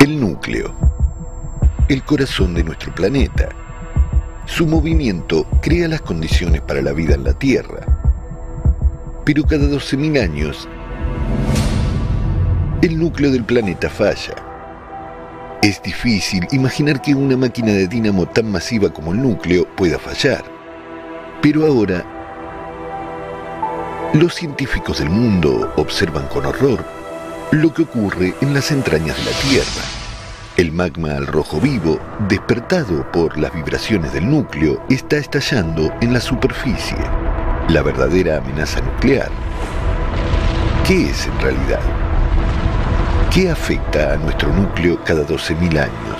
El núcleo. El corazón de nuestro planeta. Su movimiento crea las condiciones para la vida en la Tierra. Pero cada 12.000 años, el núcleo del planeta falla. Es difícil imaginar que una máquina de dínamo tan masiva como el núcleo pueda fallar. Pero ahora, los científicos del mundo observan con horror lo que ocurre en las entrañas de la Tierra. El magma al rojo vivo, despertado por las vibraciones del núcleo, está estallando en la superficie. La verdadera amenaza nuclear. ¿Qué es en realidad? ¿Qué afecta a nuestro núcleo cada 12.000 años?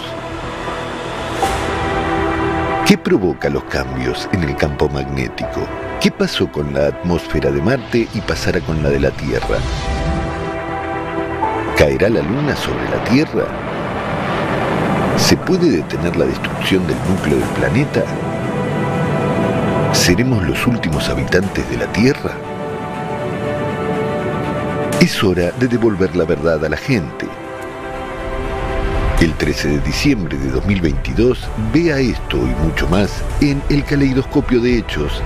¿Qué provoca los cambios en el campo magnético? ¿Qué pasó con la atmósfera de Marte y pasará con la de la Tierra? ¿Caerá la Luna sobre la Tierra? ¿Se puede detener la destrucción del núcleo del planeta? ¿Seremos los últimos habitantes de la Tierra? Es hora de devolver la verdad a la gente. El 13 de diciembre de 2022, vea esto y mucho más en el caleidoscopio de hechos.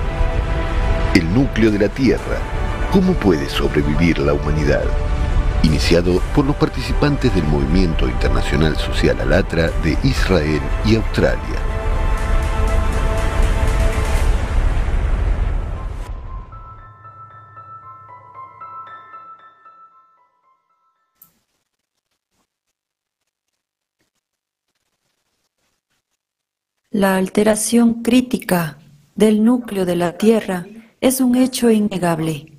El núcleo de la Tierra. ¿Cómo puede sobrevivir la humanidad? iniciado por los participantes del Movimiento Internacional Social Alatra de Israel y Australia. La alteración crítica del núcleo de la Tierra es un hecho innegable.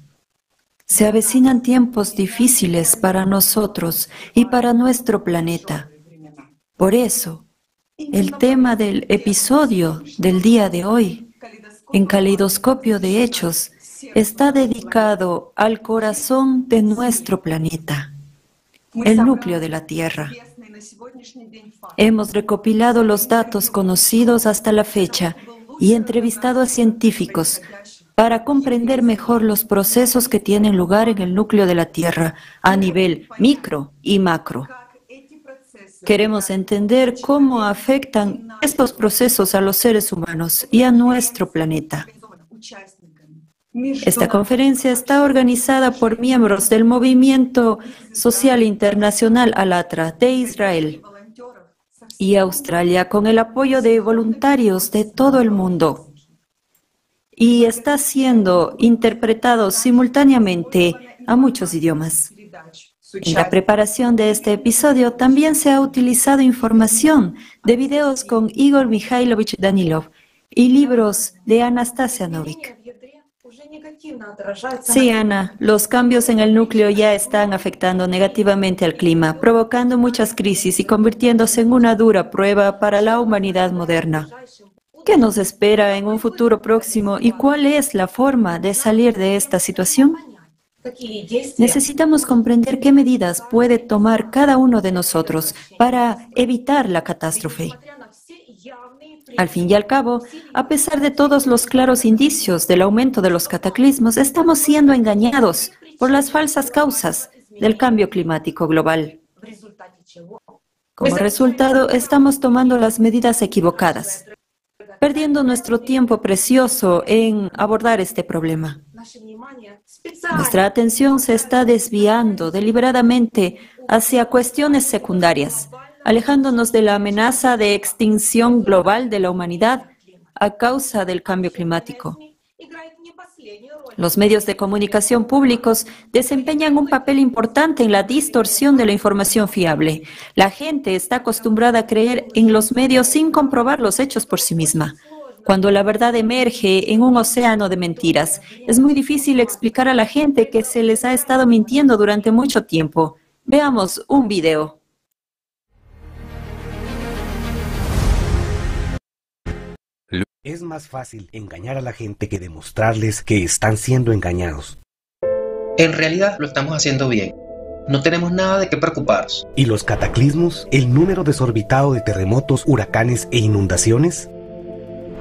Se avecinan tiempos difíciles para nosotros y para nuestro planeta. Por eso, el tema del episodio del día de hoy, en Caleidoscopio de Hechos, está dedicado al corazón de nuestro planeta, el núcleo de la Tierra. Hemos recopilado los datos conocidos hasta la fecha y entrevistado a científicos para comprender mejor los procesos que tienen lugar en el núcleo de la Tierra a nivel micro y macro. Queremos entender cómo afectan estos procesos a los seres humanos y a nuestro planeta. Esta conferencia está organizada por miembros del Movimiento Social Internacional Alatra de Israel y Australia con el apoyo de voluntarios de todo el mundo y está siendo interpretado simultáneamente a muchos idiomas. En la preparación de este episodio también se ha utilizado información de videos con Igor Mikhailovich Danilov y libros de Anastasia Novik. Sí, Ana, los cambios en el núcleo ya están afectando negativamente al clima, provocando muchas crisis y convirtiéndose en una dura prueba para la humanidad moderna. ¿Qué nos espera en un futuro próximo y cuál es la forma de salir de esta situación? Necesitamos comprender qué medidas puede tomar cada uno de nosotros para evitar la catástrofe. Al fin y al cabo, a pesar de todos los claros indicios del aumento de los cataclismos, estamos siendo engañados por las falsas causas del cambio climático global. Como resultado, estamos tomando las medidas equivocadas perdiendo nuestro tiempo precioso en abordar este problema. Nuestra atención se está desviando deliberadamente hacia cuestiones secundarias, alejándonos de la amenaza de extinción global de la humanidad a causa del cambio climático. Los medios de comunicación públicos desempeñan un papel importante en la distorsión de la información fiable. La gente está acostumbrada a creer en los medios sin comprobar los hechos por sí misma. Cuando la verdad emerge en un océano de mentiras, es muy difícil explicar a la gente que se les ha estado mintiendo durante mucho tiempo. Veamos un video. Es más fácil engañar a la gente que demostrarles que están siendo engañados. En realidad lo estamos haciendo bien. No tenemos nada de qué preocuparnos. ¿Y los cataclismos? ¿El número desorbitado de terremotos, huracanes e inundaciones?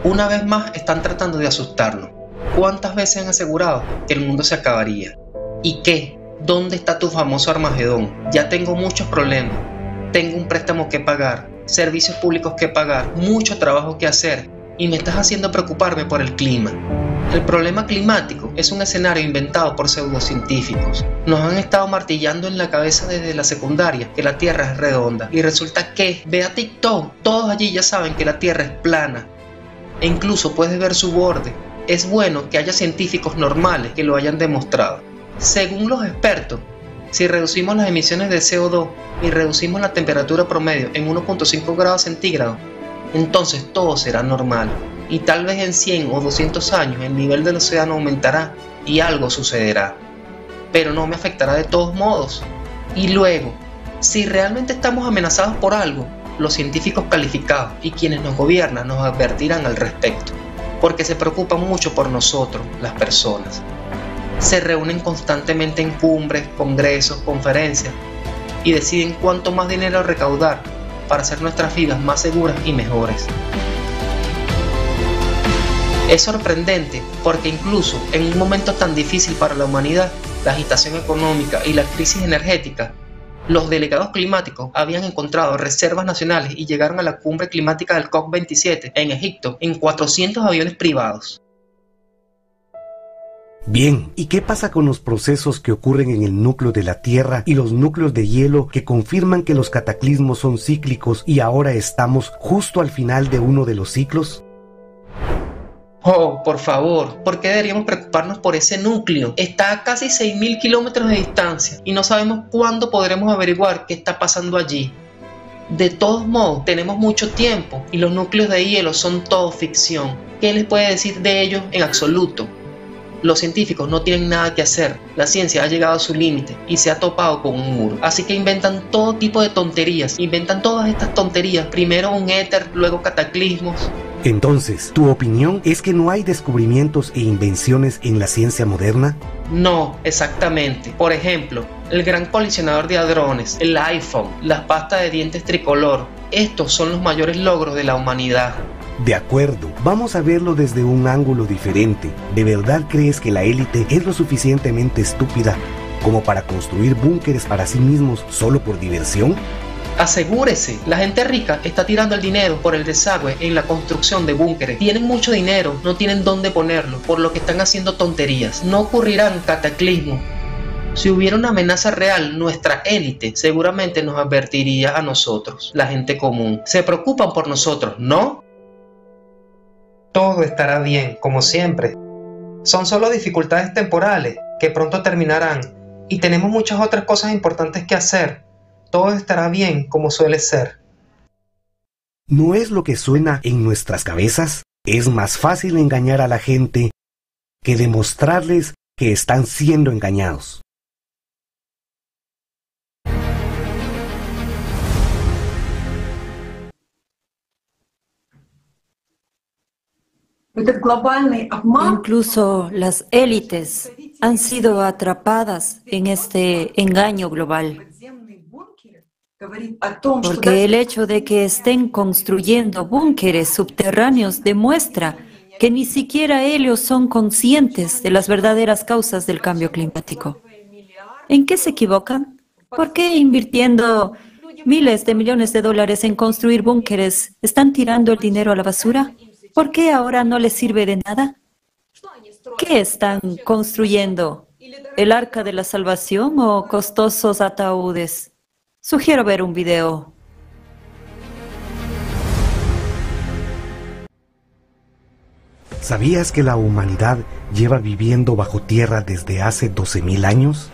Una vez más están tratando de asustarnos. ¿Cuántas veces han asegurado que el mundo se acabaría? ¿Y qué? ¿Dónde está tu famoso Armagedón? Ya tengo muchos problemas. Tengo un préstamo que pagar, servicios públicos que pagar, mucho trabajo que hacer y me estás haciendo preocuparme por el clima. El problema climático es un escenario inventado por pseudocientíficos. Nos han estado martillando en la cabeza desde la secundaria que la Tierra es redonda y resulta que, ve a TikTok, todos allí ya saben que la Tierra es plana e incluso puedes ver su borde. Es bueno que haya científicos normales que lo hayan demostrado. Según los expertos, si reducimos las emisiones de CO2 y reducimos la temperatura promedio en 1.5 grados centígrados, entonces todo será normal y tal vez en 100 o 200 años el nivel del océano aumentará y algo sucederá. Pero no me afectará de todos modos. Y luego, si realmente estamos amenazados por algo, los científicos calificados y quienes nos gobiernan nos advertirán al respecto, porque se preocupan mucho por nosotros, las personas. Se reúnen constantemente en cumbres, congresos, conferencias y deciden cuánto más dinero recaudar para hacer nuestras vidas más seguras y mejores. Es sorprendente porque incluso en un momento tan difícil para la humanidad, la agitación económica y la crisis energética, los delegados climáticos habían encontrado reservas nacionales y llegaron a la cumbre climática del COP27 en Egipto en 400 aviones privados. Bien, ¿y qué pasa con los procesos que ocurren en el núcleo de la Tierra y los núcleos de hielo que confirman que los cataclismos son cíclicos y ahora estamos justo al final de uno de los ciclos? Oh, por favor, ¿por qué deberíamos preocuparnos por ese núcleo? Está a casi 6.000 kilómetros de distancia y no sabemos cuándo podremos averiguar qué está pasando allí. De todos modos, tenemos mucho tiempo y los núcleos de hielo son todo ficción. ¿Qué les puede decir de ellos en absoluto? Los científicos no tienen nada que hacer, la ciencia ha llegado a su límite y se ha topado con un muro. Así que inventan todo tipo de tonterías, inventan todas estas tonterías, primero un éter, luego cataclismos, entonces, ¿tu opinión es que no hay descubrimientos e invenciones en la ciencia moderna? No, exactamente. Por ejemplo, el gran colisionador de hadrones, el iPhone, las pastas de dientes tricolor. Estos son los mayores logros de la humanidad. De acuerdo, vamos a verlo desde un ángulo diferente. ¿De verdad crees que la élite es lo suficientemente estúpida como para construir búnkeres para sí mismos solo por diversión? Asegúrese, la gente rica está tirando el dinero por el desagüe en la construcción de búnkeres. Tienen mucho dinero, no tienen dónde ponerlo, por lo que están haciendo tonterías. No ocurrirán cataclismos. Si hubiera una amenaza real, nuestra élite seguramente nos advertiría a nosotros, la gente común. Se preocupan por nosotros, ¿no? Todo estará bien, como siempre. Son solo dificultades temporales que pronto terminarán y tenemos muchas otras cosas importantes que hacer todo estará bien como suele ser. ¿No es lo que suena en nuestras cabezas? Es más fácil engañar a la gente que demostrarles que están siendo engañados. Incluso las élites han sido atrapadas en este engaño global. Porque el hecho de que estén construyendo búnkeres subterráneos demuestra que ni siquiera ellos son conscientes de las verdaderas causas del cambio climático. ¿En qué se equivocan? ¿Por qué invirtiendo miles de millones de dólares en construir búnkeres están tirando el dinero a la basura? ¿Por qué ahora no les sirve de nada? ¿Qué están construyendo? ¿El arca de la salvación o costosos ataúdes? Sugiero ver un video. ¿Sabías que la humanidad lleva viviendo bajo tierra desde hace 12.000 años?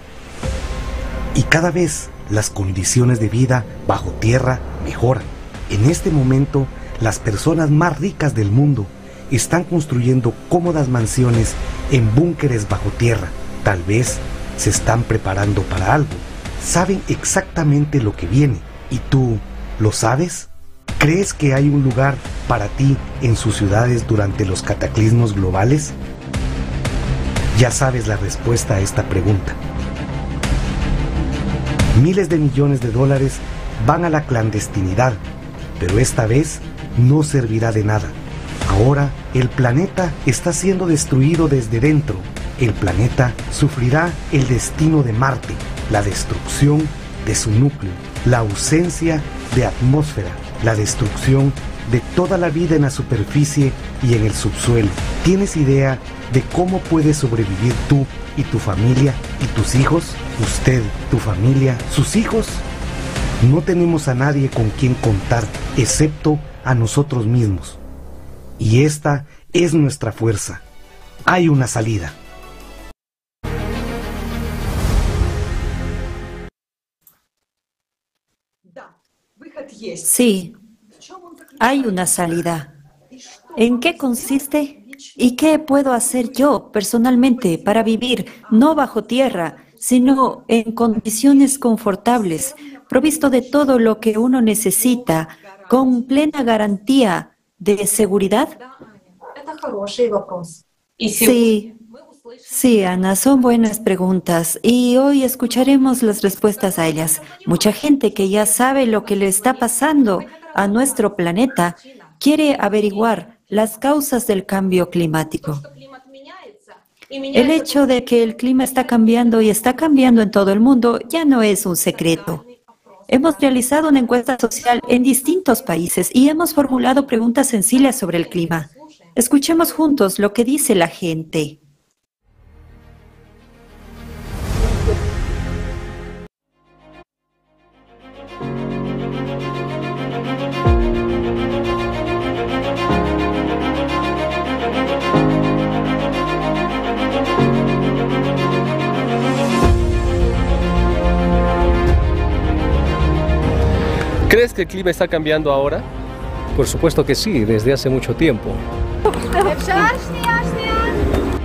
Y cada vez las condiciones de vida bajo tierra mejoran. En este momento, las personas más ricas del mundo están construyendo cómodas mansiones en búnkeres bajo tierra. Tal vez se están preparando para algo saben exactamente lo que viene. ¿Y tú lo sabes? ¿Crees que hay un lugar para ti en sus ciudades durante los cataclismos globales? Ya sabes la respuesta a esta pregunta. Miles de millones de dólares van a la clandestinidad, pero esta vez no servirá de nada. Ahora el planeta está siendo destruido desde dentro. El planeta sufrirá el destino de Marte, la destrucción de su núcleo, la ausencia de atmósfera, la destrucción de toda la vida en la superficie y en el subsuelo. ¿Tienes idea de cómo puedes sobrevivir tú y tu familia y tus hijos? Usted, tu familia, sus hijos. No tenemos a nadie con quien contar, excepto a nosotros mismos. Y esta es nuestra fuerza. Hay una salida. Sí, hay una salida. ¿En qué consiste? ¿Y qué puedo hacer yo personalmente para vivir no bajo tierra, sino en condiciones confortables, provisto de todo lo que uno necesita, con plena garantía de seguridad? Sí, sí, Ana, son buenas preguntas y hoy escucharemos las respuestas a ellas. Mucha gente que ya sabe lo que le está pasando a nuestro planeta quiere averiguar las causas del cambio climático. El hecho de que el clima está cambiando y está cambiando en todo el mundo ya no es un secreto. Hemos realizado una encuesta social en distintos países y hemos formulado preguntas sencillas sobre el clima. Escuchemos juntos lo que dice la gente. ¿Crees que el clima está cambiando ahora? Por supuesto que sí, desde hace mucho tiempo.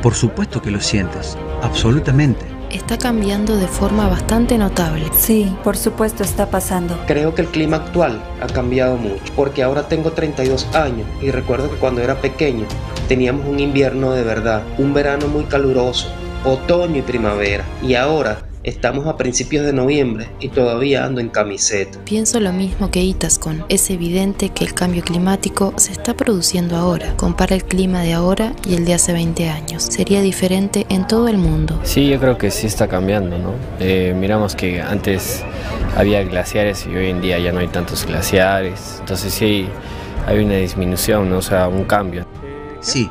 Por supuesto que lo sientes, absolutamente. Está cambiando de forma bastante notable. Sí, por supuesto está pasando. Creo que el clima actual ha cambiado mucho, porque ahora tengo 32 años y recuerdo que cuando era pequeño teníamos un invierno de verdad, un verano muy caluroso, otoño y primavera, y ahora Estamos a principios de noviembre y todavía ando en camiseta. Pienso lo mismo que Itascon. Es evidente que el cambio climático se está produciendo ahora. Compara el clima de ahora y el de hace 20 años. Sería diferente en todo el mundo. Sí, yo creo que sí está cambiando, ¿no? Eh, miramos que antes había glaciares y hoy en día ya no hay tantos glaciares. Entonces sí hay una disminución, ¿no? o sea, un cambio. Sí,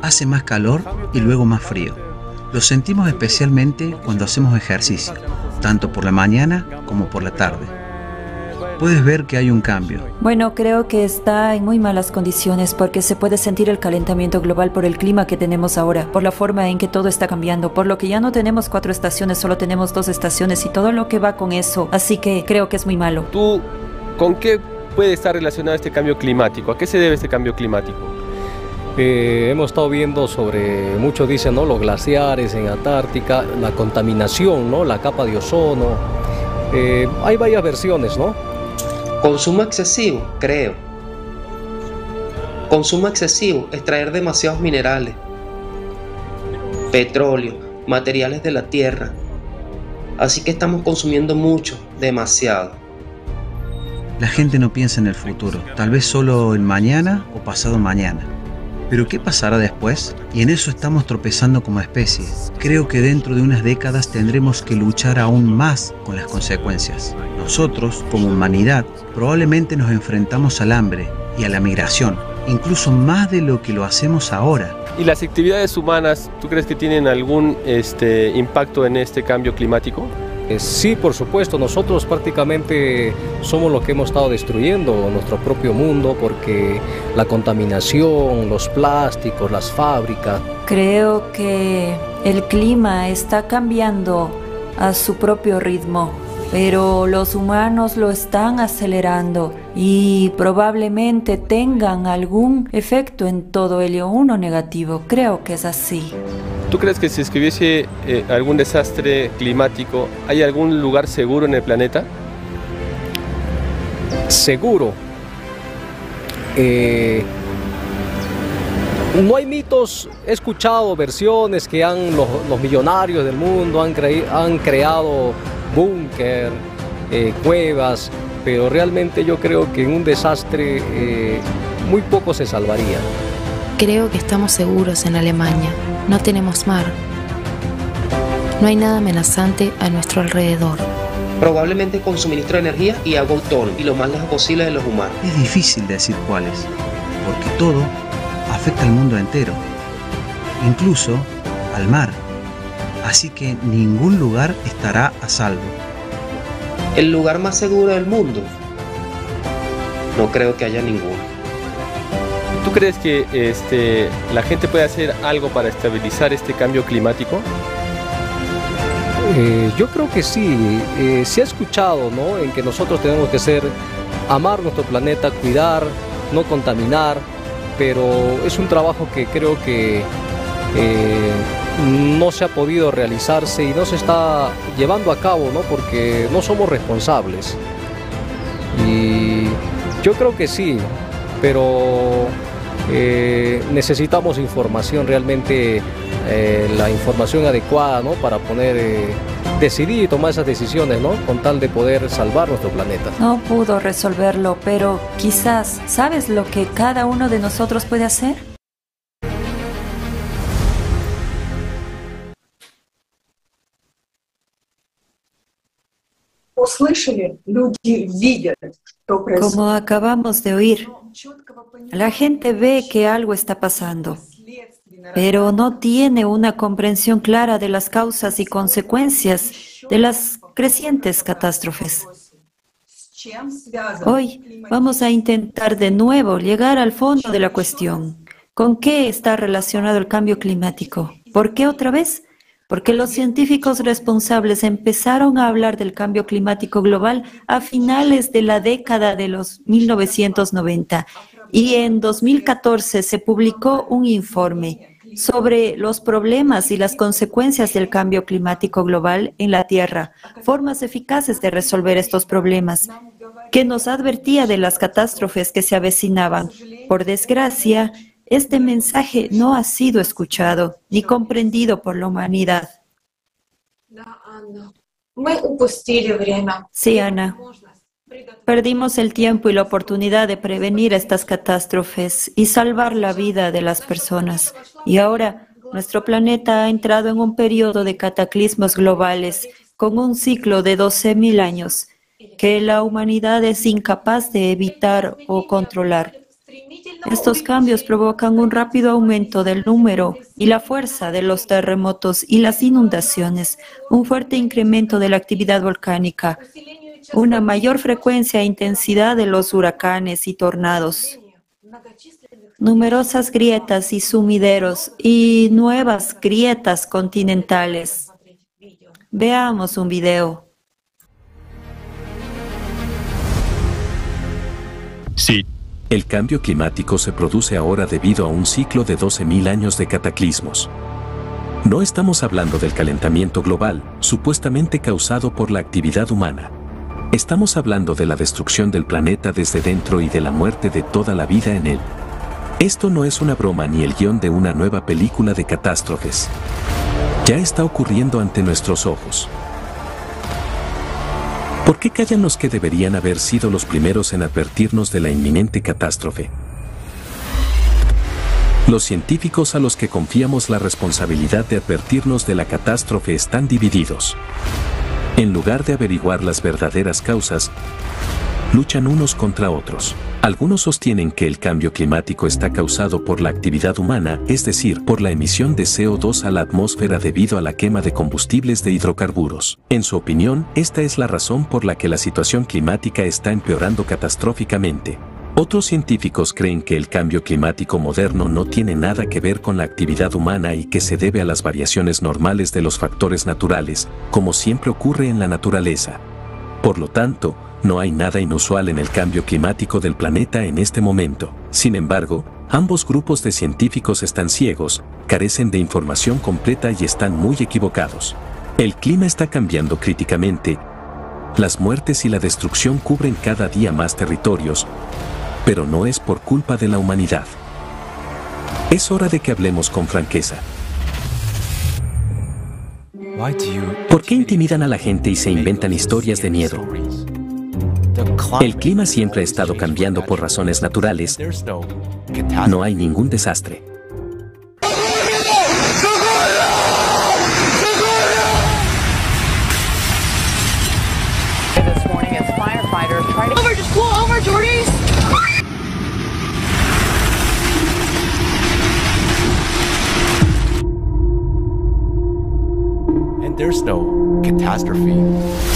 hace más calor y luego más frío. Lo sentimos especialmente cuando hacemos ejercicio, tanto por la mañana como por la tarde. Puedes ver que hay un cambio. Bueno, creo que está en muy malas condiciones porque se puede sentir el calentamiento global por el clima que tenemos ahora, por la forma en que todo está cambiando, por lo que ya no tenemos cuatro estaciones, solo tenemos dos estaciones y todo lo que va con eso. Así que creo que es muy malo. ¿Tú con qué puede estar relacionado este cambio climático? ¿A qué se debe este cambio climático? Eh, hemos estado viendo sobre, muchos dicen, ¿no? los glaciares en Antártica, la contaminación, ¿no? la capa de ozono. Eh, hay varias versiones, ¿no? Consumo excesivo, creo. Consumo excesivo, extraer demasiados minerales, petróleo, materiales de la tierra. Así que estamos consumiendo mucho, demasiado. La gente no piensa en el futuro, tal vez solo en mañana o pasado mañana. Pero ¿qué pasará después? Y en eso estamos tropezando como especie. Creo que dentro de unas décadas tendremos que luchar aún más con las consecuencias. Nosotros, como humanidad, probablemente nos enfrentamos al hambre y a la migración, incluso más de lo que lo hacemos ahora. ¿Y las actividades humanas, tú crees que tienen algún este, impacto en este cambio climático? Eh, sí, por supuesto, nosotros prácticamente somos los que hemos estado destruyendo nuestro propio mundo porque la contaminación, los plásticos, las fábricas. Creo que el clima está cambiando a su propio ritmo, pero los humanos lo están acelerando y probablemente tengan algún efecto en todo ello, uno negativo. Creo que es así. ¿Tú crees que si escribiese eh, algún desastre climático, hay algún lugar seguro en el planeta? Seguro. Eh, no hay mitos, he escuchado versiones que han, los, millonarios del mundo han, han creado búnker, eh, cuevas, pero realmente yo creo que en un desastre muy poco se salvaría. Creo que estamos seguros en Alemania. No tenemos mar. No hay nada amenazante a nuestro alrededor. Probablemente con suministro de energía y agua autónomo y lo más lejos posible de los humanos. Es difícil decir cuáles, porque todo afecta al mundo entero, incluso al mar. Así que ningún lugar estará a salvo. El lugar más seguro del mundo. No creo que haya ninguno. ¿Tú crees que este, la gente puede hacer algo para estabilizar este cambio climático? Eh, yo creo que sí. Eh, se ha escuchado, ¿no? En que nosotros tenemos que ser, amar nuestro planeta, cuidar, no contaminar, pero es un trabajo que creo que eh, no se ha podido realizarse y no se está llevando a cabo, ¿no? Porque no somos responsables. Y yo creo que sí, pero eh, necesitamos información realmente, eh, la información adecuada, ¿no? Para poder eh, decidir y tomar esas decisiones, ¿no? Con tal de poder salvar nuestro planeta. No pudo resolverlo, pero quizás, ¿sabes lo que cada uno de nosotros puede hacer? Como acabamos de oír, la gente ve que algo está pasando, pero no tiene una comprensión clara de las causas y consecuencias de las crecientes catástrofes. Hoy vamos a intentar de nuevo llegar al fondo de la cuestión. ¿Con qué está relacionado el cambio climático? ¿Por qué otra vez? Porque los científicos responsables empezaron a hablar del cambio climático global a finales de la década de los 1990 y en 2014 se publicó un informe sobre los problemas y las consecuencias del cambio climático global en la Tierra, formas eficaces de resolver estos problemas, que nos advertía de las catástrofes que se avecinaban. Por desgracia, este mensaje no ha sido escuchado ni comprendido por la humanidad. Sí, Ana. Perdimos el tiempo y la oportunidad de prevenir estas catástrofes y salvar la vida de las personas. Y ahora nuestro planeta ha entrado en un periodo de cataclismos globales con un ciclo de 12.000 años que la humanidad es incapaz de evitar o controlar. Estos cambios provocan un rápido aumento del número y la fuerza de los terremotos y las inundaciones, un fuerte incremento de la actividad volcánica, una mayor frecuencia e intensidad de los huracanes y tornados, numerosas grietas y sumideros y nuevas grietas continentales. Veamos un video. Sí, el cambio climático se produce ahora debido a un ciclo de 12.000 años de cataclismos. No estamos hablando del calentamiento global, supuestamente causado por la actividad humana. Estamos hablando de la destrucción del planeta desde dentro y de la muerte de toda la vida en él. Esto no es una broma ni el guion de una nueva película de catástrofes. Ya está ocurriendo ante nuestros ojos. ¿Por qué callan los que deberían haber sido los primeros en advertirnos de la inminente catástrofe? Los científicos a los que confiamos la responsabilidad de advertirnos de la catástrofe están divididos. En lugar de averiguar las verdaderas causas, luchan unos contra otros. Algunos sostienen que el cambio climático está causado por la actividad humana, es decir, por la emisión de CO2 a la atmósfera debido a la quema de combustibles de hidrocarburos. En su opinión, esta es la razón por la que la situación climática está empeorando catastróficamente. Otros científicos creen que el cambio climático moderno no tiene nada que ver con la actividad humana y que se debe a las variaciones normales de los factores naturales, como siempre ocurre en la naturaleza. Por lo tanto, no hay nada inusual en el cambio climático del planeta en este momento. Sin embargo, ambos grupos de científicos están ciegos, carecen de información completa y están muy equivocados. El clima está cambiando críticamente. Las muertes y la destrucción cubren cada día más territorios, pero no es por culpa de la humanidad. Es hora de que hablemos con franqueza. ¿Por qué intimidan a la gente y se inventan historias de miedo? El clima siempre ha estado cambiando por razones naturales. No hay ningún desastre. there's no catastrophe.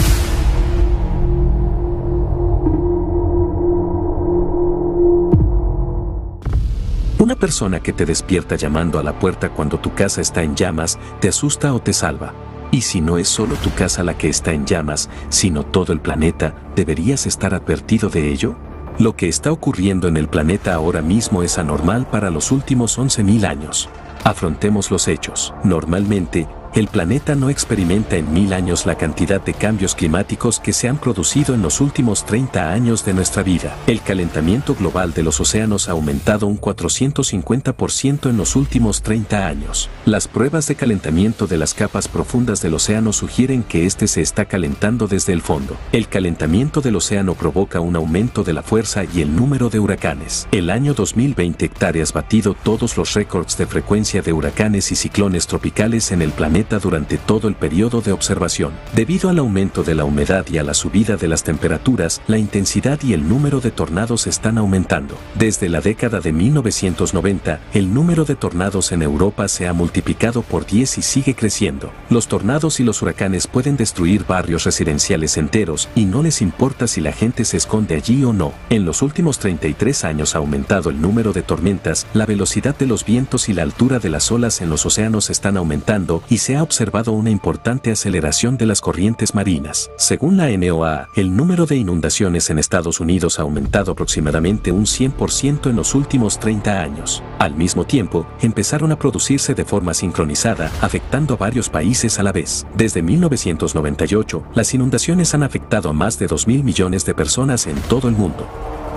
Una persona que te despierta llamando a la puerta cuando tu casa está en llamas, te asusta o te salva. Y si no es solo tu casa la que está en llamas, sino todo el planeta, ¿deberías estar advertido de ello? Lo que está ocurriendo en el planeta ahora mismo es anormal para los últimos 11.000 años. Afrontemos los hechos. Normalmente, el planeta no experimenta en mil años la cantidad de cambios climáticos que se han producido en los últimos 30 años de nuestra vida. El calentamiento global de los océanos ha aumentado un 450% en los últimos 30 años. Las pruebas de calentamiento de las capas profundas del océano sugieren que este se está calentando desde el fondo. El calentamiento del océano provoca un aumento de la fuerza y el número de huracanes. El año 2020 hectáreas batido todos los récords de frecuencia de huracanes y ciclones tropicales en el planeta durante todo el periodo de observación. Debido al aumento de la humedad y a la subida de las temperaturas, la intensidad y el número de tornados están aumentando. Desde la década de 1990, el número de tornados en Europa se ha multiplicado por 10 y sigue creciendo. Los tornados y los huracanes pueden destruir barrios residenciales enteros y no les importa si la gente se esconde allí o no. En los últimos 33 años ha aumentado el número de tormentas, la velocidad de los vientos y la altura de las olas en los océanos están aumentando y se ha observado una importante aceleración de las corrientes marinas. Según la NOAA, el número de inundaciones en Estados Unidos ha aumentado aproximadamente un 100% en los últimos 30 años. Al mismo tiempo, empezaron a producirse de forma sincronizada, afectando a varios países a la vez. Desde 1998, las inundaciones han afectado a más de 2.000 millones de personas en todo el mundo.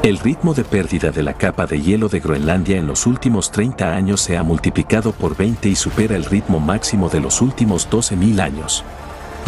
El ritmo de pérdida de la capa de hielo de Groenlandia en los últimos 30 años se ha multiplicado por 20 y supera el ritmo máximo de los últimos 12.000 años.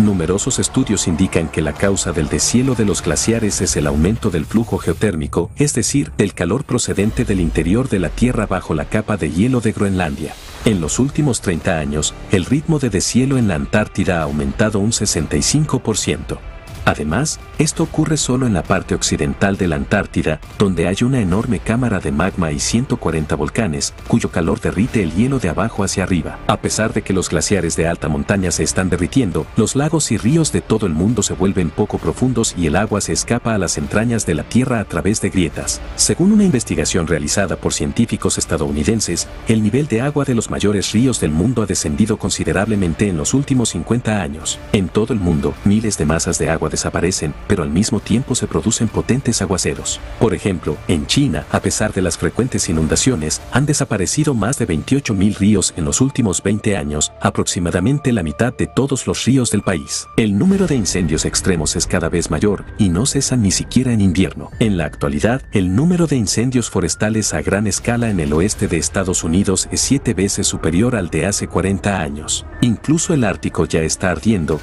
Numerosos estudios indican que la causa del deshielo de los glaciares es el aumento del flujo geotérmico, es decir, del calor procedente del interior de la Tierra bajo la capa de hielo de Groenlandia. En los últimos 30 años, el ritmo de deshielo en la Antártida ha aumentado un 65%. Además, esto ocurre solo en la parte occidental de la Antártida, donde hay una enorme cámara de magma y 140 volcanes, cuyo calor derrite el hielo de abajo hacia arriba. A pesar de que los glaciares de alta montaña se están derritiendo, los lagos y ríos de todo el mundo se vuelven poco profundos y el agua se escapa a las entrañas de la Tierra a través de grietas. Según una investigación realizada por científicos estadounidenses, el nivel de agua de los mayores ríos del mundo ha descendido considerablemente en los últimos 50 años. En todo el mundo, miles de masas de agua desaparecen, pero al mismo tiempo se producen potentes aguaceros. Por ejemplo, en China, a pesar de las frecuentes inundaciones, han desaparecido más de 28.000 ríos en los últimos 20 años, aproximadamente la mitad de todos los ríos del país. El número de incendios extremos es cada vez mayor y no cesan ni siquiera en invierno. En la actualidad, el número de incendios forestales a gran escala en el oeste de Estados Unidos es siete veces superior al de hace 40 años. Incluso el Ártico ya está ardiendo,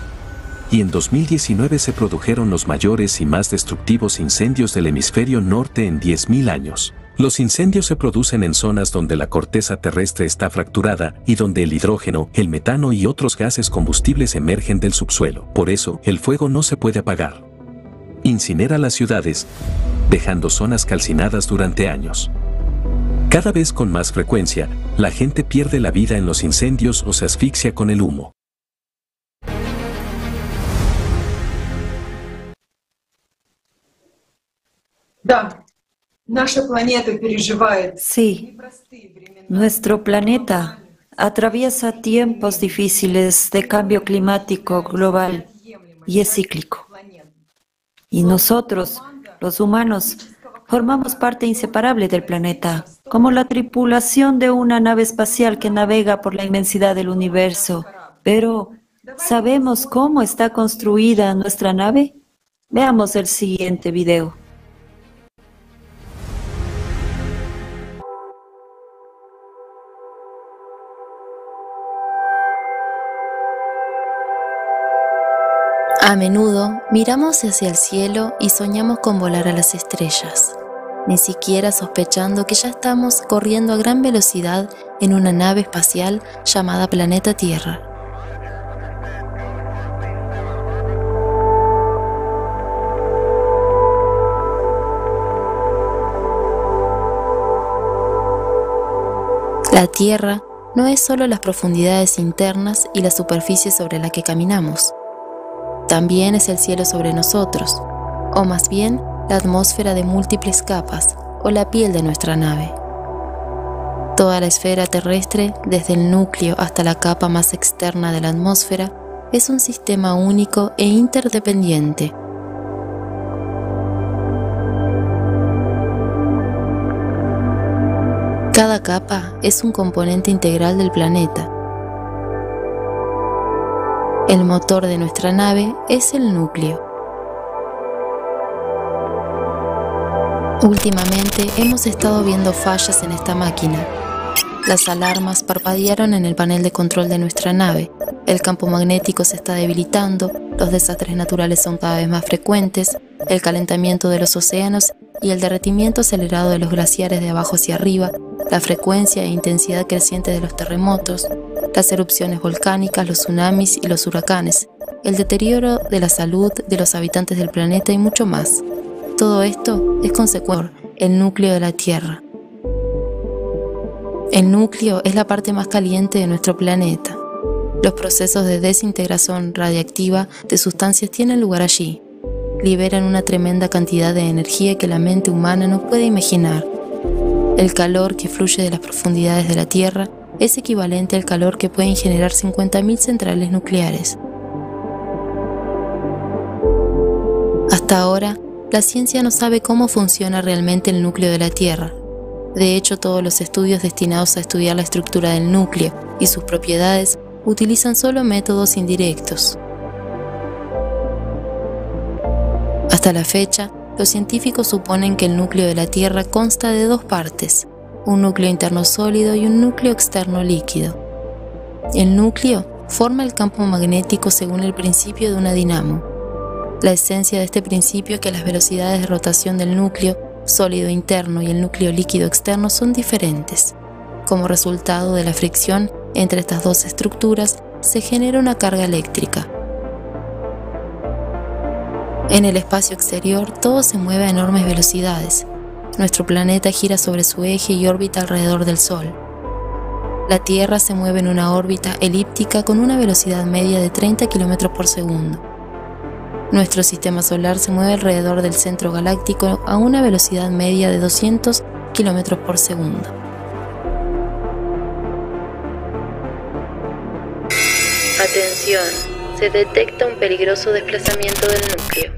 y en 2019 se produjeron los mayores y más destructivos incendios del hemisferio norte en 10.000 años. Los incendios se producen en zonas donde la corteza terrestre está fracturada y donde el hidrógeno, el metano y otros gases combustibles emergen del subsuelo. Por eso, el fuego no se puede apagar. Incinera las ciudades, dejando zonas calcinadas durante años. Cada vez con más frecuencia, la gente pierde la vida en los incendios o se asfixia con el humo. Sí, nuestro planeta atraviesa tiempos difíciles de cambio climático global y es cíclico. Y nosotros, los humanos, formamos parte inseparable del planeta, como la tripulación de una nave espacial que navega por la inmensidad del universo. Pero, ¿sabemos cómo está construida nuestra nave? Veamos el siguiente video. A menudo miramos hacia el cielo y soñamos con volar a las estrellas, ni siquiera sospechando que ya estamos corriendo a gran velocidad en una nave espacial llamada planeta Tierra. La Tierra no es solo las profundidades internas y la superficie sobre la que caminamos, también es el cielo sobre nosotros, o más bien la atmósfera de múltiples capas o la piel de nuestra nave. Toda la esfera terrestre, desde el núcleo hasta la capa más externa de la atmósfera, es un sistema único e interdependiente. Cada capa es un componente integral del planeta. El motor de nuestra nave es el núcleo. Últimamente hemos estado viendo fallas en esta máquina. Las alarmas parpadearon en el panel de control de nuestra nave. El campo magnético se está debilitando, los desastres naturales son cada vez más frecuentes, el calentamiento de los océanos y el derretimiento acelerado de los glaciares de abajo hacia arriba, la frecuencia e intensidad creciente de los terremotos, las erupciones volcánicas, los tsunamis y los huracanes, el deterioro de la salud de los habitantes del planeta y mucho más. Todo esto es consecuencia el núcleo de la Tierra. El núcleo es la parte más caliente de nuestro planeta. Los procesos de desintegración radiactiva de sustancias tienen lugar allí. Liberan una tremenda cantidad de energía que la mente humana no puede imaginar. El calor que fluye de las profundidades de la Tierra es equivalente al calor que pueden generar 50.000 centrales nucleares. Hasta ahora, la ciencia no sabe cómo funciona realmente el núcleo de la Tierra. De hecho, todos los estudios destinados a estudiar la estructura del núcleo y sus propiedades utilizan solo métodos indirectos. Hasta la fecha, los científicos suponen que el núcleo de la Tierra consta de dos partes, un núcleo interno sólido y un núcleo externo líquido. El núcleo forma el campo magnético según el principio de una dinamo. La esencia de este principio es que las velocidades de rotación del núcleo sólido interno y el núcleo líquido externo son diferentes. Como resultado de la fricción entre estas dos estructuras, se genera una carga eléctrica. En el espacio exterior todo se mueve a enormes velocidades. Nuestro planeta gira sobre su eje y órbita alrededor del Sol. La Tierra se mueve en una órbita elíptica con una velocidad media de 30 km por segundo. Nuestro sistema solar se mueve alrededor del centro galáctico a una velocidad media de 200 km por segundo. Atención, se detecta un peligroso desplazamiento del núcleo.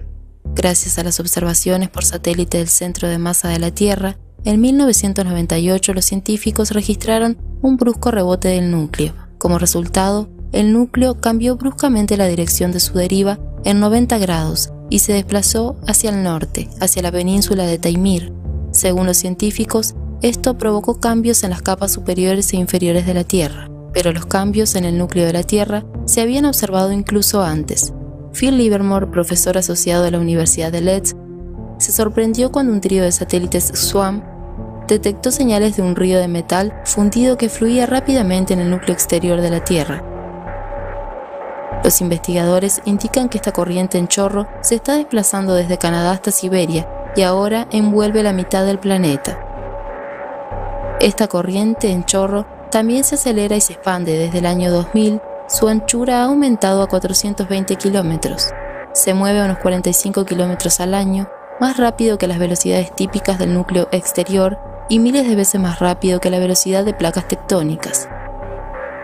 Gracias a las observaciones por satélite del centro de masa de la Tierra, en 1998 los científicos registraron un brusco rebote del núcleo. Como resultado, el núcleo cambió bruscamente la dirección de su deriva en 90 grados y se desplazó hacia el norte, hacia la península de Taimir. Según los científicos, esto provocó cambios en las capas superiores e inferiores de la Tierra, pero los cambios en el núcleo de la Tierra se habían observado incluso antes. Phil Livermore, profesor asociado de la Universidad de Leeds, se sorprendió cuando un trío de satélites SWAM detectó señales de un río de metal fundido que fluía rápidamente en el núcleo exterior de la Tierra. Los investigadores indican que esta corriente en chorro se está desplazando desde Canadá hasta Siberia y ahora envuelve la mitad del planeta. Esta corriente en chorro también se acelera y se expande desde el año 2000. Su anchura ha aumentado a 420 kilómetros. Se mueve a unos 45 kilómetros al año, más rápido que las velocidades típicas del núcleo exterior y miles de veces más rápido que la velocidad de placas tectónicas.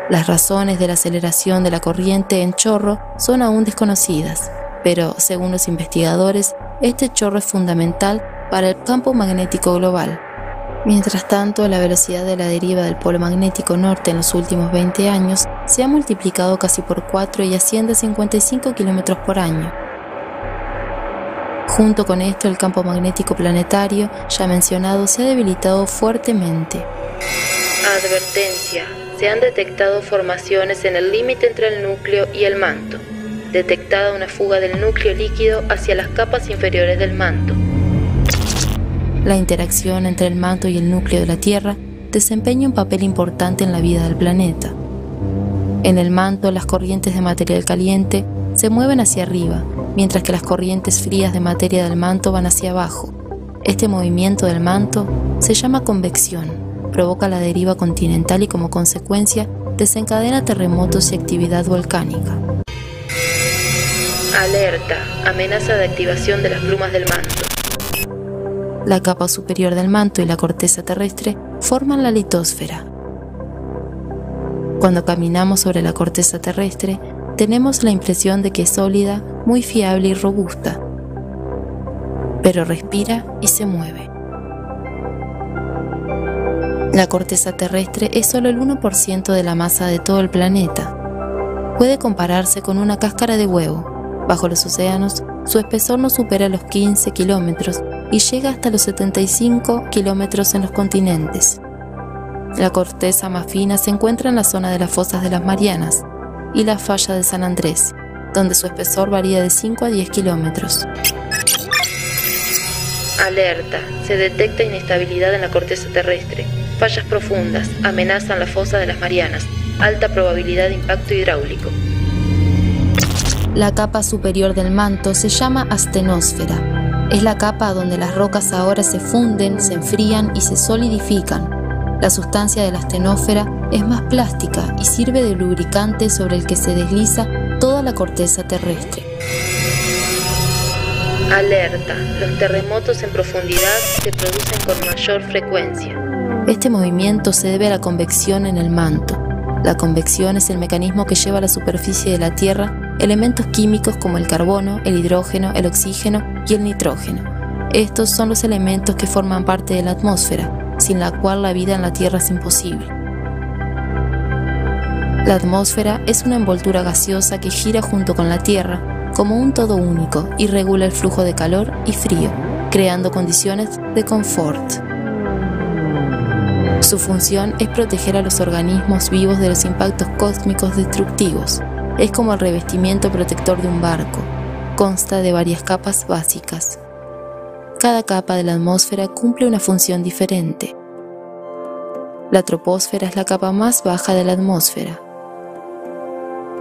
Las razones de la aceleración de la corriente en chorro son aún desconocidas, pero según los investigadores, este chorro es fundamental para el campo magnético global. Mientras tanto, la velocidad de la deriva del polo magnético norte en los últimos 20 años se ha multiplicado casi por 4 y asciende a 55 km por año. Junto con esto, el campo magnético planetario, ya mencionado, se ha debilitado fuertemente. Advertencia se han detectado formaciones en el límite entre el núcleo y el manto. Detectada una fuga del núcleo líquido hacia las capas inferiores del manto. La interacción entre el manto y el núcleo de la Tierra desempeña un papel importante en la vida del planeta. En el manto, las corrientes de material caliente se mueven hacia arriba, mientras que las corrientes frías de materia del manto van hacia abajo. Este movimiento del manto se llama convección provoca la deriva continental y como consecuencia desencadena terremotos y actividad volcánica. Alerta, amenaza de activación de las plumas del manto. La capa superior del manto y la corteza terrestre forman la litosfera. Cuando caminamos sobre la corteza terrestre, tenemos la impresión de que es sólida, muy fiable y robusta, pero respira y se mueve. La corteza terrestre es solo el 1% de la masa de todo el planeta. Puede compararse con una cáscara de huevo. Bajo los océanos, su espesor no supera los 15 kilómetros y llega hasta los 75 kilómetros en los continentes. La corteza más fina se encuentra en la zona de las fosas de las Marianas y la falla de San Andrés, donde su espesor varía de 5 a 10 kilómetros. Alerta, se detecta inestabilidad en la corteza terrestre. Fallas profundas amenazan la fosa de las Marianas. Alta probabilidad de impacto hidráulico. La capa superior del manto se llama astenósfera. Es la capa donde las rocas ahora se funden, se enfrían y se solidifican. La sustancia de la astenósfera es más plástica y sirve de lubricante sobre el que se desliza toda la corteza terrestre. Alerta, los terremotos en profundidad se producen con mayor frecuencia. Este movimiento se debe a la convección en el manto. La convección es el mecanismo que lleva a la superficie de la Tierra elementos químicos como el carbono, el hidrógeno, el oxígeno y el nitrógeno. Estos son los elementos que forman parte de la atmósfera, sin la cual la vida en la Tierra es imposible. La atmósfera es una envoltura gaseosa que gira junto con la Tierra como un todo único y regula el flujo de calor y frío, creando condiciones de confort. Su función es proteger a los organismos vivos de los impactos cósmicos destructivos. Es como el revestimiento protector de un barco. Consta de varias capas básicas. Cada capa de la atmósfera cumple una función diferente. La troposfera es la capa más baja de la atmósfera.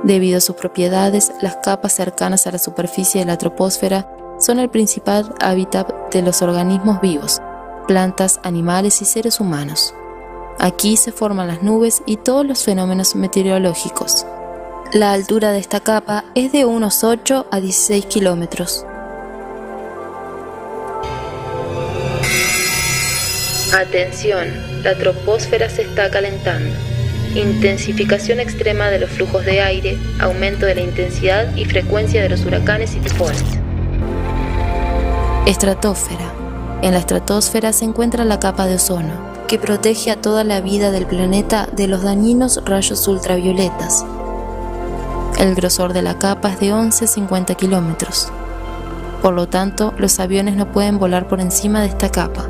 Debido a sus propiedades, las capas cercanas a la superficie de la troposfera son el principal hábitat de los organismos vivos, plantas, animales y seres humanos. Aquí se forman las nubes y todos los fenómenos meteorológicos. La altura de esta capa es de unos 8 a 16 kilómetros. Atención, la troposfera se está calentando. Intensificación extrema de los flujos de aire, aumento de la intensidad y frecuencia de los huracanes y tifones. Estratosfera. En la estratosfera se encuentra la capa de ozono, que protege a toda la vida del planeta de los dañinos rayos ultravioletas. El grosor de la capa es de 11-50 kilómetros. Por lo tanto, los aviones no pueden volar por encima de esta capa.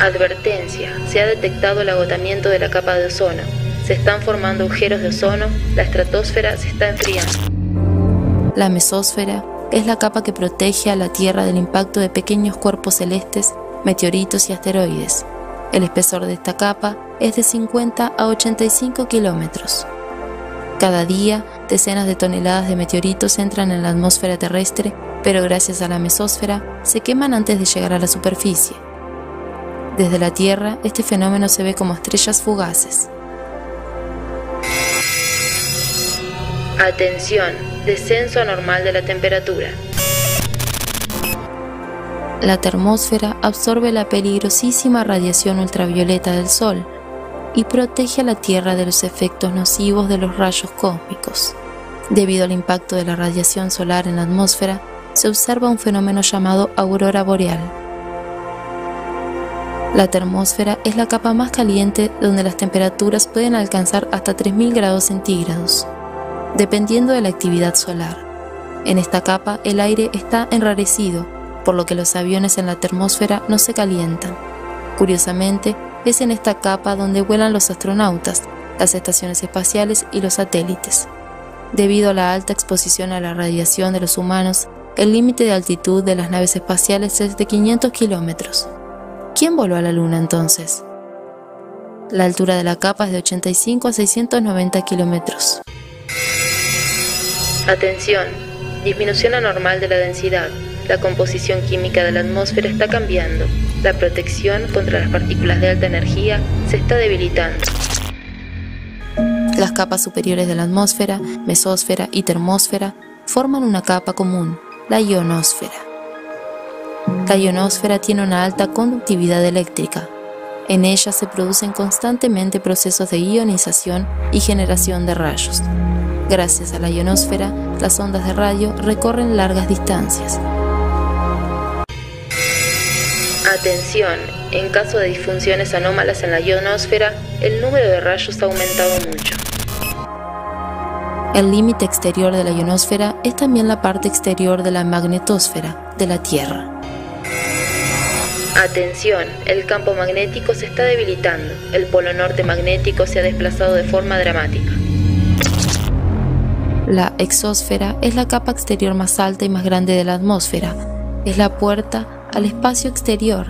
Advertencia, se ha detectado el agotamiento de la capa de ozono. Se están formando agujeros de ozono, la estratosfera se está enfriando. La mesósfera es la capa que protege a la Tierra del impacto de pequeños cuerpos celestes meteoritos y asteroides. El espesor de esta capa es de 50 a 85 kilómetros. Cada día, decenas de toneladas de meteoritos entran en la atmósfera terrestre, pero gracias a la mesósfera se queman antes de llegar a la superficie. Desde la Tierra, este fenómeno se ve como estrellas fugaces. Atención, descenso anormal de la temperatura. La termósfera absorbe la peligrosísima radiación ultravioleta del Sol y protege a la Tierra de los efectos nocivos de los rayos cósmicos. Debido al impacto de la radiación solar en la atmósfera, se observa un fenómeno llamado aurora boreal. La termósfera es la capa más caliente donde las temperaturas pueden alcanzar hasta 3.000 grados centígrados, dependiendo de la actividad solar. En esta capa el aire está enrarecido por lo que los aviones en la termósfera no se calientan. Curiosamente, es en esta capa donde vuelan los astronautas, las estaciones espaciales y los satélites. Debido a la alta exposición a la radiación de los humanos, el límite de altitud de las naves espaciales es de 500 kilómetros. ¿Quién voló a la Luna entonces? La altura de la capa es de 85 a 690 kilómetros. Atención, disminución anormal de la densidad, La composición química de la atmósfera está cambiando. La protección contra las partículas de alta energía se está debilitando. Las capas superiores de la atmósfera, mesósfera y termósfera forman una capa común, la ionosfera. La ionosfera tiene una alta conductividad eléctrica. En ella se producen constantemente procesos de ionización y generación de rayos. Gracias a la ionosfera, las ondas de radio recorren largas distancias. Atención, en caso de disfunciones anómalas en la ionosfera, el número de rayos ha aumentado mucho. El límite exterior de la ionosfera es también la parte exterior de la magnetosfera de la Tierra. Atención, el campo magnético se está debilitando. El polo norte magnético se ha desplazado de forma dramática. La exósfera es la capa exterior más alta y más grande de la atmósfera. Es la puerta al espacio exterior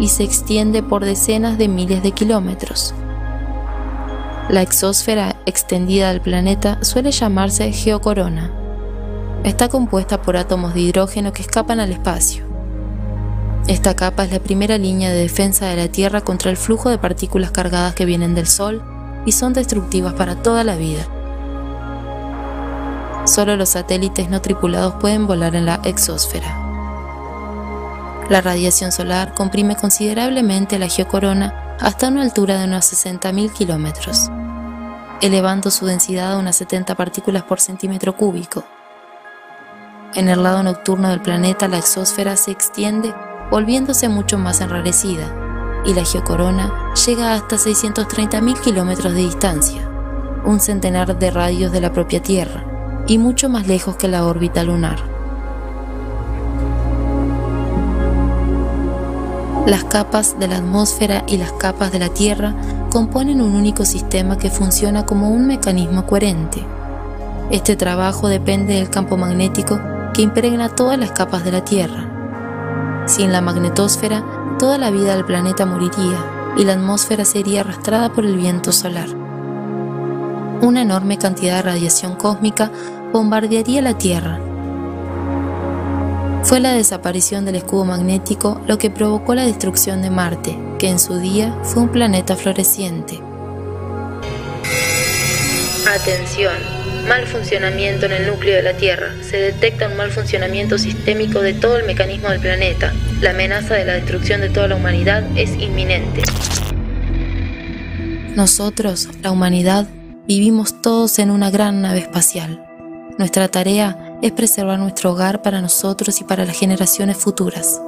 y se extiende por decenas de miles de kilómetros. La exósfera extendida del planeta suele llamarse geocorona. Está compuesta por átomos de hidrógeno que escapan al espacio. Esta capa es la primera línea de defensa de la Tierra contra el flujo de partículas cargadas que vienen del Sol y son destructivas para toda la vida. Solo los satélites no tripulados pueden volar en la exósfera. La radiación solar comprime considerablemente la geocorona hasta una altura de unos 60.000 kilómetros, elevando su densidad a unas 70 partículas por centímetro cúbico. En el lado nocturno del planeta, la exósfera se extiende volviéndose mucho más enrarecida, y la geocorona llega hasta 630.000 kilómetros de distancia, un centenar de radios de la propia Tierra, y mucho más lejos que la órbita lunar. Las capas de la atmósfera y las capas de la Tierra componen un único sistema que funciona como un mecanismo coherente. Este trabajo depende del campo magnético que impregna todas las capas de la Tierra. Sin la magnetosfera, toda la vida del planeta moriría y la atmósfera sería arrastrada por el viento solar. Una enorme cantidad de radiación cósmica bombardearía la Tierra. Fue la desaparición del escudo magnético lo que provocó la destrucción de Marte, que en su día fue un planeta floreciente. Atención, mal funcionamiento en el núcleo de la Tierra. Se detecta un mal funcionamiento sistémico de todo el mecanismo del planeta. La amenaza de la destrucción de toda la humanidad es inminente. Nosotros, la humanidad, vivimos todos en una gran nave espacial. Nuestra tarea es preservar nuestro hogar para nosotros y para las generaciones futuras.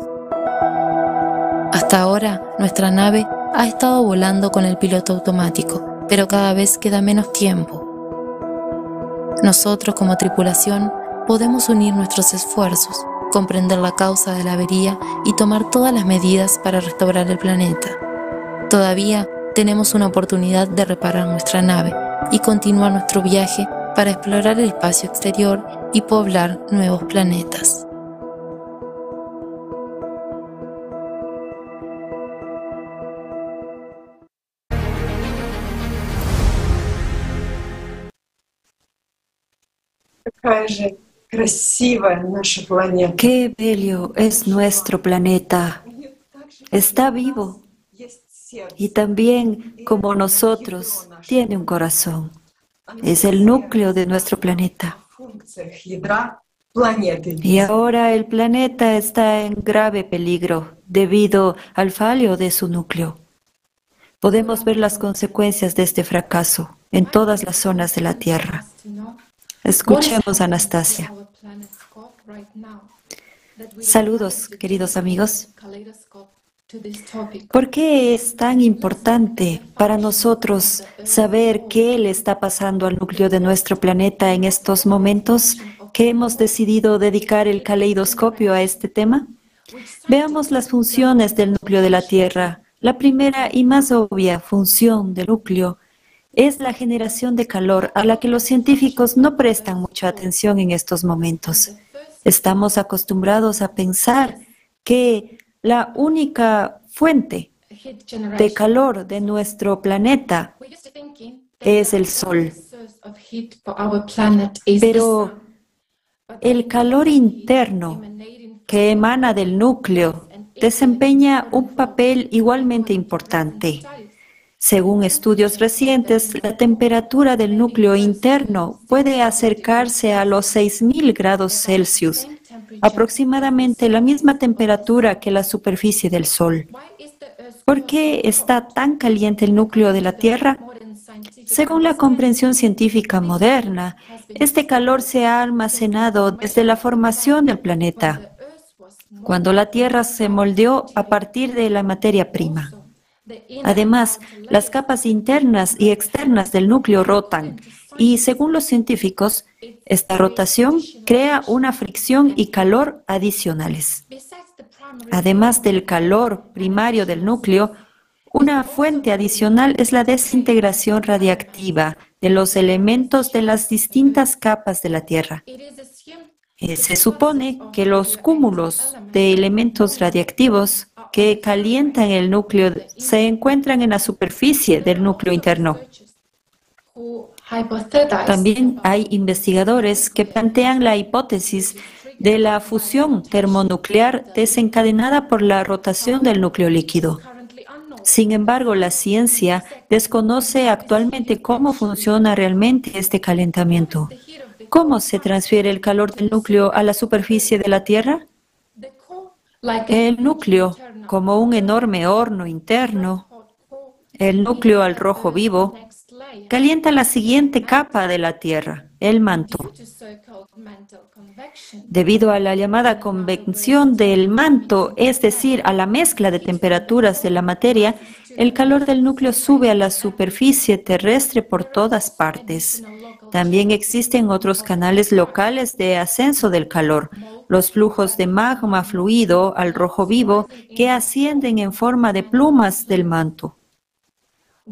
Hasta ahora, nuestra nave ha estado volando con el piloto automático, pero cada vez queda menos tiempo. Nosotros como tripulación podemos unir nuestros esfuerzos, comprender la causa de la avería y tomar todas las medidas para restaurar el planeta. Todavía tenemos una oportunidad de reparar nuestra nave y continuar nuestro viaje para explorar el espacio exterior y poblar nuevos planetas. Qué bello es nuestro planeta. Está vivo y también, como nosotros, tiene un corazón. Es el núcleo de nuestro planeta. Y ahora el planeta está en grave peligro debido al fallo de su núcleo. Podemos ver las consecuencias de este fracaso en todas las zonas de la Tierra. Escuchemos a Anastasia. Saludos, queridos amigos. ¿Por qué es tan importante para nosotros saber qué le está pasando al núcleo de nuestro planeta en estos momentos que hemos decidido dedicar el caleidoscopio a este tema? Veamos las funciones del núcleo de la Tierra. La primera y más obvia función del núcleo es la generación de calor a la que los científicos no prestan mucha atención en estos momentos. Estamos acostumbrados a pensar que la única fuente de calor de nuestro planeta es el Sol. Pero el calor interno que emana del núcleo desempeña un papel igualmente importante. Según estudios recientes, la temperatura del núcleo interno puede acercarse a los 6.000 grados Celsius, aproximadamente la misma temperatura que la superficie del Sol. ¿Por qué está tan caliente el núcleo de la Tierra? Según la comprensión científica moderna, este calor se ha almacenado desde la formación del planeta, cuando la Tierra se moldeó a partir de la materia prima. Además, las capas internas y externas del núcleo rotan y, según los científicos, esta rotación crea una fricción y calor adicionales. Además del calor primario del núcleo, una fuente adicional es la desintegración radiactiva de los elementos de las distintas capas de la Tierra. Eh, se supone que los cúmulos de elementos radiactivos que calientan el núcleo se encuentran en la superficie del núcleo interno. También hay investigadores que plantean la hipótesis de la fusión termonuclear desencadenada por la rotación del núcleo líquido. Sin embargo, la ciencia desconoce actualmente cómo funciona realmente este calentamiento. ¿Cómo se transfiere el calor del núcleo a la superficie de la Tierra? El núcleo, como un enorme horno interno, el núcleo al rojo vivo, calienta la siguiente capa de la Tierra, el manto. Debido a la llamada convección del manto, es decir, a la mezcla de temperaturas de la materia, el calor del núcleo sube a la superficie terrestre por todas partes. También existen otros canales locales de ascenso del calor, los flujos de magma fluido al rojo vivo que ascienden en forma de plumas del manto.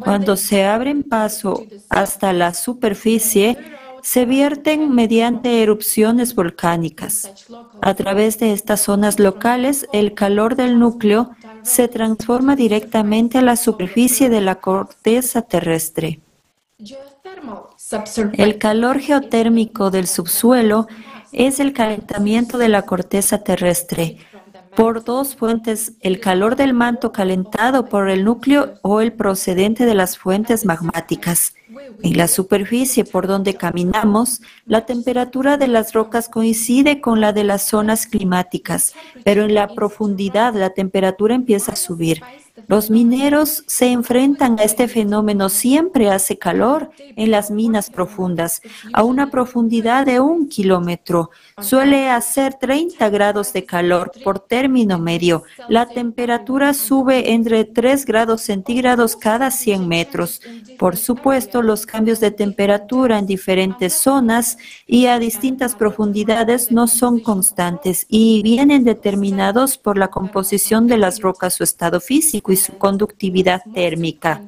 Cuando se abren paso hasta la superficie, se vierten mediante erupciones volcánicas. A través de estas zonas locales, el calor del núcleo se transforma directamente a la superficie de la corteza terrestre. El calor geotérmico del subsuelo es el calentamiento de la corteza terrestre por dos fuentes, el calor del manto calentado por el núcleo o el procedente de las fuentes magmáticas. En la superficie por donde caminamos, la temperatura de las rocas coincide con la de las zonas climáticas, pero en la profundidad la temperatura empieza a subir. Los mineros se enfrentan a este fenómeno. Siempre hace calor en las minas profundas, a una profundidad de un kilómetro. Suele hacer 30 grados de calor por término medio. La temperatura sube entre 3 grados centígrados cada 100 metros. Por supuesto, los cambios de temperatura en diferentes zonas y a distintas profundidades no son constantes y vienen determinados por la composición de las rocas, su estado físico y su conductividad térmica.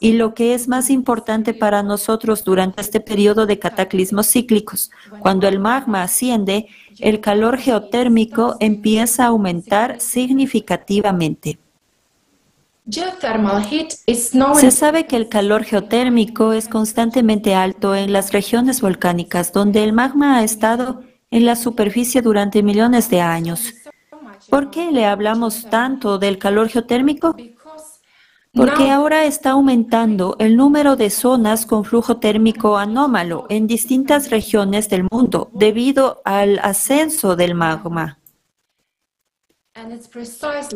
Y lo que es más importante para nosotros durante este periodo de cataclismos cíclicos, cuando el magma asciende, el calor geotérmico empieza a aumentar significativamente. Se sabe que el calor geotérmico es constantemente alto en las regiones volcánicas donde el magma ha estado en la superficie durante millones de años. ¿Por qué le hablamos tanto del calor geotérmico? Porque ahora está aumentando el número de zonas con flujo térmico anómalo en distintas regiones del mundo debido al ascenso del magma.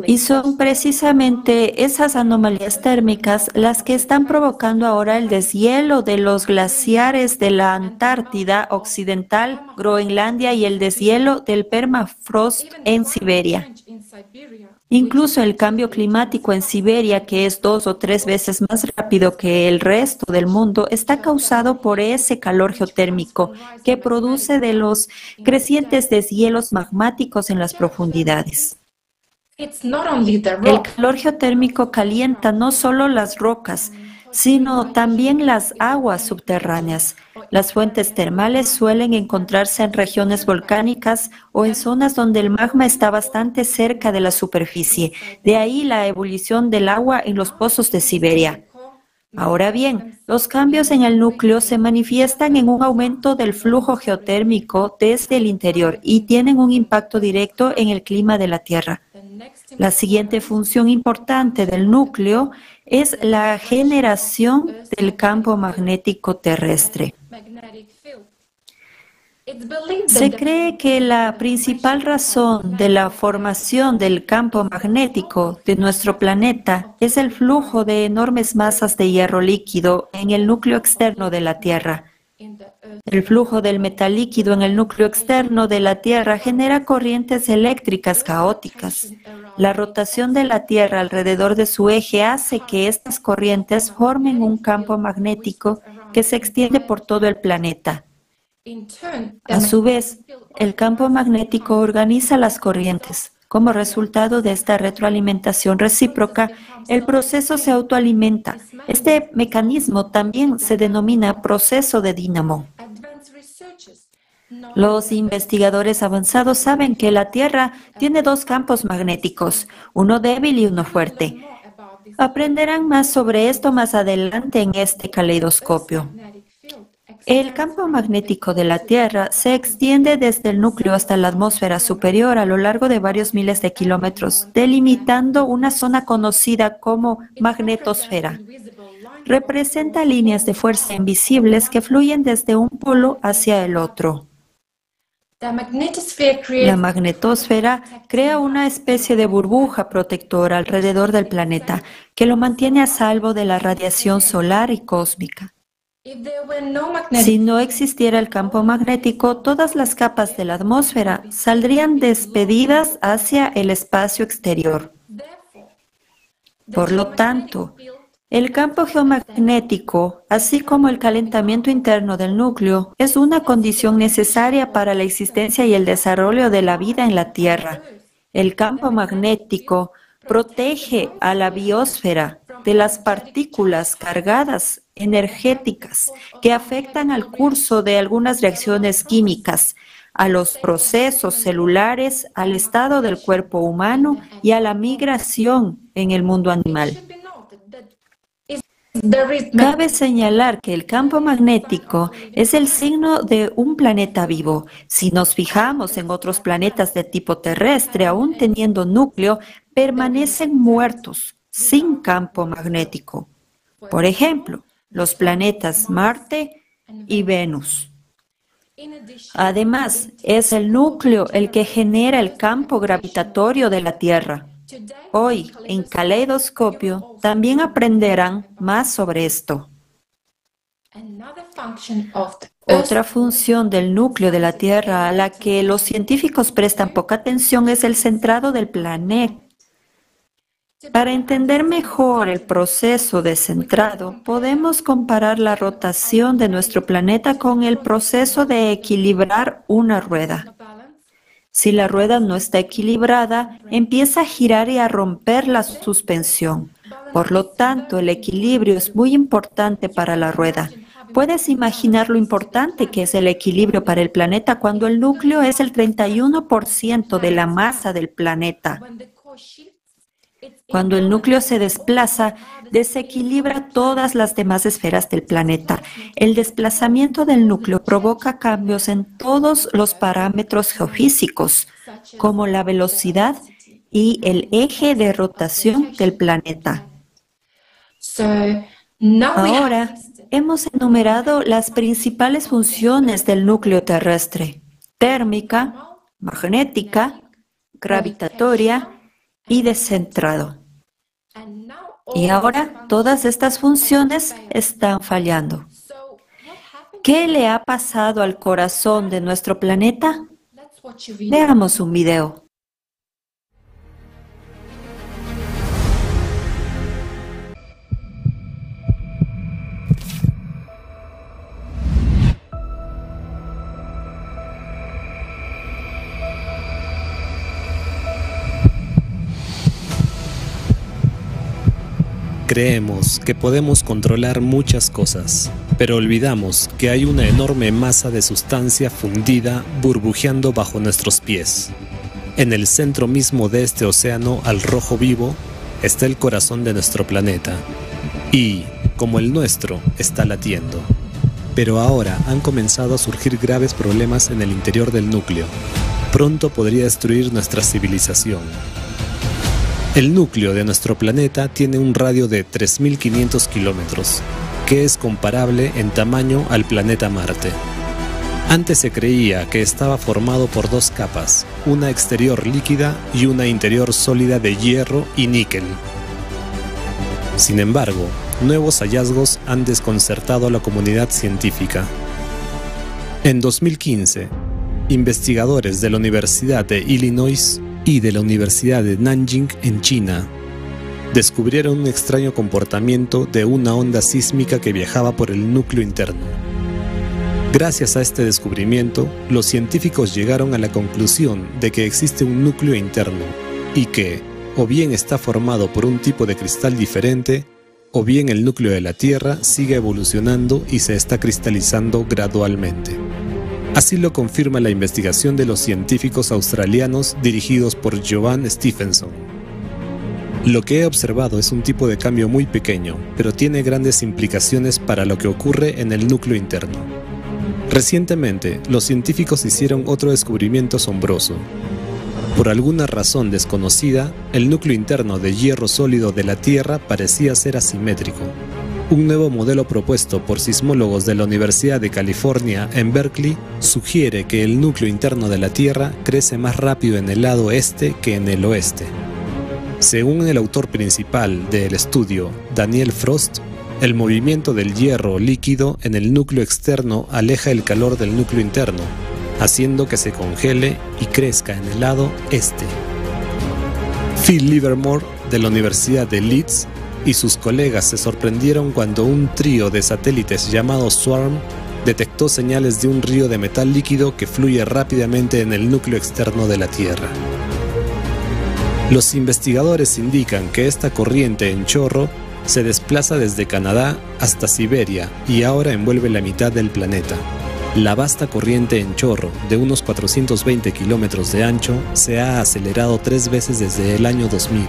Y son precisamente esas anomalías térmicas las que están provocando ahora el deshielo de los glaciares de la Antártida Occidental, Groenlandia y el deshielo del permafrost en Siberia. Incluso el cambio climático en Siberia, que es dos o tres veces más rápido que el resto del mundo, está causado por ese calor geotérmico que produce de los crecientes deshielos magmáticos en las profundidades. El calor geotérmico calienta no solo las rocas, sino también las aguas subterráneas. Las fuentes termales suelen encontrarse en regiones volcánicas o en zonas donde el magma está bastante cerca de la superficie. De ahí la ebullición del agua en los pozos de Siberia. Ahora bien, los cambios en el núcleo se manifiestan en un aumento del flujo geotérmico desde el interior y tienen un impacto directo en el clima de la Tierra. La siguiente función importante del núcleo es la generación del campo magnético terrestre. Se cree que la principal razón de la formación del campo magnético de nuestro planeta es el flujo de enormes masas de hierro líquido en el núcleo externo de la Tierra. El flujo del metal líquido en el núcleo externo de la Tierra genera corrientes eléctricas caóticas. La rotación de la Tierra alrededor de su eje hace que estas corrientes formen un campo magnético que se extiende por todo el planeta. A su vez, el campo magnético organiza las corrientes. Como resultado de esta retroalimentación recíproca, el proceso se autoalimenta. Este mecanismo también se denomina proceso de dínamo. Los investigadores avanzados saben que la Tierra tiene dos campos magnéticos, uno débil y uno fuerte. Aprenderán más sobre esto más adelante en este caleidoscopio. El campo magnético de la Tierra se extiende desde el núcleo hasta la atmósfera superior a lo largo de varios miles de kilómetros, delimitando una zona conocida como magnetosfera. Representa líneas de fuerza invisibles que fluyen desde un polo hacia el otro. La magnetosfera crea una especie de burbuja protectora alrededor del planeta que lo mantiene a salvo de la radiación solar y cósmica. Si no existiera el campo magnético, todas las capas de la atmósfera saldrían despedidas hacia el espacio exterior. Por lo tanto, el campo geomagnético, así como el calentamiento interno del núcleo, es una condición necesaria para la existencia y el desarrollo de la vida en la Tierra. El campo magnético protege a la biosfera de las partículas cargadas energéticas que afectan al curso de algunas reacciones químicas, a los procesos celulares, al estado del cuerpo humano y a la migración en el mundo animal. Cabe señalar que el campo magnético es el signo de un planeta vivo. Si nos fijamos en otros planetas de tipo terrestre, aún teniendo núcleo, permanecen muertos, sin campo magnético. Por ejemplo, los planetas Marte y Venus. Además, es el núcleo el que genera el campo gravitatorio de la Tierra. Hoy, en Caleidoscopio, también aprenderán más sobre esto. Otra función del núcleo de la Tierra a la que los científicos prestan poca atención es el centrado del planeta para entender mejor el proceso de centrado, podemos comparar la rotación de nuestro planeta con el proceso de equilibrar una rueda. Si la rueda no está equilibrada, empieza a girar y a romper la suspensión. Por lo tanto, el equilibrio es muy importante para la rueda. Puedes imaginar lo importante que es el equilibrio para el planeta cuando el núcleo es el 31% de la masa del planeta. Cuando el núcleo se desplaza, desequilibra todas las demás esferas del planeta. El desplazamiento del núcleo provoca cambios en todos los parámetros geofísicos, como la velocidad y el eje de rotación del planeta. Ahora hemos enumerado las principales funciones del núcleo terrestre, térmica, magnética, gravitatoria y descentrado. Y ahora todas estas funciones están fallando. ¿Qué le ha pasado al corazón de nuestro planeta? Veamos un video. Creemos que podemos controlar muchas cosas, pero olvidamos que hay una enorme masa de sustancia fundida burbujeando bajo nuestros pies. En el centro mismo de este océano al rojo vivo está el corazón de nuestro planeta. Y, como el nuestro, está latiendo. Pero ahora han comenzado a surgir graves problemas en el interior del núcleo. Pronto podría destruir nuestra civilización. El núcleo de nuestro planeta tiene un radio de 3.500 kilómetros, que es comparable en tamaño al planeta Marte. Antes se creía que estaba formado por dos capas, una exterior líquida y una interior sólida de hierro y níquel. Sin embargo, nuevos hallazgos han desconcertado a la comunidad científica. En 2015, investigadores de la Universidad de Illinois y de la Universidad de Nanjing en China descubrieron un extraño comportamiento de una onda sísmica que viajaba por el núcleo interno. Gracias a este descubrimiento, los científicos llegaron a la conclusión de que existe un núcleo interno y que, o bien está formado por un tipo de cristal diferente, o bien el núcleo de la Tierra sigue evolucionando y se está cristalizando gradualmente. Así lo confirma la investigación de los científicos australianos dirigidos por Jovan Stephenson. Lo que he observado es un tipo de cambio muy pequeño, pero tiene grandes implicaciones para lo que ocurre en el núcleo interno. Recientemente, los científicos hicieron otro descubrimiento asombroso. Por alguna razón desconocida, el núcleo interno de hierro sólido de la Tierra parecía ser asimétrico. Un nuevo modelo propuesto por sismólogos de la Universidad de California en Berkeley sugiere que el núcleo interno de la Tierra crece más rápido en el lado este que en el oeste. Según el autor principal del estudio, Daniel Frost, el movimiento del hierro líquido en el núcleo externo aleja el calor del núcleo interno, haciendo que se congele y crezca en el lado este. Phil Livermore, de la Universidad de Leeds, y sus colegas se sorprendieron cuando un trío de satélites llamado Swarm detectó señales de un río de metal líquido que fluye rápidamente en el núcleo externo de la Tierra. Los investigadores indican que esta corriente en chorro se desplaza desde Canadá hasta Siberia y ahora envuelve la mitad del planeta. La vasta corriente en chorro, de unos 420 kilómetros de ancho, se ha acelerado tres veces desde el año 2000.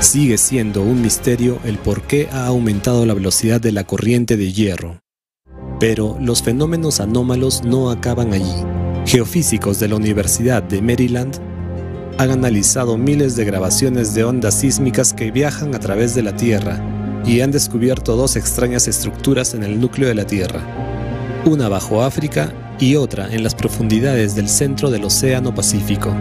Sigue siendo un misterio el por qué ha aumentado la velocidad de la corriente de hierro. Pero los fenómenos anómalos no acaban allí. Geofísicos de la Universidad de Maryland han analizado miles de grabaciones de ondas sísmicas que viajan a través de la Tierra y han descubierto dos extrañas estructuras en el núcleo de la Tierra, una bajo África y otra en las profundidades del centro del Océano Pacífico.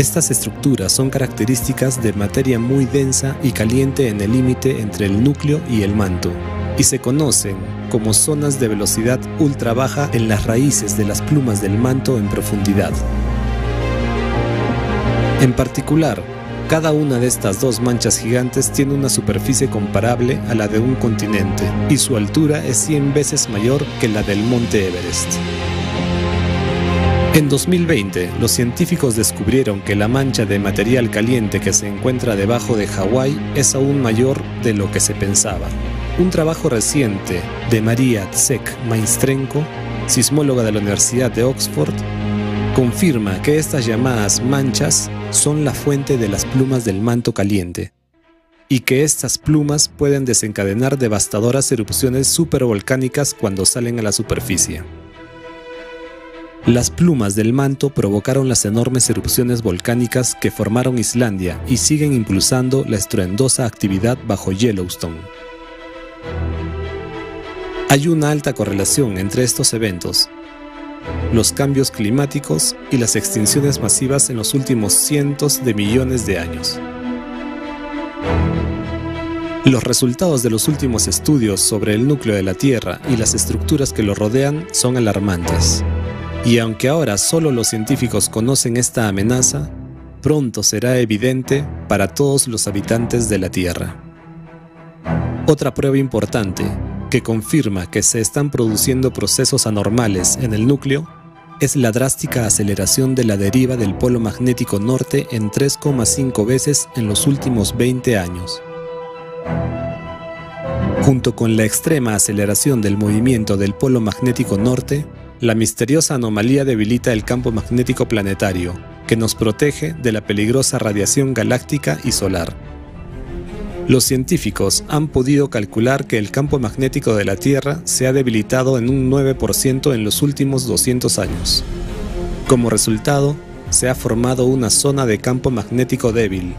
Estas estructuras son características de materia muy densa y caliente en el límite entre el núcleo y el manto, y se conocen como zonas de velocidad ultra baja en las raíces de las plumas del manto en profundidad. En particular, cada una de estas dos manchas gigantes tiene una superficie comparable a la de un continente y su altura es 100 veces mayor que la del monte Everest. En 2020, los científicos descubrieron que la mancha de material caliente que se encuentra debajo de Hawái es aún mayor de lo que se pensaba. Un trabajo reciente de María Tsek Mainstrenko, sismóloga de la Universidad de Oxford, confirma que estas llamadas manchas son la fuente de las plumas del manto caliente, y que estas plumas pueden desencadenar devastadoras erupciones supervolcánicas cuando salen a la superficie. Las plumas del manto provocaron las enormes erupciones volcánicas que formaron Islandia y siguen impulsando la estruendosa actividad bajo Yellowstone. Hay una alta correlación entre estos eventos, los cambios climáticos y las extinciones masivas en los últimos cientos de millones de años. Los resultados de los últimos estudios sobre el núcleo de la Tierra y las estructuras que lo rodean son alarmantes. Y aunque ahora solo los científicos conocen esta amenaza, pronto será evidente para todos los habitantes de la Tierra. Otra prueba importante que confirma que se están produciendo procesos anormales en el núcleo es la drástica aceleración de la deriva del polo magnético norte en 3,5 veces en los últimos 20 años. Junto con la extrema aceleración del movimiento del polo magnético norte, la misteriosa anomalía debilita el campo magnético planetario, que nos protege de la peligrosa radiación galáctica y solar. Los científicos han podido calcular que el campo magnético de la Tierra se ha debilitado en un 9% en los últimos 200 años. Como resultado, se ha formado una zona de campo magnético débil,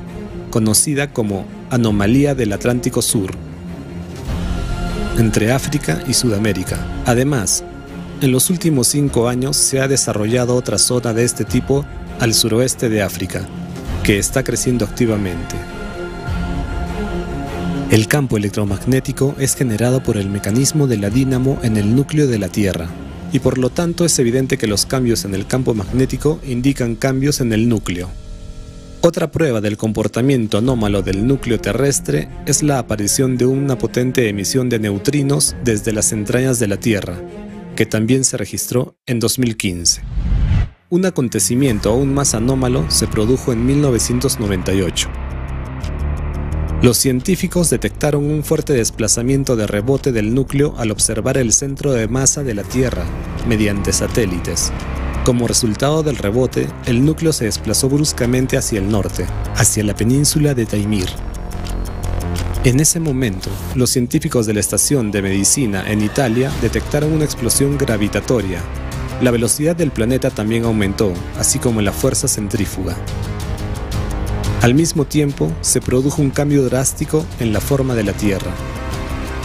conocida como anomalía del Atlántico Sur, entre África y Sudamérica. Además, en los últimos cinco años se ha desarrollado otra zona de este tipo al suroeste de África, que está creciendo activamente. El campo electromagnético es generado por el mecanismo de la dínamo en el núcleo de la Tierra, y por lo tanto es evidente que los cambios en el campo magnético indican cambios en el núcleo. Otra prueba del comportamiento anómalo del núcleo terrestre es la aparición de una potente emisión de neutrinos desde las entrañas de la Tierra, que también se registró en 2015. Un acontecimiento aún más anómalo se produjo en 1998 los científicos detectaron un fuerte desplazamiento de rebote del núcleo al observar el centro de masa de la Tierra mediante satélites. Como resultado del rebote, el núcleo se desplazó bruscamente hacia el norte, hacia la península de Taimir. En ese momento, los científicos de la estación de medicina en Italia detectaron una explosión gravitatoria. La velocidad del planeta también aumentó, así como la fuerza centrífuga. Al mismo tiempo, se produjo un cambio drástico en la forma de la Tierra,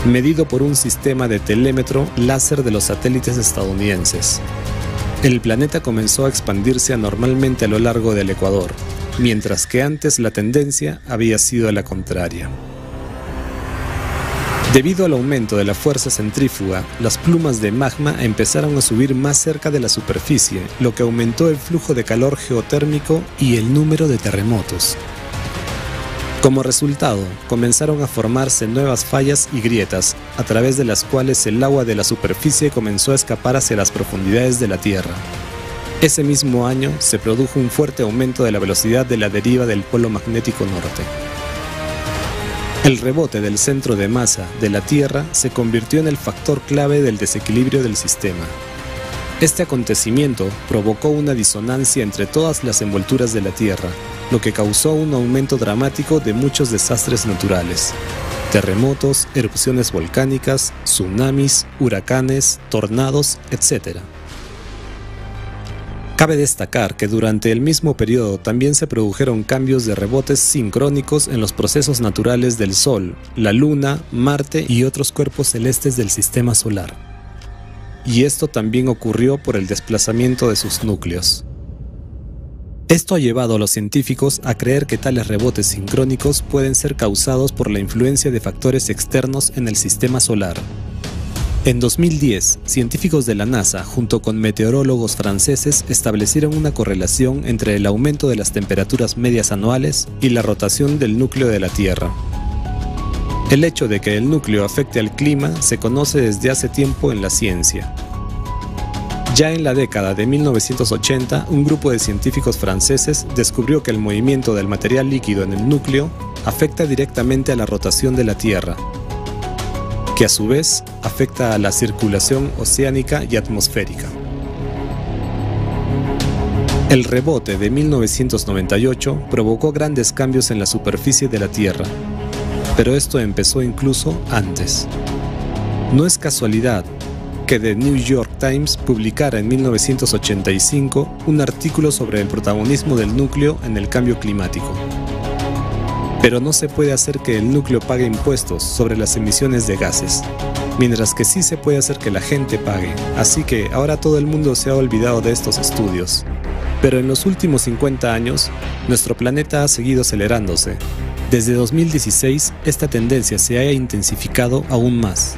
medido por un sistema de telémetro láser de los satélites estadounidenses. El planeta comenzó a expandirse anormalmente a lo largo del ecuador, mientras que antes la tendencia había sido la contraria. Debido al aumento de la fuerza centrífuga, las plumas de magma empezaron a subir más cerca de la superficie, lo que aumentó el flujo de calor geotérmico y el número de terremotos. Como resultado, comenzaron a formarse nuevas fallas y grietas, a través de las cuales el agua de la superficie comenzó a escapar hacia las profundidades de la Tierra. Ese mismo año se produjo un fuerte aumento de la velocidad de la deriva del polo magnético norte. El rebote del centro de masa de la Tierra se convirtió en el factor clave del desequilibrio del sistema. Este acontecimiento provocó una disonancia entre todas las envolturas de la Tierra, lo que causó un aumento dramático de muchos desastres naturales. Terremotos, erupciones volcánicas, tsunamis, huracanes, tornados, etc. Cabe destacar que durante el mismo periodo también se produjeron cambios de rebotes sincrónicos en los procesos naturales del Sol, la Luna, Marte y otros cuerpos celestes del Sistema Solar. Y esto también ocurrió por el desplazamiento de sus núcleos. Esto ha llevado a los científicos a creer que tales rebotes sincrónicos pueden ser causados por la influencia de factores externos en el sistema solar, en 2010, científicos de la NASA, junto con meteorólogos franceses, establecieron una correlación entre el aumento de las temperaturas medias anuales y la rotación del núcleo de la Tierra. El hecho de que el núcleo afecte al clima se conoce desde hace tiempo en la ciencia. Ya en la década de 1980, un grupo de científicos franceses descubrió que el movimiento del material líquido en el núcleo afecta directamente a la rotación de la Tierra, que a su vez afecta a la circulación oceánica y atmosférica. El rebote de 1998 provocó grandes cambios en la superficie de la Tierra, pero esto empezó incluso antes. No es casualidad que The New York Times publicara en 1985 un artículo sobre el protagonismo del núcleo en el cambio climático. Pero no se puede hacer que el núcleo pague impuestos sobre las emisiones de gases, mientras que sí se puede hacer que la gente pague, así que ahora todo el mundo se ha olvidado de estos estudios. Pero en los últimos 50 años, nuestro planeta ha seguido acelerándose. Desde 2016, esta tendencia se ha intensificado aún más.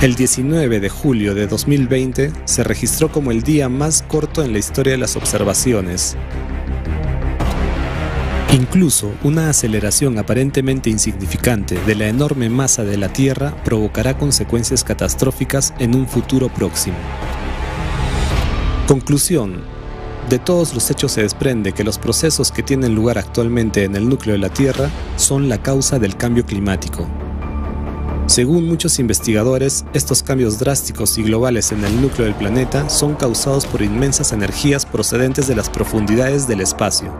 El 19 de julio de 2020 se registró como el día más corto en la historia de las observaciones, Incluso una aceleración aparentemente insignificante de la enorme masa de la Tierra provocará consecuencias catastróficas en un futuro próximo. Conclusión. De todos los hechos se desprende que los procesos que tienen lugar actualmente en el núcleo de la Tierra son la causa del cambio climático. Según muchos investigadores, estos cambios drásticos y globales en el núcleo del planeta son causados por inmensas energías procedentes de las profundidades del espacio,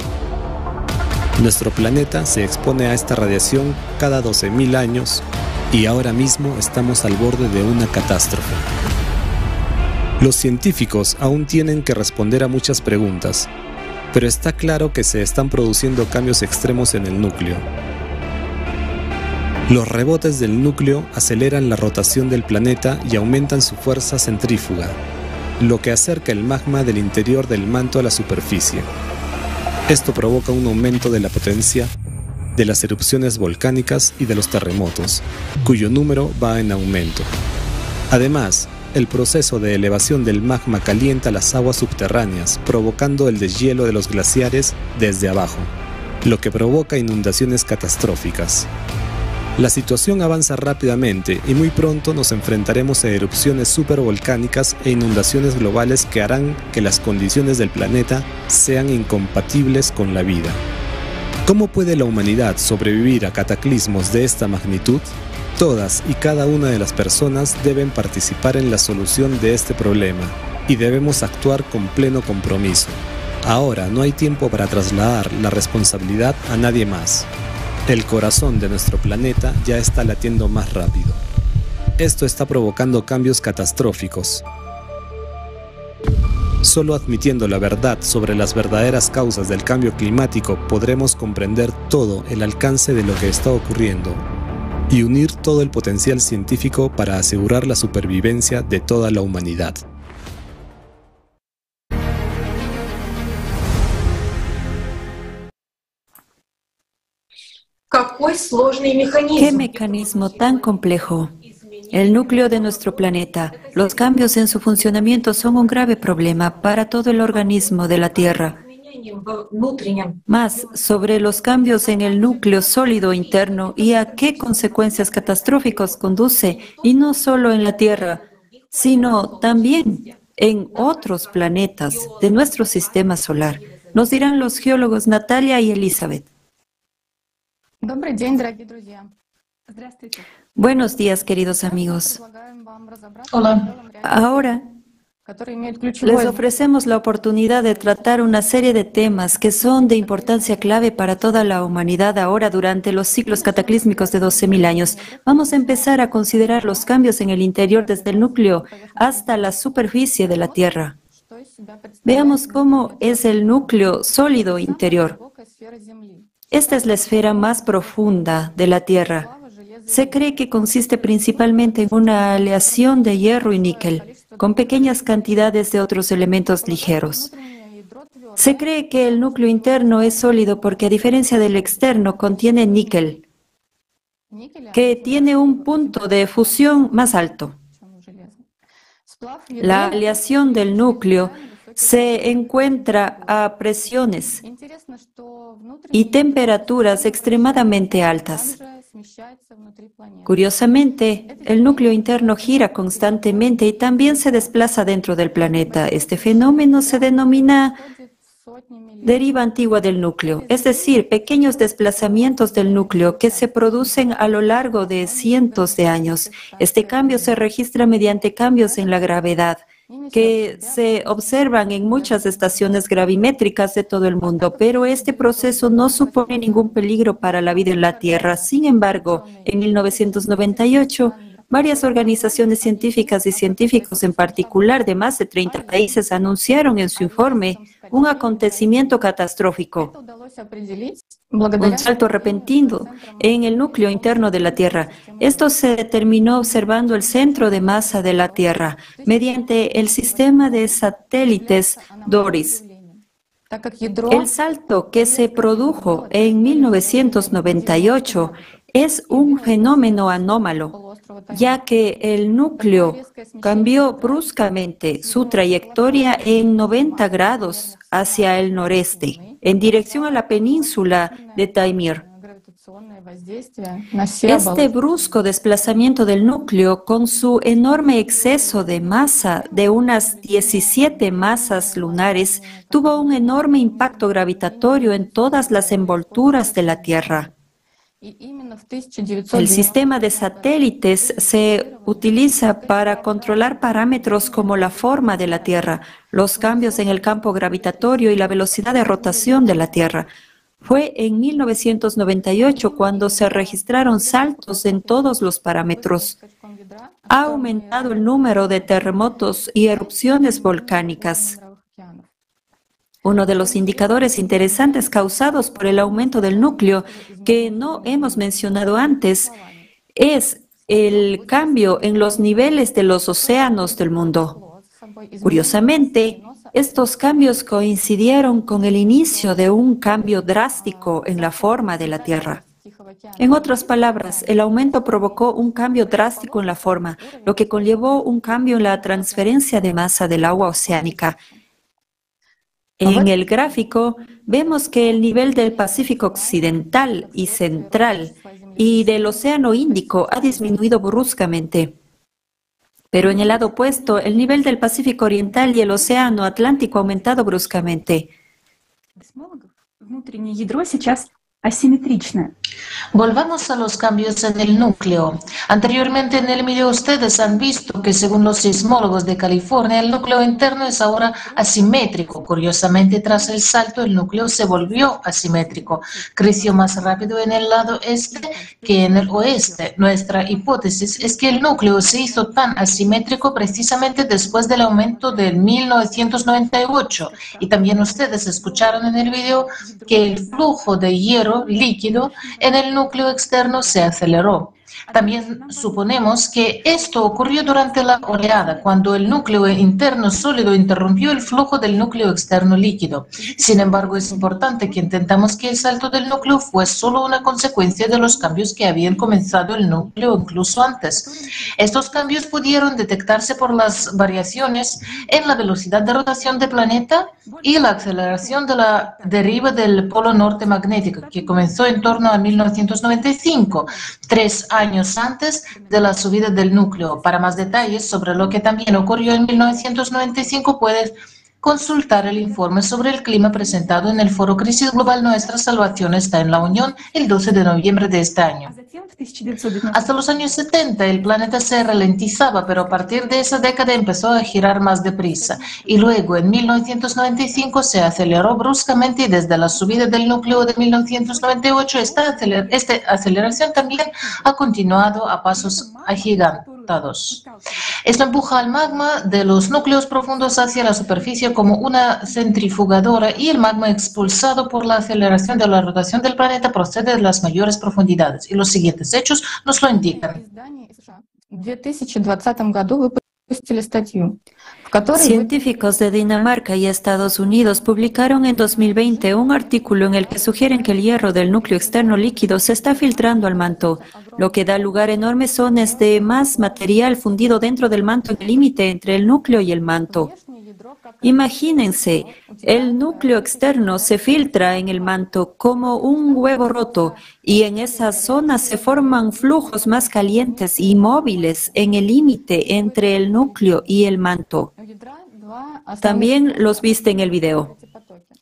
Nuestro planeta se expone a esta radiación cada 12.000 años y ahora mismo estamos al borde de una catástrofe. Los científicos aún tienen que responder a muchas preguntas, pero está claro que se están produciendo cambios extremos en el núcleo. Los rebotes del núcleo aceleran la rotación del planeta y aumentan su fuerza centrífuga, lo que acerca el magma del interior del manto a la superficie. Esto provoca un aumento de la potencia de las erupciones volcánicas y de los terremotos, cuyo número va en aumento. Además, el proceso de elevación del magma calienta las aguas subterráneas, provocando el deshielo de los glaciares desde abajo, lo que provoca inundaciones catastróficas. La situación avanza rápidamente y muy pronto nos enfrentaremos a erupciones supervolcánicas e inundaciones globales que harán que las condiciones del planeta sean incompatibles con la vida. ¿Cómo puede la humanidad sobrevivir a cataclismos de esta magnitud? Todas y cada una de las personas deben participar en la solución de este problema y debemos actuar con pleno compromiso. Ahora no hay tiempo para trasladar la responsabilidad a nadie más. El corazón de nuestro planeta ya está latiendo más rápido. Esto está provocando cambios catastróficos. Solo admitiendo la verdad sobre las verdaderas causas del cambio climático podremos comprender todo el alcance de lo que está ocurriendo y unir todo el potencial científico para asegurar la supervivencia de toda la humanidad. ¿Qué mecanismo tan complejo? El núcleo de nuestro planeta, los cambios en su funcionamiento son un grave problema para todo el organismo de la Tierra. Más sobre los cambios en el núcleo sólido interno y a qué consecuencias catastróficas conduce, y no solo en la Tierra, sino también en otros planetas de nuestro sistema solar, nos dirán los geólogos Natalia y Elizabeth. Buenos días, queridos amigos. Hola. Ahora les ofrecemos la oportunidad de tratar una serie de temas que son de importancia clave para toda la humanidad ahora durante los ciclos cataclísmicos de 12.000 años. Vamos a empezar a considerar los cambios en el interior desde el núcleo hasta la superficie de la Tierra. Veamos cómo es el núcleo sólido interior. Esta es la esfera más profunda de la Tierra. Se cree que consiste principalmente en una aleación de hierro y níquel con pequeñas cantidades de otros elementos ligeros. Se cree que el núcleo interno es sólido porque a diferencia del externo contiene níquel, que tiene un punto de fusión más alto. La aleación del núcleo se encuentra a presiones y temperaturas extremadamente altas. Curiosamente, el núcleo interno gira constantemente y también se desplaza dentro del planeta. Este fenómeno se denomina deriva antigua del núcleo, es decir, pequeños desplazamientos del núcleo que se producen a lo largo de cientos de años. Este cambio se registra mediante cambios en la gravedad que se observan en muchas estaciones gravimétricas de todo el mundo, pero este proceso no supone ningún peligro para la vida en la Tierra. Sin embargo, en 1998, varias organizaciones científicas y científicos en particular de más de 30 países anunciaron en su informe un acontecimiento catastrófico, un salto repentino en el núcleo interno de la Tierra. Esto se determinó observando el centro de masa de la Tierra mediante el sistema de satélites DORIS. El salto que se produjo en 1998 es un fenómeno anómalo, ya que el núcleo cambió bruscamente su trayectoria en 90 grados hacia el noreste, en dirección a la península de Taimir. Este brusco desplazamiento del núcleo, con su enorme exceso de masa de unas 17 masas lunares, tuvo un enorme impacto gravitatorio en todas las envolturas de la Tierra. El sistema de satélites se utiliza para controlar parámetros como la forma de la Tierra, los cambios en el campo gravitatorio y la velocidad de rotación de la Tierra. Fue en 1998 cuando se registraron saltos en todos los parámetros. Ha aumentado el número de terremotos y erupciones volcánicas. Uno de los indicadores interesantes causados por el aumento del núcleo que no hemos mencionado antes es el cambio en los niveles de los océanos del mundo. Curiosamente, estos cambios coincidieron con el inicio de un cambio drástico en la forma de la Tierra. En otras palabras, el aumento provocó un cambio drástico en la forma, lo que conllevó un cambio en la transferencia de masa del agua oceánica. En el gráfico vemos que el nivel del Pacífico Occidental y Central y del Océano Índico ha disminuido bruscamente. Pero en el lado opuesto, el nivel del Pacífico Oriental y el Océano Atlántico ha aumentado bruscamente. Volvamos a los cambios en el núcleo. Anteriormente en el video ustedes han visto que según los sismólogos de California, el núcleo interno es ahora asimétrico. Curiosamente, tras el salto, el núcleo se volvió asimétrico. Creció más rápido en el lado este que en el oeste. Nuestra hipótesis es que el núcleo se hizo tan asimétrico precisamente después del aumento del 1998. Y también ustedes escucharon en el video que el flujo de hierro líquido en el núcleo externo se aceleró. También suponemos que esto ocurrió durante la oleada, cuando el núcleo interno sólido interrumpió el flujo del núcleo externo líquido. Sin embargo, es importante que intentamos que el salto del núcleo fue solo una consecuencia de los cambios que habían comenzado el núcleo incluso antes. Estos cambios pudieron detectarse por las variaciones en la velocidad de rotación del planeta y la aceleración de la deriva del polo norte magnético, que comenzó en torno a 1995, tres años años antes de la subida del núcleo. Para más detalles sobre lo que también ocurrió en 1995, puedes consultar el informe sobre el clima presentado en el foro Crisis Global Nuestra Salvación está en la Unión el 12 de noviembre de este año. Hasta los años 70 el planeta se ralentizaba, pero a partir de esa década empezó a girar más deprisa y luego en 1995 se aceleró bruscamente y desde la subida del núcleo de 1998 esta, esta aceleración también ha continuado a pasos agigantes. Esto empuja al magma de los núcleos profundos hacia la superficie como una centrifugadora y el magma expulsado por la aceleración de la rotación del planeta procede de las mayores profundidades. Y los siguientes hechos nos lo indican. Científicos de Dinamarca y Estados Unidos publicaron en 2020 un artículo en el que sugieren que el hierro del núcleo externo líquido se está filtrando al manto, lo que da lugar a enormes zonas de más material fundido dentro del manto en el límite entre el núcleo y el manto. Imagínense, el núcleo externo se filtra en el manto como un huevo roto y en esas zonas se forman flujos más calientes y móviles en el límite entre el núcleo y el manto. También los viste en el video.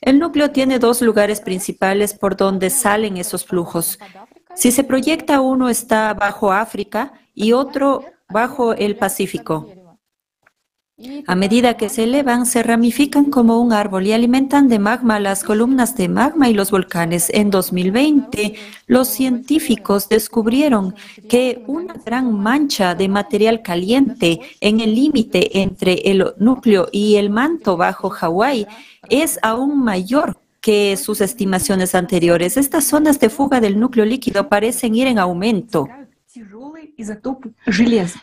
El núcleo tiene dos lugares principales por donde salen esos flujos. Si se proyecta uno está bajo África y otro bajo el Pacífico. A medida que se elevan, se ramifican como un árbol y alimentan de magma las columnas de magma y los volcanes. En 2020, los científicos descubrieron que una gran mancha de material caliente en el límite entre el núcleo y el manto bajo Hawái es aún mayor que sus estimaciones anteriores. Estas zonas de fuga del núcleo líquido parecen ir en aumento.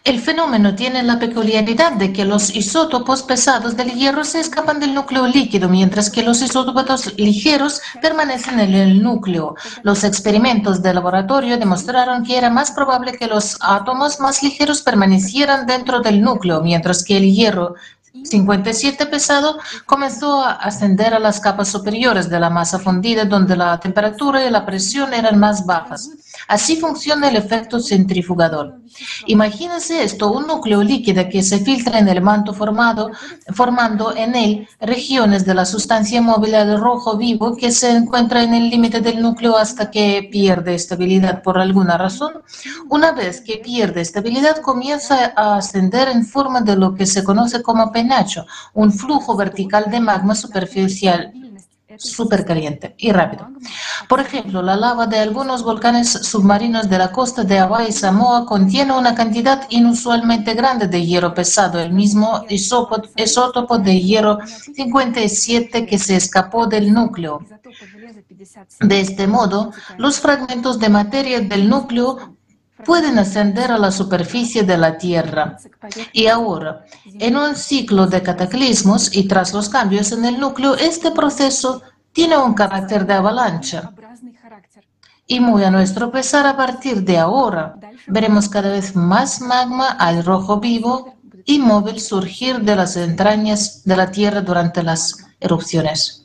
El fenómeno tiene la peculiaridad de que los isótopos pesados del hierro se escapan del núcleo líquido, mientras que los isótopos ligeros permanecen en el núcleo. Los experimentos de laboratorio demostraron que era más probable que los átomos más ligeros permanecieran dentro del núcleo, mientras que el hierro 57 pesado comenzó a ascender a las capas superiores de la masa fundida donde la temperatura y la presión eran más bajas. Así funciona el efecto centrifugador. Imagínense esto, un núcleo líquido que se filtra en el manto formado, formando en él regiones de la sustancia móvil de rojo vivo que se encuentra en el límite del núcleo hasta que pierde estabilidad por alguna razón. Una vez que pierde estabilidad, comienza a ascender en forma de lo que se conoce como un flujo vertical de magma superficial súper caliente y rápido. Por ejemplo, la lava de algunos volcanes submarinos de la costa de Hawái y Samoa contiene una cantidad inusualmente grande de hierro pesado, el mismo isótopo de hierro 57 que se escapó del núcleo. De este modo, los fragmentos de materia del núcleo pueden ascender a la superficie de la Tierra. Y ahora, en un ciclo de cataclismos y tras los cambios en el núcleo, este proceso tiene un carácter de avalancha. Y muy a nuestro pesar, a partir de ahora, veremos cada vez más magma al rojo vivo y móvil surgir de las entrañas de la Tierra durante las erupciones.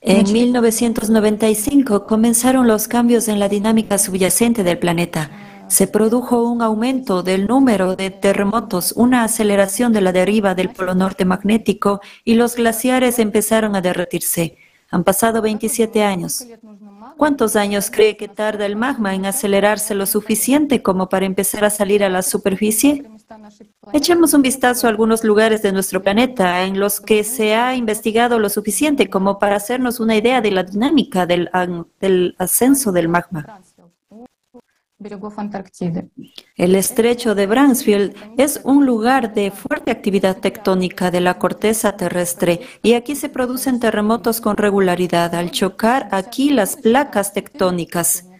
En 1995 comenzaron los cambios en la dinámica subyacente del planeta. Se produjo un aumento del número de terremotos, una aceleración de la deriva del polo norte magnético y los glaciares empezaron a derretirse. Han pasado 27 años. ¿Cuántos años cree que tarda el magma en acelerarse lo suficiente como para empezar a salir a la superficie? Echemos un vistazo a algunos lugares de nuestro planeta en los que se ha investigado lo suficiente como para hacernos una idea de la dinámica del, ascenso del magma. El estrecho de Bransfield es un lugar de fuerte actividad tectónica de la corteza terrestre y aquí se producen terremotos con regularidad al chocar aquí las placas tectónicas.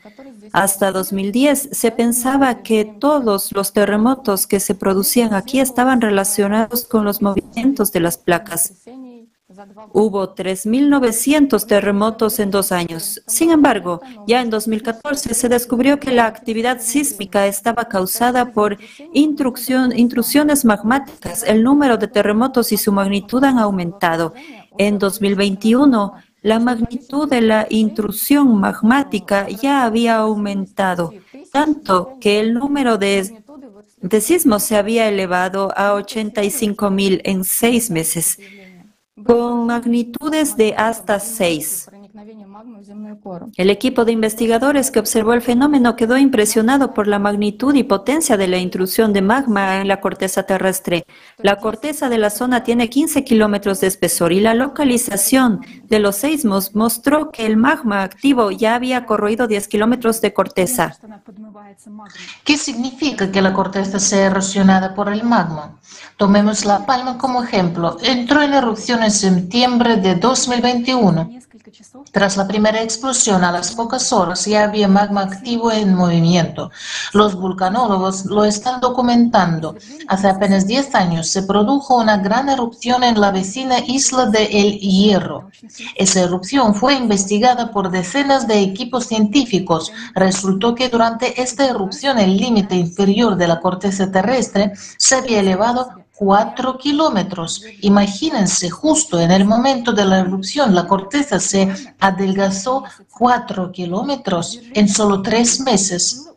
Hasta 2010 se pensaba que todos los terremotos que se producían aquí estaban relacionados con los movimientos de las placas. Hubo 3.900 terremotos en dos años. Sin embargo, ya en 2014 se descubrió que la actividad sísmica estaba causada por intrusiones magmáticas. El número de terremotos y su magnitud han aumentado. En 2021, la magnitud de la intrusión magmática ya había aumentado, tanto que el número de, sismos se había elevado a 85.000 en seis meses, con magnitudes de hasta 6. El equipo de investigadores que observó el fenómeno quedó impresionado por la magnitud y potencia de la intrusión de magma en la corteza terrestre. La corteza de la zona tiene 15 kilómetros de espesor y la localización de los seismos mostró que el magma activo ya había corroído 10 kilómetros de corteza. ¿Qué significa que la corteza sea erosionada por el magma? Tomemos La Palma como ejemplo. Entró en erupción en septiembre de 2021. Tras la primera explosión, a las pocas horas ya había magma activo en movimiento. Los vulcanólogos lo están documentando. Hace apenas 10 años se produjo una gran erupción en la vecina isla de El Hierro. Esa erupción fue investigada por decenas de equipos científicos. Resultó que durante esta erupción el límite inferior de la corteza terrestre se había elevado 4 kilómetros. Imagínense, justo en el momento de la erupción, la corteza se adelgazó 4 kilómetros en solo tres meses.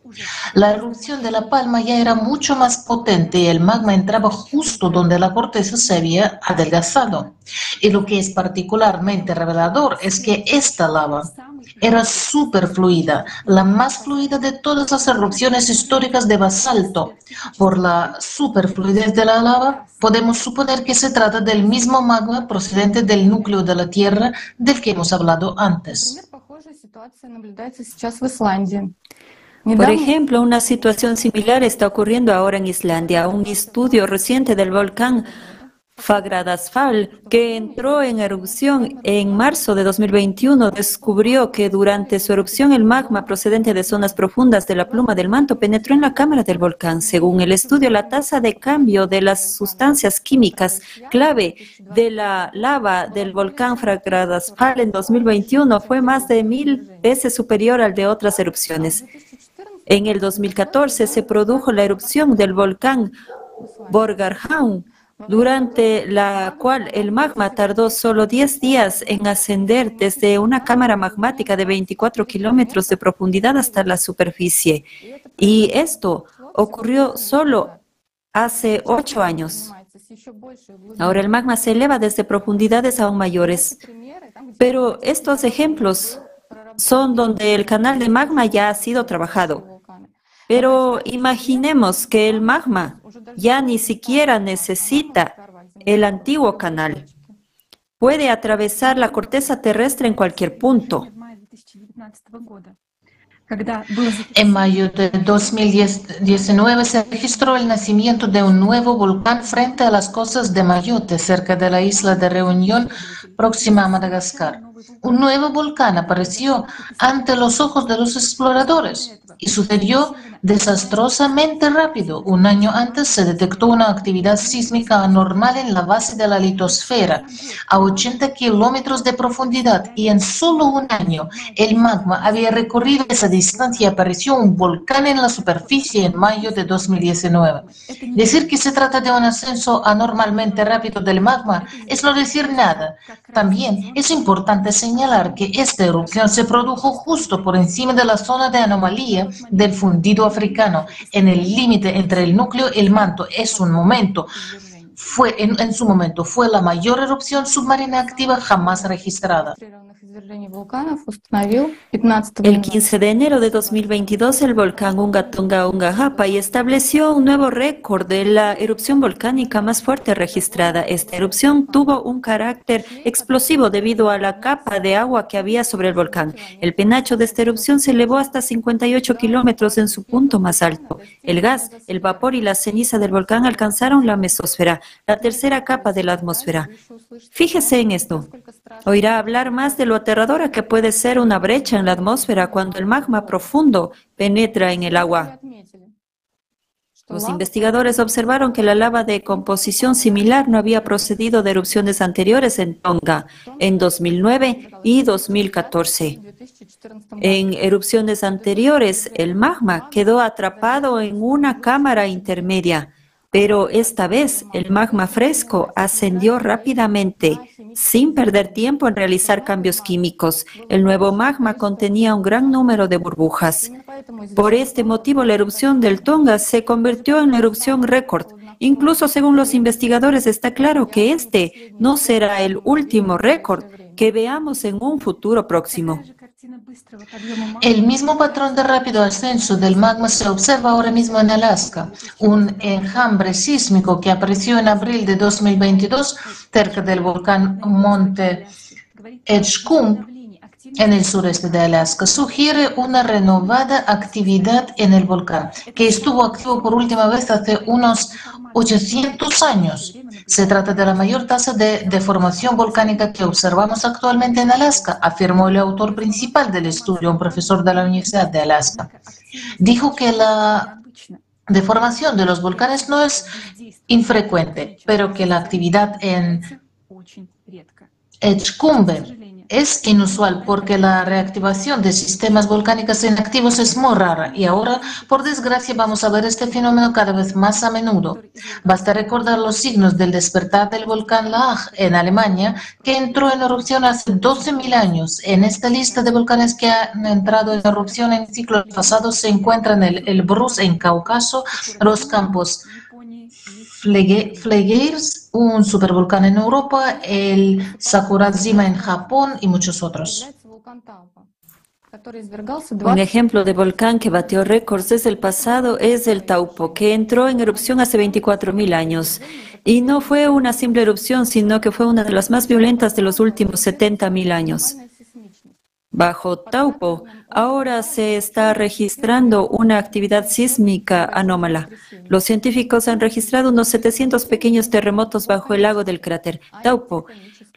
La erupción de La Palma ya era mucho más potente y el magma entraba justo donde la corteza se había adelgazado. Y lo que es particularmente revelador es que esta lava era súper fluida, la más fluida de todas las erupciones históricas de basalto. Por la superfluidez de la lava, podemos suponer que se trata del mismo magma procedente del núcleo de la Tierra del que hemos hablado antes. Por ejemplo, una situación similar está ocurriendo ahora en Islandia. Un estudio reciente del volcán Fagradalsfjall, que entró en erupción en marzo de 2021, descubrió que durante su erupción el magma procedente de zonas profundas de la pluma del manto penetró en la cámara del volcán. Según el estudio, la tasa de cambio de las sustancias químicas clave de la lava del volcán Fagradalsfjall en 2021 fue más de mil veces superior al de otras erupciones. En el 2014 se produjo la erupción del volcán Borgarhaun, durante la cual el magma tardó solo 10 días en ascender desde una cámara magmática de 24 kilómetros de profundidad hasta la superficie. Y esto ocurrió solo hace 8 años. Ahora el magma se eleva desde profundidades aún mayores. Pero estos ejemplos son donde el canal de magma ya ha sido trabajado. Pero imaginemos que el magma ya ni siquiera necesita el antiguo canal. Puede atravesar la corteza terrestre en cualquier punto. En mayo de 2019 se registró el nacimiento de un nuevo volcán frente a las costas de Mayotte, cerca de la isla de Reunión, próxima a Madagascar. Un nuevo volcán apareció ante los ojos de los exploradores y sucedió desastrosamente rápido. Un año antes se detectó una actividad sísmica anormal en la base de la litosfera, a 80 kilómetros de profundidad, y en solo un año el magma había recorrido esa distancia y apareció un volcán en la superficie en mayo de 2019. Decir que se trata de un ascenso anormalmente rápido del magma es no decir nada. También es importante señalar que esta erupción se produjo justo por encima de la zona de anomalía del fundido africano, en el límite entre el núcleo y el manto. Es un momento. Fue, en su momento, fue la mayor erupción submarina activa jamás registrada. El 15 de enero de 2022, el volcán Unga Tonga Unga Hapa estableció un nuevo récord de la erupción volcánica más fuerte registrada. Esta erupción tuvo un carácter explosivo debido a la capa de agua que había sobre el volcán. El penacho de esta erupción se elevó hasta 58 kilómetros en su punto más alto. El gas, el vapor y la ceniza del volcán alcanzaron la mesósfera, la tercera capa de la atmósfera. Fíjese en esto. Oirá hablar más de lo aterradora que puede ser una brecha en la atmósfera cuando el magma profundo penetra en el agua. Los investigadores observaron que la lava de composición similar no había procedido de erupciones anteriores en Tonga en 2009 y 2014. En erupciones anteriores, el magma quedó atrapado en una cámara intermedia pero esta vez el magma fresco ascendió rápidamente, sin perder tiempo en realizar cambios químicos. El nuevo magma contenía un gran número de burbujas. Por este motivo, la erupción del Tonga se convirtió en la erupción récord. Incluso según los investigadores, está claro que este no será el último récord que veamos en un futuro próximo. El mismo patrón de rápido ascenso del magma se observa ahora mismo en Alaska, un enjambre sísmico que apareció en abril de 2022 cerca del volcán Monte Edgecumbe en el sureste de Alaska sugiere una renovada actividad en el volcán, que estuvo activo por última vez hace unos 800 años. Se trata de la mayor tasa de deformación volcánica que observamos actualmente en Alaska, afirmó el autor principal del estudio, un profesor de la Universidad de Alaska. Dijo que la deformación de los volcanes no es infrecuente, pero que la actividad en Edgecumbe es inusual porque la reactivación de sistemas volcánicos inactivos es muy rara y ahora, por desgracia, vamos a ver este fenómeno cada vez más a menudo. Basta recordar los signos del despertar del volcán Laag en Alemania, que entró en erupción hace 12.000 años. En esta lista de volcanes que han entrado en erupción en ciclos pasados se encuentran el, Bruce en Cáucaso, los campos Flegueirs, un supervolcán en Europa, el Sakurajima en Japón y muchos otros. Un ejemplo de volcán que batió récords desde el pasado es el Taupo, que entró en erupción hace 24.000 años. Y no fue una simple erupción, sino que fue una de las más violentas de los últimos 70.000 años. Bajo Taupo, ahora se está registrando una actividad sísmica anómala. Los científicos han registrado unos 700 pequeños terremotos bajo el lago del cráter Taupo,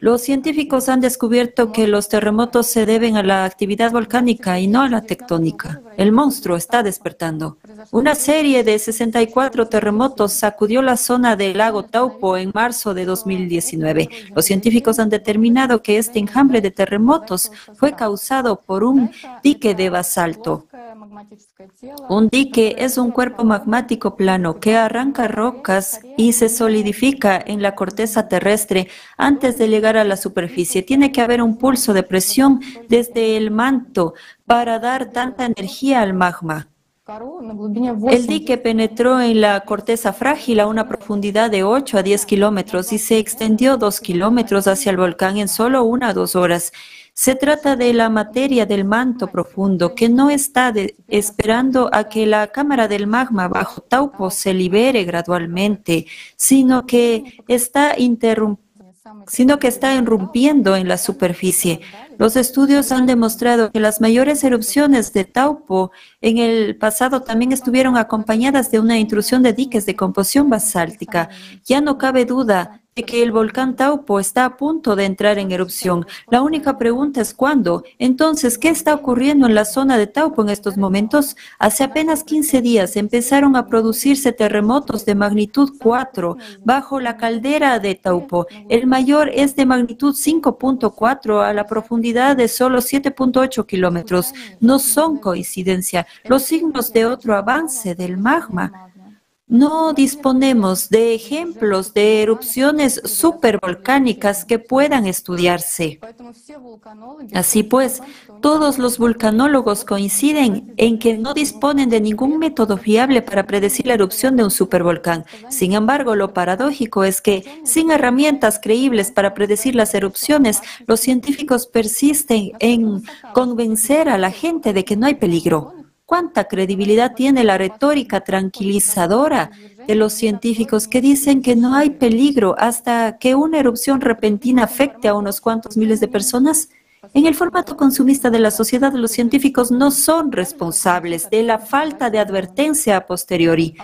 los científicos han descubierto que los terremotos se deben a la actividad volcánica y no a la tectónica. El monstruo está despertando. Una serie de 64 terremotos sacudió la zona del lago Taupo en marzo de 2019. Los científicos han determinado que este enjambre de terremotos fue causado por un dique de basalto. Un dique es un cuerpo magmático plano que arranca rocas y se solidifica en la corteza terrestre antes de llegar a la superficie. Tiene que haber un pulso de presión desde el manto para dar tanta energía al magma. El dique penetró en la corteza frágil a una profundidad de 8 a 10 kilómetros y se extendió 2 kilómetros hacia el volcán en solo una o dos horas. Se trata de la materia del manto profundo que no está esperando a que la cámara del magma bajo Taupo se libere gradualmente, sino que está sino que está irrumpiendo en la superficie. Los estudios han demostrado que las mayores erupciones de Taupo en el pasado también estuvieron acompañadas de una intrusión de diques de composición basáltica. Ya no cabe duda que el volcán Taupo está a punto de entrar en erupción. La única pregunta es cuándo. Entonces, ¿qué está ocurriendo en la zona de Taupo en estos momentos? Hace apenas 15 días empezaron a producirse terremotos de magnitud 4 bajo la caldera de Taupo. El mayor es de magnitud 5.4 a la profundidad de solo 7.8 kilómetros. No son coincidencia. Los signos de otro avance del magma no disponemos de ejemplos de erupciones supervolcánicas que puedan estudiarse. Así pues, todos los vulcanólogos coinciden en que no disponen de ningún método fiable para predecir la erupción de un supervolcán. Sin embargo, lo paradójico es que, sin herramientas creíbles para predecir las erupciones, los científicos persisten en convencer a la gente de que no hay peligro. ¿Cuánta credibilidad tiene la retórica tranquilizadora de los científicos que dicen que no hay peligro hasta que una erupción repentina afecte a unos cuantos miles de personas? En el formato consumista de la sociedad, los científicos no son responsables de la falta de advertencia a posteriori,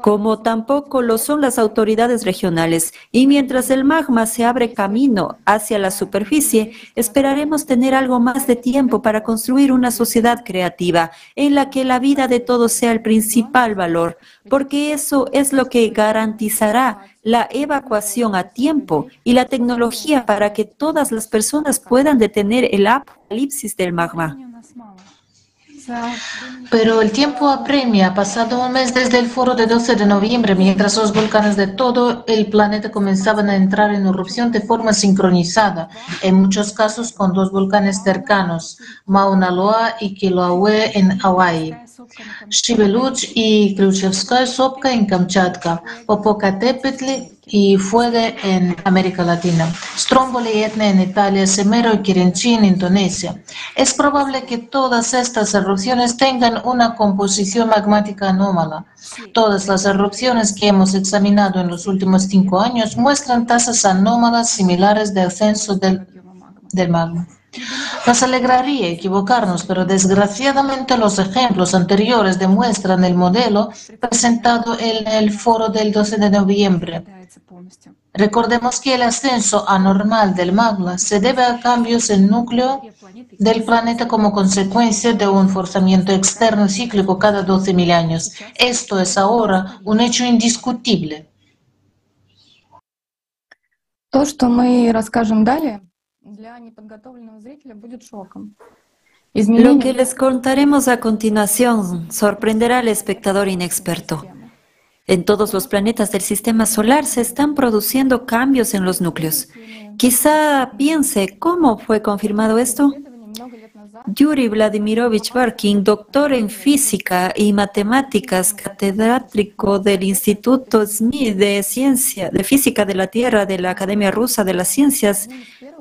como tampoco lo son las autoridades regionales. Y mientras el magma se abre camino hacia la superficie, esperaremos tener algo más de tiempo para construir una sociedad creativa en la que la vida de todos sea el principal valor, porque eso es lo que garantizará la evacuación a tiempo y la tecnología para que todas las personas puedan detener el apocalipsis del magma. Pero el tiempo apremia. Pasado un mes desde el foro de 12 de noviembre, mientras los volcanes de todo el planeta comenzaban a entrar en erupción de forma sincronizada, en muchos casos con dos volcanes cercanos, Mauna Loa y Kilauea en Hawái. Shiveluch y Khrushchevskaya Sopka en Kamchatka, Popocatépetl y Fuege en América Latina, Stromboli y Etna en Italia, Semero y Kirinchi en Indonesia. Es probable que todas estas erupciones tengan una composición magmática anómala. Todas las erupciones que hemos examinado en los últimos cinco años muestran tasas anómalas similares de ascenso del, del magma. Nos alegraría equivocarnos, pero desgraciadamente los ejemplos anteriores demuestran el modelo presentado en el foro del 12 de noviembre. Recordemos que el ascenso anormal del magma se debe a cambios en núcleo del planeta como consecuencia de un forzamiento externo cíclico cada 12.000 años. Esto es ahora un hecho indiscutible. То, что мы расскажем далее, lo que les contaremos a continuación sorprenderá al espectador inexperto. En todos los planetas del sistema solar se están produciendo cambios en los núcleos. Quizá piense cómo fue confirmado esto. Yuri Vladimirovich Barkin, doctor en física y matemáticas, catedrático del Instituto Smith de Ciencia, de Física de la Tierra de la Academia Rusa de las Ciencias,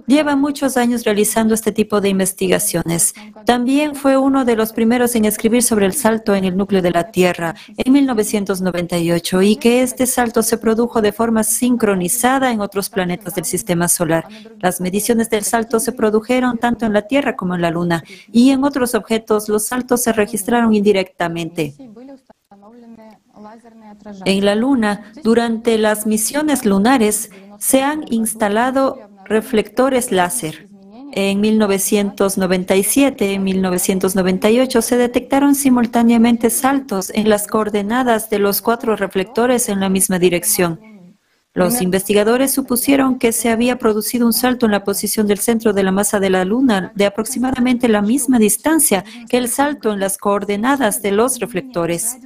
lleva muchos años realizando este tipo de investigaciones. También fue uno de los primeros en escribir sobre el salto en el núcleo de la Tierra en 1998 y que este salto se produjo de forma sincronizada en otros planetas del sistema solar. Las mediciones del salto se produjeron tanto en la Tierra como en la Luna y en otros objetos los saltos se registraron indirectamente. En la Luna, durante las misiones lunares, se han instalado reflectores láser. En 1997 y 1998 se detectaron simultáneamente saltos en las coordenadas de los cuatro reflectores en la misma dirección. Los investigadores supusieron que se había producido un salto en la posición del centro de la masa de la Luna de aproximadamente la misma distancia que el salto en las coordenadas de los reflectores.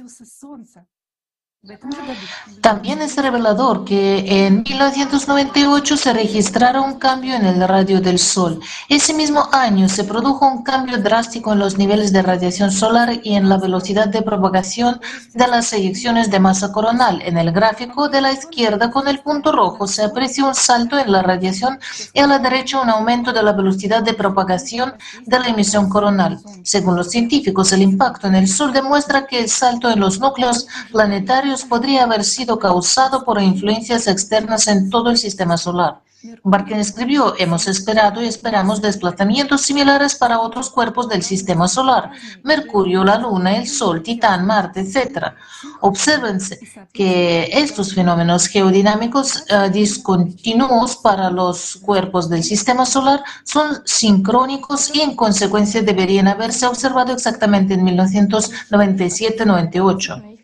También es revelador que en 1998 se registrara un cambio en el radio del Sol. Ese mismo año se produjo un cambio drástico en los niveles de radiación solar y en la velocidad de propagación de las eyecciones de masa coronal. En el gráfico de la izquierda con el punto rojo se aprecia un salto en la radiación y a la derecha un aumento de la velocidad de propagación de la emisión coronal. Según los científicos, el impacto en el Sol demuestra que el salto en los núcleos planetarios podría haber sido causado por influencias externas en todo el sistema solar. Barkin escribió, hemos esperado y esperamos desplazamientos similares para otros cuerpos del sistema solar, Mercurio, la Luna, el Sol, Titán, Marte, etc. Observen que estos fenómenos geodinámicos uh, discontinuos para los cuerpos del sistema solar son sincrónicos y en consecuencia deberían haberse observado exactamente en 1997-98.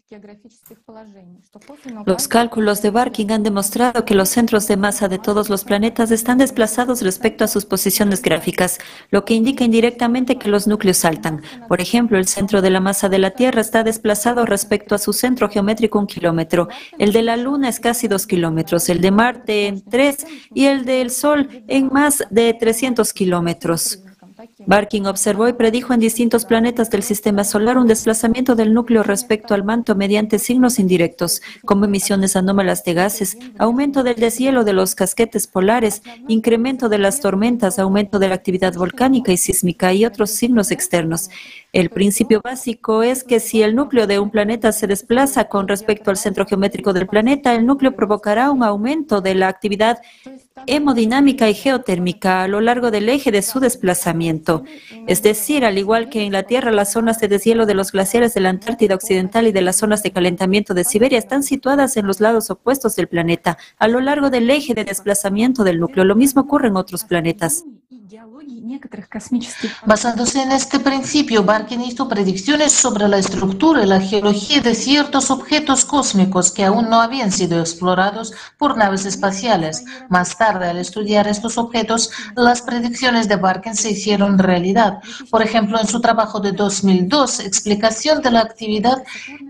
Los cálculos de Barking han demostrado que los centros de masa de todos los planetas están desplazados respecto a sus posiciones gráficas, lo que indica indirectamente que los núcleos saltan. Por ejemplo, el centro de la masa de la Tierra está desplazado respecto a su centro geométrico un kilómetro, el de la Luna es casi dos kilómetros, el de Marte en tres y el del Sol en más de 300 kilómetros. Barking observó y predijo en distintos planetas del sistema solar un desplazamiento del núcleo respecto al manto mediante signos indirectos, como emisiones anómalas de gases, aumento del deshielo de los casquetes polares, incremento de las tormentas, aumento de la actividad volcánica y sísmica y otros signos externos. El principio básico es que si el núcleo de un planeta se desplaza con respecto al centro geométrico del planeta, el núcleo provocará un aumento de la actividad hemodinámica y geotérmica a lo largo del eje de su desplazamiento. Es decir, al igual que en la Tierra, las zonas de deshielo de los glaciares de la Antártida Occidental y de las zonas de calentamiento de Siberia están situadas en los lados opuestos del planeta, a lo largo del eje de desplazamiento del núcleo. Lo mismo ocurre en otros planetas. Basándose en este principio, Barkin hizo predicciones sobre la estructura y la geología de ciertos objetos cósmicos que aún no habían sido explorados por naves espaciales. Más tarde, al estudiar estos objetos, las predicciones de Barkin se hicieron realidad. Por ejemplo, en su trabajo de 2002, Explicación de la actividad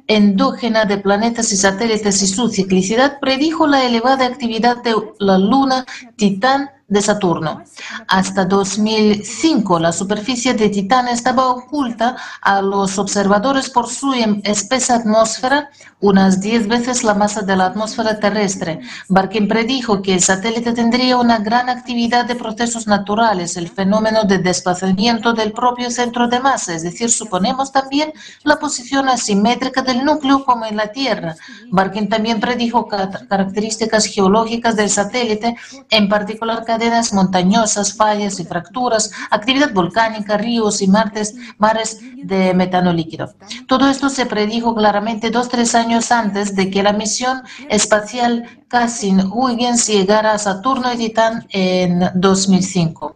endógena de planetas y satélites y su ciclicidad, predijo la elevada actividad de la Luna, Titán, de Saturno. Hasta 2005, la superficie de Titán estaba oculta a los observadores por su em, espesa atmósfera, unas 10 veces la masa de la atmósfera terrestre. Barkin predijo que el satélite tendría una gran actividad de procesos naturales, el fenómeno de desplazamiento del propio centro de masa, es decir, suponemos también la posición asimétrica del núcleo como en la Tierra. Barkin también predijo características geológicas del satélite, en particular cadenas montañosas, fallas y fracturas, actividad volcánica, ríos y mares, mares de metano líquido. Todo esto se predijo claramente dos, tres años antes de que la misión espacial Cassin-Huygens llegara a Saturno y Titán en 2005.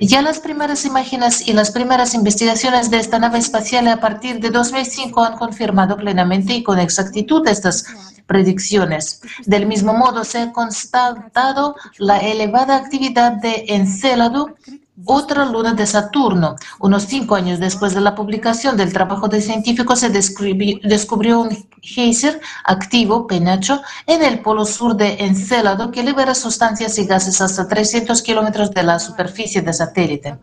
Ya las primeras imágenes y las primeras investigaciones de esta nave espacial a partir de 2005 han confirmado plenamente y con exactitud estas predicciones. Del mismo modo, se ha constatado la elevada actividad de Encélado otra luna de Saturno. Unos cinco años después de la publicación del trabajo de científicos se descubrió un geyser activo, penacho, en el polo sur de Encélado que libera sustancias y gases hasta 300 kilómetros de la superficie de satélite.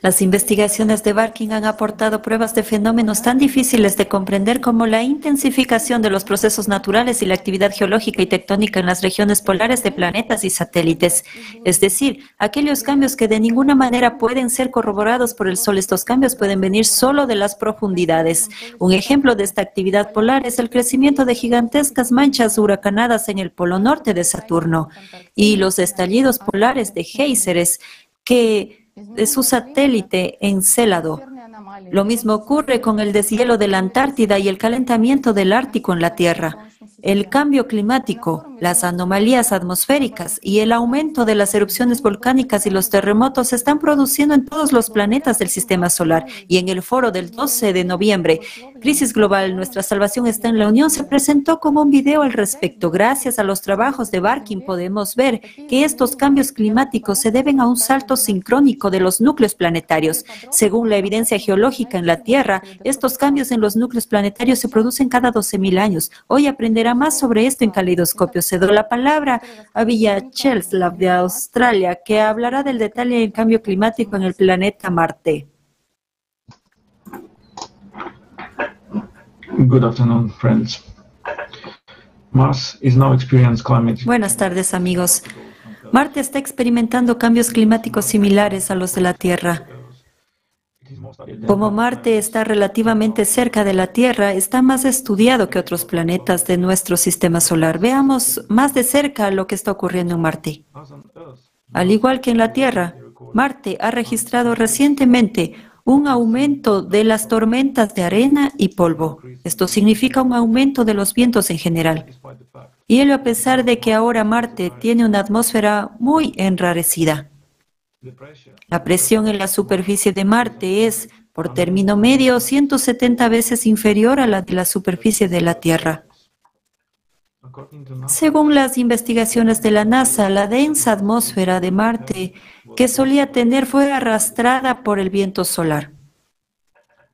Las investigaciones de Barking han aportado pruebas de fenómenos tan difíciles de comprender como la intensificación de los procesos naturales y la actividad geológica y tectónica en las regiones polares de planetas y satélites. Es decir, aquellos cambios que de ninguna manera pueden ser corroborados por el Sol. Estos cambios pueden venir solo de las profundidades. Un ejemplo de esta actividad polar es el crecimiento de gigantescas manchas huracanadas en el polo norte de Saturno y los estallidos polares de géiseres que de su satélite Encélado. Lo mismo ocurre con el deshielo de la Antártida y el calentamiento del Ártico en la Tierra. El cambio climático Las anomalías atmosféricas y el aumento de las erupciones volcánicas y los terremotos se están produciendo en todos los planetas del sistema solar. Y en el foro del 12 de noviembre, Crisis Global, Nuestra Salvación está en la Unión, se presentó como un video al respecto. Gracias a los trabajos de Barkin podemos ver que estos cambios climáticos se deben a un salto sincrónico de los núcleos planetarios. Según la evidencia geológica en la Tierra, estos cambios en los núcleos planetarios se producen cada 12.000 años. Hoy aprenderá más sobre esto en Caleidoscopio. Cedo la palabra a Villa Chelslav de Australia, que hablará del detalle del cambio climático en el planeta Marte. Good afternoon, friends. Mars is now experiencing climate. Buenas tardes, amigos. Marte está experimentando cambios climáticos similares a los de la Tierra. Como Marte está relativamente cerca de la Tierra, está más estudiado que otros planetas de nuestro sistema solar. Veamos más de cerca lo que está ocurriendo en Marte. Al igual que en la Tierra, Marte ha registrado recientemente un aumento de las tormentas de arena y polvo. Esto significa un aumento de los vientos en general. Y ello a pesar de que ahora Marte tiene una atmósfera muy enrarecida. La presión en la superficie de Marte es, por término medio, 170 veces inferior a la de la superficie de la Tierra. Según las investigaciones de la NASA, la densa atmósfera de Marte que solía tener fue arrastrada por el viento solar.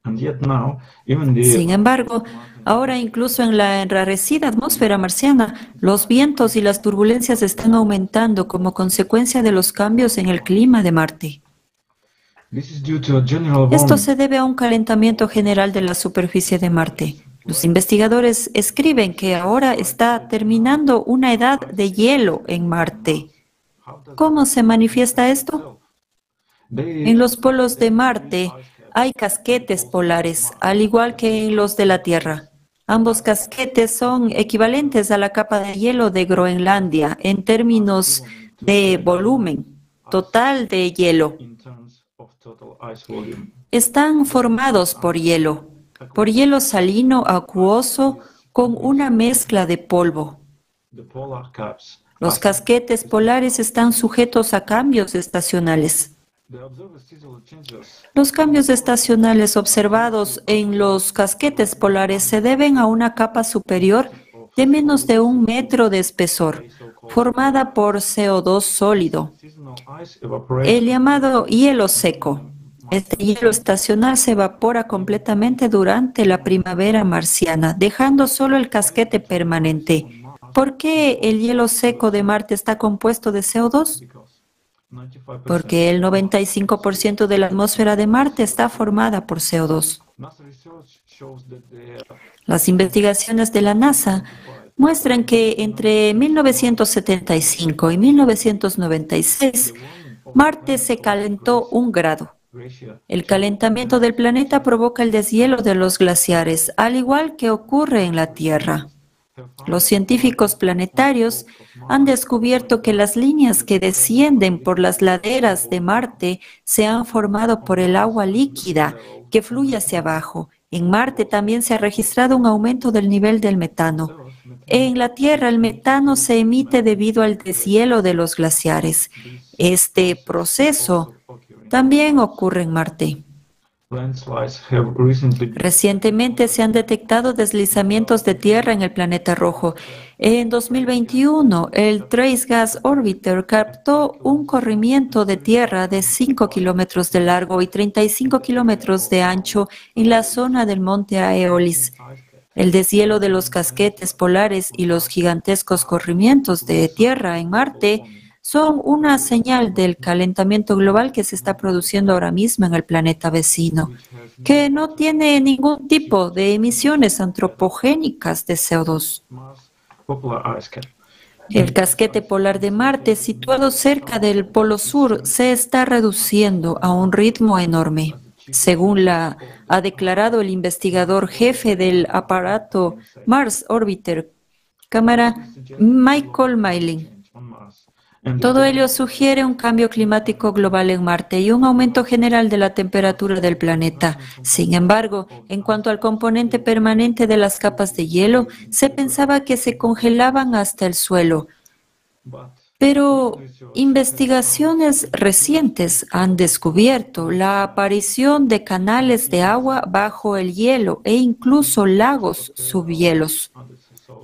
Sin embargo, ahora incluso en la enrarecida atmósfera marciana, los vientos y las turbulencias están aumentando como consecuencia de los cambios en el clima de Marte. Esto se debe a un calentamiento general de la superficie de Marte. Los investigadores escriben que ahora está terminando una edad de hielo en Marte. ¿Cómo se manifiesta esto? En los polos de Marte hay casquetes polares, al igual que los de la Tierra. Ambos casquetes son equivalentes a la capa de hielo de Groenlandia en términos de volumen total de hielo. Están formados por hielo, por hielo salino acuoso con una mezcla de polvo. Los casquetes polares están sujetos a cambios estacionales. Los cambios estacionales observados en los casquetes polares se deben a una capa superior de menos de un metro de espesor, formada por CO2 sólido, el llamado hielo seco. Este hielo estacional se evapora completamente durante la primavera marciana, dejando solo el casquete permanente. ¿Por qué el hielo seco de Marte está compuesto de CO2? Porque el 95% de la atmósfera de Marte está formada por CO2. Las investigaciones de la NASA muestran que entre 1975 y 1996 Marte se calentó un grado. El calentamiento del planeta provoca el deshielo de los glaciares, al igual que ocurre en la Tierra. Los científicos planetarios han descubierto que las líneas que descienden por las laderas de Marte se han formado por el agua líquida que fluye hacia abajo. En Marte también se ha registrado un aumento del nivel del metano. En la Tierra el metano se emite debido al deshielo de los glaciares. Este proceso también ocurre en Marte. Recientemente se han detectado deslizamientos de tierra en el planeta rojo. En 2021, el Trace Gas Orbiter captó un corrimiento de tierra de 5 kilómetros de largo y 35 kilómetros de ancho en la zona del monte Aeolis. El deshielo de los casquetes polares y los gigantescos corrimientos de tierra en Marte son una señal del calentamiento global que se está produciendo ahora mismo en el planeta vecino, que no tiene ningún tipo de emisiones antropogénicas de CO2. El casquete polar de Marte, situado cerca del Polo Sur, se está reduciendo a un ritmo enorme. Según la ha declarado el investigador jefe del aparato Mars Orbiter, cámara Michael Mailing. Todo ello sugiere un cambio climático global en Marte y un aumento general de la temperatura del planeta. Sin embargo, en cuanto al componente permanente de las capas de hielo, se pensaba que se congelaban hasta el suelo. Pero investigaciones recientes han descubierto la aparición de canales de agua bajo el hielo e incluso lagos subhielos.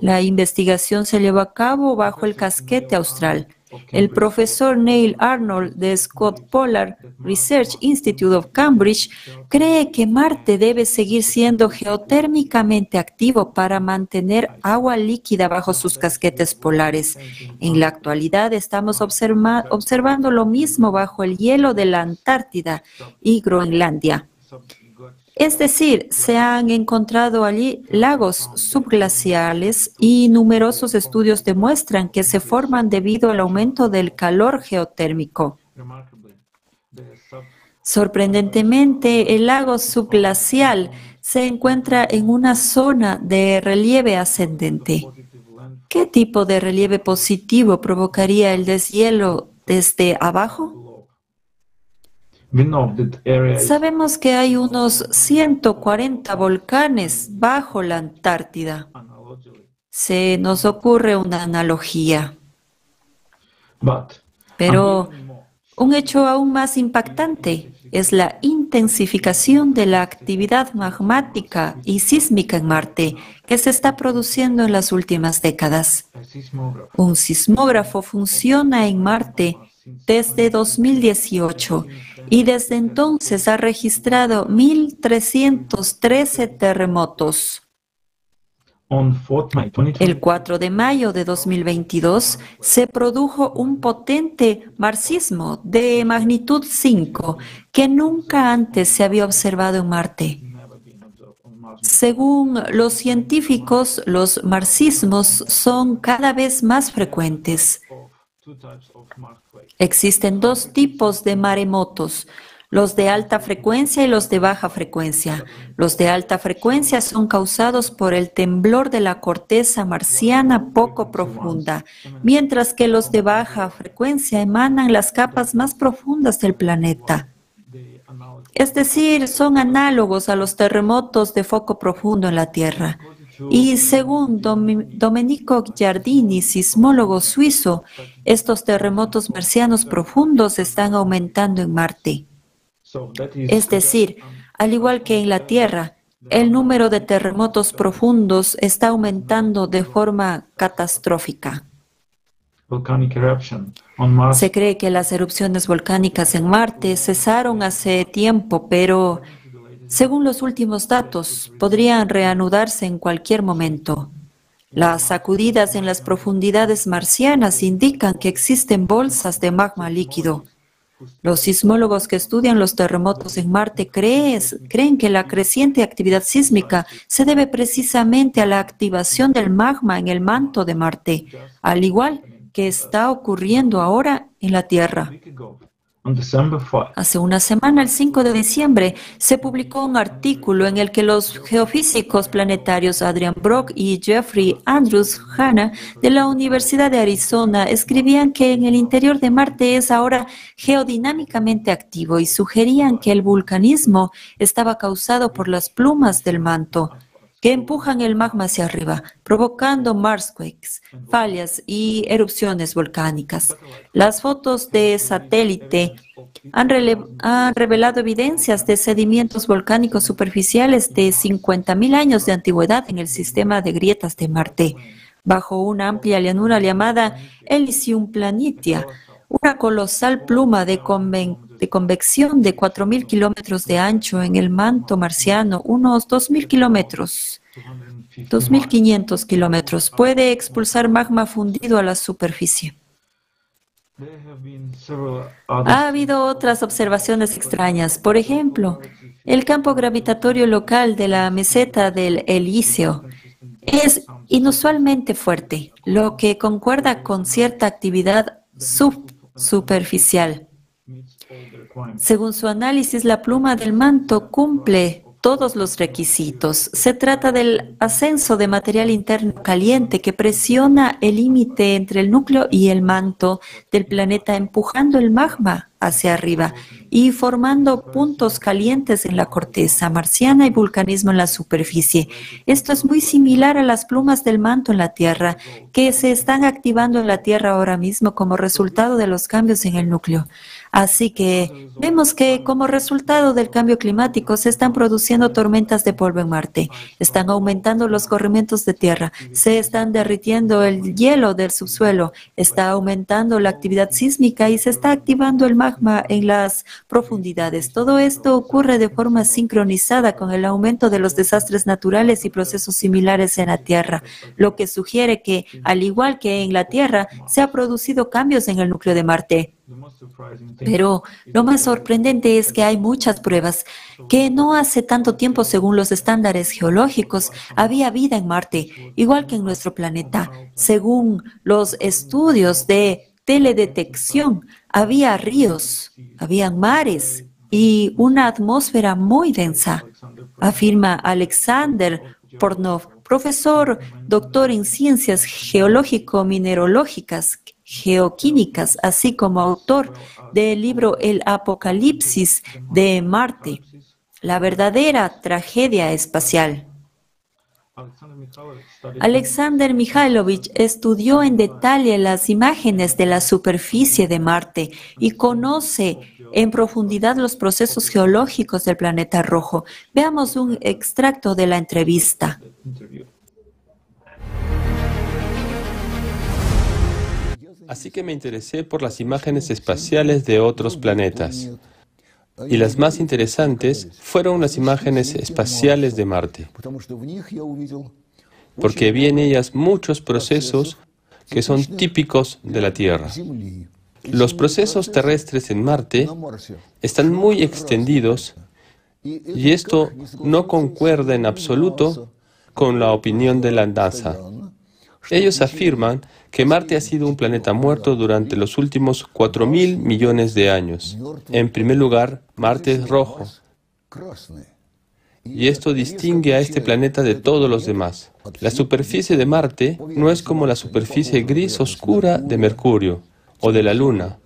La investigación se llevó a cabo bajo el casquete austral. El profesor Neil Arnold de Scott Polar Research Institute of Cambridge cree que Marte debe seguir siendo geotérmicamente activo para mantener agua líquida bajo sus casquetes polares. En la actualidad estamos observando lo mismo bajo el hielo de la Antártida y Groenlandia. Es decir, se han encontrado allí lagos subglaciales y numerosos estudios demuestran que se forman debido al aumento del calor geotérmico. Sorprendentemente, el lago subglacial se encuentra en una zona de relieve ascendente. ¿Qué tipo de relieve positivo provocaría el deshielo desde abajo? Sabemos que hay unos 140 volcanes bajo la Antártida. Se nos ocurre una analogía. Pero un hecho aún más impactante es la intensificación de la actividad magmática y sísmica en Marte que se está produciendo en las últimas décadas. Un sismógrafo funciona en Marte desde 2018 y desde entonces ha registrado 1.313 terremotos. El 4 de mayo de 2022 se produjo un potente marxismo de magnitud 5 que nunca antes se había observado en Marte. Según los científicos, los marxismos son cada vez más frecuentes. Existen dos tipos de maremotos, los de alta frecuencia y los de baja frecuencia. Los de alta frecuencia son causados por el temblor de la corteza marciana poco profunda, mientras que los de baja frecuencia emanan las capas más profundas del planeta. Es decir, son análogos a los terremotos de foco profundo en la Tierra. Y según Domenico Giardini, sismólogo suizo, estos terremotos marcianos profundos están aumentando en Marte. Es decir, al igual que en la Tierra, el número de terremotos profundos está aumentando de forma catastrófica. Se cree que las erupciones volcánicas en Marte cesaron hace tiempo, pero según los últimos datos, podrían reanudarse en cualquier momento. Las sacudidas en las profundidades marcianas indican que existen bolsas de magma líquido. Los sismólogos que estudian los terremotos en Marte creen que la creciente actividad sísmica se debe precisamente a la activación del magma en el manto de Marte, al igual que está ocurriendo ahora en la Tierra. Hace una semana, el 5 de diciembre, se publicó un artículo en el que los geofísicos planetarios Adrian Brock y Jeffrey Andrews Hanna de la Universidad de Arizona escribían que en el interior de Marte es ahora geodinámicamente activo y sugerían que el vulcanismo estaba causado por las plumas del manto que empujan el magma hacia arriba, provocando marsquakes, fallas y erupciones volcánicas. Las fotos de satélite han, revelado evidencias de sedimentos volcánicos superficiales de 50.000 años de antigüedad en el sistema de grietas de Marte, bajo una amplia llanura llamada Elysium Planitia, una colosal pluma de, de convección de 4.000 kilómetros de ancho en el manto marciano, unos 2.000 kilómetros, 2.500 kilómetros. Puede expulsar magma fundido a la superficie. Ha habido otras observaciones extrañas. Por ejemplo, el campo gravitatorio local de la meseta del Elíseo es inusualmente fuerte, lo que concuerda con cierta actividad subsuperficial. Según su análisis, la pluma del manto cumple todos los requisitos. Se trata del ascenso de material interno caliente que presiona el límite entre el núcleo y el manto del planeta, empujando el magma hacia arriba y formando puntos calientes en la corteza marciana y vulcanismo en la superficie. Esto es muy similar a las plumas del manto en la Tierra, que se están activando en la Tierra ahora mismo como resultado de los cambios en el núcleo. Así que vemos que como resultado del cambio climático se están produciendo tormentas de polvo en Marte, están aumentando los corrimientos de tierra, se están derritiendo el hielo del subsuelo, está aumentando la actividad sísmica y se está activando el magma en las profundidades. Todo esto ocurre de forma sincronizada con el aumento de los desastres naturales y procesos similares en la Tierra, lo que sugiere que, al igual que en la Tierra, se han producido cambios en el núcleo de Marte. Pero lo más sorprendente es que hay muchas pruebas que no hace tanto tiempo, según los estándares geológicos, había vida en Marte, igual que en nuestro planeta. Según los estudios de teledetección, había ríos, había mares y una atmósfera muy densa, afirma Alexander Pornov, profesor doctor en ciencias geológico-minerológicas geoquímicas, así como autor del libro El Apocalipsis de Marte, la verdadera tragedia espacial. Alexander Mikhailovich estudió en detalle las imágenes de la superficie de Marte y conoce en profundidad los procesos geológicos del planeta rojo. Veamos un extracto de la entrevista. Así que me interesé por las imágenes espaciales de otros planetas. Y las más interesantes fueron las imágenes espaciales de Marte, porque vi en ellas muchos procesos que son típicos de la Tierra. Los procesos terrestres en Marte están muy extendidos y esto no concuerda en absoluto con la opinión de la NASA. Ellos afirman que Marte ha sido un planeta muerto durante los últimos 4.000 millones de años. En primer lugar, Marte es rojo. Y esto distingue a este planeta de todos los demás. La superficie de Marte no es como la superficie gris oscura de Mercurio o de la Luna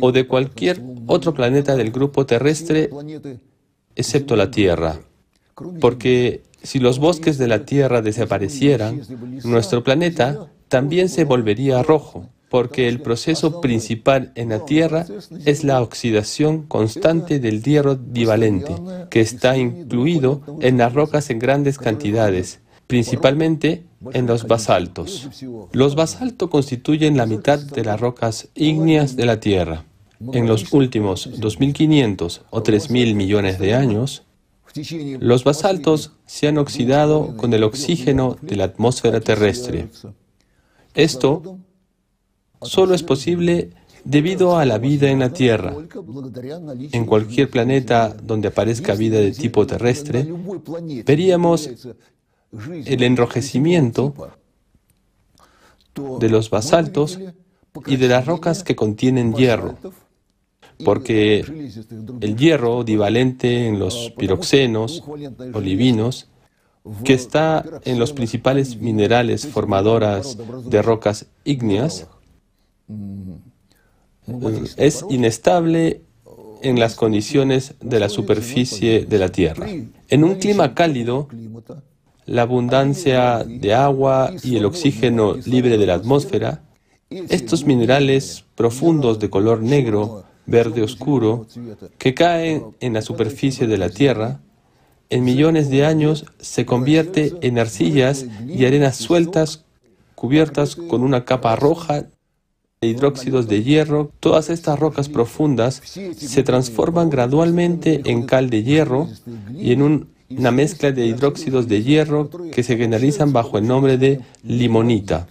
o de cualquier otro planeta del grupo terrestre excepto la Tierra. Porque si los bosques de la Tierra desaparecieran, nuestro planeta también se volvería rojo, porque el proceso principal en la Tierra es la oxidación constante del hierro divalente, que está incluido en las rocas en grandes cantidades, principalmente en los basaltos. Los basaltos constituyen la mitad de las rocas ígneas de la Tierra. En los últimos 2.500 o 3.000 millones de años, los basaltos se han oxidado con el oxígeno de la atmósfera terrestre. Esto solo es posible debido a la vida en la Tierra. En cualquier planeta donde aparezca vida de tipo terrestre, veríamos el enrojecimiento de los basaltos y de las rocas que contienen hierro porque el hierro divalente en los piroxenos olivinos, que está en los principales minerales formadoras de rocas ígneas, eh, es inestable en las condiciones de la superficie de la Tierra. En un clima cálido, la abundancia de agua y el oxígeno libre de la atmósfera, estos minerales profundos de color negro verde oscuro que cae en la superficie de la Tierra, en millones de años se convierte en arcillas y arenas sueltas cubiertas con una capa roja de hidróxidos de hierro. Todas estas rocas profundas se transforman gradualmente en cal de hierro y en una mezcla de hidróxidos de hierro que se generalizan bajo el nombre de limonita.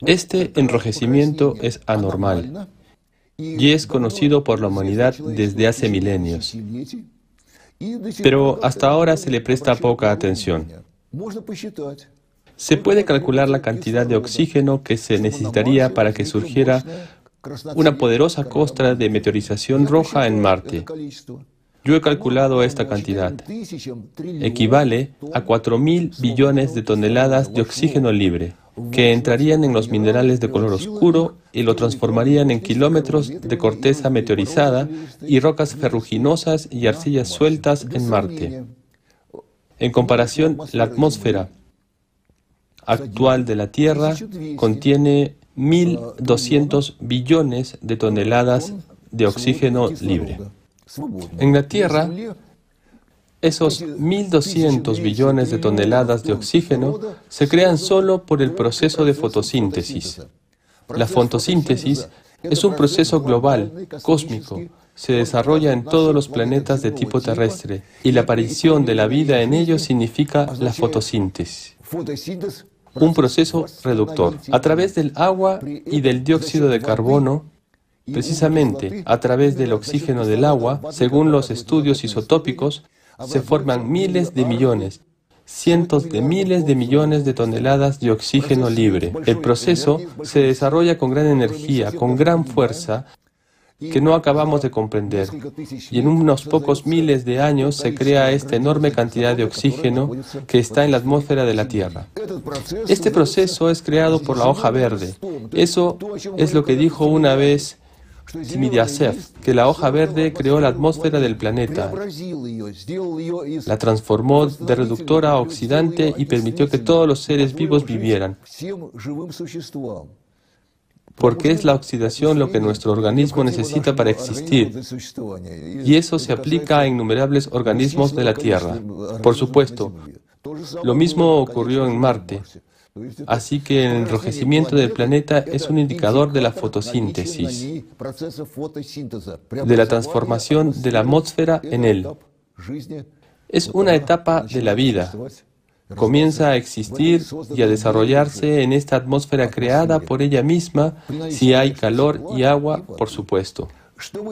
Este enrojecimiento es anormal y es conocido por la humanidad desde hace milenios. Pero hasta ahora se le presta poca atención. Se puede calcular la cantidad de oxígeno que se necesitaría para que surgiera una poderosa costra de meteorización roja en Marte. Yo he calculado esta cantidad. Equivale a 4.000 billones de toneladas de oxígeno libre, que entrarían en los minerales de color oscuro y lo transformarían en kilómetros de corteza meteorizada y rocas ferruginosas y arcillas sueltas en Marte. En comparación, la atmósfera actual de la Tierra contiene 1.200 billones de toneladas de oxígeno libre. En la Tierra, esos 1.200 billones de toneladas de oxígeno se crean solo por el proceso de fotosíntesis. La fotosíntesis es un proceso global, cósmico, se desarrolla en todos los planetas de tipo terrestre y la aparición de la vida en ellos significa la fotosíntesis. un proceso reductor. A través del agua y del dióxido de carbono, precisamente a través del oxígeno del agua, según los estudios isotópicos, se forman miles de millones, cientos de miles de millones de toneladas de oxígeno libre. El proceso se desarrolla con gran energía, con gran fuerza, que no acabamos de comprender. Y en unos pocos miles de años se crea esta enorme cantidad de oxígeno que está en la atmósfera de la Tierra. Este proceso es creado por la hoja verde. Eso es lo que dijo una vez Timidiasev, que la hoja verde creó la atmósfera del planeta, la transformó de reductora a oxidante y permitió que todos los seres vivos vivieran porque es la oxidación lo que nuestro organismo necesita para existir. Y eso se aplica a innumerables organismos de la Tierra. Por supuesto, lo mismo ocurrió en Marte. Así que el enrojecimiento del planeta es un indicador de la fotosíntesis, de la transformación de la atmósfera en él. Es una etapa de la vida, comienza a existir y a desarrollarse en esta atmósfera creada por ella misma si hay calor y agua, por supuesto.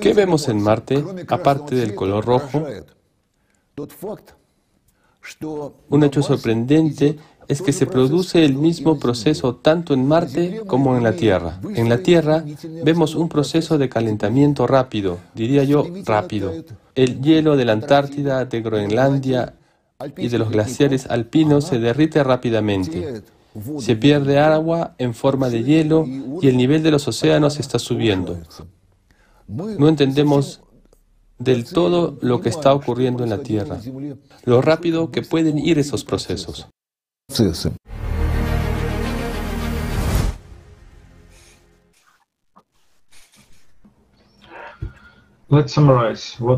¿Qué vemos en Marte aparte del color rojo? Un hecho sorprendente es que se produce el mismo proceso tanto en Marte como en la Tierra. En la Tierra vemos un proceso de calentamiento rápido, diría yo rápido. El hielo de la Antártida, de Groenlandia, y de los glaciares alpinos se derrite rápidamente. Se pierde agua en forma de hielo y el nivel de los océanos está subiendo. No entendemos del todo lo que está ocurriendo en la Tierra, lo rápido que pueden ir esos procesos.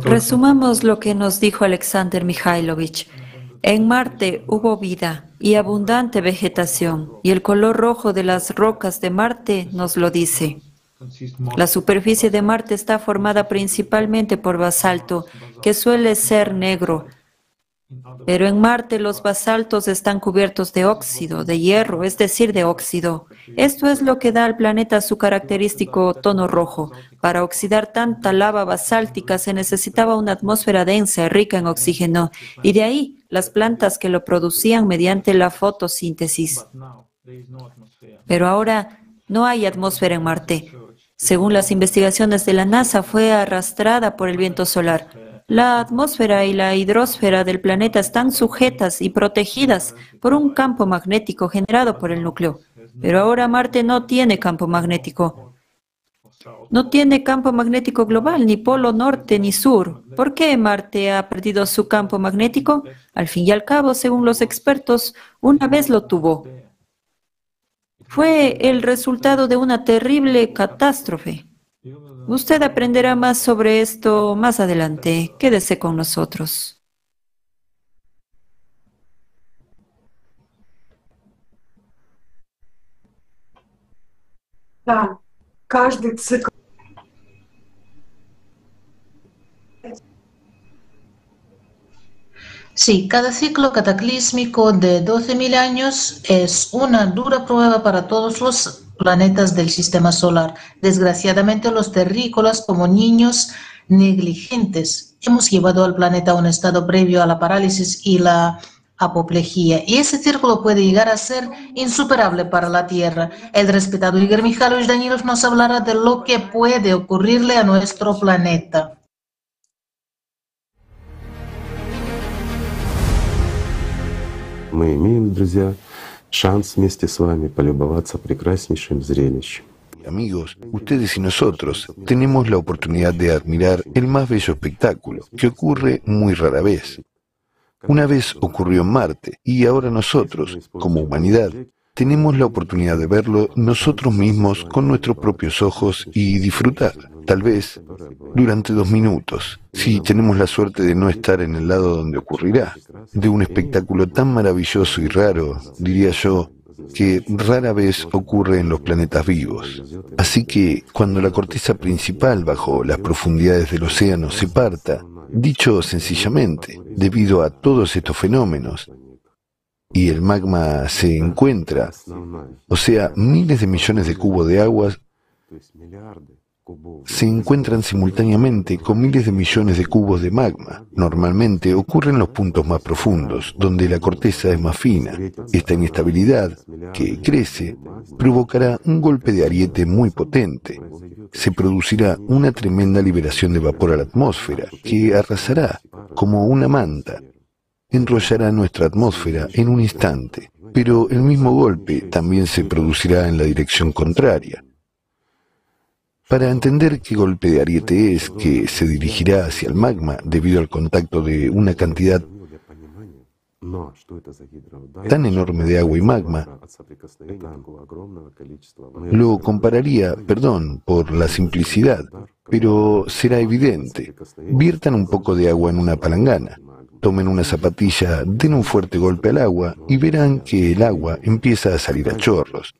Resumamos lo que nos dijo Alexander Mikhailovich. En Marte hubo vida y abundante vegetación, y el color rojo de las rocas de Marte nos lo dice. La superficie de Marte está formada principalmente por basalto, que suele ser negro, pero en Marte los basaltos están cubiertos de óxido, de hierro, es decir, de óxido. Esto es lo que da al planeta su característico tono rojo. Para oxidar tanta lava basáltica se necesitaba una atmósfera densa rica en oxígeno, y de ahí las plantas que lo producían mediante la fotosíntesis. Pero ahora no hay atmósfera en Marte. Según las investigaciones de la NASA, fue arrastrada por el viento solar. La atmósfera y la hidrosfera del planeta están sujetas y protegidas por un campo magnético generado por el núcleo. Pero ahora Marte no tiene campo magnético. No tiene campo magnético global, ni polo norte ni sur. ¿Por qué Marte ha perdido su campo magnético? Al fin y al cabo, según los expertos, una vez lo tuvo. Fue el resultado de una terrible catástrofe. Usted aprenderá más sobre esto más adelante. Quédese con nosotros. Sí, cada ciclo cataclísmico de 12.000 años es una dura prueba para todos los planetas del sistema solar. Desgraciadamente los terrícolas, como niños negligentes, hemos llevado al planeta a un estado previo a la parálisis y la apoplejía. Y ese círculo puede llegar a ser insuperable para la Tierra. El respetado Igor Mikhailovich Danilov nos hablará de lo que puede ocurrirle a nuestro planeta. Мы имеем, друзья, шанс вместе с вами полюбоваться прекраснейшим зрелищем. Amigos, ustedes y nosotros tenemos la oportunidad de admirar el más bello espectáculo, que ocurre muy rara vez. Una vez ocurrió en Marte y ahora nosotros, como humanidad, tenemos la oportunidad de verlo nosotros mismos con nuestros propios ojos y disfrutar, tal vez, durante dos minutos, si tenemos la suerte de no estar en el lado donde ocurrirá, de un espectáculo tan maravilloso y raro, diría yo, que rara vez ocurre en los planetas vivos. Así que cuando la corteza principal bajo las profundidades del océano se parta, dicho sencillamente, debido a todos estos fenómenos, y el magma se encuentra, o sea, miles de millones de cubos de agua se encuentran simultáneamente con miles de millones de cubos de magma. Normalmente ocurre en los puntos más profundos, donde la corteza es más fina. Esta inestabilidad, que crece, provocará un golpe de ariete muy potente. Se producirá una tremenda liberación de vapor a la atmósfera, que arrasará como una manta enrollará nuestra atmósfera en un instante, pero el mismo golpe también se producirá en la dirección contraria. Para entender qué golpe de ariete es que se dirigirá hacia el magma debido al contacto de una cantidad tan enorme de agua y magma, lo compararía, perdón por la simplicidad, pero será evidente. Viertan un poco de agua en una palangana tomen una zapatilla, den un fuerte golpe al agua y verán que el agua empieza a salir a chorros.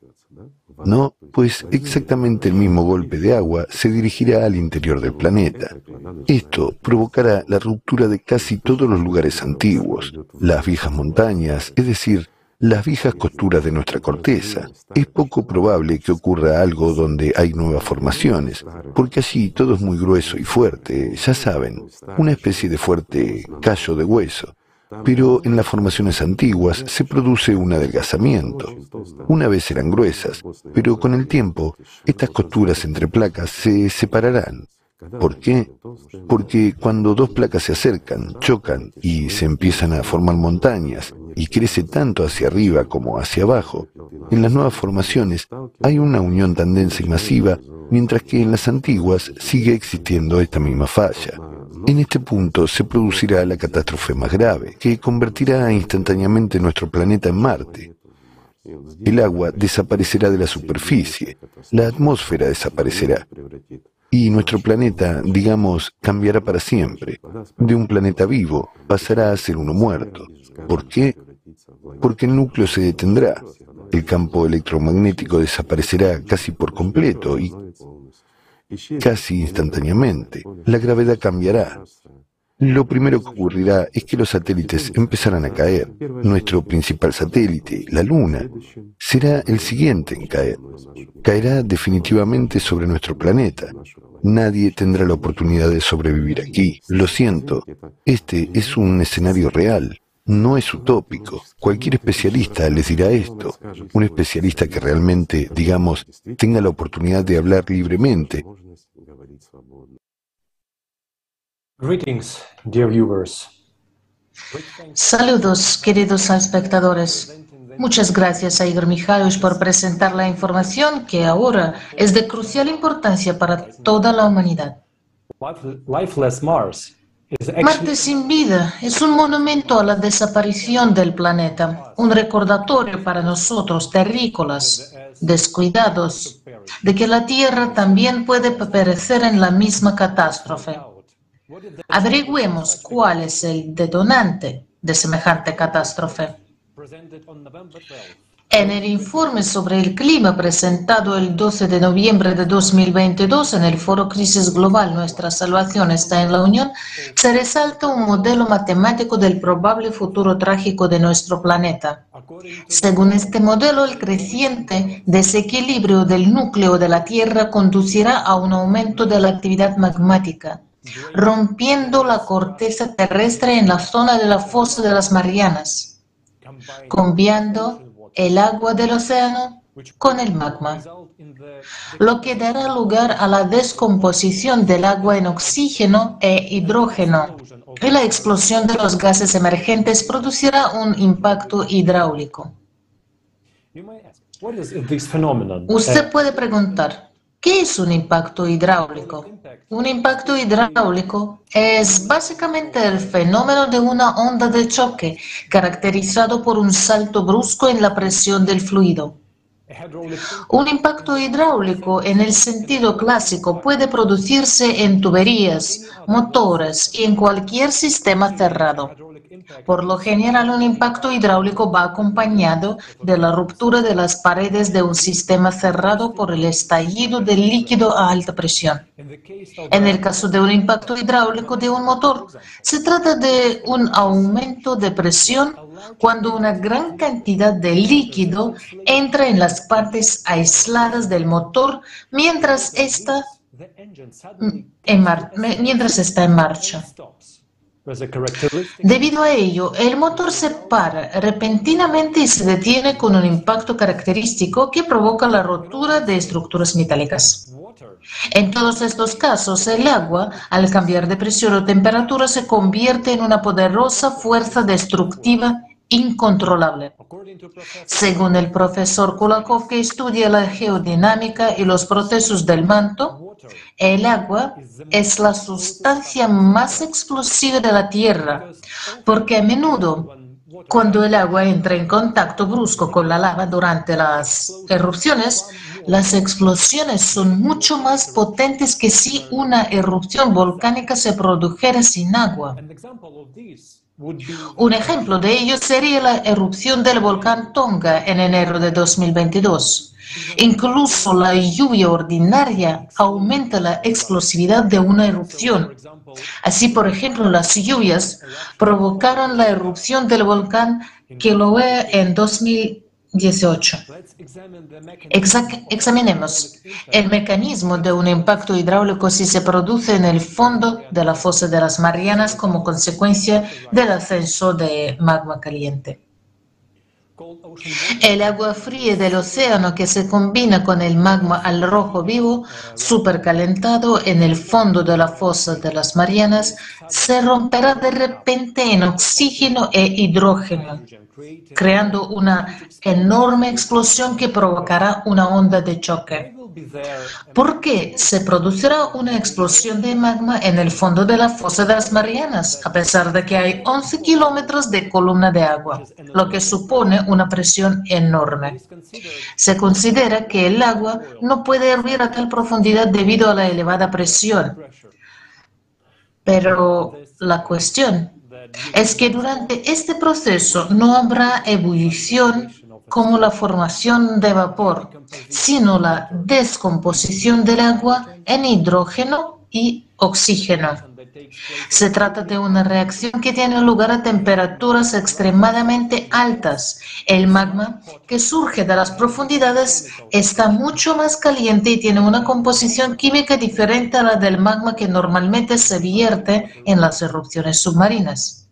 No, pues exactamente el mismo golpe de agua se dirigirá al interior del planeta. Esto provocará la ruptura de casi todos los lugares antiguos, las viejas montañas, es decir, las viejas costuras de nuestra corteza. Es poco probable que ocurra algo donde hay nuevas formaciones, porque allí todo es muy grueso y fuerte, ya saben, una especie de fuerte callo de hueso. Pero en las formaciones antiguas se produce un adelgazamiento. Una vez eran gruesas, pero con el tiempo estas costuras entre placas se separarán. ¿Por qué? Porque cuando dos placas se acercan, chocan y se empiezan a formar montañas y crece tanto hacia arriba como hacia abajo, en las nuevas formaciones hay una unión tan densa y masiva, mientras que en las antiguas sigue existiendo esta misma falla. En este punto se producirá la catástrofe más grave, que convertirá instantáneamente nuestro planeta en Marte. El agua desaparecerá de la superficie, la atmósfera desaparecerá, y nuestro planeta, digamos, cambiará para siempre. De un planeta vivo pasará a ser uno muerto. ¿Por qué? Porque el núcleo se detendrá, el campo electromagnético desaparecerá casi por completo y casi instantáneamente. La gravedad cambiará. Lo primero que ocurrirá es que los satélites empezarán a caer. Nuestro principal satélite, la Luna, será el siguiente en caer. Caerá definitivamente sobre nuestro planeta. Nadie tendrá la oportunidad de sobrevivir aquí. Lo siento, este es un escenario real. No es utópico. Cualquier especialista les dirá esto. Un especialista que realmente, digamos, tenga la oportunidad de hablar libremente. Saludos, queridos espectadores. Muchas gracias a Igor Mikhailovich por presentar la información que ahora es de crucial importancia para toda la humanidad. Marte sin vida es un monumento a la desaparición del planeta, un recordatorio para nosotros, terrícolas, descuidados, de que la Tierra también puede perecer en la misma catástrofe. Averigüemos cuál es el detonante de semejante catástrofe. En el informe sobre el clima presentado el 12 de noviembre de 2022 en el Foro Crisis Global Nuestra Salvación está en la Unión, se resalta un modelo matemático del probable futuro trágico de nuestro planeta. Según este modelo, el creciente desequilibrio del núcleo de la Tierra conducirá a un aumento de la actividad magmática, rompiendo la corteza terrestre en la zona de la fosa de las Marianas cambiando el agua del océano con el magma, lo que dará lugar a la descomposición del agua en oxígeno e hidrógeno, y la explosión de los gases emergentes producirá un impacto hidráulico. Usted puede preguntar, ¿qué es un impacto hidráulico? Un impacto hidráulico es básicamente el fenómeno de una onda de choque caracterizado por un salto brusco en la presión del fluido. Un impacto hidráulico en el sentido clásico puede producirse en tuberías, motores y en cualquier sistema cerrado. Por lo general, un impacto hidráulico va acompañado de la ruptura de las paredes de un sistema cerrado por el estallido del líquido a alta presión. En el caso de un impacto hidráulico de un motor, se trata de un aumento de presión cuando una gran cantidad de líquido entra en las partes aisladas del motor mientras está en, mientras está en marcha. Debido a ello, el motor se para repentinamente y se detiene con un impacto característico que provoca la rotura de estructuras metálicas. En todos estos casos, el agua, al cambiar de presión o temperatura, se convierte en una poderosa fuerza destructiva incontrolable. Según el profesor Kulakov, que estudia la geodinámica y los procesos del manto, el agua es la sustancia más explosiva de la Tierra, porque a menudo cuando el agua entra en contacto brusco con la lava durante las erupciones, las explosiones son mucho más potentes que si una erupción volcánica se produjera sin agua. Un ejemplo de ello sería la erupción del volcán Tonga en enero de 2022. Incluso la lluvia ordinaria aumenta la explosividad de una erupción. Así, por ejemplo, las lluvias provocaron la erupción del volcán Kilauea en 2022 18. examinemos el mecanismo de un impacto hidráulico si se produce en el fondo de la fosa de las Marianas como consecuencia del ascenso de magma caliente. El agua fría del océano que se combina con el magma al rojo vivo, supercalentado en el fondo de la fosa de las Marianas, se romperá de repente en oxígeno e hidrógeno, creando una enorme explosión que provocará una onda de choque. ¿Por qué se producirá una explosión de magma en el fondo de la fosa de las Marianas, a pesar de que hay 11 kilómetros de columna de agua, lo que supone una presión enorme? Se considera que el agua no puede hervir a tal profundidad debido a la elevada presión. Pero la cuestión es que durante este proceso no habrá ebullición como la formación de vapor, sino la descomposición del agua en hidrógeno y oxígeno. Se trata de una reacción que tiene lugar a temperaturas extremadamente altas. El magma que surge de las profundidades está mucho más caliente y tiene una composición química diferente a la del magma que normalmente se vierte en las erupciones submarinas.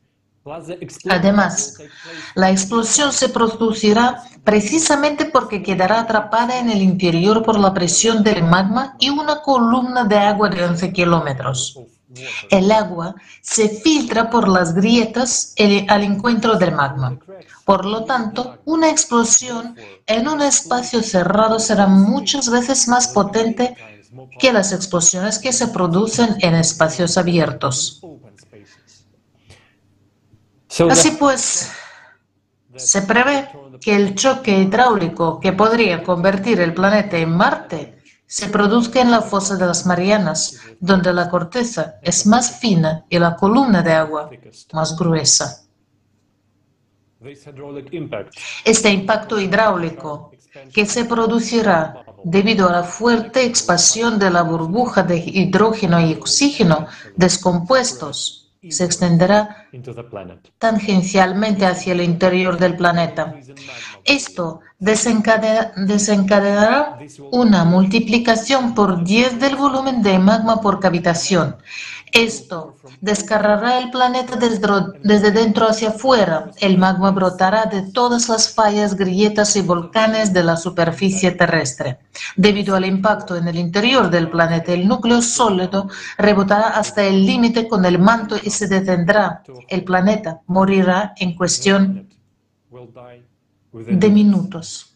Además, la explosión se producirá precisamente porque quedará atrapada en el interior por la presión del magma y una columna de agua de 11 kilómetros. El agua se filtra por las grietas al encuentro del magma. Por lo tanto, una explosión en un espacio cerrado será muchas veces más potente que las explosiones que se producen en espacios abiertos. Así pues, se prevé que el choque hidráulico que podría convertir el planeta en Marte se produzca en la fosa de las Marianas, donde la corteza es más fina y la columna de agua más gruesa. Este impacto hidráulico que se producirá debido a la fuerte expansión de la burbuja de hidrógeno y oxígeno descompuestos se extenderá tangencialmente hacia el interior del planeta. Esto desencadenará una multiplicación por 10 del volumen de magma por cavitación. Esto descargará el planeta desde dentro hacia afuera. El magma brotará de todas las fallas, grietas y volcanes de la superficie terrestre. Debido al impacto en el interior del planeta, el núcleo sólido rebotará hasta el límite con el manto y se detendrá. El planeta morirá en cuestión de minutos.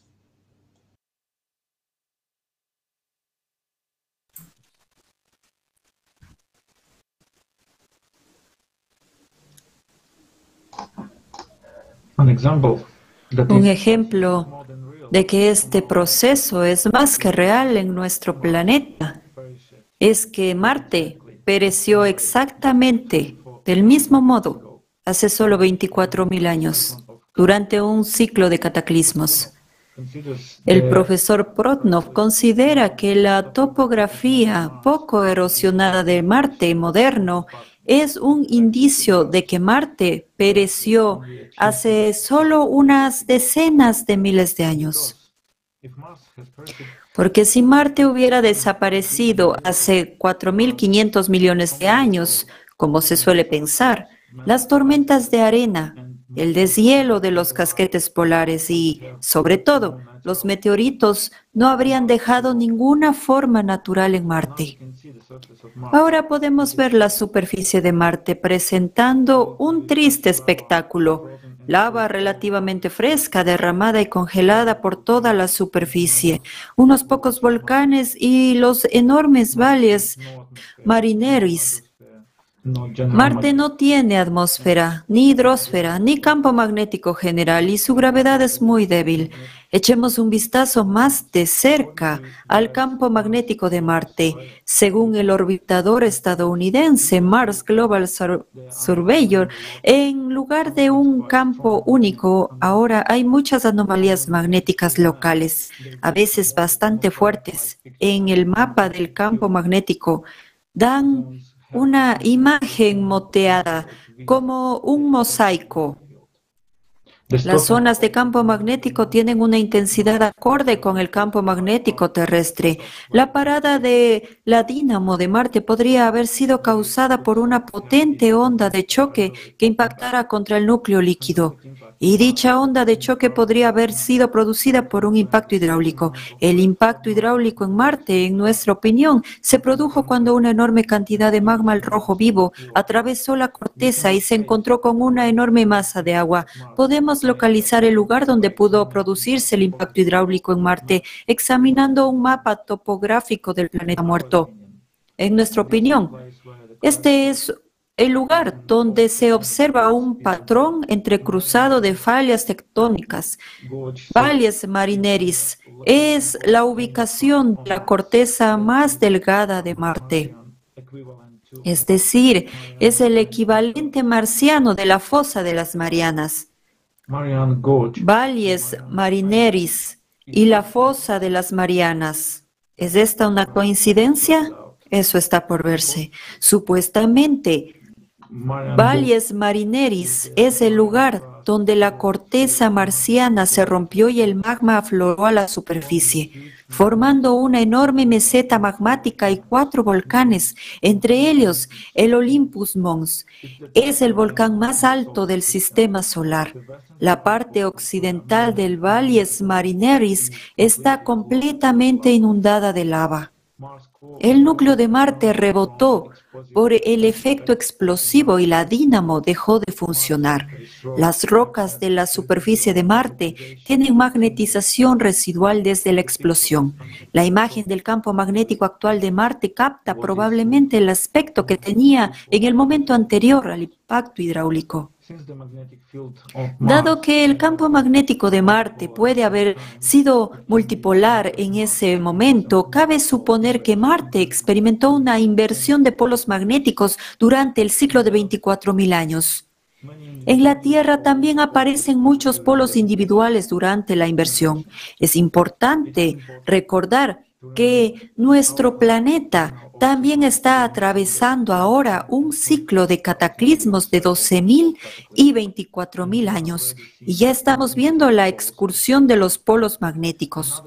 Un ejemplo de que este proceso es más que real en nuestro planeta es que Marte pereció exactamente del mismo modo hace solo 24.000 años, durante un ciclo de cataclismos. El profesor Protnov considera que la topografía poco erosionada de Marte moderno es un indicio de que Marte pereció hace solo unas decenas de miles de años. Porque si Marte hubiera desaparecido hace 4.500 millones de años, como se suele pensar, las tormentas de arena, el deshielo de los casquetes polares y, sobre todo, los meteoritos no habrían dejado ninguna forma natural en Marte. Ahora podemos ver la superficie de Marte presentando un triste espectáculo. Lava relativamente fresca, derramada y congelada por toda la superficie, unos pocos volcanes y los enormes valles marineris Marte no tiene atmósfera, ni hidrosfera, ni campo magnético general y su gravedad es muy débil. Echemos un vistazo más de cerca al campo magnético de Marte. Según el orbitador estadounidense Mars Global Surveyor, en lugar de un campo único, ahora hay muchas anomalías magnéticas locales, a veces bastante fuertes. En el mapa del campo magnético dan una imagen moteada, como un mosaico. Las zonas de campo magnético tienen una intensidad acorde con el campo magnético terrestre. La parada de la dínamo de Marte podría haber sido causada por una potente onda de choque que impactara contra el núcleo líquido. Y dicha onda de choque podría haber sido producida por un impacto hidráulico. El impacto hidráulico en Marte, en nuestra opinión, se produjo cuando una enorme cantidad de magma al rojo vivo atravesó la corteza y se encontró con una enorme masa de agua. Podemos localizar el lugar donde pudo producirse el impacto hidráulico en Marte examinando un mapa topográfico del planeta muerto. En nuestra opinión, este es el lugar donde se observa un patrón entrecruzado de fallas tectónicas. Valles marineris es la ubicación de la corteza más delgada de Marte. Es decir, es el equivalente marciano de la fosa de las Marianas. Valles Marineris y la fosa de las Marianas. ¿Es esta una coincidencia? Eso está por verse. Supuestamente, Valles Marineris es el lugar donde la corteza marciana se rompió y el magma afloró a la superficie, formando una enorme meseta magmática y cuatro volcanes, entre ellos el Olympus Mons. Es el volcán más alto del sistema solar. La parte occidental del Valles Marineris está completamente inundada de lava. El núcleo de Marte rebotó por el efecto explosivo y la dínamo dejó de funcionar. Las rocas de la superficie de Marte tienen magnetización residual desde la explosión. La imagen del campo magnético actual de Marte capta probablemente el aspecto que tenía en el momento anterior al impacto hidráulico. Dado que el campo magnético de Marte puede haber sido multipolar en ese momento, cabe suponer que Marte experimentó una inversión de polos magnéticos durante el ciclo de 24.000 años. En la Tierra también aparecen muchos polos individuales durante la inversión. Es importante recordar que nuestro planeta también está atravesando ahora un ciclo de cataclismos de 12.000 y 24.000 años y ya estamos viendo la excursión de los polos magnéticos.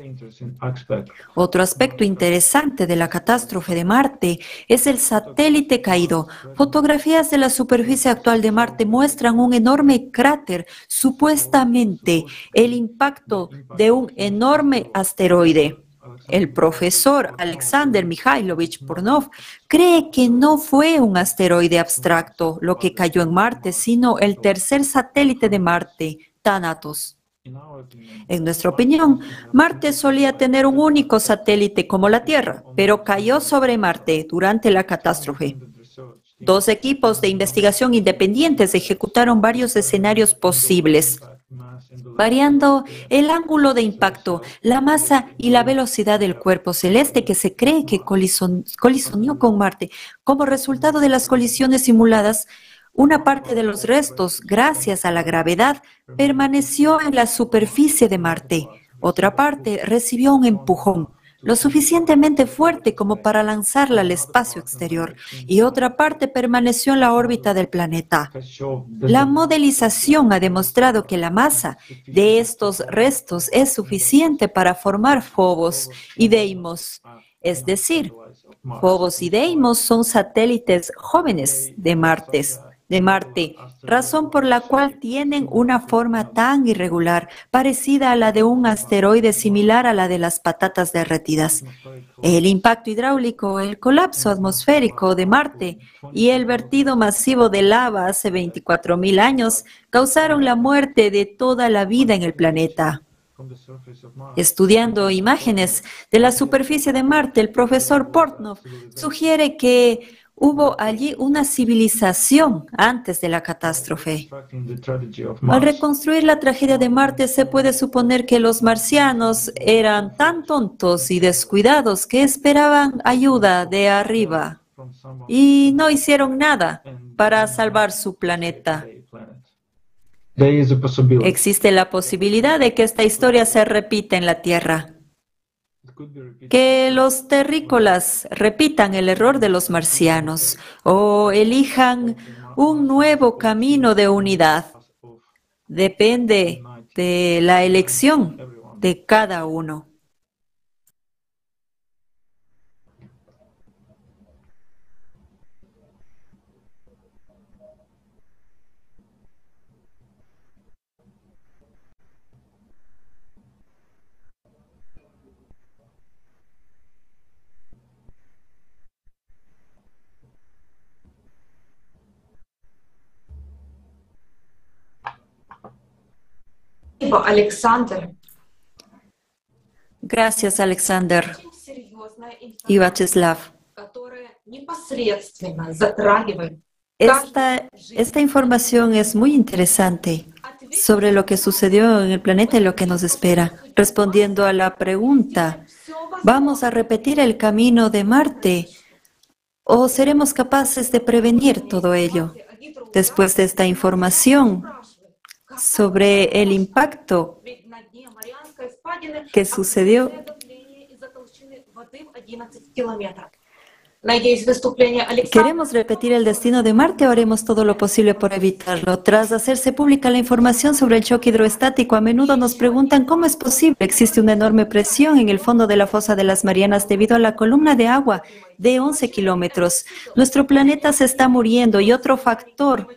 Otro aspecto interesante de la catástrofe de Marte es el satélite caído. Fotografías de la superficie actual de Marte muestran un enorme cráter, supuestamente el impacto de un enorme asteroide. El profesor Alexander Mikhailovich Pornov cree que no fue un asteroide abstracto lo que cayó en Marte, sino el tercer satélite de Marte, Thanatos. En nuestra opinión, Marte solía tener un único satélite como la Tierra, pero cayó sobre Marte durante la catástrofe. Dos equipos de investigación independientes ejecutaron varios escenarios posibles, variando el ángulo de impacto, la masa y la velocidad del cuerpo celeste que se cree que colisionó con Marte. Como resultado de las colisiones simuladas, una parte de los restos, gracias a la gravedad, permaneció en la superficie de Marte. Otra parte recibió un empujón lo suficientemente fuerte como para lanzarla al espacio exterior y otra parte permaneció en la órbita del planeta. La modelización ha demostrado que la masa de estos restos es suficiente para formar Phobos y Deimos, es decir, Phobos y Deimos son satélites jóvenes de Marte de Marte, razón por la cual tienen una forma tan irregular, parecida a la de un asteroide similar a la de las patatas derretidas. El impacto hidráulico, el colapso atmosférico de Marte y el vertido masivo de lava hace 24.000 años causaron la muerte de toda la vida en el planeta. Estudiando imágenes de la superficie de Marte, el profesor Portnow sugiere que Hubo allí una civilización antes de la catástrofe. Al reconstruir la tragedia de Marte se puede suponer que los marcianos eran tan tontos y descuidados que esperaban ayuda de arriba y no hicieron nada para salvar su planeta. Existe la posibilidad de que esta historia se repita en la Tierra. Que los terrícolas repitan el error de los marcianos o elijan un nuevo camino de unidad. Depende de la elección de cada uno. Alexander. Gracias, Alexander. Y Vacheslav. Esta, esta información es muy interesante sobre lo que sucedió en el planeta y lo que nos espera. Respondiendo a la pregunta, ¿vamos a repetir el camino de Marte o seremos capaces de prevenir todo ello? Después de esta información, sobre el impacto que sucedió. ¿Queremos repetir el destino de Marte o haremos todo lo posible por evitarlo? Tras hacerse pública la información sobre el choque hidroestático, a menudo nos preguntan cómo es posible. Existe una enorme presión en el fondo de la fosa de las Marianas debido a la columna de agua de 11 kilómetros. Nuestro planeta se está muriendo y otro factor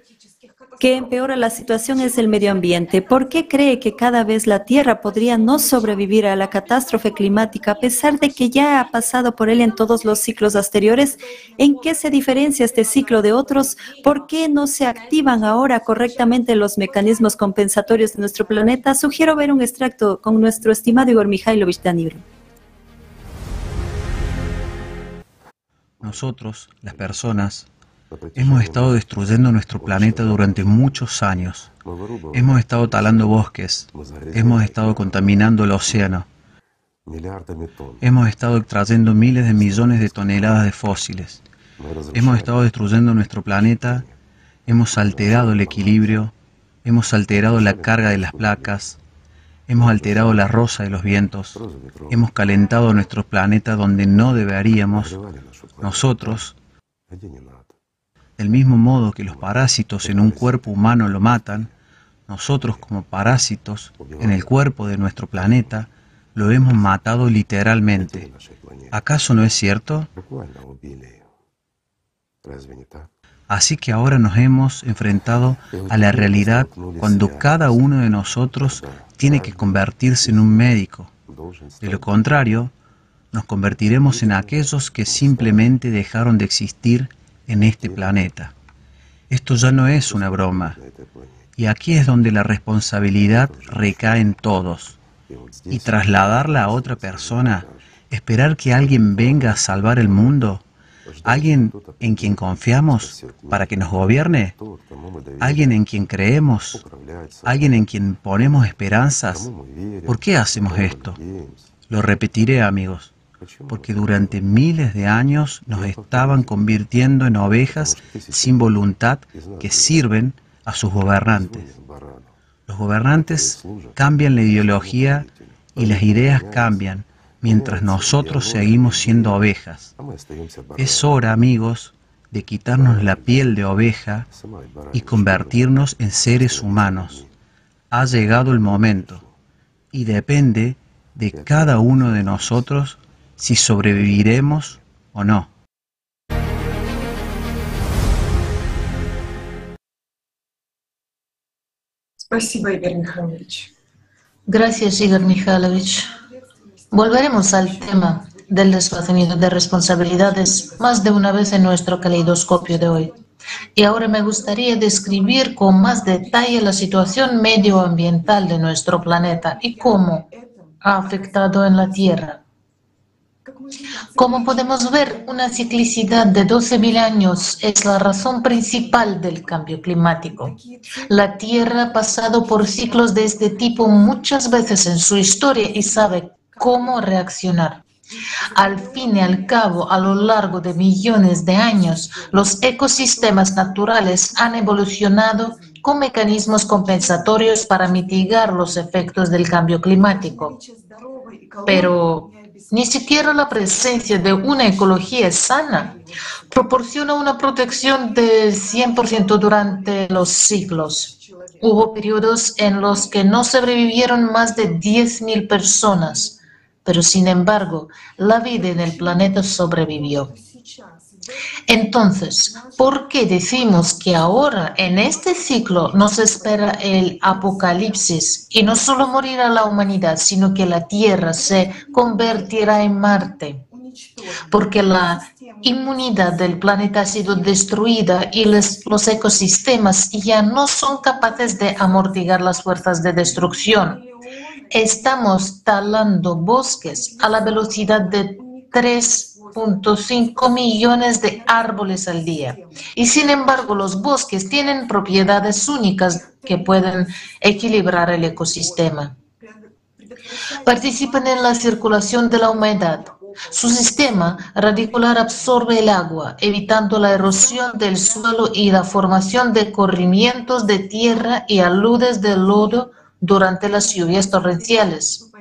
que empeora la situación es el medio ambiente. ¿Por qué cree que cada vez la Tierra podría no sobrevivir a la catástrofe climática a pesar de que ya ha pasado por él en todos los ciclos anteriores? ¿En qué se diferencia este ciclo de otros? ¿Por qué no se activan ahora correctamente los mecanismos compensatorios de nuestro planeta? Sugiero ver un extracto con nuestro estimado Igor Mikhailovich Danibro. Nosotros, las personas, Hemos estado destruyendo nuestro planeta durante muchos años. Hemos estado talando bosques. Hemos estado contaminando el océano. Hemos estado extrayendo miles de millones de toneladas de fósiles. Hemos estado destruyendo nuestro planeta. Hemos alterado el equilibrio. Hemos alterado la carga de las placas. Hemos alterado la rosa de los vientos. Hemos calentado nuestro planeta donde no deberíamos. Nosotros del mismo modo que los parásitos en un cuerpo humano lo matan, nosotros como parásitos en el cuerpo de nuestro planeta lo hemos matado literalmente. ¿Acaso no es cierto? Así que ahora nos hemos enfrentado a la realidad cuando cada uno de nosotros tiene que convertirse en un médico. De lo contrario, nos convertiremos en aquellos que simplemente dejaron de existir en este planeta. Esto ya no es una broma. Y aquí es donde la responsabilidad recae en todos. Y trasladarla a otra persona, esperar que alguien venga a salvar el mundo, alguien en quien confiamos para que nos gobierne, alguien en quien creemos, alguien en quien ponemos esperanzas. ¿Por qué hacemos esto? Lo repetiré, amigos, porque durante miles de años nos estaban convirtiendo en ovejas sin voluntad que sirven a sus gobernantes. Los gobernantes cambian la ideología y las ideas cambian mientras nosotros seguimos siendo ovejas. Es hora, amigos, de quitarnos la piel de oveja y convertirnos en seres humanos. Ha llegado el momento y depende de cada uno de nosotros si sobreviviremos o no. Gracias, Igor Mikhailovich. Volveremos al tema del desplazamiento de responsabilidades más de una vez en nuestro caleidoscopio de hoy. Y ahora me gustaría describir con más detalle la situación medioambiental de nuestro planeta y cómo ha afectado en la Tierra. Como podemos ver, una ciclicidad de 12.000 años es la razón principal del cambio climático. La Tierra ha pasado por ciclos de este tipo muchas veces en su historia y sabe cómo reaccionar. Al fin y al cabo, a lo largo de millones de años, los ecosistemas naturales han evolucionado con mecanismos compensatorios para mitigar los efectos del cambio climático. Pero ni siquiera la presencia de una ecología sana proporciona una protección del 100% durante los siglos. Hubo periodos en los que no sobrevivieron más de 10.000 personas, pero sin embargo, la vida en el planeta sobrevivió. Entonces, ¿por qué decimos que ahora en este ciclo nos espera el apocalipsis y no solo morirá la humanidad, sino que la Tierra se convertirá en Marte? Porque la inmunidad del planeta ha sido destruida y los ecosistemas ya no son capaces de amortiguar las fuerzas de destrucción. Estamos talando bosques a la velocidad de 3 5 millones de árboles al día. Y sin embargo, los bosques tienen propiedades únicas que pueden equilibrar el ecosistema. Participan en la circulación de la humedad. Su sistema radicular absorbe el agua, evitando la erosión del suelo y la formación de corrimientos de tierra y aludes de lodo durante las lluvias torrenciales.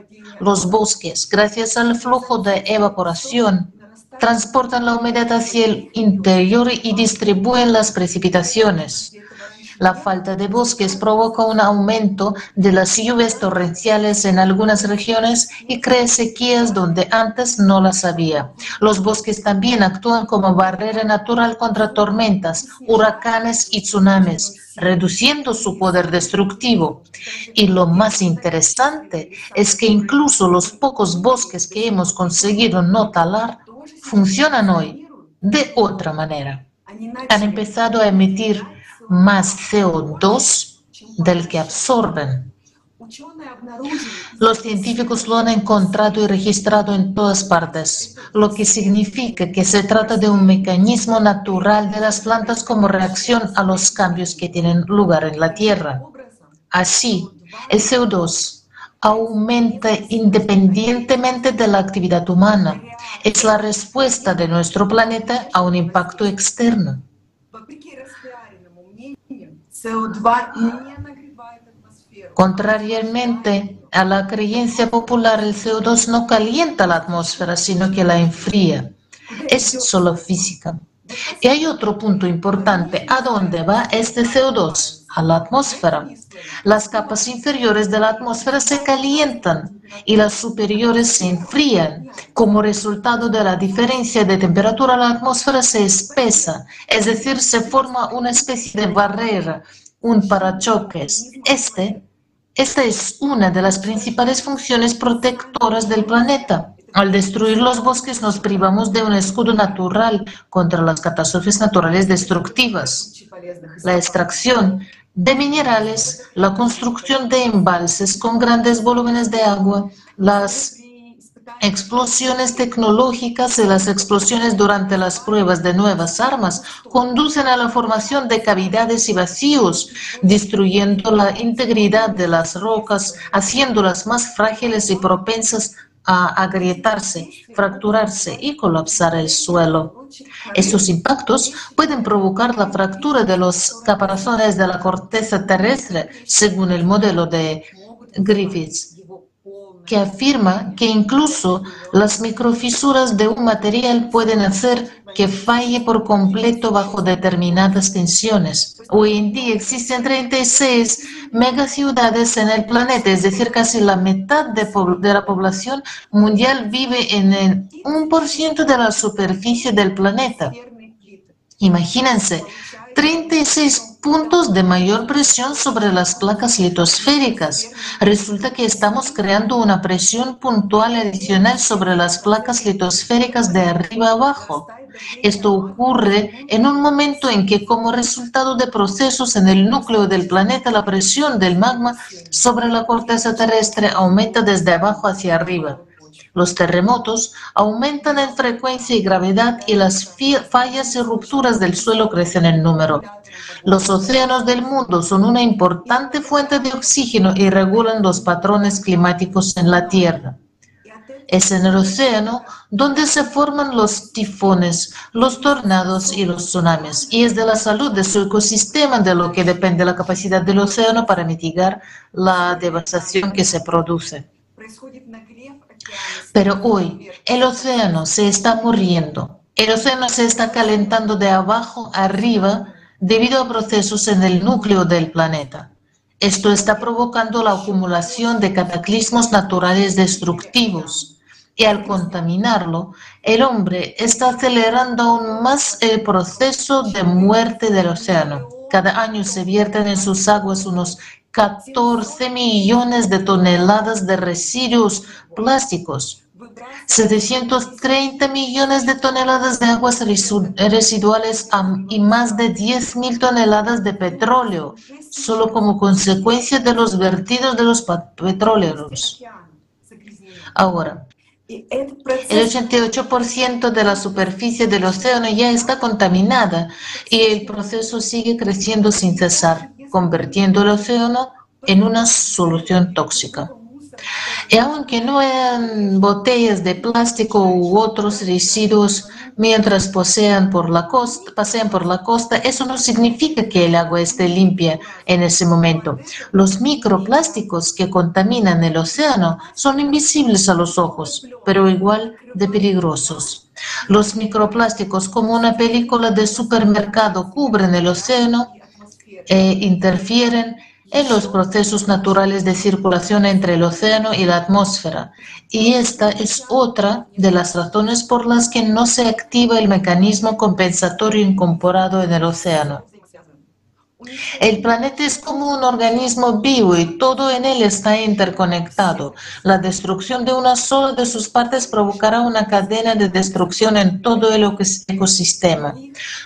Los bosques, gracias al flujo de evaporación, transportan la humedad hacia el interior y distribuyen las precipitaciones. La falta de bosques provoca un aumento de las lluvias torrenciales en algunas regiones y crea sequías donde antes no las había. Los bosques también actúan como barrera natural contra tormentas, huracanes y tsunamis, reduciendo su poder destructivo. Y lo más interesante es que incluso los pocos bosques que hemos conseguido no talar funcionan hoy de otra manera. Han empezado a emitir más CO2 del que absorben. Los científicos lo han encontrado y registrado en todas partes, lo que significa que se trata de un mecanismo natural de las plantas como reacción a los cambios que tienen lugar en la Tierra. Así, el CO2 aumenta independientemente de la actividad humana. Es la respuesta de nuestro planeta a un impacto externo. Contrariamente a la creencia popular, el CO2 no calienta la atmósfera, sino que la enfría. Es solo física. Y hay otro punto importante. ¿A dónde va este CO2? A la atmósfera. Las capas inferiores de la atmósfera se calientan y las superiores se enfrían. Como resultado de la diferencia de temperatura, la atmósfera se espesa, es decir, se forma una especie de barrera, un parachoques. Este, esta es una de las principales funciones protectoras del planeta. Al destruir los bosques nos privamos de un escudo natural contra las catástrofes naturales destructivas. La extracción de minerales, la construcción de embalses con grandes volúmenes de agua, las explosiones tecnológicas y las explosiones durante las pruebas de nuevas armas conducen a la formación de cavidades y vacíos, destruyendo la integridad de las rocas, haciéndolas más frágiles y propensas a agrietarse, fracturarse y colapsar el suelo. Estos impactos pueden provocar la fractura de los caparazones de la corteza terrestre, según el modelo de Griffiths, que afirma que incluso las microfisuras de un material pueden hacer que falle por completo bajo determinadas tensiones. Hoy en día existen 36 megaciudades en el planeta, es decir, casi la mitad de, la población mundial vive en el 1% de la superficie del planeta. Imagínense, 36 puntos de mayor presión sobre las placas litosféricas. Resulta que estamos creando una presión puntual adicional sobre las placas litosféricas de arriba abajo. Esto ocurre en un momento en que como resultado de procesos en el núcleo del planeta, la presión del magma sobre la corteza terrestre aumenta desde abajo hacia arriba. Los terremotos aumentan en frecuencia y gravedad y las fallas y rupturas del suelo crecen en número. Los océanos del mundo son una importante fuente de oxígeno y regulan los patrones climáticos en la Tierra. Es en el océano donde se forman los tifones, los tornados y los tsunamis, y es de la salud de su ecosistema de lo que depende la capacidad del océano para mitigar la devastación que se produce. Pero hoy el océano se está muriendo, el océano se está calentando de abajo arriba debido a procesos en el núcleo del planeta. Esto está provocando la acumulación de cataclismos naturales destructivos y al contaminarlo, el hombre está acelerando aún más el proceso de muerte del océano. Cada año se vierten en sus aguas unos 14 millones de toneladas de residuos plásticos, 730 millones de toneladas de aguas residuales y más de 10 mil toneladas de petróleo, solo como consecuencia de los vertidos de los petroleros. Ahora, el 88% de la superficie del océano ya está contaminada y el proceso sigue creciendo sin cesar, convirtiendo el océano en una solución tóxica. Y aunque no hayan botellas de plástico u otros residuos mientras pasean por la costa, pasean por la costa, eso no significa que el agua esté limpia en ese momento. Los microplásticos que contaminan el océano son invisibles a los ojos, pero igual de peligrosos. Los microplásticos, como una película de supermercado, cubren el océano e interfieren en los procesos naturales de circulación entre el océano y la atmósfera. Y esta es otra de las razones por las que no se activa el mecanismo compensatorio incorporado en el océano. El planeta es como un organismo vivo y todo en él está interconectado. La destrucción de una sola de sus partes provocará una cadena de destrucción en todo el ecosistema.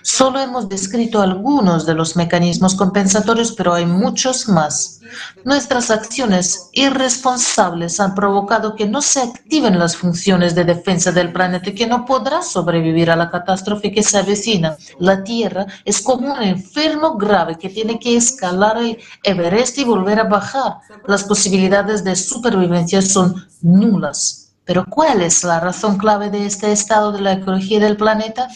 Solo hemos descrito algunos de los mecanismos compensatorios, pero hay muchos más. Nuestras acciones irresponsables han provocado que no se activen las funciones de defensa del planeta y que no podrá sobrevivir a la catástrofe que se avecina. La Tierra es como un enfermo grave que tiene que escalar el Everest y volver a bajar. Las posibilidades de supervivencia son nulas. Pero ¿cuál es la razón clave de este estado de la ecología del planeta?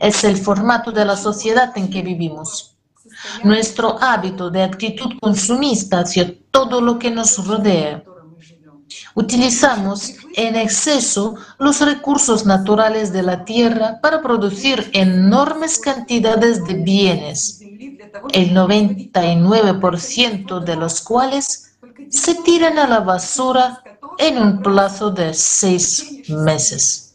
Es el formato de la sociedad en que vivimos nuestro hábito de actitud consumista hacia todo lo que nos rodea. Utilizamos en exceso los recursos naturales de la tierra para producir enormes cantidades de bienes, el 99% de los cuales se tiran a la basura en un plazo de seis meses.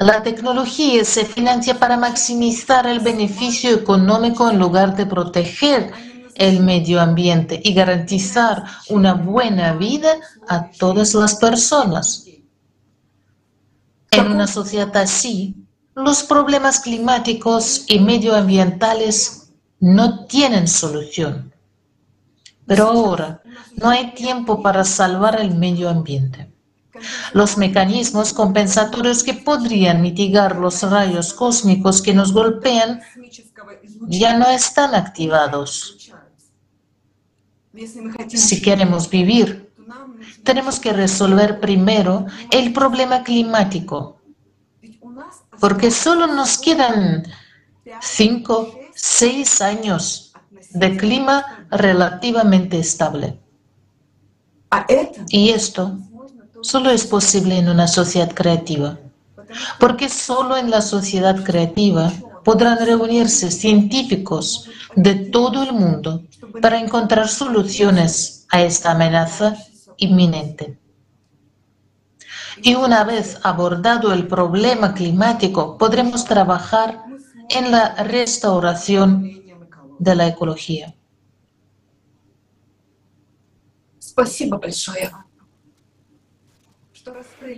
La tecnología se financia para maximizar el beneficio económico en lugar de proteger el medio ambiente y garantizar una buena vida a todas las personas. En una sociedad así, los problemas climáticos y medioambientales no tienen solución. Pero ahora no hay tiempo para salvar el medio ambiente. Los mecanismos compensatorios que podrían mitigar los rayos cósmicos que nos golpean ya no están activados. Si queremos vivir, tenemos que resolver primero el problema climático, porque solo nos quedan cinco, seis años de clima relativamente estable. Y esto solo es posible en una sociedad creativa, porque solo en la sociedad creativa podrán reunirse científicos de todo el mundo para encontrar soluciones a esta amenaza inminente. Y una vez abordado el problema climático, podremos trabajar en la restauración de la ecología.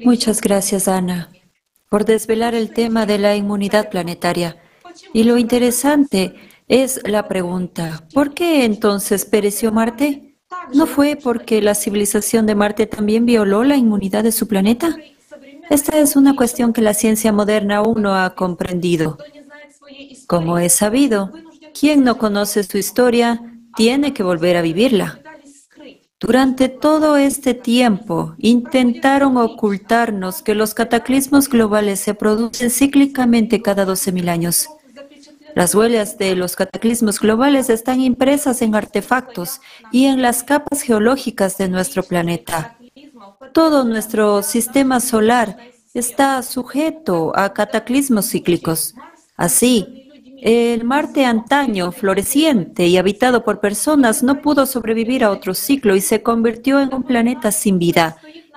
Muchas gracias, Ana, por desvelar el tema de la inmunidad planetaria. Y lo interesante es la pregunta, ¿por qué entonces pereció Marte? ¿No fue porque la civilización de Marte también violó la inmunidad de su planeta? Esta es una cuestión que la ciencia moderna aún no ha comprendido. Como es sabido, quien no conoce su historia tiene que volver a vivirla. Durante todo este tiempo intentaron ocultarnos que los cataclismos globales se producen cíclicamente cada 12.000 años. Las huellas de los cataclismos globales están impresas en artefactos y en las capas geológicas de nuestro planeta. Todo nuestro sistema solar está sujeto a cataclismos cíclicos. Así, el Marte antaño, floreciente y habitado por personas, no pudo sobrevivir a otro ciclo y se convirtió en un planeta sin vida,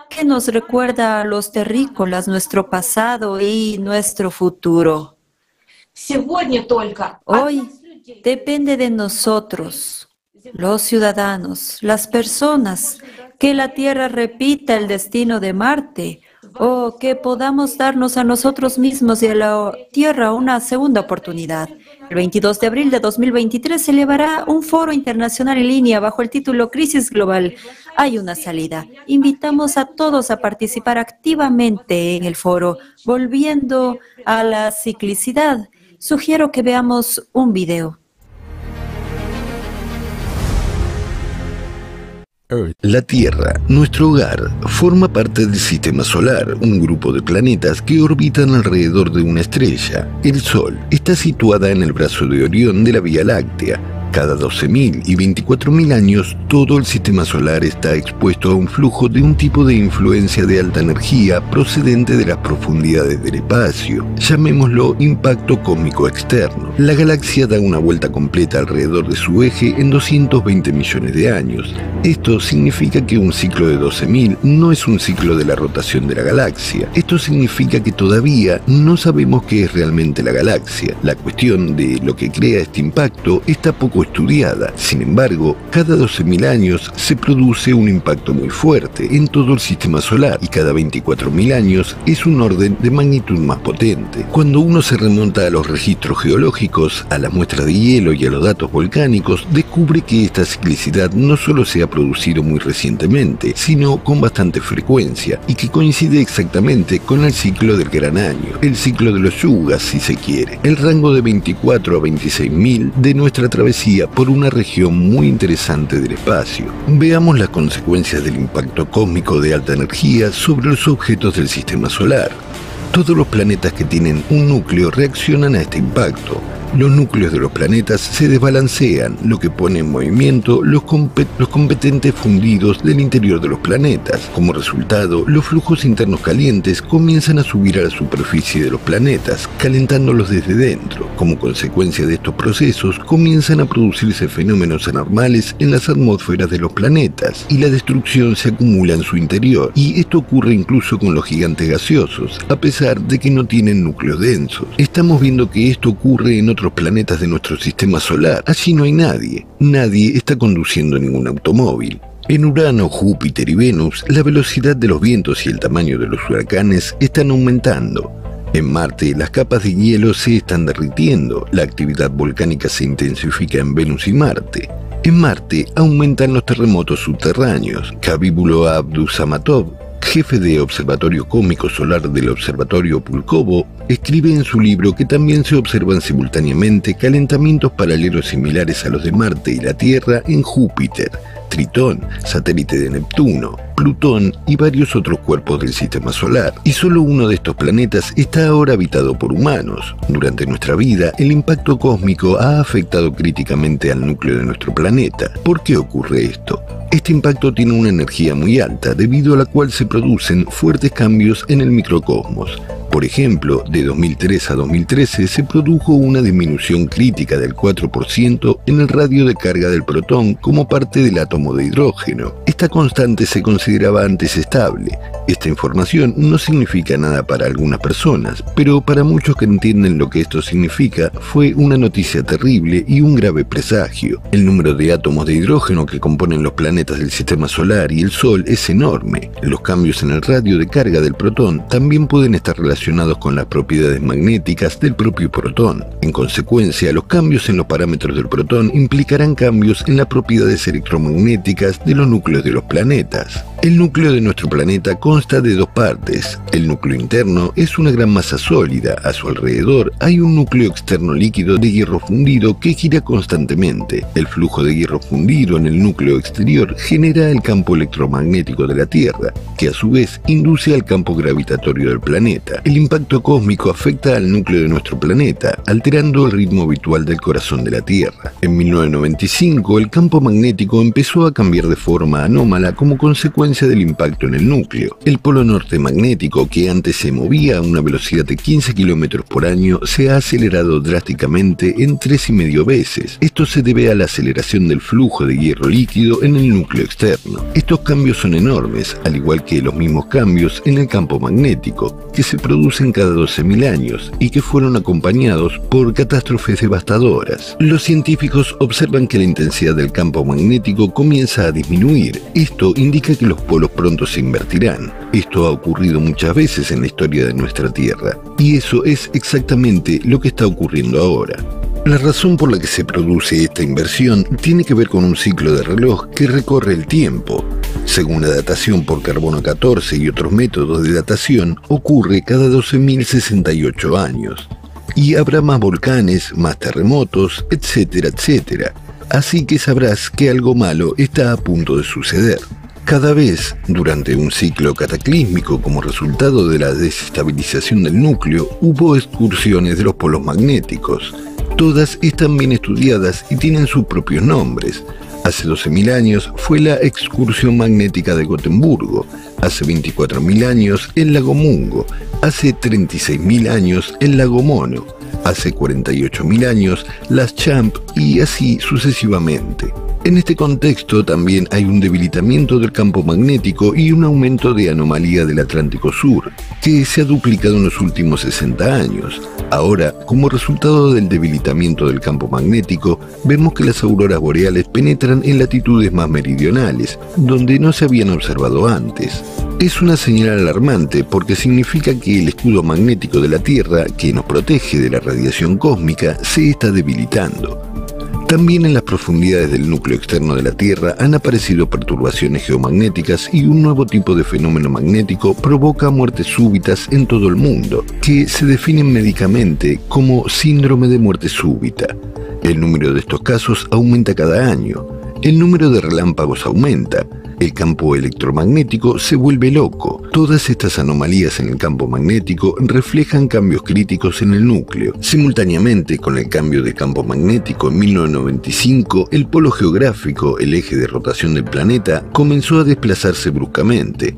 que nos recuerda a los terrícolas nuestro pasado y nuestro futuro. Hoy depende de nosotros, los ciudadanos, las personas, que la Tierra repita el destino de Marte o que podamos darnos a nosotros mismos y a la Tierra una segunda oportunidad. El 22 de abril de 2023 se elevará un foro internacional en línea bajo el título Crisis Global. Hay una salida. Invitamos a todos a participar activamente en el foro. Volviendo a la ciclicidad, sugiero que veamos un video. La Tierra, nuestro hogar, forma parte del Sistema Solar, un grupo de planetas que orbitan alrededor de una estrella. El Sol está situada en el brazo de Orión de la Vía Láctea, cada 12.000 y 24.000 años, todo el sistema solar está expuesto a un flujo de un tipo de influencia de alta energía procedente de las profundidades del espacio. Llamémoslo impacto cósmico externo. La galaxia da una vuelta completa alrededor de su eje en 220 millones de años. Esto significa que un ciclo de 12.000 no es un ciclo de la rotación de la galaxia. Esto significa que todavía no sabemos qué es realmente la galaxia. La cuestión de lo que crea este impacto está poco estudiada. Sin embargo, cada 12.000 años se produce un impacto muy fuerte en todo el sistema solar y cada 24.000 años es un orden de magnitud más potente. Cuando uno se remonta a los registros geológicos, a las muestras de hielo y a los datos volcánicos, descubre que esta ciclicidad no solo se ha producido muy recientemente, sino con bastante frecuencia y que coincide exactamente con el ciclo del gran año, el ciclo de los yugas si se quiere, el rango de 24 a 26.000 de nuestra travesía por una región muy interesante del espacio. Veamos las consecuencias del impacto cósmico de alta energía sobre los objetos del sistema solar. Todos los planetas que tienen un núcleo reaccionan a este impacto, los núcleos de los planetas se desbalancean, lo que pone en movimiento los, competentes fundidos del interior de los planetas. Como resultado, los flujos internos calientes comienzan a subir a la superficie de los planetas, calentándolos desde dentro. Como consecuencia de estos procesos, comienzan a producirse fenómenos anormales en las atmósferas de los planetas y la destrucción se acumula en su interior. Y esto ocurre incluso con los gigantes gaseosos, a pesar de que no tienen núcleos densos. Estamos viendo que esto ocurre en otros planetas de nuestro sistema solar. Allí no hay nadie. Nadie está conduciendo ningún automóvil. En Urano, Júpiter y Venus, la velocidad de los vientos y el tamaño de los huracanes están aumentando. En Marte, las capas de hielo se están derritiendo, la actividad volcánica se intensifica en Venus y Marte. En Marte aumentan los terremotos subterráneos. Kabibulo Abdusamatov, jefe de Observatorio Cósmico Solar del Observatorio Pulkovo, escribe en su libro que también se observan simultáneamente calentamientos paralelos similares a los de Marte y la Tierra en Júpiter, Tritón, satélite de Neptuno, Plutón y varios otros cuerpos del sistema solar. Y solo uno de estos planetas está ahora habitado por humanos. Durante nuestra vida, el impacto cósmico ha afectado críticamente al núcleo de nuestro planeta. ¿Por qué ocurre esto? Este impacto tiene una energía muy alta, debido a la cual se producen fuertes cambios en el microcosmos. Por ejemplo, de 2003 a 2013 se produjo una disminución crítica del 4% en el radio de carga del protón como parte del átomo de hidrógeno. Esta constante se consideraba antes estable. Esta información no significa nada para algunas personas, pero para muchos que entienden lo que esto significa, fue una noticia terrible y un grave presagio. El número de átomos de hidrógeno que componen los planetas del sistema solar y el Sol es enorme. Los cambios en el radio de carga del protón también pueden estar relacionados con las propiedades magnéticas del propio protón. En consecuencia, los cambios en los parámetros del protón implicarán cambios en las propiedades electromagnéticas de los núcleos de los planetas. El núcleo de nuestro planeta consta de dos partes. El núcleo interno es una gran masa sólida. A su alrededor hay un núcleo externo líquido de hierro fundido que gira constantemente. El flujo de hierro fundido en el núcleo exterior genera el campo electromagnético de la Tierra, que a su vez induce al campo gravitatorio del planeta. El impacto cósmico afecta al núcleo de nuestro planeta, alterando el ritmo habitual del corazón de la Tierra. En 1995, el campo magnético empezó a cambiar de forma anómala como consecuencia del impacto en el núcleo. El polo norte magnético, que antes se movía a una velocidad de 15 km por año, se ha acelerado drásticamente en tres y medio veces. Esto se debe a la aceleración del flujo de hierro líquido en el núcleo externo. Estos cambios son enormes, al igual que los mismos cambios en el campo magnético, que se producen cada 12.000 años y que fueron acompañados por catástrofes devastadoras. Los científicos observan que la intensidad del campo magnético comienza a disminuir. Esto indica que los polos pronto se invertirán. Esto ha ocurrido muchas veces en la historia de nuestra Tierra, y eso es exactamente lo que está ocurriendo ahora. La razón por la que se produce esta inversión tiene que ver con un ciclo de reloj que recorre el tiempo. Según la datación por carbono 14 y otros métodos de datación, ocurre cada 12.068 años. Y habrá más volcanes, más terremotos, etcétera, etcétera. Así que sabrás que algo malo está a punto de suceder. Cada vez, durante un ciclo cataclísmico como resultado de la desestabilización del núcleo, hubo excursiones de los polos magnéticos. Todas están bien estudiadas y tienen sus propios nombres. Hace 12.000 años fue la excursión magnética de Gotemburgo, hace 24.000 años el lago Mungo, hace 36.000 años el lago Mono, hace 48.000 años las Champ y así sucesivamente. En este contexto también hay un debilitamiento del campo magnético y un aumento de anomalía del Atlántico Sur, que se ha duplicado en los últimos 60 años. Ahora, como resultado del debilitamiento del campo magnético, vemos que las auroras boreales penetran en latitudes más meridionales, donde no se habían observado antes. Es una señal alarmante porque significa que el escudo magnético de la Tierra, que nos protege de la radiación cósmica, se está debilitando. También en las profundidades del núcleo externo de la Tierra han aparecido perturbaciones geomagnéticas y un nuevo tipo de fenómeno magnético provoca muertes súbitas en todo el mundo, que se definen médicamente como síndrome de muerte súbita. El número de estos casos aumenta cada año. El número de relámpagos aumenta, el campo electromagnético se vuelve loco. Todas estas anomalías en el campo magnético reflejan cambios críticos en el núcleo. Simultáneamente con el cambio de campo magnético en 1995, el polo geográfico, el eje de rotación del planeta, comenzó a desplazarse bruscamente.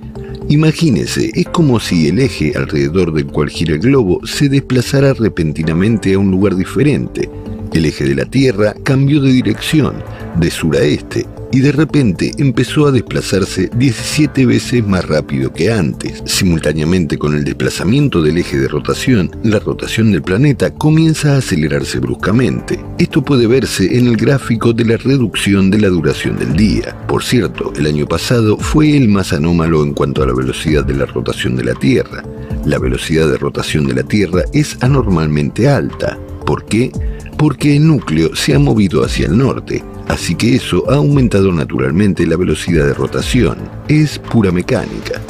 Imagínese, es como si el eje alrededor del cual gira el globo se desplazara repentinamente a un lugar diferente. El eje de la Tierra cambió de dirección, de sur a este, y de repente empezó a desplazarse 17 veces más rápido que antes. Simultáneamente con el desplazamiento del eje de rotación, la rotación del planeta comienza a acelerarse bruscamente. Esto puede verse en el gráfico de la reducción de la duración del día. Por cierto, el año pasado fue el más anómalo en cuanto a la velocidad de la rotación de la Tierra. La velocidad de rotación de la Tierra es anormalmente alta. ¿Por qué? Porque el núcleo se ha movido hacia el norte, así que eso ha aumentado naturalmente la velocidad de rotación. Es pura mecánica.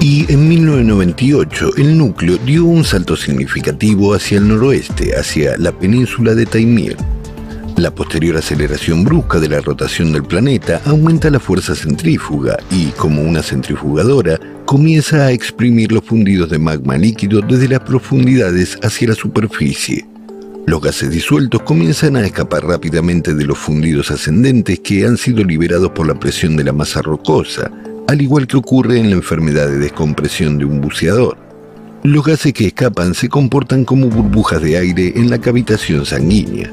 Y en 1998 el núcleo dio un salto significativo hacia el noroeste, hacia la península de Taimir. La posterior aceleración brusca de la rotación del planeta aumenta la fuerza centrífuga y, como una centrifugadora, comienza a exprimir los fundidos de magma líquido desde las profundidades hacia la superficie. Los gases disueltos comienzan a escapar rápidamente de los fundidos ascendentes que han sido liberados por la presión de la masa rocosa, al igual que ocurre en la enfermedad de descompresión de un buceador. Los gases que escapan se comportan como burbujas de aire en la cavitación sanguínea.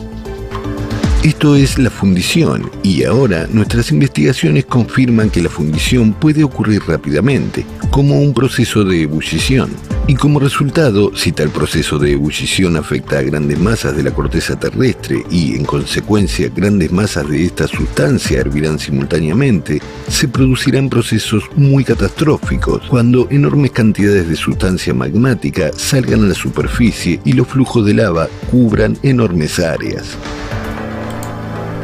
Esto es la fundición y ahora nuestras investigaciones confirman que la fundición puede ocurrir rápidamente, como un proceso de ebullición. Y como resultado, si tal proceso de ebullición afecta a grandes masas de la corteza terrestre y en consecuencia grandes masas de esta sustancia hervirán simultáneamente, se producirán procesos muy catastróficos cuando enormes cantidades de sustancia magmática salgan a la superficie y los flujos de lava cubran enormes áreas.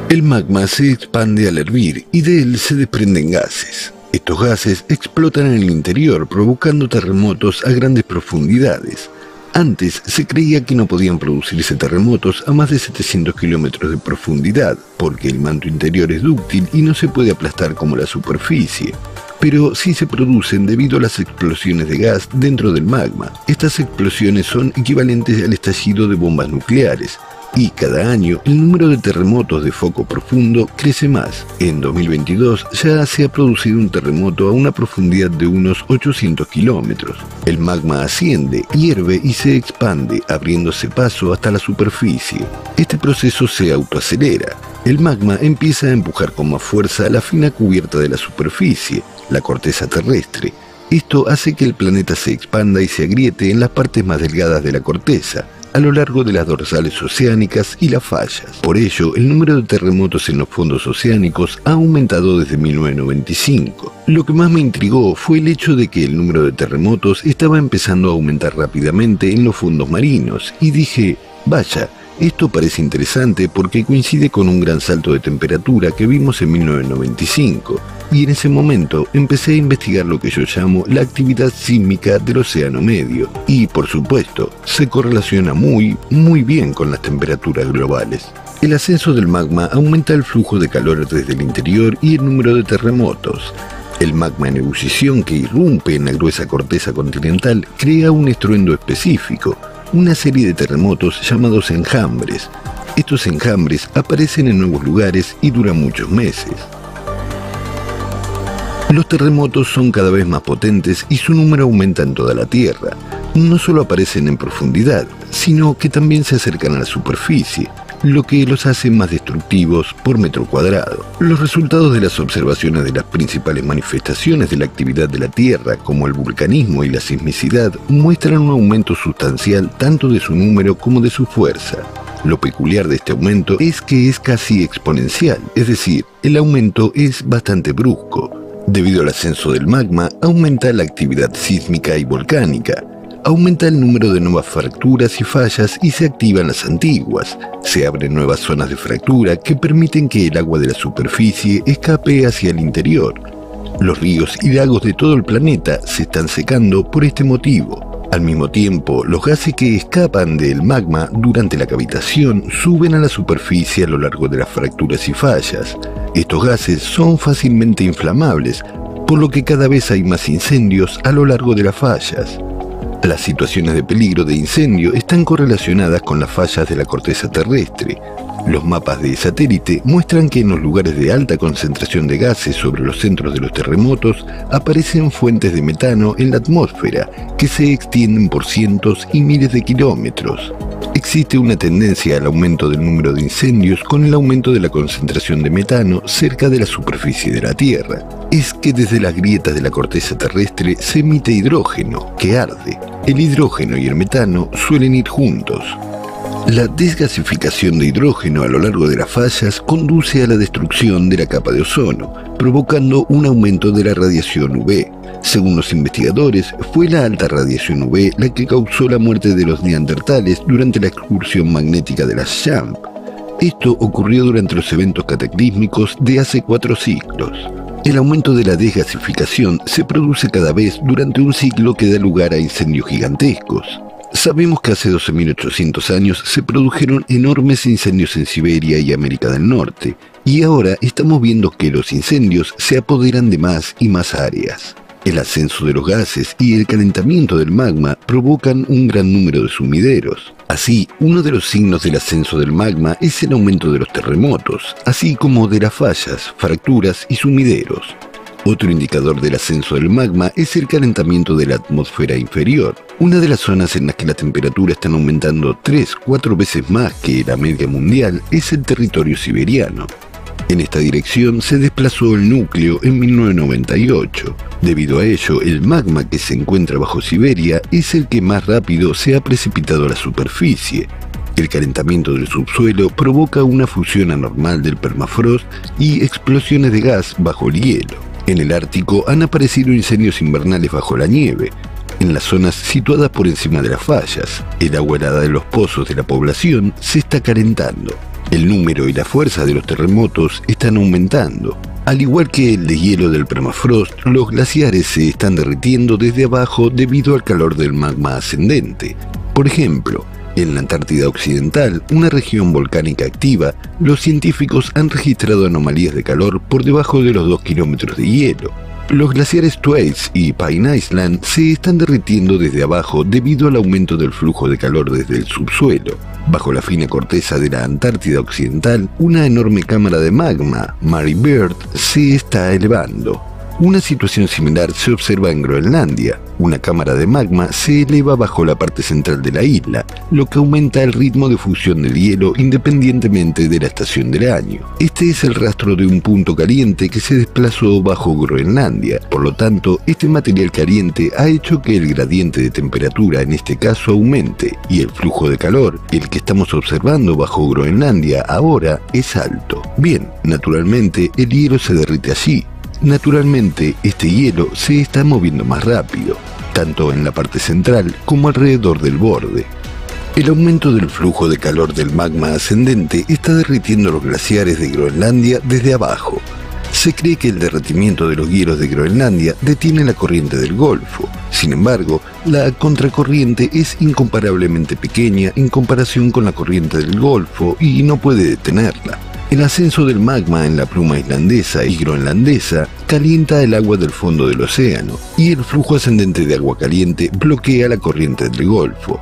El magma se expande al hervir y de él se desprenden gases. Estos gases explotan en el interior provocando terremotos a grandes profundidades. Antes se creía que no podían producirse terremotos a más de 700 kilómetros de profundidad, porque el manto interior es dúctil y no se puede aplastar como la superficie. Pero sí se producen debido a las explosiones de gas dentro del magma. Estas explosiones son equivalentes al estallido de bombas nucleares, y cada año el número de terremotos de foco profundo crece más. En 2022 ya se ha producido un terremoto a una profundidad de unos 800 kilómetros. El magma asciende, hierve y se expande, abriéndose paso hasta la superficie. Este proceso se autoacelera. El magma empieza a empujar con más fuerza la fina cubierta de la superficie, la corteza terrestre. Esto hace que el planeta se expanda y se agriete en las partes más delgadas de la corteza a lo largo de las dorsales oceánicas y las fallas. Por ello, el número de terremotos en los fondos oceánicos ha aumentado desde 1995. Lo que más me intrigó fue el hecho de que el número de terremotos estaba empezando a aumentar rápidamente en los fondos marinos y dije, vaya, esto parece interesante porque coincide con un gran salto de temperatura que vimos en 1995 y en ese momento empecé a investigar lo que yo llamo la actividad sísmica del Océano Medio y por supuesto se correlaciona muy, muy bien con las temperaturas globales. El ascenso del magma aumenta el flujo de calor desde el interior y el número de terremotos. El magma en ebullición que irrumpe en la gruesa corteza continental crea un estruendo específico, una serie de terremotos llamados enjambres. Estos enjambres aparecen en nuevos lugares y duran muchos meses. Los terremotos son cada vez más potentes y su número aumenta en toda la Tierra. No solo aparecen en profundidad, sino que también se acercan a la superficie, lo que los hace más destructivos por metro cuadrado. Los resultados de las observaciones de las principales manifestaciones de la actividad de la Tierra, como el vulcanismo y la sismicidad, muestran un aumento sustancial tanto de su número como de su fuerza. Lo peculiar de este aumento es que es casi exponencial, es decir, el aumento es bastante brusco. Debido al ascenso del magma, aumenta la actividad sísmica y volcánica, aumenta el número de nuevas fracturas y fallas y se activan las antiguas. Se abren nuevas zonas de fractura que permiten que el agua de la superficie escape hacia el interior. Los ríos y lagos de todo el planeta se están secando por este motivo. Al mismo tiempo, los gases que escapan del magma durante la cavitación suben a la superficie a lo largo de las fracturas y fallas. Estos gases son fácilmente inflamables, por lo que cada vez hay más incendios a lo largo de las fallas. Las situaciones de peligro de incendio están correlacionadas con las fallas de la corteza terrestre. Los mapas de satélite muestran que en los lugares de alta concentración de gases sobre los centros de los terremotos aparecen fuentes de metano en la atmósfera que se extienden por cientos y miles de kilómetros. existe una tendencia al aumento del número de incendios con el aumento de la concentración de metano cerca de la superficie de la Tierra. Es que desde las grietas de la corteza terrestre se emite hidrógeno, que arde. El hidrógeno y el metano suelen ir juntos. La desgasificación de hidrógeno a lo largo de las fallas conduce a la destrucción de la capa de ozono, provocando un aumento de la radiación UV. Según los investigadores, fue la alta radiación UV la que causó la muerte de los neandertales durante la excursión magnética de las SHAMP. Esto ocurrió durante los eventos cataclísmicos de hace cuatro ciclos. El aumento de la desgasificación se produce cada vez durante un ciclo que da lugar a incendios gigantescos. Sabemos que hace 12.800 años se produjeron enormes incendios en Siberia y América del Norte, y ahora estamos viendo que los incendios se apoderan de más y más áreas. El ascenso de los gases y el calentamiento del magma provocan un gran número de sumideros. Así, uno de los signos del ascenso del magma es el aumento de los terremotos, así como de las fallas, fracturas y sumideros. Otro indicador del ascenso del magma es el calentamiento de la atmósfera inferior, una de las zonas en las que la temperatura está aumentando 3-4 veces más que la media mundial es el territorio siberiano. En esta dirección se desplazó el núcleo en 1998. Debido a ello, el magma que se encuentra bajo Siberia es el que más rápido se ha precipitado a la superficie. El calentamiento del subsuelo provoca una fusión anormal del permafrost y explosiones de gas bajo el hielo. En el Ártico han aparecido incendios invernales bajo la nieve, en las zonas situadas por encima de las fallas. El agua helada de los pozos de la población se está calentando. El número y la fuerza de los terremotos están aumentando. Al igual que el deshielo del permafrost, los glaciares se están derritiendo desde abajo debido al calor del magma ascendente. Por ejemplo, en la Antártida Occidental, una región volcánica activa, los científicos han registrado anomalías de calor por debajo de los 2 kilómetros de hielo. Los glaciares Thwaites y Pine Island se están derritiendo desde abajo debido al aumento del flujo de calor desde el subsuelo. Bajo la fina corteza de la Antártida Occidental, una enorme cámara de magma, Mary Bird, se está elevando. Una situación similar se observa en Groenlandia. Una cámara de magma se eleva bajo la parte central de la isla, lo que aumenta el ritmo de fusión del hielo independientemente de la estación del año. Este es el rastro de un punto caliente que se desplazó bajo Groenlandia. Por lo tanto, este material caliente ha hecho que el gradiente de temperatura en este caso aumente y el flujo de calor, el que estamos observando bajo Groenlandia ahora, es alto. Bien, naturalmente el hielo se derrite allí, Naturalmente, este hielo se está moviendo más rápido, tanto en la parte central como alrededor del borde. El aumento del flujo de calor del magma ascendente está derritiendo los glaciares de Groenlandia desde abajo. Se cree que el derretimiento de los hielos de Groenlandia detiene la corriente del Golfo. Sin embargo, la contracorriente es incomparablemente pequeña en comparación con la corriente del Golfo y no puede detenerla. El ascenso del magma en la pluma islandesa y groenlandesa calienta el agua del fondo del océano y el flujo ascendente de agua caliente bloquea la corriente del Golfo.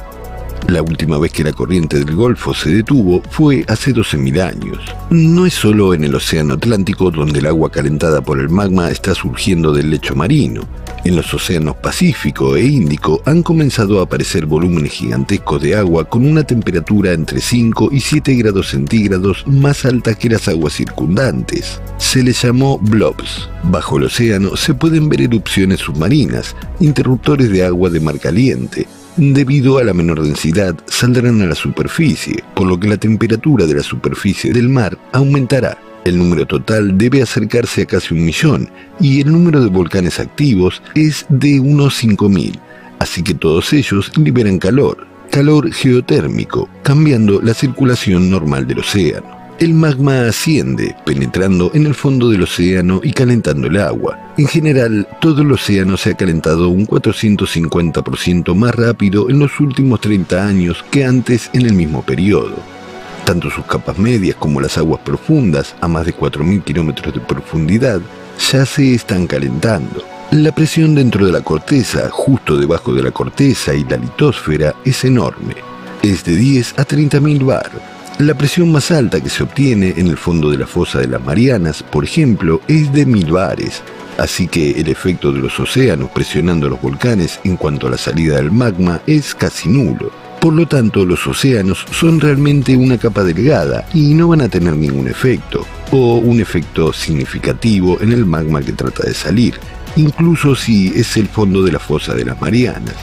La última vez que la corriente del Golfo se detuvo fue hace 12.000 años. No es solo en el Océano Atlántico donde el agua calentada por el magma está surgiendo del lecho marino. En los océanos Pacífico e Índico han comenzado a aparecer volúmenes gigantescos de agua con una temperatura entre 5 y 7 grados centígrados más alta que las aguas circundantes. Se les llamó blobs. Bajo el océano se pueden ver erupciones submarinas, interruptores de agua de mar caliente, debido a la menor densidad, saldrán a la superficie, por lo que la temperatura de la superficie del mar aumentará. El número total debe acercarse a casi un millón y el número de volcanes activos es de unos 5.000, así que todos ellos liberan calor, calor geotérmico, cambiando la circulación normal del océano. El magma asciende, penetrando en el fondo del océano y calentando el agua. En general, todo el océano se ha calentado un 450% más rápido en los últimos 30 años que antes en el mismo periodo. Tanto sus capas medias como las aguas profundas, a más de 4.000 kilómetros de profundidad, ya se están calentando. La presión dentro de la corteza, justo debajo de la corteza y la litosfera, es enorme. Es de 10 a 30.000 bar la presión más alta que se obtiene en el fondo de la fosa de las Marianas, por ejemplo, es de mil bares, así que el efecto de los océanos presionando los volcanes en cuanto a la salida del magma es casi nulo. Por lo tanto, los océanos son realmente una capa delgada y no van a tener ningún efecto, o un efecto significativo en el magma que trata de salir, incluso si es el fondo de la fosa de las Marianas.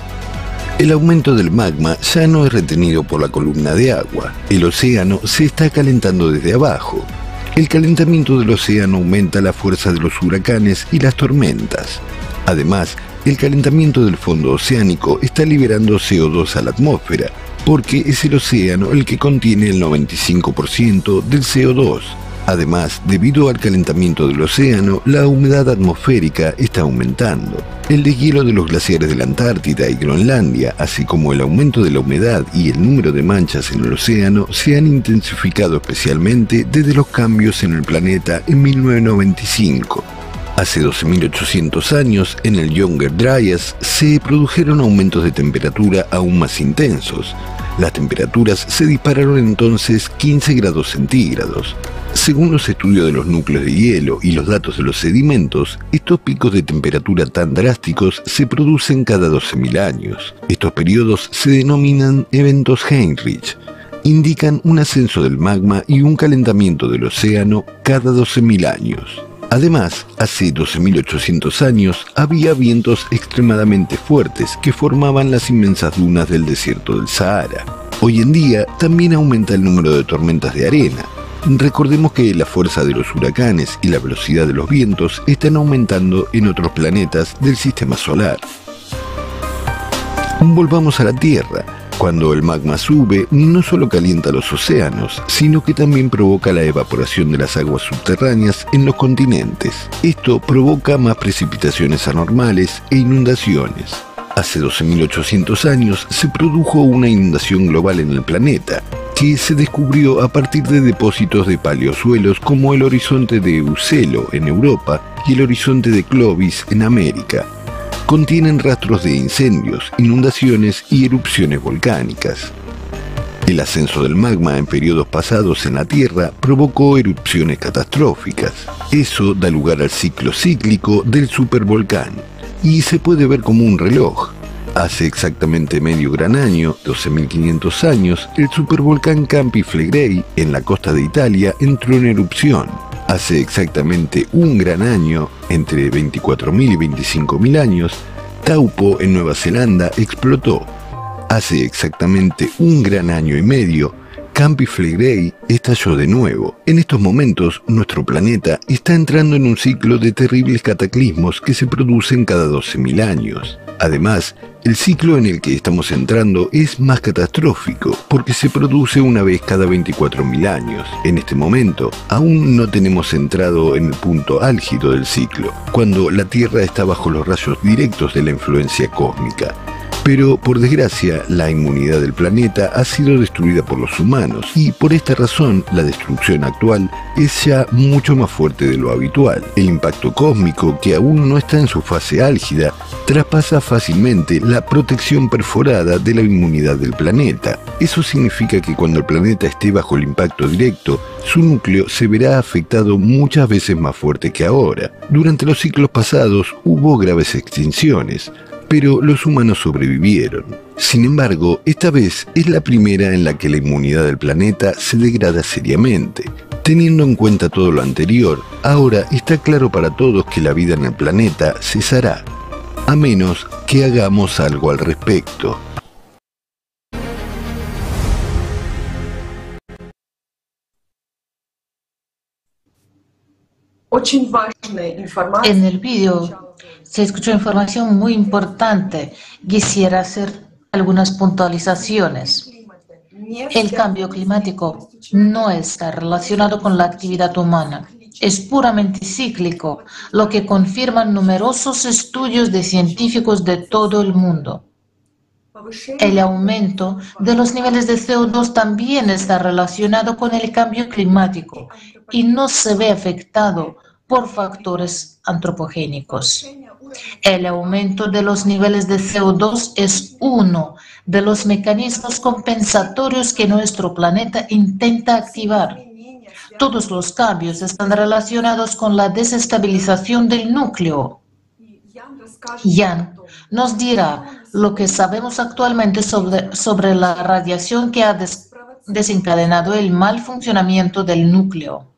El aumento del magma ya no es retenido por la columna de agua. El océano se está calentando desde abajo. El calentamiento del océano aumenta la fuerza de los huracanes y las tormentas. Además, el calentamiento del fondo oceánico está liberando CO2 a la atmósfera, porque es el océano el que contiene el 95% del CO2. Además, debido al calentamiento del océano, la humedad atmosférica está aumentando. El deshielo de los glaciares de la Antártida y Groenlandia, así como el aumento de la humedad y el número de manchas en el océano, se han intensificado especialmente desde los cambios en el planeta en 1995. Hace 12.800 años, en el Younger Dryas, se produjeron aumentos de temperatura aún más intensos. Las temperaturas se dispararon entonces 15 grados centígrados. Según los estudios de los núcleos de hielo y los datos de los sedimentos, estos picos de temperatura tan drásticos se producen cada 12.000 años. Estos periodos se denominan eventos Heinrich. Indican un ascenso del magma y un calentamiento del océano cada 12.000 años. Además, hace 12.800 años había vientos extremadamente fuertes que formaban las inmensas dunas del desierto del Sahara. Hoy en día también aumenta el número de tormentas de arena, Recordemos que la fuerza de los huracanes y la velocidad de los vientos están aumentando en otros planetas del sistema solar. Volvamos a la Tierra. Cuando el magma sube, no solo calienta los océanos, sino que también provoca la evaporación de las aguas subterráneas en los continentes. Esto provoca más precipitaciones anormales e inundaciones. Hace 12.800 años se produjo una inundación global en el planeta, que se descubrió a partir de depósitos de paleosuelos como el horizonte de Ucelo en Europa y el horizonte de Clovis en América. Contienen rastros de incendios, inundaciones y erupciones volcánicas. El ascenso del magma en periodos pasados en la Tierra provocó erupciones catastróficas. Eso da lugar al ciclo cíclico del supervolcán y se puede ver como un reloj. Hace exactamente medio gran año, 12.500 años, el supervolcán Campi Flegrei, en la costa de Italia, entró en erupción. Hace exactamente un gran año, entre 24.000 y 25.000 años, Taupo, en Nueva Zelanda, explotó. Hace exactamente un gran año y medio, Campi Flegrei estalló de nuevo. En estos momentos, nuestro planeta está entrando en un ciclo de terribles cataclismos que se producen cada 12.000 años. Además, el ciclo en el que estamos entrando es más catastrófico porque se produce una vez cada 24.000 años. En este momento, aún no tenemos entrado en el punto álgido del ciclo, cuando la Tierra está bajo los rayos directos de la influencia cósmica. Pero por desgracia, la inmunidad del planeta ha sido destruida por los humanos y por esta razón la destrucción actual es ya mucho más fuerte de lo habitual. El impacto cósmico, que aún no está en su fase álgida, traspasa fácilmente la protección perforada de la inmunidad del planeta. Eso significa que cuando el planeta esté bajo el impacto directo, su núcleo se verá afectado muchas veces más fuerte que ahora. Durante los ciclos pasados hubo graves extinciones, pero los humanos sobrevivieron. Sin embargo, esta vez es la primera en la que la inmunidad del planeta se degrada seriamente. Teniendo en cuenta todo lo anterior, ahora está claro para todos que la vida en el planeta cesará, a menos que hagamos algo al respecto. En el vídeo se escuchó información muy importante. Quisiera hacer algunas puntualizaciones. El cambio climático no está relacionado con la actividad humana. Es puramente cíclico, lo que confirman numerosos estudios de científicos de todo el mundo. El aumento de los niveles de CO2 también está relacionado con el cambio climático y no se ve afectado por factores antropogénicos. El aumento de los niveles de CO2 es uno de los mecanismos compensatorios que nuestro planeta intenta activar. Todos los cambios están relacionados con la desestabilización del núcleo. Jan nos dirá lo que sabemos actualmente sobre, la radiación que ha desencadenado el mal funcionamiento del núcleo.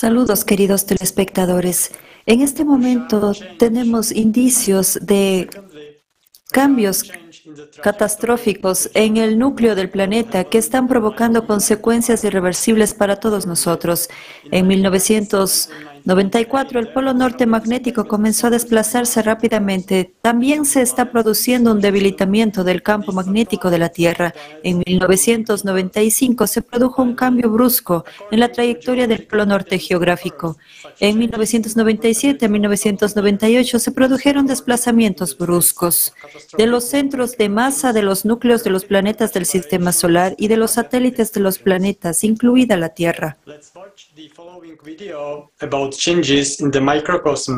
Saludos queridos telespectadores. En este momento tenemos indicios de cambios catastróficos en el núcleo del planeta que están provocando consecuencias irreversibles para todos nosotros. En 1900 94, el polo norte magnético comenzó a desplazarse rápidamente. También se está produciendo un debilitamiento del campo magnético de la Tierra. En 1995 se produjo un cambio brusco en la trayectoria del polo norte geográfico. En 1997 a 1998 se produjeron desplazamientos bruscos de los centros de masa de los núcleos de los planetas del sistema solar y de los satélites de los planetas, incluida la Tierra.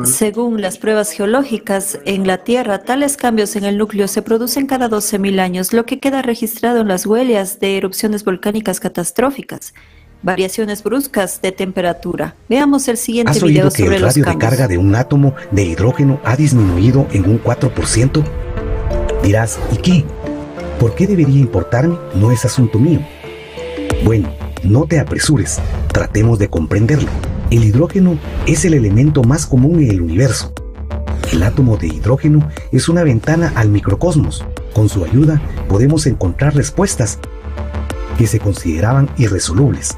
Según las pruebas geológicas, en la Tierra tales cambios en el núcleo se producen cada 12.000 años, lo que queda registrado en las huellas de erupciones volcánicas catastróficas. Variaciones bruscas de temperatura. Veamos el siguiente ¿Has video oído que sobre el los radio de carga de un átomo de hidrógeno ha disminuido en un 4%? Dirás, ¿y qué? ¿Por qué debería importarme? No es asunto mío. Bueno, no te apresures, tratemos de comprenderlo. El hidrógeno es el elemento más común en el universo. El átomo de hidrógeno es una ventana al microcosmos. Con su ayuda podemos encontrar respuestas que se consideraban irresolubles.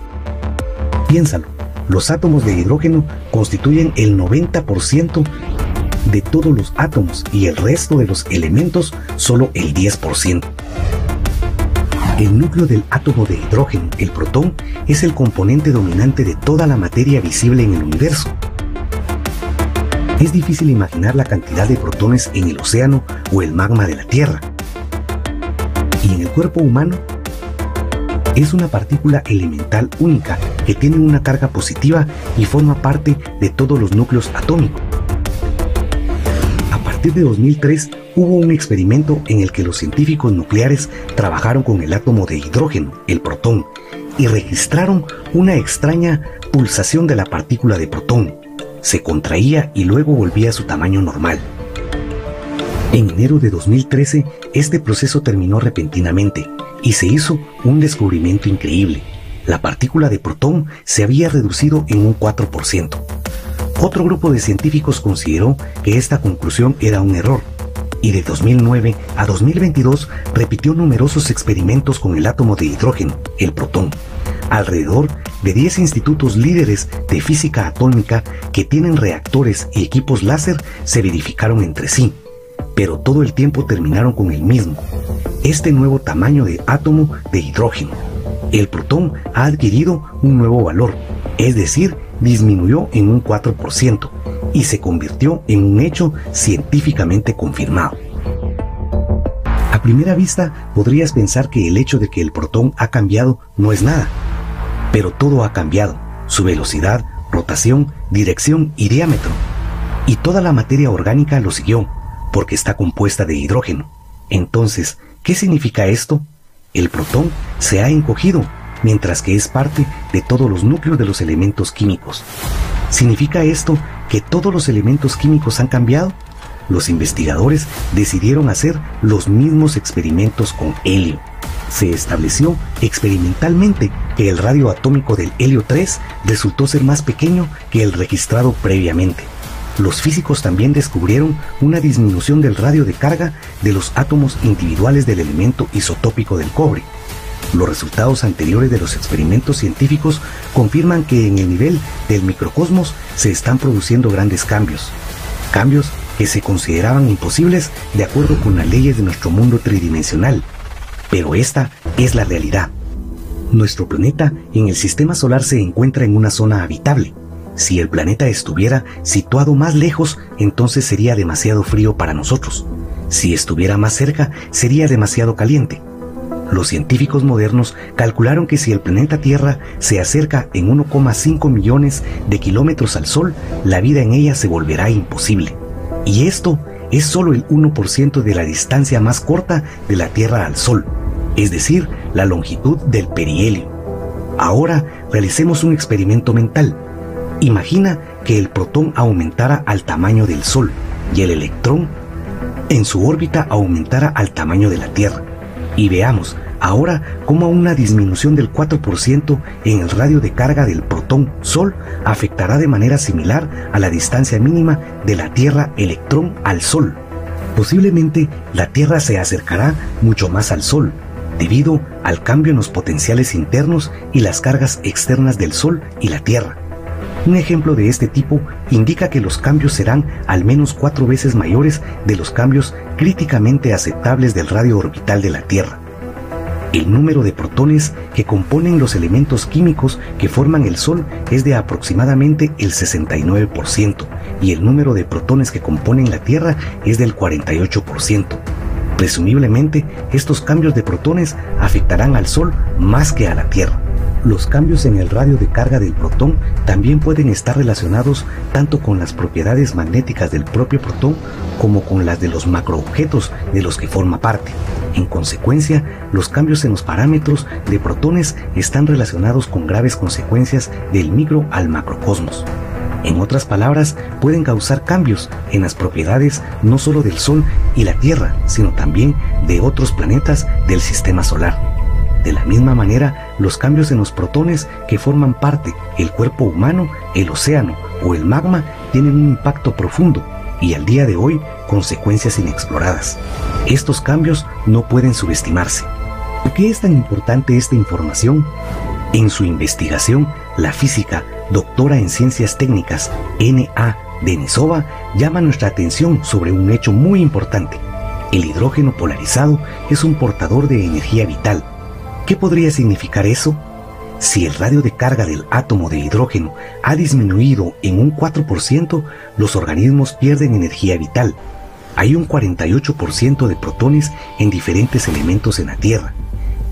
Piénsalo, los átomos de hidrógeno constituyen el 90% de todos los átomos y el resto de los elementos solo el 10%. El núcleo del átomo de hidrógeno, el protón, es el componente dominante de toda la materia visible en el universo. Es difícil imaginar la cantidad de protones en el océano o el magma de la Tierra. Y en el cuerpo humano es una partícula elemental única que tiene una carga positiva y forma parte de todos los núcleos atómicos. A partir de 2003 hubo un experimento en el que los científicos nucleares trabajaron con el átomo de hidrógeno, el protón, y registraron una extraña pulsación de la partícula de protón. Se contraía y luego volvía a su tamaño normal. En enero de 2013, este proceso terminó repentinamente y se hizo un descubrimiento increíble. La partícula de protón se había reducido en un 4%. Otro grupo de científicos consideró que esta conclusión era un error y de 2009 a 2022 repitió numerosos experimentos con el átomo de hidrógeno, el protón. Alrededor de 10 institutos líderes de física atómica que tienen reactores y equipos láser se verificaron entre sí, pero todo el tiempo terminaron con el mismo, este nuevo tamaño de átomo de hidrógeno. El protón ha adquirido un nuevo valor, es decir, disminuyó en un 4% y se convirtió en un hecho científicamente confirmado. A primera vista podrías pensar que el hecho de que el protón ha cambiado no es nada, pero todo ha cambiado, su velocidad, rotación, dirección y diámetro. Y toda la materia orgánica lo siguió, porque está compuesta de hidrógeno. Entonces, ¿qué significa esto? El protón se ha encogido, mientras que es parte de todos los núcleos de los elementos químicos. ¿Significa esto que todos los elementos químicos han cambiado? Los investigadores decidieron hacer los mismos experimentos con helio. Se estableció experimentalmente que el radio atómico del helio 3 resultó ser más pequeño que el registrado previamente. Los físicos también descubrieron una disminución del radio de carga de los átomos individuales del elemento isotópico del cobre. Los resultados anteriores de los experimentos científicos confirman que en el nivel del microcosmos se están produciendo grandes cambios. Cambios que se consideraban imposibles de acuerdo con las leyes de nuestro mundo tridimensional. Pero esta es la realidad. Nuestro planeta en el sistema solar se encuentra en una zona habitable. Si el planeta estuviera situado más lejos, entonces sería demasiado frío para nosotros. Si estuviera más cerca, sería demasiado caliente. Los científicos modernos calcularon que si el planeta Tierra se acerca en 1,5 millones de kilómetros al Sol, la vida en ella se volverá imposible. Y esto es solo el 1% de la distancia más corta de la Tierra al Sol, es decir, la longitud del perihelio. Ahora realicemos un experimento mental. Imagina que el protón aumentara al tamaño del Sol y el electrón en su órbita aumentara al tamaño de la Tierra. Y veamos ahora cómo una disminución del 4% en el radio de carga del protón Sol afectará de manera similar a la distancia mínima de la Tierra electrón al Sol. Posiblemente la Tierra se acercará mucho más al Sol, debido al cambio en los potenciales internos y las cargas externas del Sol y la Tierra. Un ejemplo de este tipo indica que los cambios serán al menos cuatro veces mayores de los cambios críticamente aceptables del radio orbital de la Tierra. El número de protones que componen los elementos químicos que forman el Sol es de aproximadamente el 69% y el número de protones que componen la Tierra es del 48%. Presumiblemente, estos cambios de protones afectarán al Sol más que a la Tierra. Los cambios en el radio de carga del protón también pueden estar relacionados tanto con las propiedades magnéticas del propio protón como con las de los macroobjetos de los que forma parte. En consecuencia, los cambios en los parámetros de protones están relacionados con graves consecuencias del micro al macrocosmos. En otras palabras, pueden causar cambios en las propiedades no solo del Sol y la Tierra, sino también de otros planetas del sistema solar. De la misma manera, los cambios en los protones que forman parte el cuerpo humano, el océano o el magma tienen un impacto profundo y al día de hoy consecuencias inexploradas. Estos cambios no pueden subestimarse. ¿Por qué es tan importante esta información? En su investigación, la física, doctora en ciencias técnicas, N.A. Denisova, llama nuestra atención sobre un hecho muy importante. El hidrógeno polarizado es un portador de energía vital ¿Qué podría significar eso? Si el radio de carga del átomo de hidrógeno ha disminuido en un 4%, los organismos pierden energía vital. Hay un 48% de protones en diferentes elementos en la Tierra.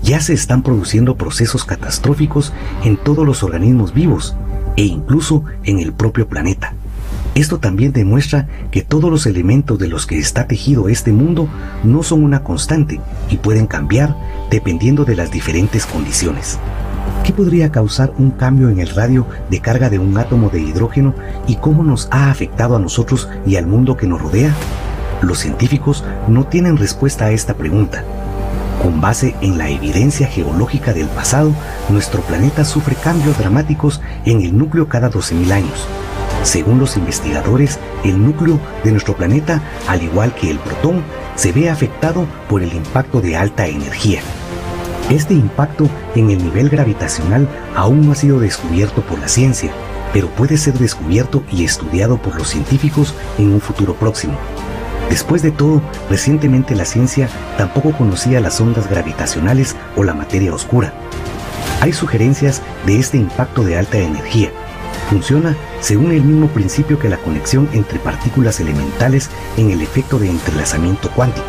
Ya se están produciendo procesos catastróficos en todos los organismos vivos e incluso en el propio planeta. Esto también demuestra que todos los elementos de los que está tejido este mundo no son una constante y pueden cambiar dependiendo de las diferentes condiciones. ¿Qué podría causar un cambio en el radio de carga de un átomo de hidrógeno y cómo nos ha afectado a nosotros y al mundo que nos rodea? Los científicos no tienen respuesta a esta pregunta. Con base en la evidencia geológica del pasado, nuestro planeta sufre cambios dramáticos en el núcleo cada 12.000 años según los investigadores, el núcleo de nuestro planeta, al igual que el protón, se ve afectado por el impacto de alta energía. Este impacto en el nivel gravitacional aún no ha sido descubierto por la ciencia, pero puede ser descubierto y estudiado por los científicos en un futuro próximo. Después de todo, recientemente la ciencia tampoco conocía las ondas gravitacionales o la materia oscura. Hay sugerencias de este impacto de alta energía, Funciona según el mismo principio que la conexión entre partículas elementales en el efecto de entrelazamiento cuántico.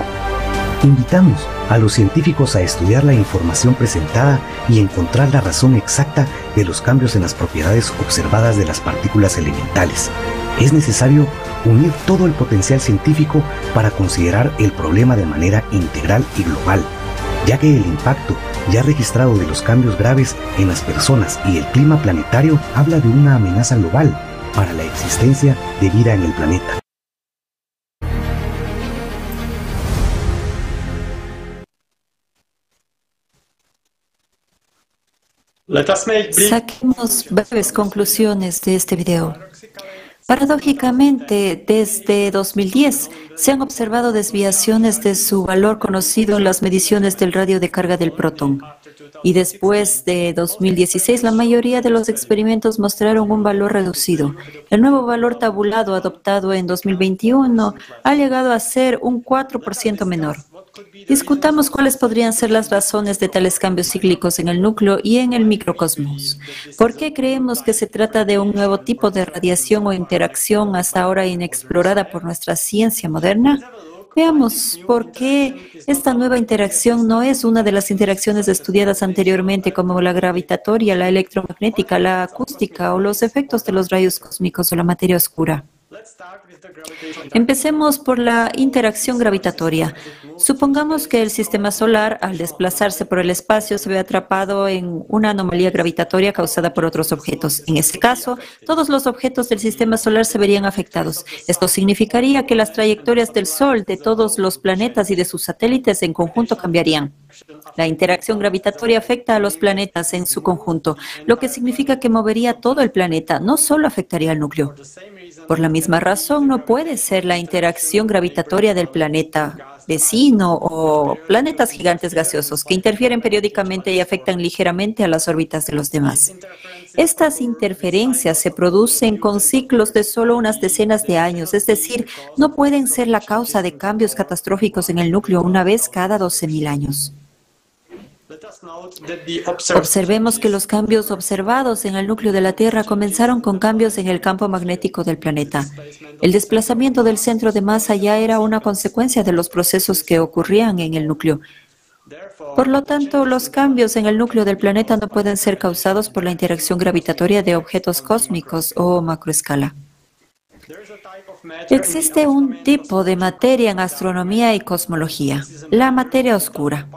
Invitamos a los científicos a estudiar la información presentada y encontrar la razón exacta de los cambios en las propiedades observadas de las partículas elementales. Es necesario unir todo el potencial científico para considerar el problema de manera integral y global, ya que el impacto ya registrado de los cambios graves en las personas y el clima planetario habla de una amenaza global para la existencia de vida en el planeta. Saquemos breves conclusiones de este video. Paradójicamente, desde 2010 se han observado desviaciones de su valor conocido en las mediciones del radio de carga del protón. Y después de 2016, la mayoría de los experimentos mostraron un valor reducido. El nuevo valor tabulado adoptado en 2021 ha llegado a ser un 4% menor. Discutamos cuáles podrían ser las razones de tales cambios cíclicos en el núcleo y en el microcosmos. ¿Por qué creemos que se trata de un nuevo tipo de radiación o interacción hasta ahora inexplorada por nuestra ciencia moderna? Veamos por qué esta nueva interacción no es una de las interacciones estudiadas anteriormente como la gravitatoria, la electromagnética, la acústica o los efectos de los rayos cósmicos o la materia oscura. Empecemos por la interacción gravitatoria. Supongamos que el sistema solar, al desplazarse por el espacio, se ve atrapado en una anomalía gravitatoria causada por otros objetos. En ese caso, todos los objetos del sistema solar se verían afectados. Esto significaría que las trayectorias del Sol, de todos los planetas y de sus satélites en conjunto cambiarían. La interacción gravitatoria afecta a los planetas en su conjunto, lo que significa que movería todo el planeta, no solo afectaría al núcleo. Por la misma razón, no puede ser la interacción gravitatoria del planeta vecino o planetas gigantes gaseosos que interfieren periódicamente y afectan ligeramente a las órbitas de los demás. Estas interferencias se producen con ciclos de solo unas decenas de años, es decir, no pueden ser la causa de cambios catastróficos en el núcleo una vez cada 12.000 años. Observemos que los cambios observados en el núcleo de la Tierra comenzaron con cambios en el campo magnético del planeta. El desplazamiento del centro de masa ya era una consecuencia de los procesos que ocurrían en el núcleo. Por lo tanto, los cambios en el núcleo del planeta no pueden ser causados por la interacción gravitatoria de objetos cósmicos o macroescala. Existe un tipo de materia en astronomía y cosmología, la materia oscura.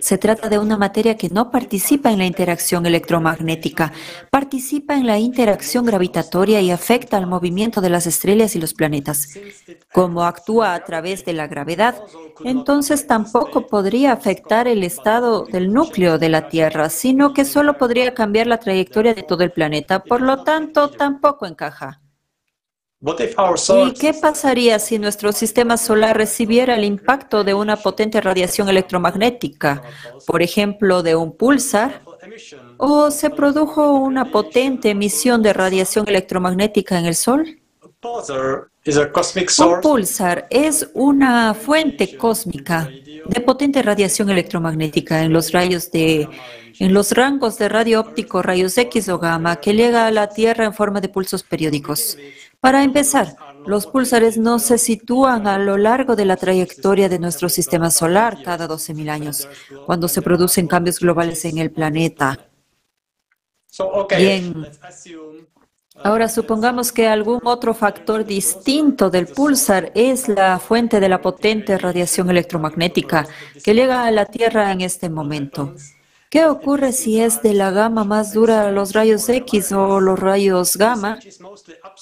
Se trata de una materia que no participa en la interacción electromagnética, participa en la interacción gravitatoria y afecta al movimiento de las estrellas y los planetas. Como actúa a través de la gravedad, entonces tampoco podría afectar el estado del núcleo de la Tierra, sino que solo podría cambiar la trayectoria de todo el planeta. Por lo tanto, tampoco encaja. ¿Y qué pasaría si nuestro sistema solar recibiera el impacto de una potente radiación electromagnética, por ejemplo, de un pulsar? ¿O se produjo una potente emisión de radiación electromagnética en el Sol? Un pulsar es una fuente cósmica de potente radiación electromagnética en los rayos de en los rangos de radio óptico, rayos X o gamma que llega a la Tierra en forma de pulsos periódicos. Para empezar, los pulsares no se sitúan a lo largo de la trayectoria de nuestro sistema solar cada 12.000 años, cuando se producen cambios globales en el planeta. Bien. Ahora supongamos que algún otro factor distinto del pulsar es la fuente de la potente radiación electromagnética que llega a la Tierra en este momento. ¿Qué ocurre si es de la gama más dura los rayos X o los rayos gamma?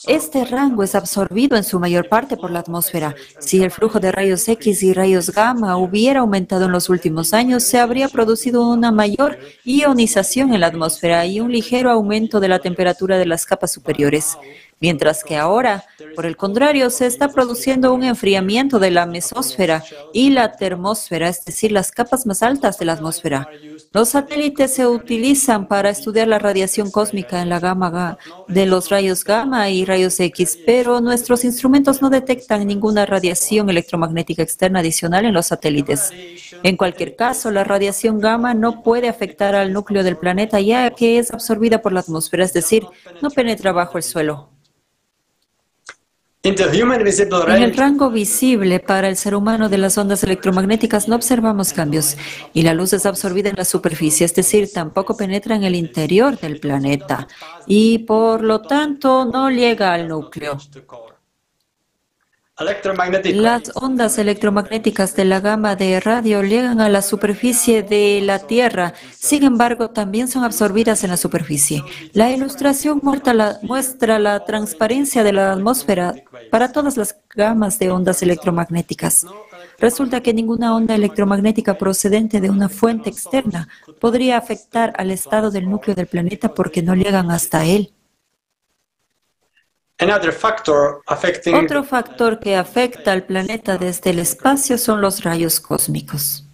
Este rango es absorbido en su mayor parte por la atmósfera. Si el flujo de rayos X y rayos gamma hubiera aumentado en los últimos años, se habría producido una mayor ionización en la atmósfera y un ligero aumento de la temperatura de las capas superiores mientras que ahora, por el contrario, se está produciendo un enfriamiento de la mesósfera y la termósfera, es decir, las capas más altas de la atmósfera. Los satélites se utilizan para estudiar la radiación cósmica en la gama de los rayos gamma y rayos X, pero nuestros instrumentos no detectan ninguna radiación electromagnética externa adicional en los satélites. En cualquier caso, la radiación gamma no puede afectar al núcleo del planeta ya que es absorbida por la atmósfera, es decir, no penetra bajo el suelo. En el rango visible para el ser humano de las ondas electromagnéticas no observamos cambios y la luz es absorbida en la superficie, es decir, tampoco penetra en el interior del planeta y por lo tanto no llega al núcleo. Las ondas electromagnéticas de la gama de radio llegan a la superficie de la Tierra, sin embargo, también son absorbidas en la superficie. La ilustración muestra la transparencia de la atmósfera para todas las gamas de ondas electromagnéticas. Resulta que ninguna onda electromagnética procedente de una fuente externa podría afectar al estado del núcleo del planeta porque no llegan hasta él. Otro factor que afecta al planeta desde el espacio son los rayos cósmicos.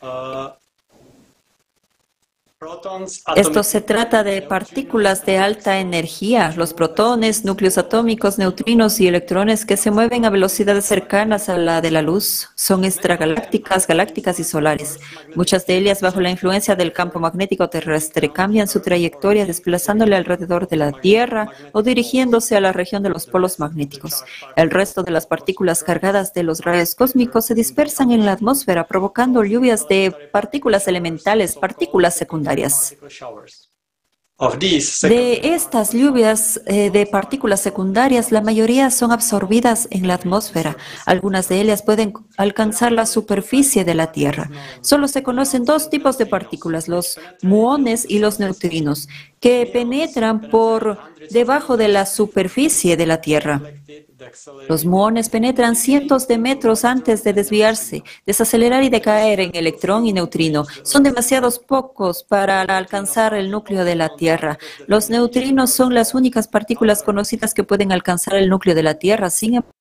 Uh, Esto se trata de partículas de alta energía, los protones, núcleos atómicos, neutrinos y electrones que se mueven a velocidades cercanas a la de la luz. Son extragalácticas, galácticas y solares. Muchas de ellas, bajo la influencia del campo magnético terrestre, cambian su trayectoria desplazándole alrededor de la Tierra o dirigiéndose a la región de los polos magnéticos. El resto de las partículas cargadas de los rayos cósmicos se dispersan en la atmósfera, provocando lluvias de partículas elementales, partículas secundarias. De estas lluvias eh, de partículas secundarias, la mayoría son absorbidas en la atmósfera. Algunas de ellas pueden alcanzar la superficie de la Tierra. Solo se conocen dos tipos de partículas, los muones y los neutrinos, que penetran por debajo de la superficie de la Tierra. Los muones penetran cientos de metros antes de desviarse, desacelerar y decaer en electrón y neutrino. Son demasiados pocos para alcanzar el núcleo de la Tierra. Los neutrinos son las únicas partículas conocidas que pueden alcanzar el núcleo de la Tierra. Sin embargo,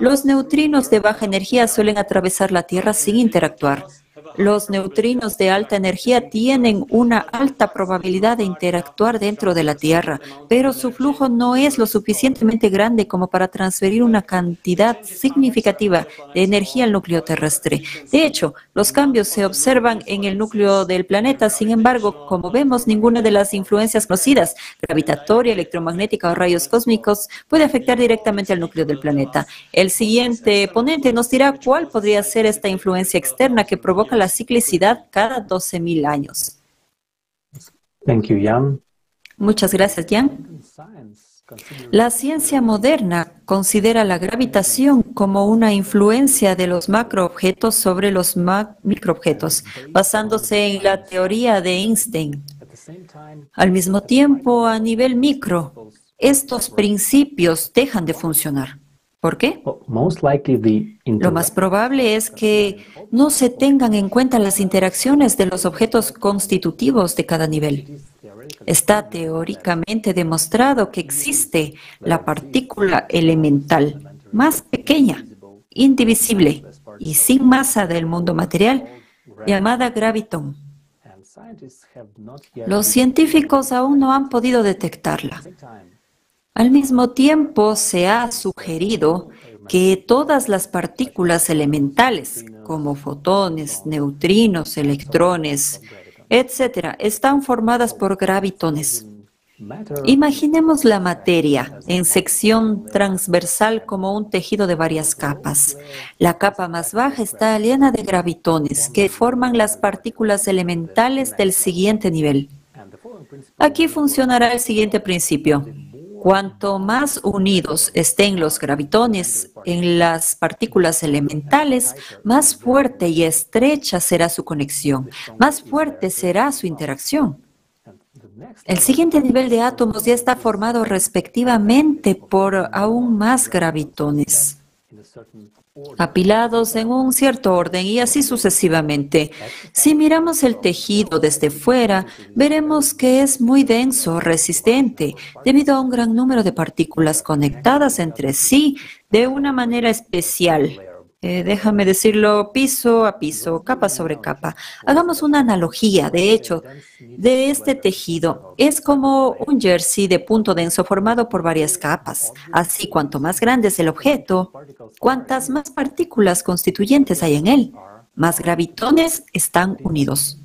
Los neutrinos de baja energía suelen atravesar la Tierra sin interactuar. Los neutrinos de alta energía tienen una alta probabilidad de interactuar dentro de la Tierra, pero su flujo no es lo suficientemente grande como para transferir una cantidad significativa de energía al núcleo terrestre. De hecho, los cambios se observan en el núcleo del planeta. Sin embargo, como vemos, ninguna de las influencias conocidas, gravitatoria, electromagnética o rayos cósmicos, puede afectar directamente al núcleo del planeta. El siguiente ponente nos dirá cuál podría ser esta influencia externa que provoca la ciclicidad cada 12.000 años. Muchas gracias, Jan. La ciencia moderna considera la gravitación como una influencia de los macroobjetos sobre los microobjetos, basándose en la teoría de Einstein. Al mismo tiempo, a nivel micro, estos principios dejan de funcionar. ¿Por qué? Lo más probable es que no se tengan en cuenta las interacciones de los objetos constitutivos de cada nivel. Está teóricamente demostrado que existe la partícula elemental más pequeña, indivisible y sin masa del mundo material, llamada gravitón. Los científicos aún no han podido detectarla. Al mismo tiempo, se ha sugerido que todas las partículas elementales, como fotones, neutrinos, electrones, etc., están formadas por gravitones. Imaginemos la materia en sección transversal como un tejido de varias capas. La capa más baja está llena de gravitones que forman las partículas elementales del siguiente nivel. Aquí funcionará el siguiente principio. Cuanto más unidos estén los gravitones en las partículas elementales, más fuerte y estrecha será su conexión, más fuerte será su interacción. El siguiente nivel de átomos ya está formado respectivamente por aún más gravitones apilados en un cierto orden y así sucesivamente. Si miramos el tejido desde fuera, veremos que es muy denso, resistente, debido a un gran número de partículas conectadas entre sí de una manera especial. Eh, déjame decirlo piso a piso, capa sobre capa. Hagamos una analogía, de hecho, de este tejido. Es como un jersey de punto denso formado por varias capas. Así, cuanto más grande es el objeto, cuantas más partículas constituyentes hay en él, más gravitones están unidos.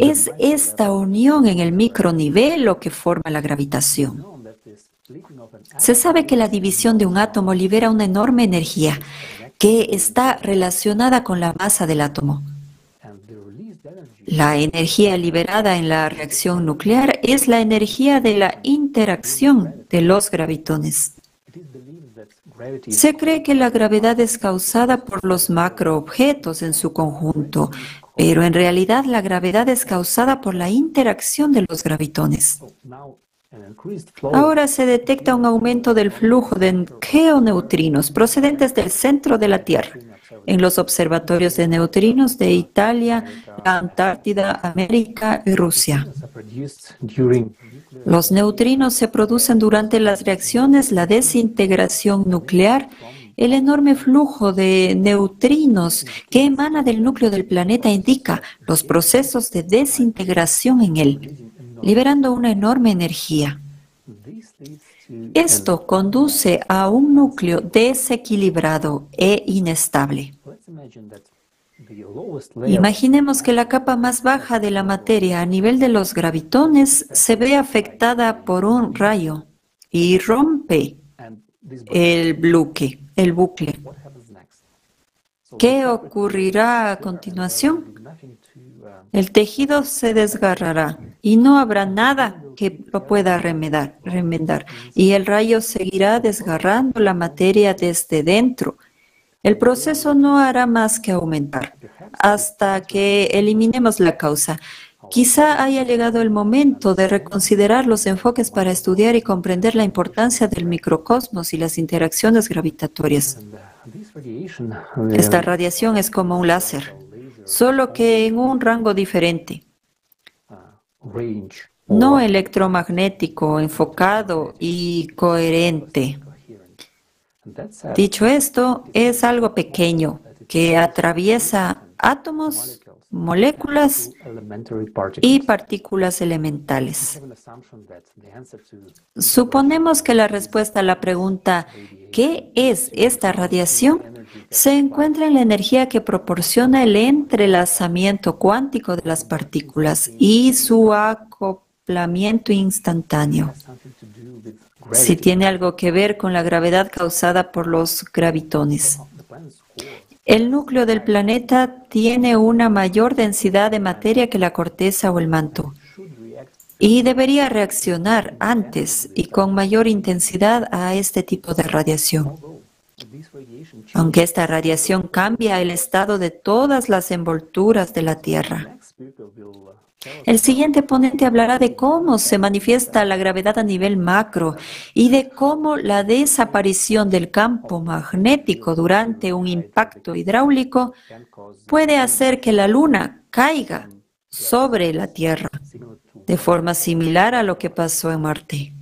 Es esta unión en el micronivel lo que forma la gravitación. Se sabe que la división de un átomo libera una enorme energía que está relacionada con la masa del átomo. La energía liberada en la reacción nuclear es la energía de la interacción de los gravitones. Se cree que la gravedad es causada por los macroobjetos en su conjunto, pero en realidad la gravedad es causada por la interacción de los gravitones. Ahora se detecta un aumento del flujo de geoneutrinos procedentes del centro de la Tierra en los observatorios de neutrinos de Italia, la Antártida, América y Rusia. Los neutrinos se producen durante las reacciones, la desintegración nuclear El enorme flujo de neutrinos que emana del núcleo del planeta indica los procesos de desintegración en él, liberando una enorme energía. Esto conduce a un núcleo desequilibrado e inestable. Imaginemos que la capa más baja de la materia a nivel de los gravitones se ve afectada por un rayo y rompe el bucle, el bucle. ¿Qué ocurrirá a continuación? El tejido se desgarrará y no habrá nada que pueda remedar, remendar. Y el rayo seguirá desgarrando la materia desde dentro. El proceso no hará más que aumentar hasta que eliminemos la causa. Quizá haya llegado el momento de reconsiderar los enfoques para estudiar y comprender la importancia del microcosmos y las interacciones gravitatorias. Esta radiación es como un láser, solo que en un rango diferente. No electromagnético, enfocado y coherente. Dicho esto, es algo pequeño que atraviesa átomos, moléculas y partículas elementales. Suponemos que la respuesta a la pregunta ¿qué es esta radiación? se encuentra en la energía que proporciona el entrelazamiento cuántico de las partículas y su acoplamiento instantáneo. Si tiene algo que ver con la gravedad causada por los gravitones. El núcleo del planeta tiene una mayor densidad de materia que la corteza o el manto y debería reaccionar antes y con mayor intensidad a este tipo de radiación. Aunque esta radiación cambia el estado de todas las envolturas de la Tierra. El siguiente ponente hablará de cómo se manifiesta la gravedad a nivel macro y de cómo la desaparición del campo magnético durante un impacto hidráulico puede hacer que la Luna caiga sobre la Tierra, de forma similar a lo que pasó en Marte.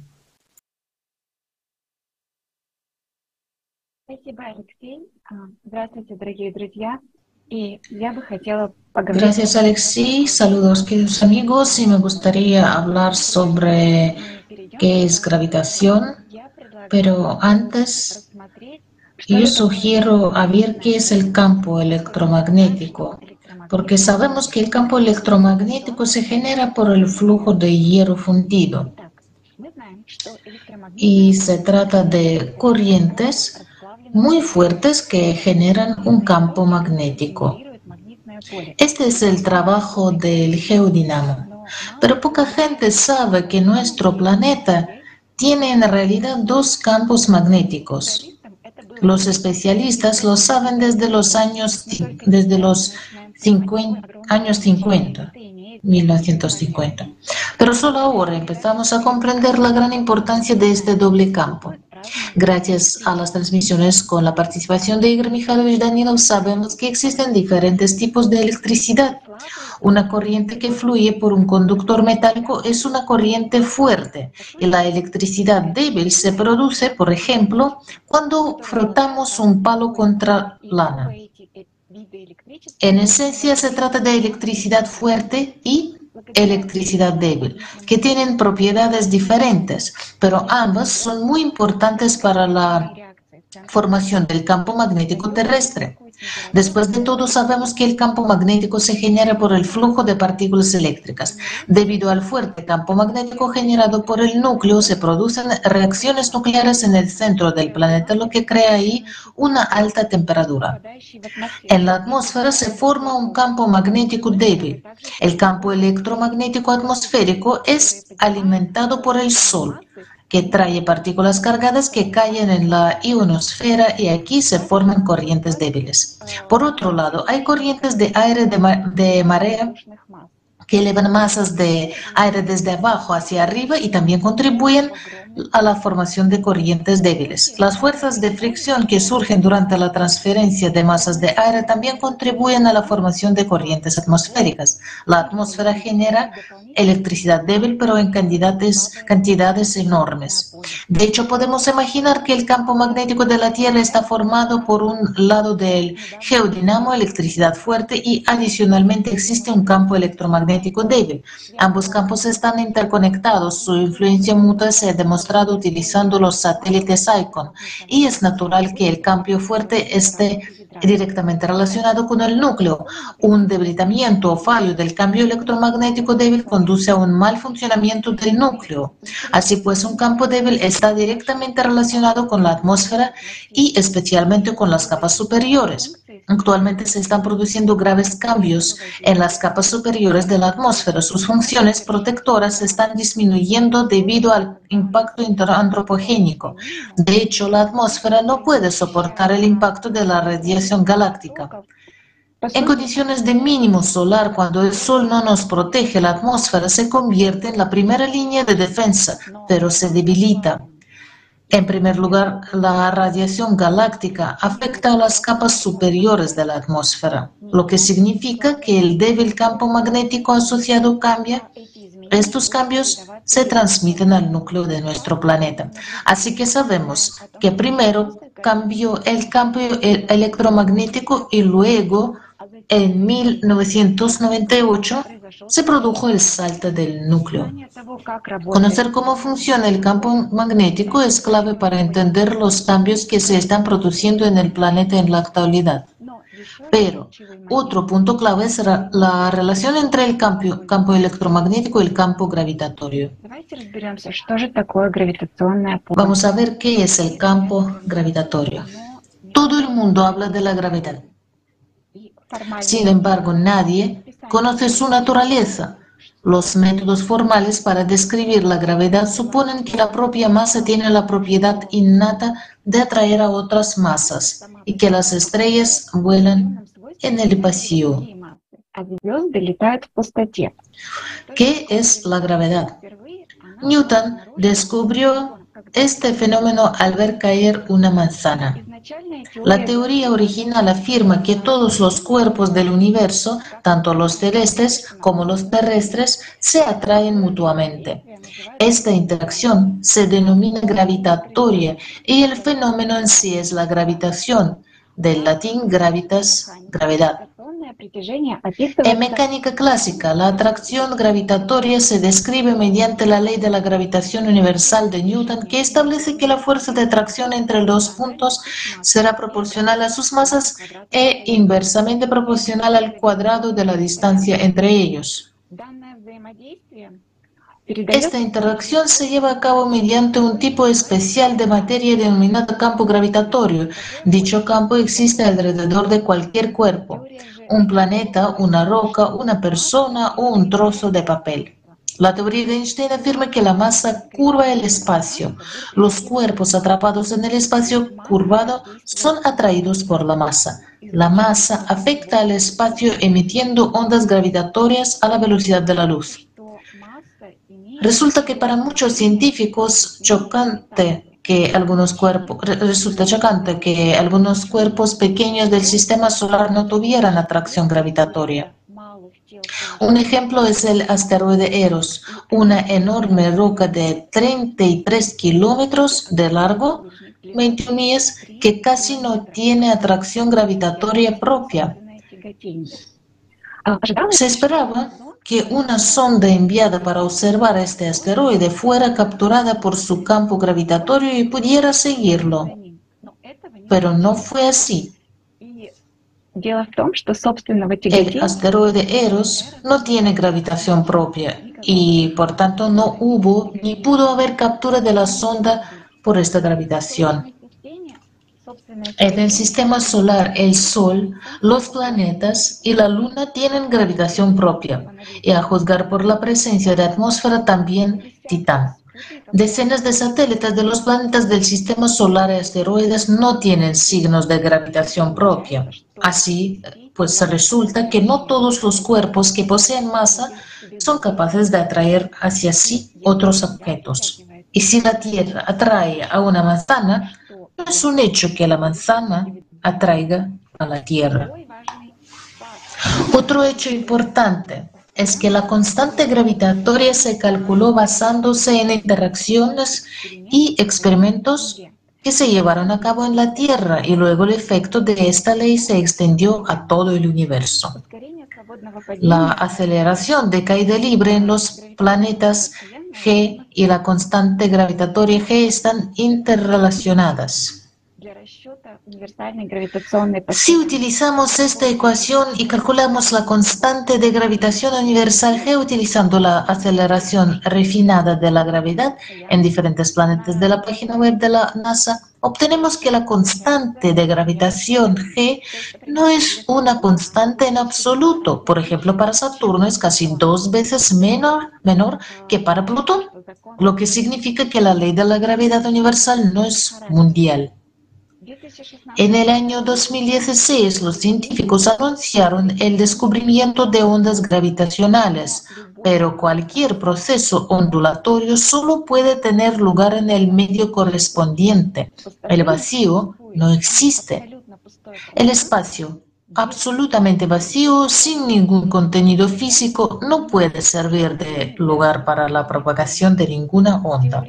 Gracias, Alexi. Saludos, queridos amigos. Y me gustaría hablar sobre qué es gravitación. Pero antes, yo sugiero a ver qué es el campo electromagnético. Porque sabemos que el campo electromagnético se genera por el flujo de hierro fundido. Y se trata de corrientes muy fuertes que generan un campo magnético. Este es el trabajo del geodinamo. Pero poca gente sabe que nuestro planeta tiene en realidad dos campos magnéticos. Los especialistas lo saben desde los años, desde los 50, años 50, 1950. Pero solo ahora empezamos a comprender la gran importancia de este doble campo. Gracias a las transmisiones con la participación de Igor Mikhailovich Danilov, sabemos que existen diferentes tipos de electricidad. Una corriente que fluye por un conductor metálico es una corriente fuerte y la electricidad débil se produce, por ejemplo, cuando frotamos un palo contra lana. En esencia se trata de electricidad fuerte y electricidad débil, que tienen propiedades diferentes, pero ambas son muy importantes para la formación del campo magnético terrestre. Después de todo, sabemos que el campo magnético se genera por el flujo de partículas eléctricas. Debido al fuerte campo magnético generado por el núcleo, se producen reacciones nucleares en el centro del planeta, lo que crea ahí una alta temperatura. En la atmósfera se forma un campo magnético débil. El campo electromagnético atmosférico es alimentado por el Sol que trae partículas cargadas que caen en la ionosfera y aquí se forman corrientes débiles. Por otro lado, hay corrientes de aire de, marea que elevan masas de aire desde abajo hacia arriba y también contribuyen a la formación de corrientes débiles. Las fuerzas de fricción que surgen durante la transferencia de masas de aire también contribuyen a la formación de corrientes atmosféricas. La atmósfera genera electricidad débil, pero en cantidades, enormes. De hecho, podemos imaginar que el campo magnético de la Tierra está formado por un lado del geodinamo, electricidad fuerte, y adicionalmente existe un campo electromagnético débil. Ambos campos están interconectados. Su influencia mutua se ha utilizando los satélites ICON y es natural que el cambio fuerte esté directamente relacionado con el núcleo. Un debilitamiento o fallo del cambio electromagnético débil conduce a un mal funcionamiento del núcleo. Así pues, un campo débil está directamente relacionado con la atmósfera y especialmente con las capas superiores. Actualmente se están produciendo graves cambios en las capas superiores de la atmósfera. Sus funciones protectoras están disminuyendo debido al impacto antropogénico. De hecho, la atmósfera no puede soportar el impacto de la radiación galáctica. En condiciones de mínimo solar, cuando el Sol no nos protege, la atmósfera se convierte en la primera línea de defensa, pero se debilita. En primer lugar, la radiación galáctica afecta a las capas superiores de la atmósfera, lo que significa que el débil campo magnético asociado cambia. Estos cambios se transmiten al núcleo de nuestro planeta. Así que sabemos que primero cambió el campo electromagnético y luego en 1998 se produjo el salto del núcleo. Conocer cómo funciona el campo magnético es clave para entender los cambios que se están produciendo en el planeta en la actualidad. Pero otro punto clave es la relación entre el campo, campo electromagnético y el campo gravitatorio. Vamos a ver qué es el campo gravitatorio. Todo el mundo habla de la gravedad. Sin embargo, nadie conoce su naturaleza. Los métodos formales para describir la gravedad suponen que la propia masa tiene la propiedad innata de atraer a otras masas y que las estrellas vuelan en el vacío. ¿Qué es la gravedad? Newton descubrió este fenómeno al ver caer una manzana. La teoría original afirma que todos los cuerpos del universo, tanto los celestes como los terrestres, se atraen mutuamente. Esta interacción se denomina gravitatoria y el fenómeno en sí es la gravitación, del latín gravitas, gravedad. En mecánica clásica, la atracción gravitatoria se describe mediante la ley de la gravitación universal de Newton, que establece que la fuerza de atracción entre los puntos será proporcional a sus masas e inversamente proporcional al cuadrado de la distancia entre ellos. Esta interacción se lleva a cabo mediante un tipo especial de materia denominado campo gravitatorio. Dicho campo existe alrededor de cualquier cuerpo un planeta, una roca, una persona o un trozo de papel. La teoría de Einstein afirma que la masa curva el espacio. Los cuerpos atrapados en el espacio curvado son atraídos por la masa. La masa afecta al espacio emitiendo ondas gravitatorias a la velocidad de la luz. Resulta que para muchos científicos chocante que algunos cuerpos, resulta chocante que algunos cuerpos pequeños del sistema solar no tuvieran atracción gravitatoria. Un ejemplo es el asteroide Eros, una enorme roca de 33 kilómetros de largo, 21 millas, que casi no tiene atracción gravitatoria propia. Se esperaba que una sonda enviada para observar este asteroide fuera capturada por su campo gravitatorio y pudiera seguirlo. Pero no fue así. El asteroide Eros no tiene gravitación propia y por tanto no hubo ni pudo haber captura de la sonda por esta gravitación. En el sistema solar, el Sol, los planetas y la Luna tienen gravitación propia, y a juzgar por la presencia de atmósfera también Titán. Decenas de satélites de los planetas del sistema solar y asteroides no tienen signos de gravitación propia. Así, pues resulta que no todos los cuerpos que poseen masa son capaces de atraer hacia sí otros objetos. Y si la Tierra atrae a una manzana, es un hecho que la manzana atraiga a la Tierra. Otro hecho importante es que la constante gravitatoria se calculó basándose en interacciones y experimentos que se llevaron a cabo en la Tierra y luego el efecto de esta ley se extendió a todo el universo. La aceleración de caída libre en los planetas G y la constante gravitatoria G están interrelacionadas. Si utilizamos esta ecuación y calculamos la constante de gravitación universal G utilizando la aceleración refinada de la gravedad en diferentes planetas de la página web de la NASA, obtenemos que la constante de gravitación G no es una constante en absoluto. Por ejemplo, para Saturno es casi dos veces menor, menor que para Plutón, lo que significa que la ley de la gravedad universal no es mundial. En el año 2016, los científicos anunciaron el descubrimiento de ondas gravitacionales, pero cualquier proceso ondulatorio solo puede tener lugar en el medio correspondiente. El vacío no existe. El espacio, absolutamente vacío, sin ningún contenido físico, no puede servir de lugar para la propagación de ninguna onda.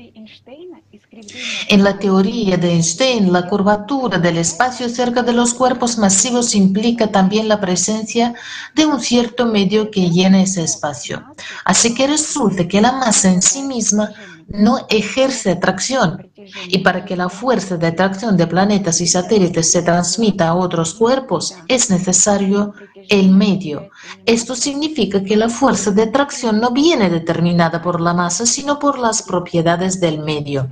En la teoría de Einstein, la curvatura del espacio cerca de los cuerpos masivos implica también la presencia de un cierto medio que llena ese espacio. Así que resulta que la masa en sí misma no ejerce atracción. Y para que la fuerza de atracción de planetas y satélites se transmita a otros cuerpos, es necesario el medio. Esto significa que la fuerza de atracción no viene determinada por la masa, sino por las propiedades del medio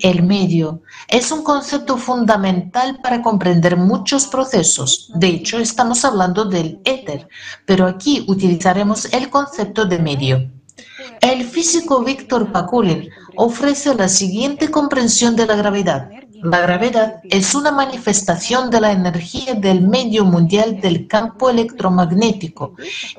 el medio es un concepto fundamental para comprender muchos procesos. De hecho, estamos hablando del éter, pero aquí utilizaremos el concepto de medio. El físico Víctor Pakulin ofrece la siguiente comprensión de la gravedad. La gravedad es una manifestación de la energía del medio mundial del campo electromagnético.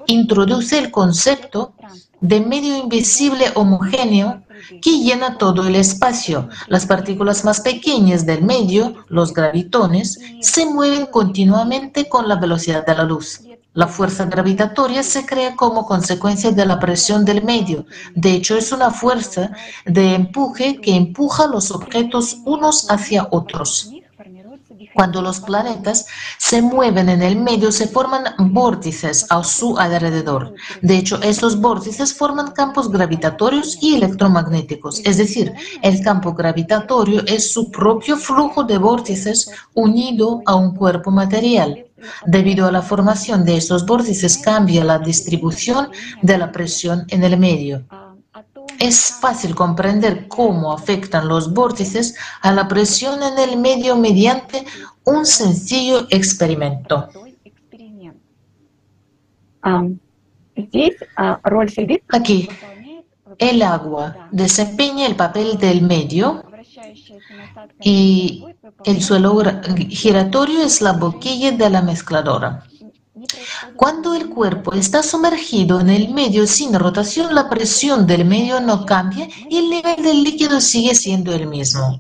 Introduce el concepto de medio invisible homogéneo que llena todo el espacio. Las partículas más pequeñas del medio, los gravitones, se mueven continuamente con la velocidad de la luz. La fuerza gravitatoria se crea como consecuencia de la presión del medio. De hecho, es una fuerza de empuje que empuja los objetos unos hacia otros. Cuando los planetas se mueven en el medio, se forman vórtices a su alrededor. De hecho, estos vórtices forman campos gravitatorios y electromagnéticos. Es decir, el campo gravitatorio es su propio flujo de vórtices unido a un cuerpo material. Debido a la formación de esos vórtices cambia la distribución de la presión en el medio. Es fácil comprender cómo afectan los vórtices a la presión en el medio mediante un sencillo experimento. Aquí, el agua desempeña el papel del medio y el suelo giratorio es la boquilla de la mezcladora. Cuando el cuerpo está sumergido en el medio sin rotación, la presión del medio no cambia y el nivel del líquido sigue siendo el mismo.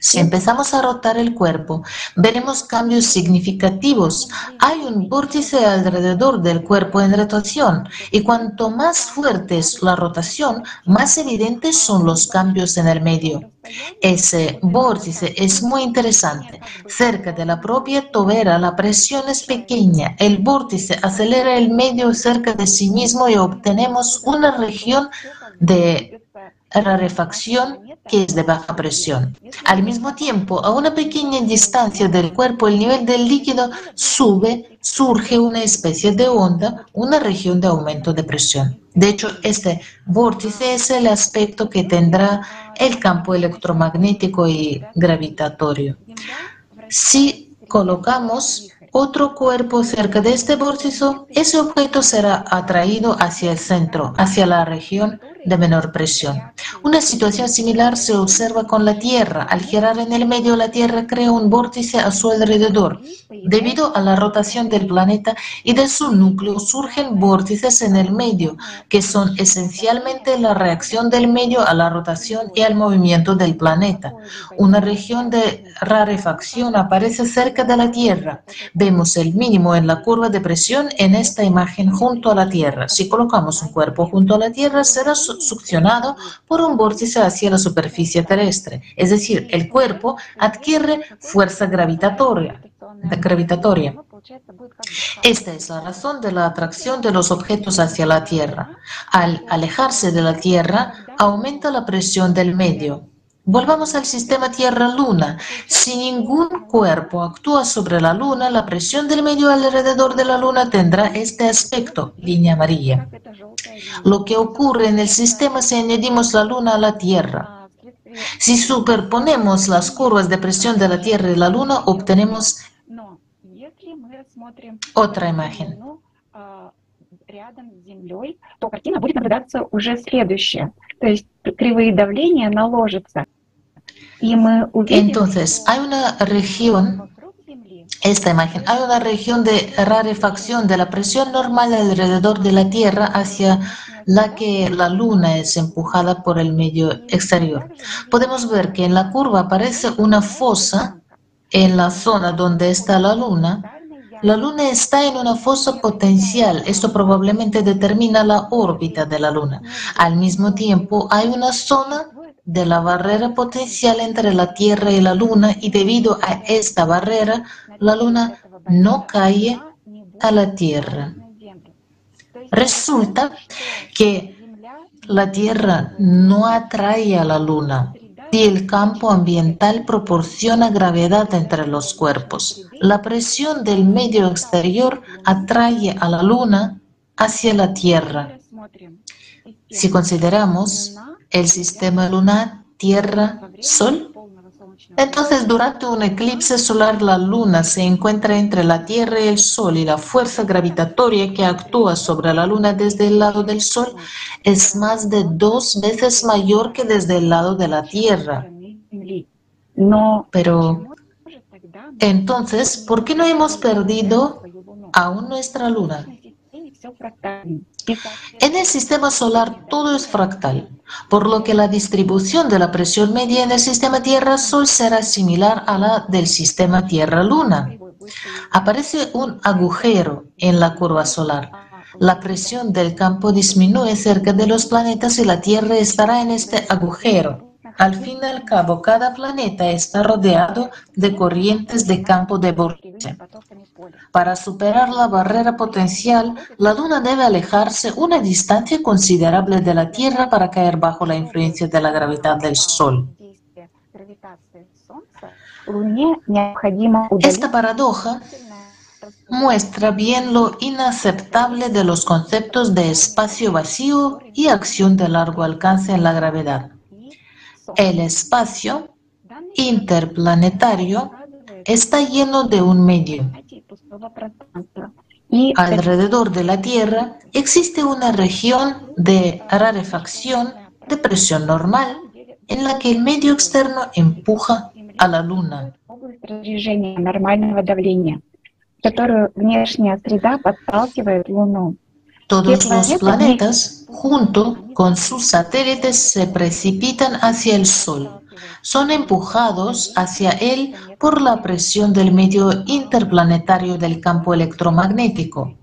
Si empezamos a rotar el cuerpo, veremos cambios significativos. Hay un vórtice alrededor del cuerpo en rotación y cuanto más fuerte es la rotación, más evidentes son los cambios en el medio. Ese vórtice es muy interesante. Cerca de la propia tobera la presión es pequeña. El vórtice acelera el medio cerca de sí mismo y obtenemos una región de rarefacción que es de baja presión. Al mismo tiempo, a una pequeña distancia del cuerpo, el nivel del líquido sube, surge una especie de onda, una región de aumento de presión. De hecho, este vórtice es el aspecto que tendrá el campo electromagnético y gravitatorio. Si colocamos otro cuerpo cerca de este vórtice, ese objeto será atraído hacia el centro, hacia la región de menor presión. Una situación similar se observa con la Tierra. Al girar en el medio, la Tierra crea un vórtice a su alrededor. Debido a la rotación del planeta y de su núcleo, surgen vórtices en el medio, que son esencialmente la reacción del medio a la rotación y al movimiento del planeta. Una región de rarefacción aparece cerca de la Tierra. Vemos el mínimo en la curva de presión en esta imagen junto a la Tierra. Si colocamos un cuerpo junto a la Tierra, será succionado por un vórtice hacia la superficie terrestre. Es decir, el cuerpo adquiere fuerza gravitatoria. gravitatoria. Esta es la razón de la atracción de los objetos hacia la Tierra. Al alejarse de la Tierra, aumenta la presión del medio. Volvamos al sistema Tierra-Luna. Si ningún cuerpo actúa sobre la Luna, la presión del medio alrededor de la Luna tendrá este aspecto, línea amarilla. Lo que ocurre en el sistema si añadimos la Luna a la Tierra. Si superponemos las curvas de presión de la Tierra y la Luna, obtenemos otra imagen. то картина будет наблюдаться уже следующая. То есть кривые давления наложатся. Y мы увидим, Entonces, hay una región, esta imagen, hay una región de rarefacción de la presión normal alrededor de la Tierra hacia la que la Luna es empujada por el medio exterior. Podemos ver que en la curva aparece una fosa en la zona donde está la Luna la Luna está en una fosa potencial. Esto probablemente determina la órbita de la Luna. Al mismo tiempo, hay una zona de la barrera potencial entre la Tierra y la Luna y debido a esta barrera, la Luna no cae a la Tierra. Resulta que la Tierra no atrae a la Luna y el campo ambiental proporciona gravedad entre los cuerpos. La presión del medio exterior atrae a la Luna hacia la Tierra. Si consideramos el sistema lunar, Tierra, Sol, entonces, durante un eclipse solar, la Luna se encuentra entre la Tierra y el Sol y la fuerza gravitatoria que actúa sobre la Luna desde el lado del Sol es más de dos veces mayor que desde el lado de la Tierra. No, pero entonces, ¿por qué no hemos perdido aún nuestra Luna? En el sistema solar todo es fractal, por lo que la distribución de la presión media en el sistema Tierra-Sol será similar a la del sistema Tierra-Luna. Aparece un agujero en la curva solar. La presión del campo disminuye cerca de los planetas y la Tierra estará en este agujero. Al fin y al cabo, cada planeta está rodeado de corrientes de campo de vórtice. Para superar la barrera potencial, la Luna debe alejarse una distancia considerable de la Tierra para caer bajo la influencia de la gravedad del Sol. Esta paradoja muestra bien lo inaceptable de los conceptos de espacio vacío y acción de largo alcance en la gravedad. El espacio interplanetario está lleno de un medio. Alrededor de la Tierra existe una región de rarefacción de presión normal en la que el medio externo empuja a la Luna. Todos los planetas, junto con sus satélites, se precipitan hacia el Sol. Son empujados hacia él por la presión del medio interplanetario del campo electromagnético.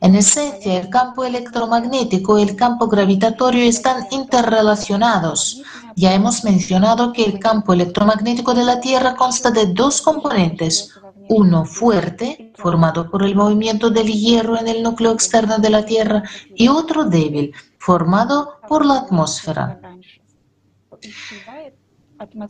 En esencia, el campo electromagnético y el campo gravitatorio están interrelacionados. Ya hemos mencionado que el campo electromagnético de la Tierra consta de dos componentes, uno fuerte, formado por el movimiento del hierro en el núcleo externo de la Tierra, y otro débil, formado por la atmósfera.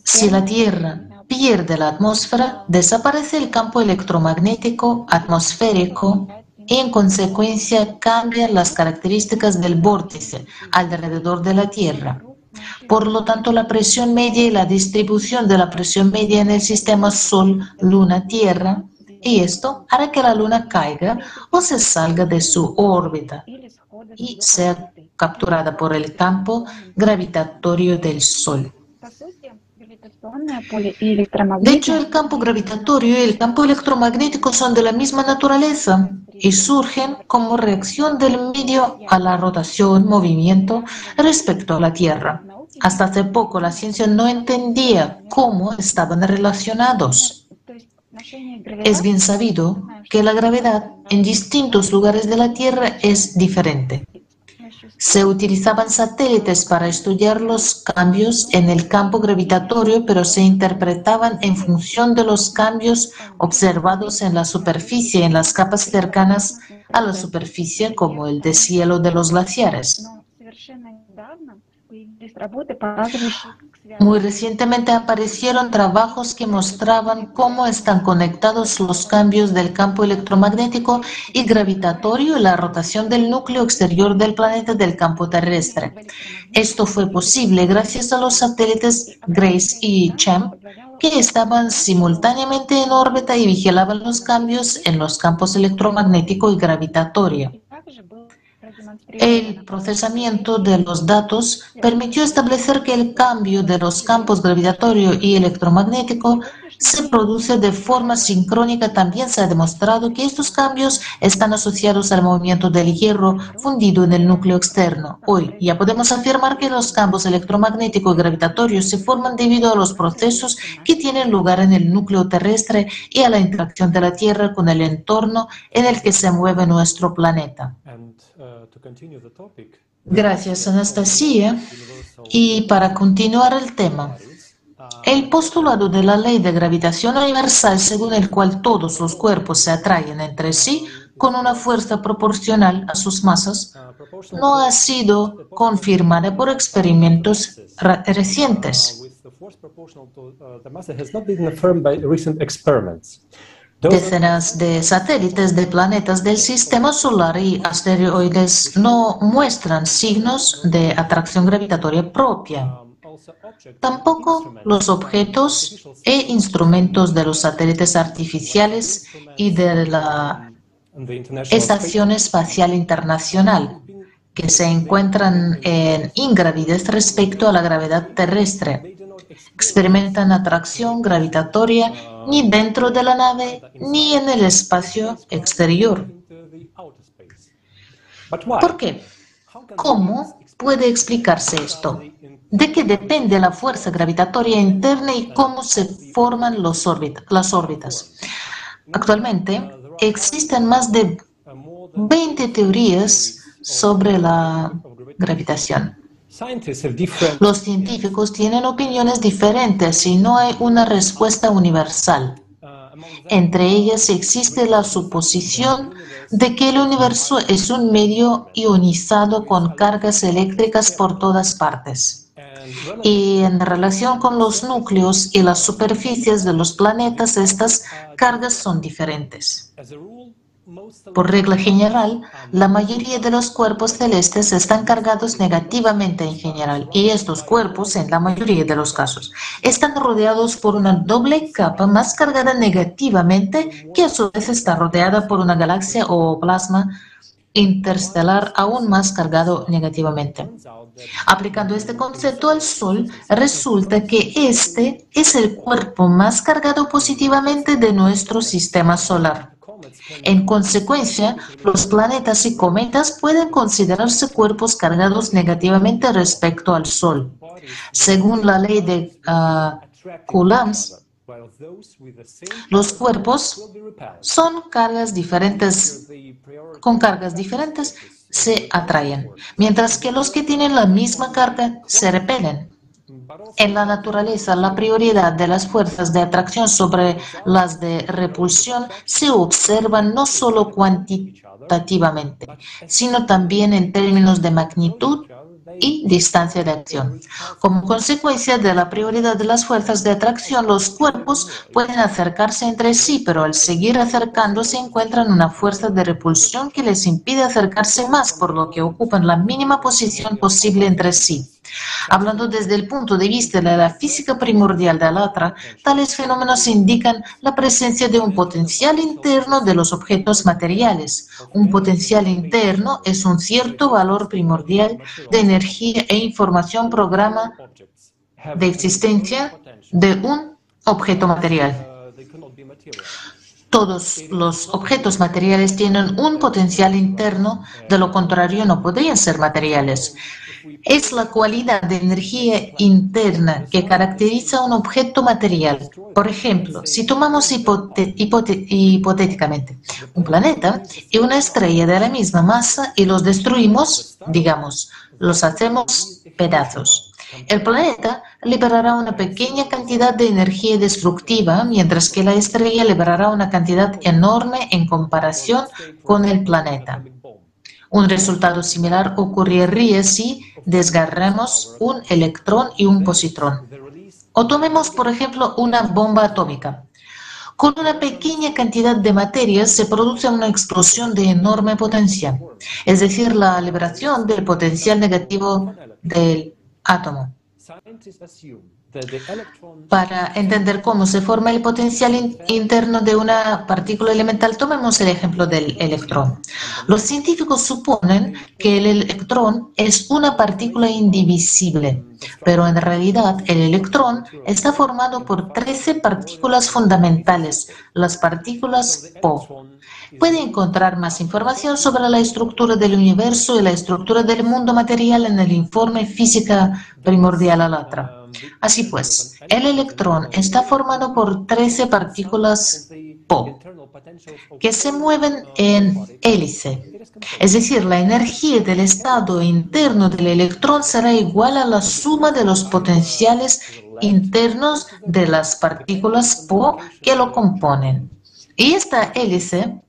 Si la Tierra pierde la atmósfera, desaparece el campo electromagnético atmosférico y en consecuencia cambian las características del vórtice alrededor de la Tierra. Por lo tanto, la presión media y la distribución de la presión media en el sistema Sol-Luna-Tierra, y esto hará que la Luna caiga o se salga de su órbita y sea capturada por el campo gravitatorio del Sol. De hecho, el campo gravitatorio y el campo electromagnético son de la misma naturaleza y surgen como reacción del medio a la rotación, movimiento respecto a la Tierra. Hasta hace poco la ciencia no entendía cómo estaban relacionados. Es bien sabido que la gravedad en distintos lugares de la Tierra es diferente. Se utilizaban satélites para estudiar los cambios en el campo gravitatorio, pero se interpretaban en función de los cambios observados en la superficie, en las capas cercanas a la superficie, como el deshielo de los glaciares. Muy recientemente aparecieron trabajos que mostraban cómo están conectados los cambios del campo electromagnético y gravitatorio y la rotación del núcleo exterior del planeta del campo terrestre. Esto fue posible gracias a los satélites GRACE y CHAMP que estaban simultáneamente en órbita y vigilaban los cambios en los campos electromagnético y gravitatorio. El procesamiento de los datos permitió establecer que el cambio de los campos gravitatorio y electromagnético se produce de forma sincrónica. También se ha demostrado que estos cambios están asociados al movimiento del hierro fundido en el núcleo externo. Hoy ya podemos afirmar que los campos electromagnético y gravitatorio se forman debido a los procesos que tienen lugar en el núcleo terrestre y a la interacción de la Tierra con el entorno en el que se mueve nuestro planeta. Gracias, Anastasia. Y para continuar el tema, el postulado de la ley de gravitación universal según el cual todos los cuerpos se atraen entre sí con una fuerza proporcional a sus masas no ha sido confirmada por experimentos recientes. Decenas de satélites de planetas del sistema solar y asteroides no muestran signos de atracción gravitatoria propia. Tampoco los objetos e instrumentos de los satélites artificiales y de la Estación Espacial Internacional, que se encuentran en ingravidez respecto a la gravedad terrestre, experimentan atracción gravitatoria ni dentro de la nave ni en el espacio exterior. ¿Por qué? ¿Cómo puede explicarse esto? ¿De qué depende la fuerza gravitatoria interna y cómo se forman las órbitas? Actualmente existen más de 20 teorías sobre la gravitación. Los científicos tienen opiniones diferentes y no hay una respuesta universal. Entre ellas existe la suposición de que el universo es un medio ionizado con cargas eléctricas por todas partes. Y en relación con los núcleos y las superficies de los planetas, estas cargas son diferentes. Por regla general, la mayoría de los cuerpos celestes están cargados negativamente en general y estos cuerpos, en la mayoría de los casos, están rodeados por una doble capa más cargada negativamente que a su vez está rodeada por una galaxia o plasma interestelar aún más cargado negativamente. Aplicando este concepto al Sol, resulta que este es el cuerpo más cargado positivamente de nuestro sistema solar. En consecuencia, los planetas y cometas pueden considerarse cuerpos cargados negativamente respecto al Sol. Según la ley de uh, Coulomb, los cuerpos son cargas diferentes, con cargas diferentes se atraen, mientras que los que tienen la misma carga se repelen. En la naturaleza, la prioridad de las fuerzas de atracción sobre las de repulsión se observa no solo cuantitativamente, sino también en términos de magnitud y distancia de acción. Como consecuencia de la prioridad de las fuerzas de atracción, los cuerpos pueden acercarse entre sí, pero al seguir acercándose encuentran una fuerza de repulsión que les impide acercarse más, por lo que ocupan la mínima posición posible entre sí. Hablando desde el punto de vista de la física primordial de Alatra, tales fenómenos indican la presencia de un potencial interno de los objetos materiales. Un potencial interno es un cierto valor primordial de energía e información programa de existencia de un objeto material. Todos los objetos materiales tienen un potencial interno, de lo contrario no podrían ser materiales. Es la cualidad de energía interna que caracteriza un objeto material. Por ejemplo, si tomamos hipotéticamente un planeta y una estrella de la misma masa y los destruimos, digamos, los hacemos pedazos. El planeta liberará una pequeña cantidad de energía destructiva, mientras que la estrella liberará una cantidad enorme en comparación con el planeta. Un resultado similar ocurriría si desgarramos un electrón y un positrón. O tomemos, por ejemplo, una bomba atómica. Con una pequeña cantidad de materia se produce una explosión de enorme potencia, es decir, la liberación del potencial negativo del átomo. Para entender cómo se forma el potencial interno de una partícula elemental, tomemos el ejemplo del electrón. Los científicos suponen que el electrón es una partícula indivisible, pero en realidad el electrón está formado por 13 partículas fundamentales, las partículas Po. Puede encontrar más información sobre la estructura del universo y la estructura del mundo material en el informe Física Primordial Alatra. Así pues, el electrón está formado por 13 partículas Po que se mueven en hélice. Es decir, la energía del estado interno del electrón será igual a la suma de los potenciales internos de las partículas Po que lo componen. Y esta hélice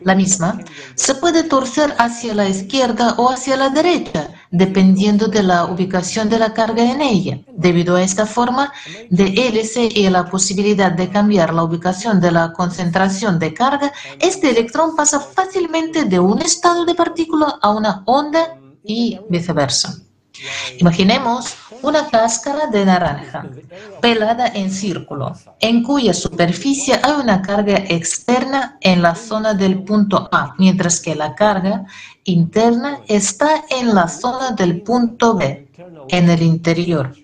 la misma se puede torcer hacia la izquierda o hacia la derecha, dependiendo de la ubicación de la carga en ella. Debido a esta forma de hélice y la posibilidad de cambiar la ubicación de la concentración de carga, este electrón pasa fácilmente de un estado de partícula a una onda y viceversa. Imaginemos una cáscara de naranja pelada en círculo, en cuya superficie hay una carga externa en la zona del punto A, mientras que la carga interna está en la zona del punto B, en el interior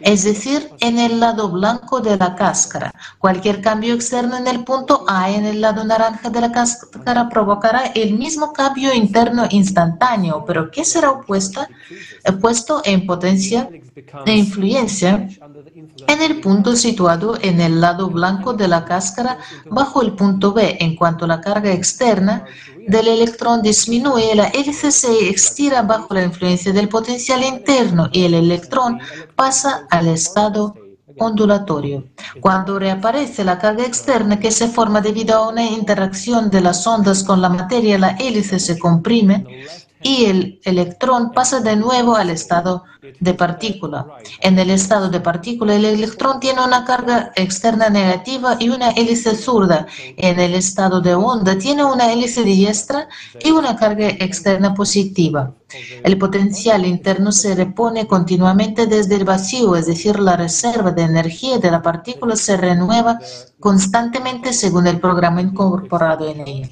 es decir, en el lado blanco de la cáscara. Cualquier cambio externo en el punto A en el lado naranja de la cáscara provocará el mismo cambio interno instantáneo, pero que será opuesto, puesto en potencia de influencia en el punto situado en el lado blanco de la cáscara bajo el punto B. En cuanto la carga externa del electrón disminuye, la hélice se estira bajo la influencia del potencial interno y el electrón pasa al estado ondulatorio. Cuando reaparece la carga externa que se forma debido a una interacción de las ondas con la materia, la hélice se comprime y el electrón pasa de nuevo al estado de partícula. En el estado de partícula, el electrón tiene una carga externa negativa y una hélice zurda. En el estado de onda, tiene una hélice diestra y una carga externa positiva. El potencial interno se repone continuamente desde el vacío, es decir, la reserva de energía de la partícula se renueva constantemente según el programa incorporado en ella.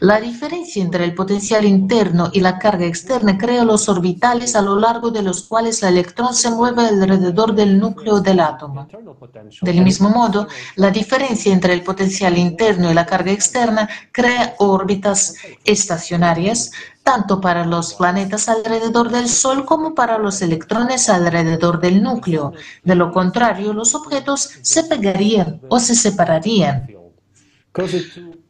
La diferencia entre el potencial interno y la carga externa crea los orbitales a lo largo de los cuales el electrón se mueve alrededor del núcleo del átomo. Del mismo modo, la diferencia entre el potencial interno y la carga externa crea órbitas estacionarias tanto para los planetas alrededor del Sol como para los electrones alrededor del núcleo. De lo contrario, los objetos se pegarían o se separarían.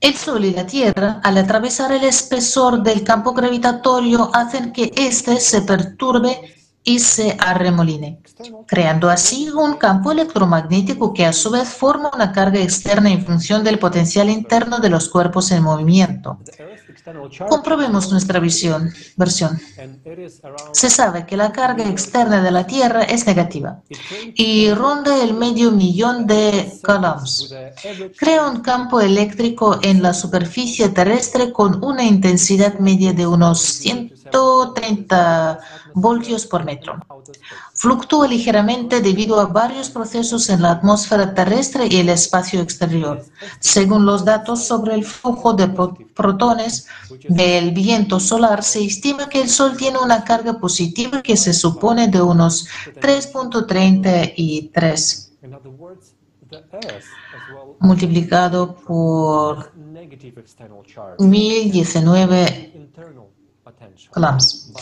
El Sol y la Tierra, al atravesar el espesor del campo gravitatorio, hacen que éste se perturbe y se arremoline, creando así un campo electromagnético que a su vez forma una carga externa en función del potencial interno de los cuerpos en movimiento. Comprobemos nuestra visión, versión. Se sabe que la carga externa de la Tierra es negativa y ronda el medio millón de coulombs. Crea un campo eléctrico en la superficie terrestre con una intensidad media de unos 130 voltios por metro. Fluctúa ligeramente debido a varios procesos en la atmósfera terrestre y el espacio exterior. Según los datos sobre el flujo de protones del viento solar, se estima que el Sol tiene una carga positiva que se supone de unos 3.33 multiplicado por 1019 coulombs.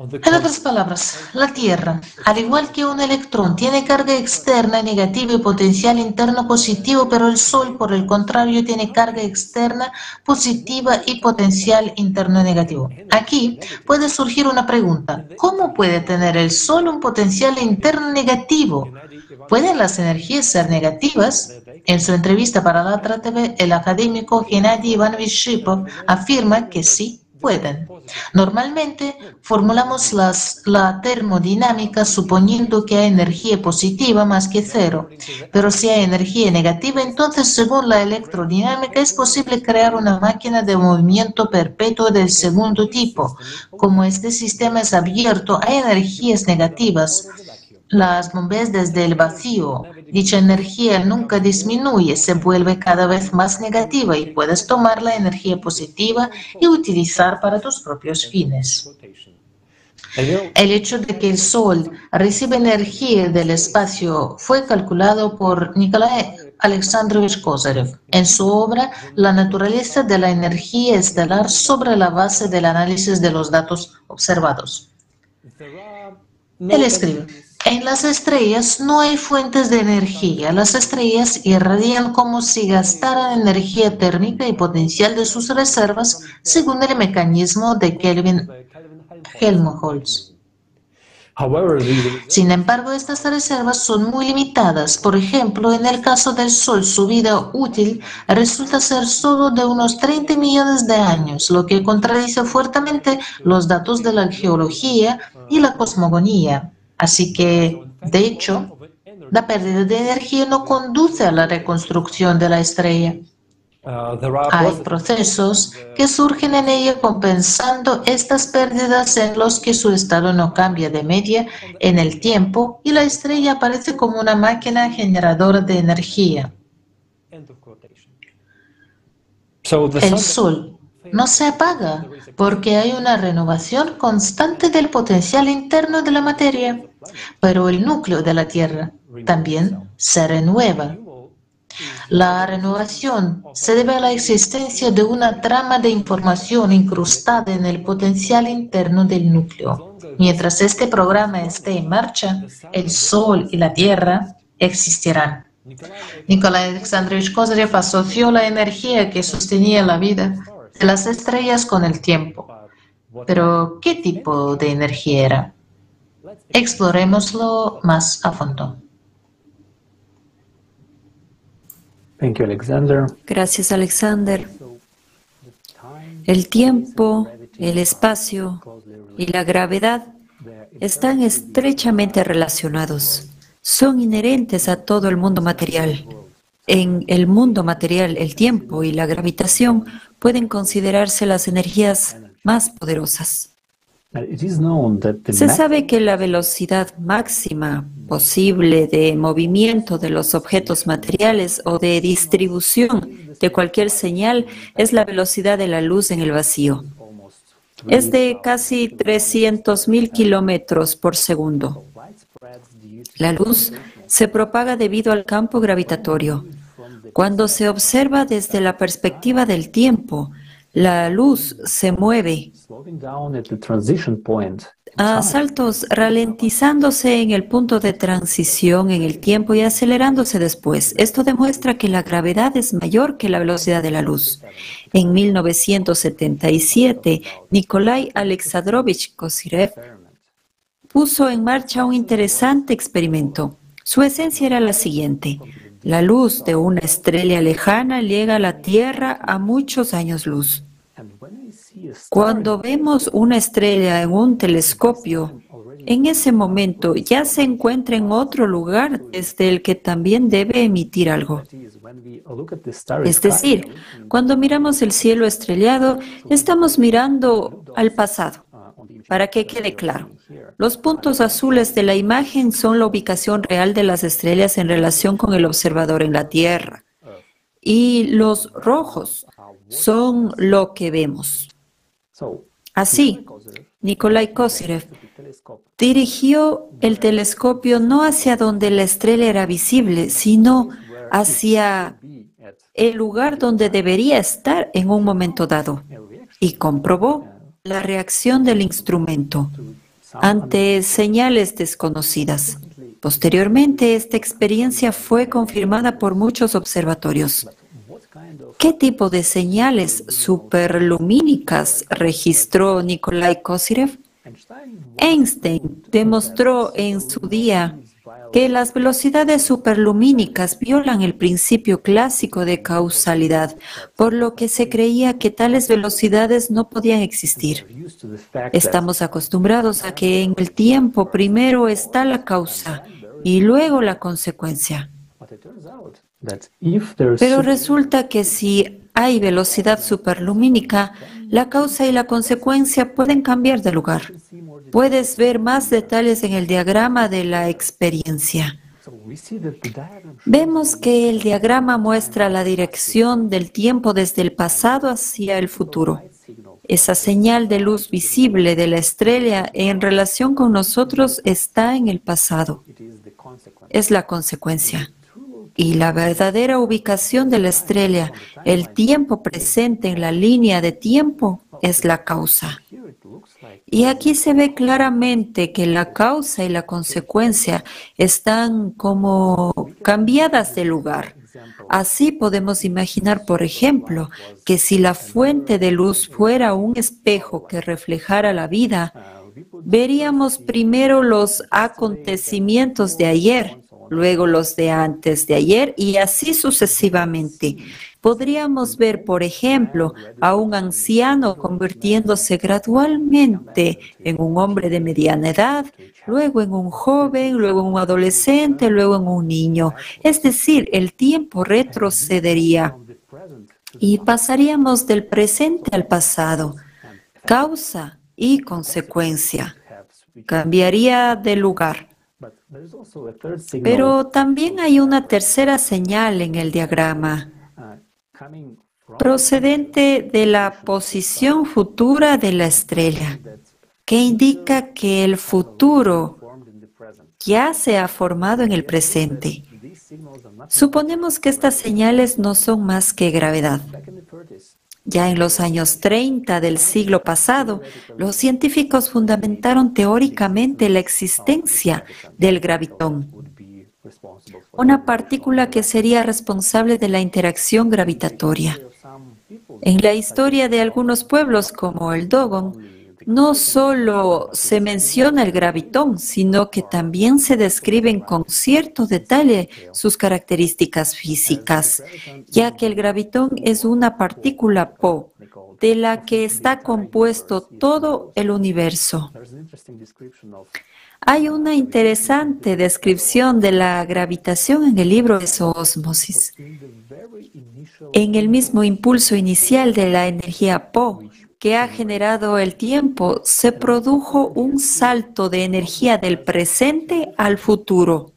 En otras palabras, la Tierra, al igual que un electrón, tiene carga externa negativa y potencial interno positivo, pero el Sol, por el contrario, tiene carga externa positiva y potencial interno negativo. Aquí puede surgir una pregunta. ¿Cómo puede tener el Sol un potencial interno negativo? ¿Pueden las energías ser negativas? En su entrevista para la TV, el académico Gennady Ivanovich Shipov afirma que sí pueden. Normalmente formulamos la termodinámica suponiendo que hay energía positiva más que cero, pero si hay energía negativa, entonces según la electrodinámica es posible crear una máquina de movimiento perpetuo del segundo tipo. Como este sistema es abierto, hay energías negativas las bombeas desde el vacío. Dicha energía nunca disminuye, se vuelve cada vez más negativa y puedes tomar la energía positiva y utilizar para tus propios fines. El hecho de que el Sol recibe energía del espacio fue calculado por Nikolai Alexandrovich Kozarev en su obra La naturaleza de la energía estelar sobre la base del análisis de los datos observados. Él escribe. En las estrellas no hay fuentes de energía. Las estrellas irradian como si gastaran energía térmica y potencial de sus reservas según el mecanismo de Kelvin Helmholtz. Sin embargo, estas reservas son muy limitadas. Por ejemplo, en el caso del Sol, su vida útil resulta ser solo de unos 30 millones de años, lo que contradice fuertemente los datos de la geología y la cosmogonía. Así que, de hecho, la pérdida de energía no conduce a la reconstrucción de la estrella. Hay procesos que surgen en ella compensando estas pérdidas en los que su estado no cambia de media en el tiempo y la estrella aparece como una máquina generadora de energía. El Sol no se apaga porque hay una renovación constante del potencial interno de la materia, pero el núcleo de la Tierra también se renueva. La renovación se debe a la existencia de una trama de información incrustada en el potencial interno del núcleo. Mientras este programa esté en marcha, el Sol y la Tierra existirán. Nikolai Alexandrovich Kozyrev asoció la energía que sostenía la vida las estrellas con el tiempo. Pero, ¿qué tipo de energía era? Explorémoslo más a fondo. Gracias, Alexander. El tiempo, el espacio y la gravedad están estrechamente relacionados. Son inherentes a todo el mundo material. En el mundo material, el tiempo y la gravitación pueden considerarse las energías más poderosas. Se sabe que la velocidad máxima posible de movimiento de los objetos materiales o de distribución de cualquier señal es la velocidad de la luz en el vacío. Es de casi 300.000 kilómetros por segundo. La luz se propaga debido al campo gravitatorio. Cuando se observa desde la perspectiva del tiempo, la luz se mueve a saltos, ralentizándose en el punto de transición en el tiempo y acelerándose después. Esto demuestra que la gravedad es mayor que la velocidad de la luz. En 1977, Nikolai Alexandrovich Kozyrev puso en marcha un interesante experimento. Su esencia era la siguiente. La luz de una estrella lejana llega a la Tierra a muchos años luz. Cuando vemos una estrella en un telescopio, en ese momento ya se encuentra en otro lugar desde el que también debe emitir algo. Es decir, cuando miramos el cielo estrellado, estamos mirando al pasado. Para que quede claro, los puntos azules de la imagen son la ubicación real de las estrellas en relación con el observador en la Tierra. Y los rojos son lo que vemos. Así, Nikolai Kozyrev dirigió el telescopio no hacia donde la estrella era visible, sino hacia el lugar donde debería estar en un momento dado y comprobó la reacción del instrumento ante señales desconocidas. Posteriormente, esta experiencia fue confirmada por muchos observatorios. ¿Qué tipo de señales superlumínicas registró Nikolai Kozyrev? Einstein demostró en su día que las velocidades superlumínicas violan el principio clásico de causalidad, por lo que se creía que tales velocidades no podían existir. Estamos acostumbrados a que en el tiempo primero está la causa y luego la consecuencia. Pero resulta que si hay velocidad superlumínica, la causa y la consecuencia pueden cambiar de lugar. Puedes ver más detalles en el diagrama de la experiencia. Vemos que el diagrama muestra la dirección del tiempo desde el pasado hacia el futuro. Esa señal de luz visible de la estrella en relación con nosotros está en el pasado. Es la consecuencia. Y la verdadera ubicación de la estrella, el tiempo presente en la línea de tiempo, es la causa. Y aquí se ve claramente que la causa y la consecuencia están como cambiadas de lugar. Así podemos imaginar, por ejemplo, que si la fuente de luz fuera un espejo que reflejara la vida, veríamos primero los acontecimientos de ayer, luego los de antes de ayer y así sucesivamente. Podríamos ver, por ejemplo, a un anciano convirtiéndose gradualmente en un hombre de mediana edad, luego en un joven, luego en un adolescente, luego en un niño. Es decir, el tiempo retrocedería y pasaríamos del presente al pasado. Causa y consecuencia. Cambiaría de lugar. Pero también hay una tercera señal en el diagrama procedente de la posición futura de la estrella, que indica que el futuro ya se ha formado en el presente. Suponemos que estas señales no son más que gravedad. Ya en los años 30 del siglo pasado, los científicos fundamentaron teóricamente la existencia del gravitón, una partícula que sería responsable de la interacción gravitatoria. En la historia de algunos pueblos como el Dogon, no solo se menciona el gravitón, sino que también se describen con cierto detalle sus características físicas, ya que el gravitón es una partícula Po, de la que está compuesto todo el universo. Hay una interesante descripción de la gravitación en el libro de Zoosmosis. En el mismo impulso inicial de la energía Po que ha generado el tiempo, se produjo un salto de energía del presente al futuro.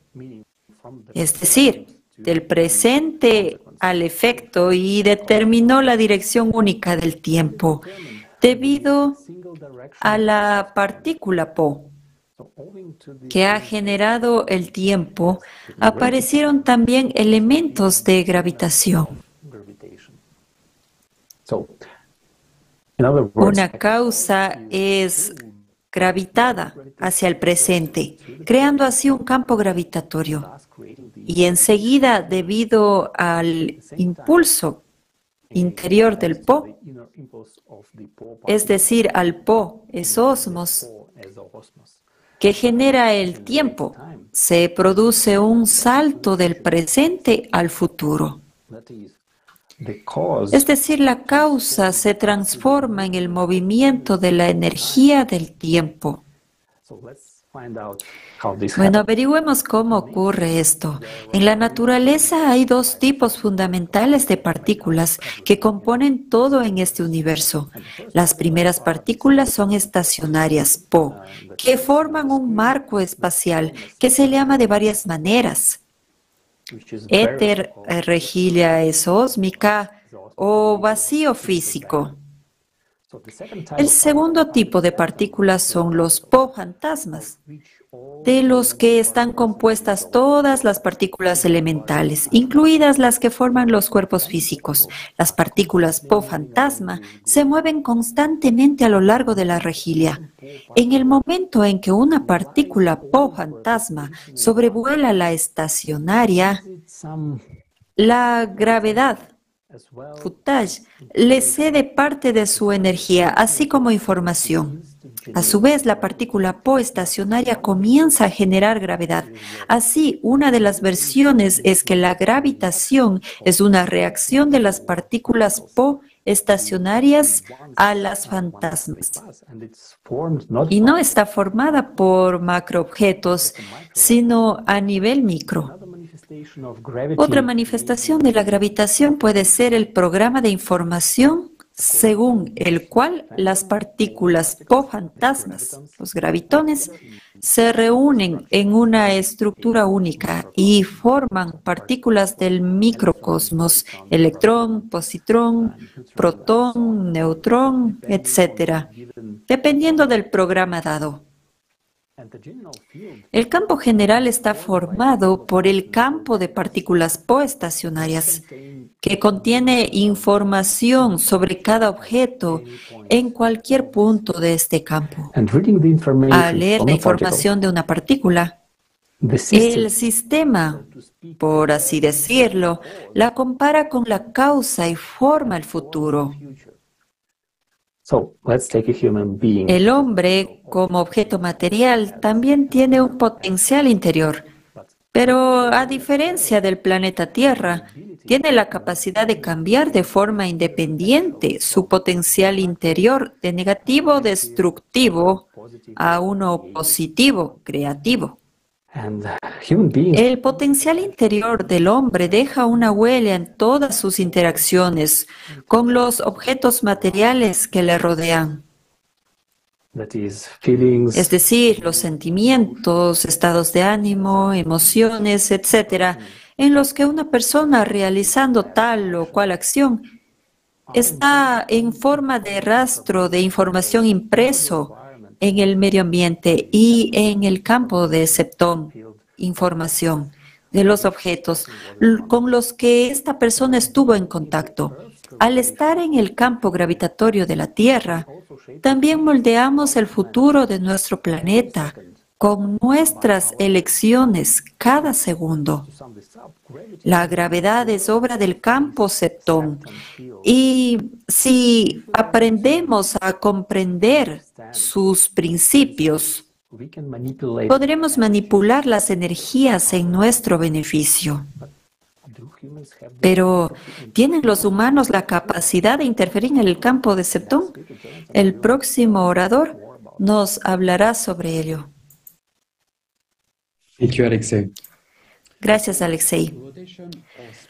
Es decir, del presente al efecto y determinó la dirección única del tiempo debido a la partícula Po que ha generado el tiempo, aparecieron también elementos de gravitación. Una causa es gravitada hacia el presente, creando así un campo gravitatorio. Y enseguida, debido al impulso interior del Po, es decir, al Po, esosmos, que genera el tiempo. Se produce un salto del presente al futuro. Es decir, la causa se transforma en el movimiento de la energía del tiempo. Bueno, averigüemos cómo ocurre esto. En la naturaleza hay dos tipos fundamentales de partículas que componen todo en este universo. Las primeras partículas son estacionarias, Po, que forman un marco espacial que se llama de varias maneras. Éter, eh, regilia esósmica o vacío físico. El segundo tipo de partículas son los Po fantasmas de los que están compuestas todas las partículas elementales, incluidas las que forman los cuerpos físicos. Las partículas Po fantasma se mueven constantemente a lo largo de la regilia. En el momento en que una partícula Po fantasma sobrevuela la estacionaria, la gravedad footage le cede parte de su energía, así como información. A su vez, la partícula Po estacionaria comienza a generar gravedad. Así, una de las versiones es que la gravitación es una reacción de las partículas Po estacionarias a las fantasmas y no está formada por macroobjetos, sino a nivel micro. Otra manifestación de la gravitación puede ser el programa de información según el cual las partículas po fantasmas, los gravitones, se reúnen en una estructura única y forman partículas del microcosmos, electrón, positrón, protón, neutrón, etc., dependiendo del programa dado. El campo general está formado por el campo de partículas poestacionarias, que contiene información sobre cada objeto en cualquier punto de este campo. Al leer la información de una partícula, el sistema, por así decirlo, la compara con la causa y forma el futuro. El hombre, como objeto material, también tiene un potencial interior, pero a diferencia del planeta Tierra, tiene la capacidad de cambiar de forma independiente su potencial interior de negativo destructivo a uno positivo creativo. El potencial interior del hombre deja una huella en todas sus interacciones con los objetos materiales que le rodean. Es decir, los sentimientos, estados de ánimo, emociones, etcétera, en los que una persona realizando tal o cual acción está en forma de rastro de información impreso en el medio ambiente y en el campo de septón, información de los objetos con los que esta persona estuvo en contacto. Al estar en el campo gravitatorio de la Tierra, también moldeamos el futuro de nuestro planeta con nuestras elecciones cada segundo. La gravedad es obra del campo septón y si aprendemos a comprender sus principios, podremos manipular las energías en nuestro beneficio. Pero, ¿tienen los humanos la capacidad de interferir en el campo de Septón? El próximo orador nos hablará sobre ello. Gracias, Alexei.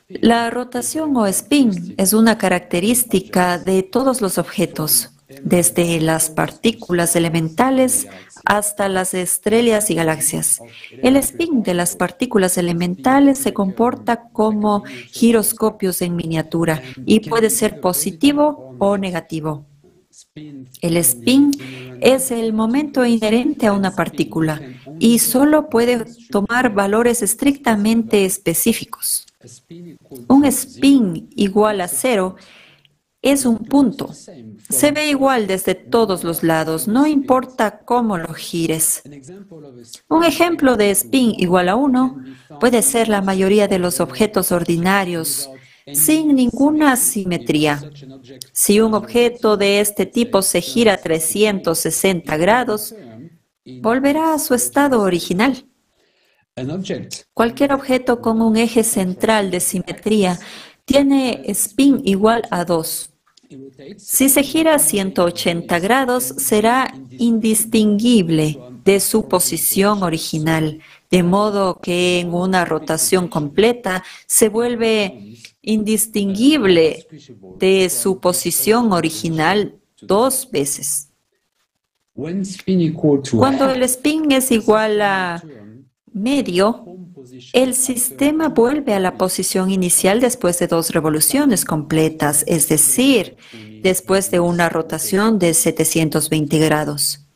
La rotación o spin es una característica de todos los objetos, desde las partículas elementales hasta las estrellas y galaxias. El spin de las partículas elementales se comporta como giroscopios en miniatura y puede ser positivo o negativo. El spin es el momento inherente a una partícula y solo puede tomar valores estrictamente específicos. Un spin igual a cero es un punto. Se ve igual desde todos los lados, no importa cómo lo gires. Un ejemplo de spin igual a uno puede ser la mayoría de los objetos ordinarios sin ninguna simetría. Si un objeto de este tipo se gira 360 grados, volverá a su estado original. Cualquier objeto con un eje central de simetría tiene spin igual a 2. Si se gira a 180 grados, será indistinguible de su posición original, de modo que en una rotación completa se vuelve indistinguible de su posición original dos veces. Cuando el spin es igual a medio, el sistema vuelve a la posición inicial después de dos revoluciones completas, es decir, después de una rotación de 720 grados.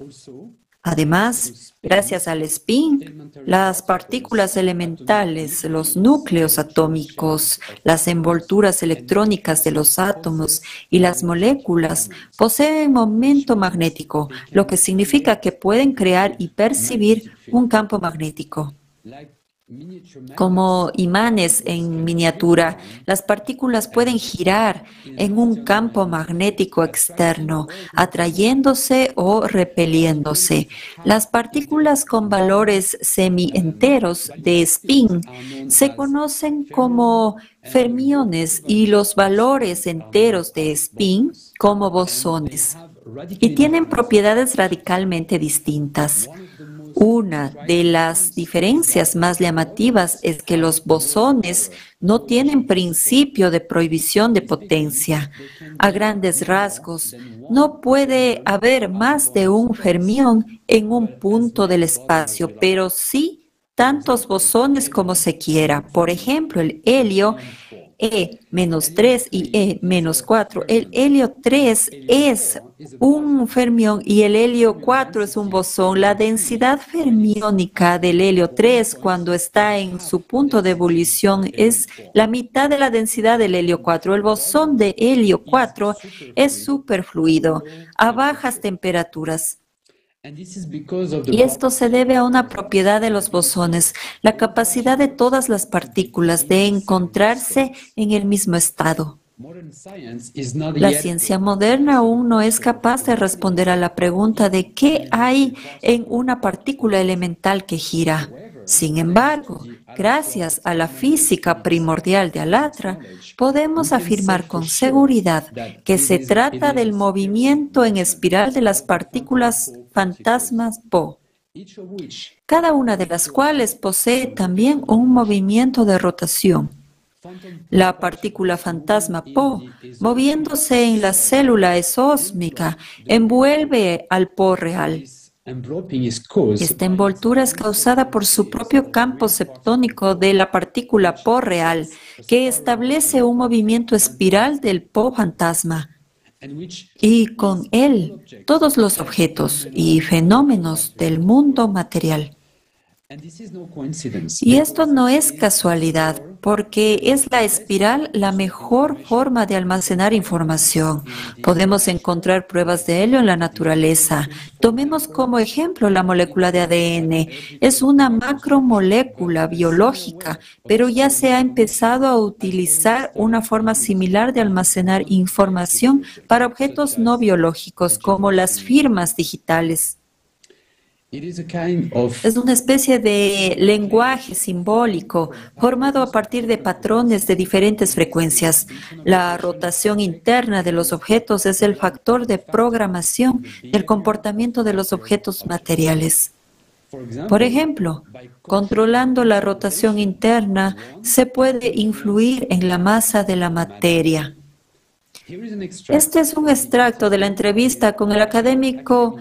Además, gracias al spin, las partículas elementales, los núcleos atómicos, las envolturas electrónicas de los átomos y las moléculas poseen momento magnético, lo que significa que pueden crear y percibir un campo magnético. Como imanes en miniatura, las partículas pueden girar en un campo magnético externo, atrayéndose o repeliéndose. Las partículas con valores semi-enteros de spin se conocen como fermiones y los valores enteros de spin como bosones y tienen propiedades radicalmente distintas. Una de las diferencias más llamativas es que los bosones no tienen principio de prohibición de potencia. A grandes rasgos, no puede haber más de un fermión en un punto del espacio, pero sí tantos bosones como se quiera. Por ejemplo, el helio e-3 y E-4. El helio 3 es un fermión y el helio 4 es un bosón. La densidad fermiónica del helio 3 cuando está en su punto de ebullición es la mitad de la densidad del helio 4. El bosón de helio 4 es superfluido a bajas temperaturas. Y esto se debe a una propiedad de los bosones, la capacidad de todas las partículas de encontrarse en el mismo estado. La ciencia moderna aún no es capaz de responder a la pregunta de qué hay en una partícula elemental que gira. Sin embargo, gracias a la física primordial de Alatra, podemos afirmar con seguridad que se trata del movimiento en espiral de las partículas fantasmas Po, cada una de las cuales posee también un movimiento de rotación. La partícula fantasma Po, moviéndose en la célula esósmica, envuelve al Po real. Esta envoltura es causada por su propio campo septónico de la partícula Po real, que establece un movimiento espiral del Po fantasma. Y con él todos los objetos y fenómenos del mundo material. Y esto no es casualidad, porque es la espiral la mejor forma de almacenar información. Podemos encontrar pruebas de ello en la naturaleza. Tomemos como ejemplo la molécula de ADN. Es una macromolécula biológica, pero ya se ha empezado a utilizar una forma similar de almacenar información para objetos no biológicos, como las firmas digitales. Es una especie de lenguaje simbólico formado a partir de patrones de diferentes frecuencias. La rotación interna de los objetos es el factor de programación del comportamiento de los objetos materiales. Por ejemplo, controlando la rotación interna se puede influir en la masa de la materia. Este es un extracto de la entrevista con el académico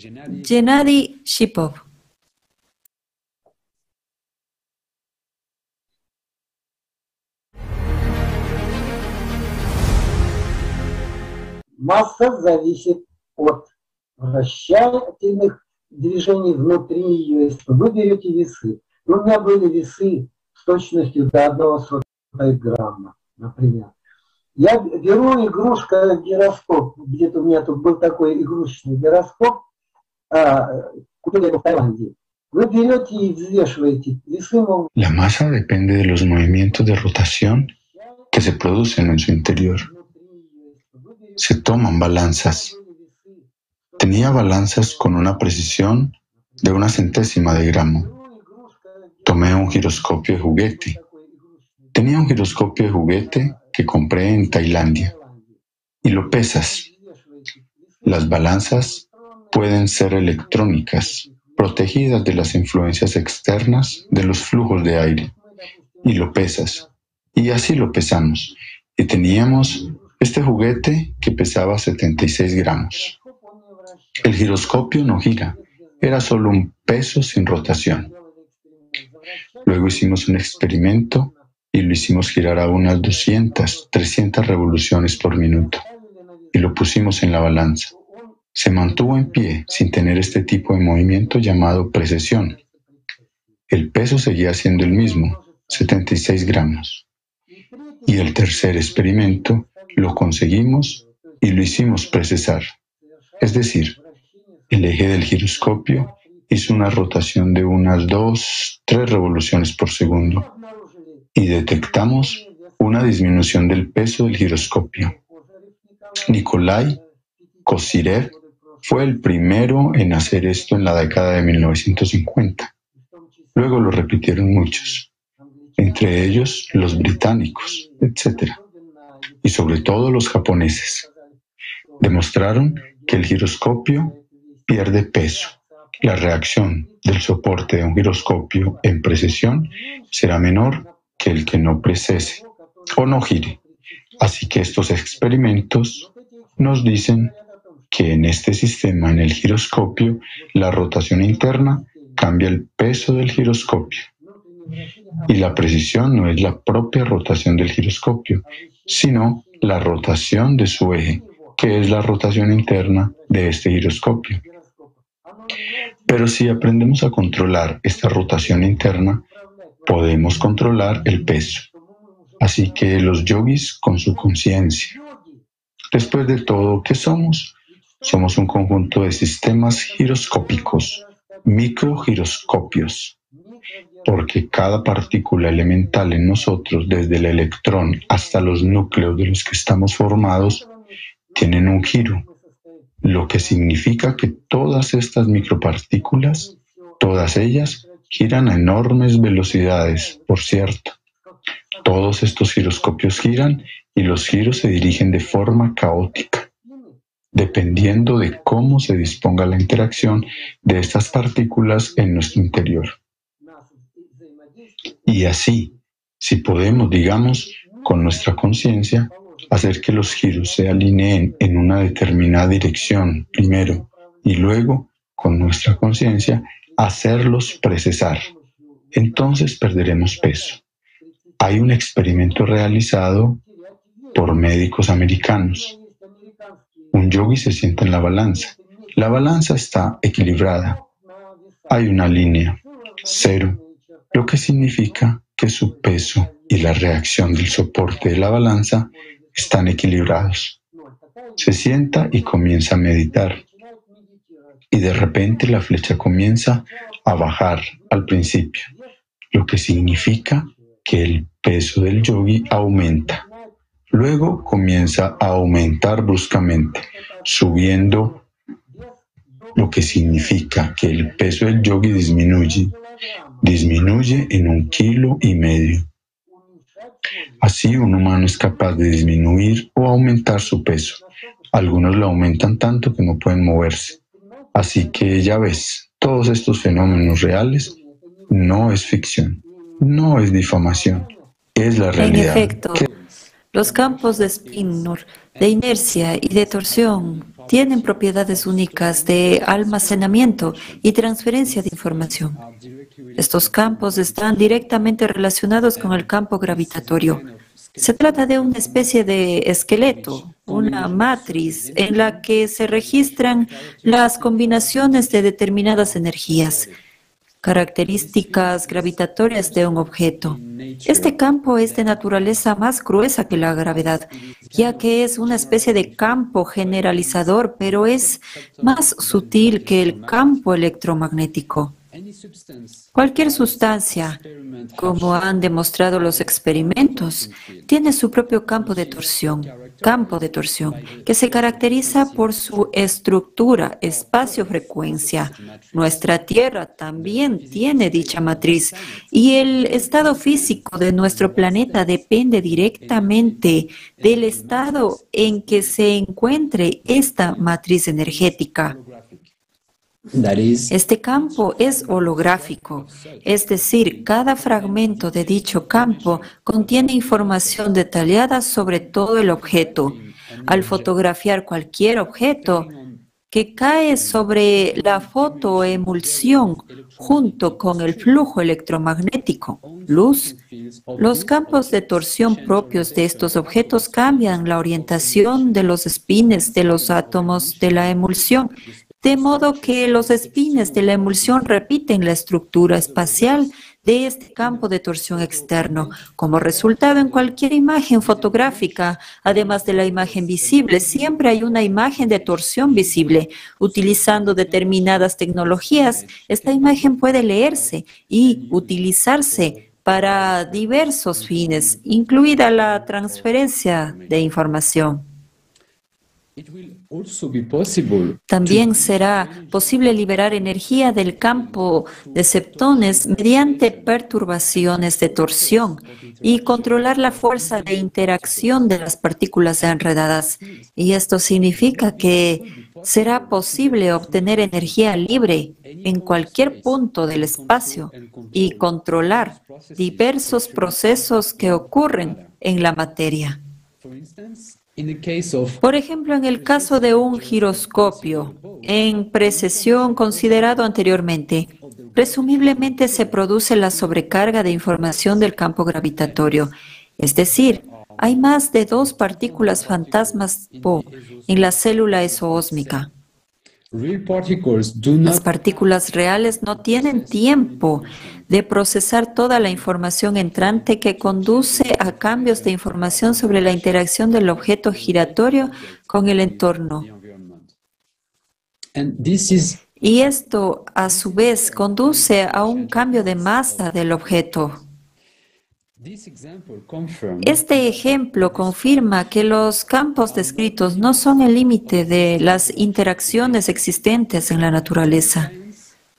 Gennady Shipov. Масса зависит от вращательных движений внутри ее. Если вы берете весы, ну, у меня были весы с точностью до одного сотого грамма, например. Я беру игрушка гироскоп, где-то у меня тут был такой игрушечный гироскоп, La masa depende de los movimientos de rotación que se producen en su interior. Se toman balanzas. Tenía balanzas con una precisión de una centésima de gramo. Tomé un giroscopio de juguete Tenía un giroscopio de juguete que compré en Tailandia y lo pesas. Las balanzas pueden ser electrónicas, protegidas de las influencias externas de los flujos de aire, y lo pesas. Y así lo pesamos. Y teníamos este juguete que pesaba 76 gramos. El giroscopio no gira, era solo un peso sin rotación. Luego hicimos un experimento y lo hicimos girar a unas 200, 300 revoluciones por minuto y lo pusimos en la balanza. Se mantuvo en pie sin tener este tipo de movimiento llamado precesión. El peso seguía siendo el mismo, 76 gramos. Y el tercer experimento lo conseguimos y lo hicimos precesar. Es decir, el eje del giroscopio hizo una rotación de unas 2, 3 revoluciones por segundo y detectamos una disminución del peso del giroscopio. Nikolai Kosirev fue el primero en hacer esto en la década de 1950. Luego lo repitieron muchos, entre ellos los británicos, etc. Y sobre todo los japoneses. Demostraron que el giroscopio pierde peso. La reacción del soporte de un giroscopio en precesión será menor que el que no precese o no gire. Así que estos experimentos nos dicen que en este sistema, en el giroscopio, la rotación interna cambia el peso del giroscopio. Y la precisión no es la propia rotación del giroscopio, sino la rotación de su eje, que es la rotación interna de este giroscopio. Pero si aprendemos a controlar esta rotación interna, podemos controlar el peso. Así que los yogis con su conciencia. Después de todo, ¿qué somos? Somos un conjunto de sistemas giroscópicos, microgiroscopios, porque cada partícula elemental en nosotros, desde el electrón hasta los núcleos de los que estamos formados, tienen un giro, lo que significa que todas estas micropartículas, todas ellas, giran a enormes velocidades, por cierto. Todos estos giroscopios giran y los giros se dirigen de forma caótica dependiendo de cómo se disponga la interacción de estas partículas en nuestro interior. Y así, si podemos, digamos, con nuestra conciencia, hacer que los giros se alineen en una determinada dirección primero y luego, con nuestra conciencia, hacerlos precesar, entonces perderemos peso. Hay un experimento realizado por médicos americanos un yogi se sienta en la balanza. La balanza está equilibrada. Hay una línea, cero, lo que significa que su peso y la reacción del soporte de la balanza están equilibrados. Se sienta y comienza a meditar. Y de repente la flecha comienza a bajar al principio, lo que significa que el peso del yogi aumenta. Luego comienza a aumentar bruscamente, subiendo, lo que significa que el peso del yogi disminuye, disminuye en un kilo y medio. Así un humano es capaz de disminuir o aumentar su peso. Algunos lo aumentan tanto que no pueden moverse. Así que ya ves, todos estos fenómenos reales no es ficción, no es difamación, es la realidad. Los campos de spin, de inercia y de torsión tienen propiedades únicas de almacenamiento y transferencia de información. Estos campos están directamente relacionados con el campo gravitatorio. Se trata de una especie de esqueleto, una matriz en la que se registran las combinaciones de determinadas energías características gravitatorias de un objeto. Este campo es de naturaleza más gruesa que la gravedad, ya que es una especie de campo generalizador, pero es más sutil que el campo electromagnético. Cualquier sustancia, como han demostrado los experimentos, tiene su propio campo de torsión, campo de torsión, que se caracteriza por su estructura, espacio-frecuencia. Nuestra Tierra también tiene dicha matriz y el estado físico de nuestro planeta depende directamente del estado en que se encuentre esta matriz energética. Este campo es holográfico, es decir, cada fragmento de dicho campo contiene información detallada sobre todo el objeto. Al fotografiar cualquier objeto que cae sobre la fotoemulsión junto con el flujo electromagnético, luz, los campos de torsión propios de estos objetos cambian la orientación de los espines de los átomos de la emulsión, de modo que los espines de la emulsión repiten la estructura espacial de este campo de torsión externo. Como resultado, en cualquier imagen fotográfica, además de la imagen visible, siempre hay una imagen de torsión visible. Utilizando determinadas tecnologías, esta imagen puede leerse y utilizarse para diversos fines, incluida la transferencia de información. También será posible liberar energía del campo de septones mediante perturbaciones de torsión y controlar la fuerza de interacción de las partículas enredadas. Y esto significa que será posible obtener energía libre en cualquier punto del espacio y controlar diversos procesos que ocurren en la materia. Por ejemplo, en el caso de un giroscopio en precesión considerado anteriormente, presumiblemente se produce la sobrecarga de información del campo gravitatorio, es decir, hay más de dos partículas fantasmas en la célula esoósmica. Las partículas reales no tienen tiempo de procesar toda la información entrante que conduce a cambios de información sobre la interacción del objeto giratorio con el entorno. Y esto, a su vez, conduce a un cambio de masa del objeto. Este ejemplo confirma que los campos descritos no son el límite de las interacciones existentes en la naturaleza.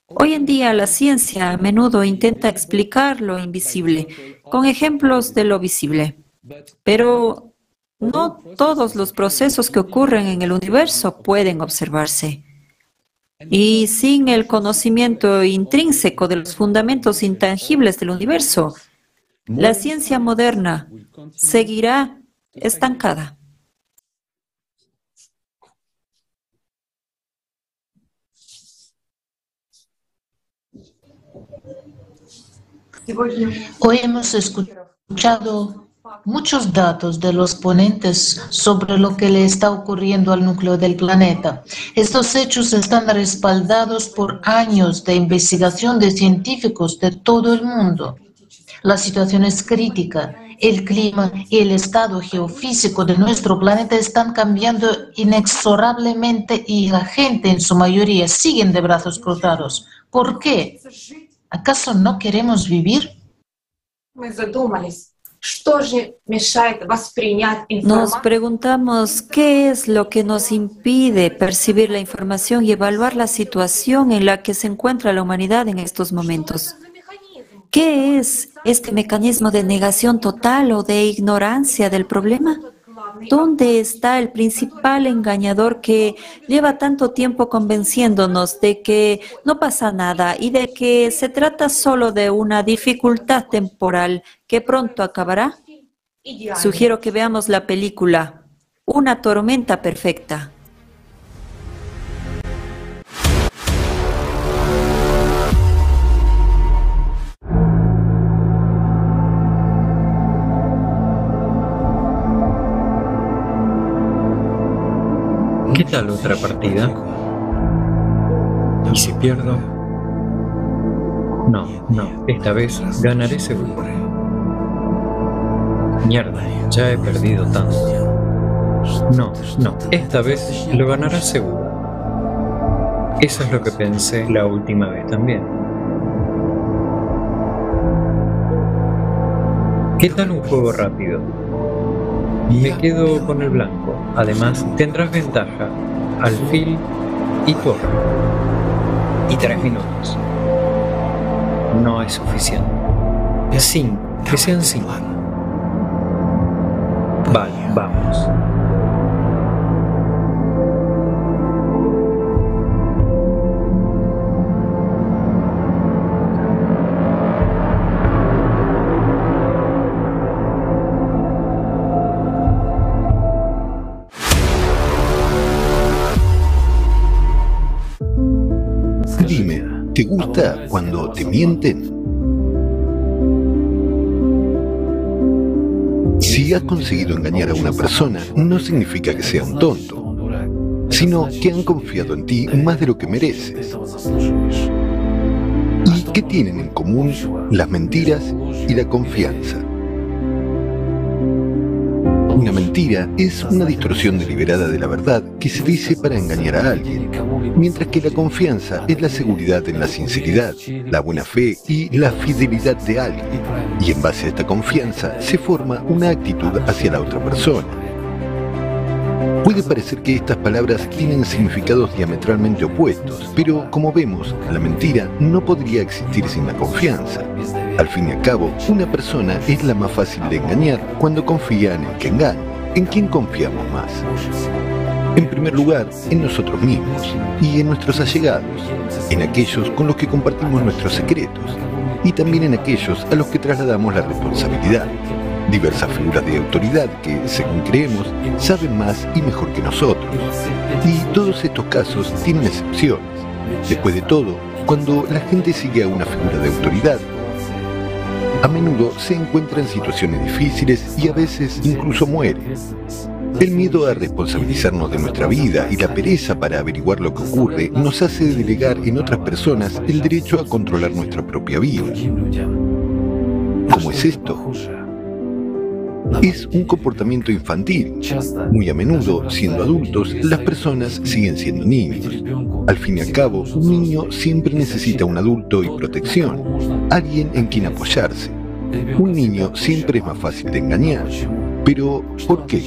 Hoy en día la ciencia a menudo intenta explicar lo invisible con ejemplos de lo visible, pero no todos los procesos que ocurren en el universo pueden observarse. Y sin el conocimiento intrínseco de los fundamentos intangibles del universo, la ciencia moderna seguirá estancada. Hoy hemos escuchado muchos datos de los ponentes sobre lo que le está ocurriendo al núcleo del planeta. Estos hechos están respaldados por años de investigación de científicos de todo el mundo. La situación es crítica. El clima y el estado geofísico de nuestro planeta están cambiando inexorablemente y la gente en su mayoría siguen de brazos cruzados. ¿Por qué? ¿Acaso no queremos vivir? Nos preguntamos qué es lo que nos impide percibir la información y evaluar la situación en la que se encuentra la humanidad en estos momentos. ¿Qué es este mecanismo de negación total o de ignorancia del problema? ¿Dónde está el principal engañador que lleva tanto tiempo convenciéndonos de que no pasa nada y de que se trata solo de una dificultad temporal que pronto acabará? Sugiero que veamos la película Una tormenta perfecta. ¿Qué tal otra partida? ¿Y si pierdo? No, no, esta vez ganaré seguro. Mierda, ya he perdido tanto. No, no, esta vez lo ganará seguro. Eso es lo que pensé la última vez también. ¿Qué tal un juego rápido? Me quedo con el blanco. Además, tendrás ventaja. Alfil y torre. Y tres minutos. No es suficiente. Cinco. Que sean cinco. Cuando te mienten? Si has conseguido engañar a una persona, no significa que sea un tonto, sino que han confiado en ti más de lo que mereces. ¿Y qué tienen en común las mentiras y la confianza? Una mentira es una distorsión deliberada de la verdad que se dice para engañar a alguien, mientras que la confianza es la seguridad en la sinceridad, la buena fe y la fidelidad de alguien. Y en base a esta confianza se forma una actitud hacia la otra persona. Puede parecer que estas palabras tienen significados diametralmente opuestos, pero como vemos, la mentira no podría existir sin la confianza. Al fin y al cabo, una persona es la más fácil de engañar cuando confía en el que engaña. ¿En quién confiamos más? En primer lugar, en nosotros mismos y en nuestros allegados, en aquellos con los que compartimos nuestros secretos y también en aquellos a los que trasladamos la responsabilidad. Diversas figuras de autoridad que, según creemos, saben más y mejor que nosotros. Y todos estos casos tienen excepciones. Después de todo, cuando la gente sigue a una figura de autoridad, a menudo se encuentra en situaciones difíciles y a veces incluso muere. El miedo a responsabilizarnos de nuestra vida y la pereza para averiguar lo que ocurre nos hace delegar en otras personas el derecho a controlar nuestra propia vida. ¿Cómo es esto? Es un comportamiento infantil. Muy a menudo, siendo adultos, las personas siguen siendo niños. Al fin y al cabo, un niño siempre necesita un adulto y protección, alguien en quien apoyarse. Un niño siempre es más fácil de engañar. Pero, ¿por qué?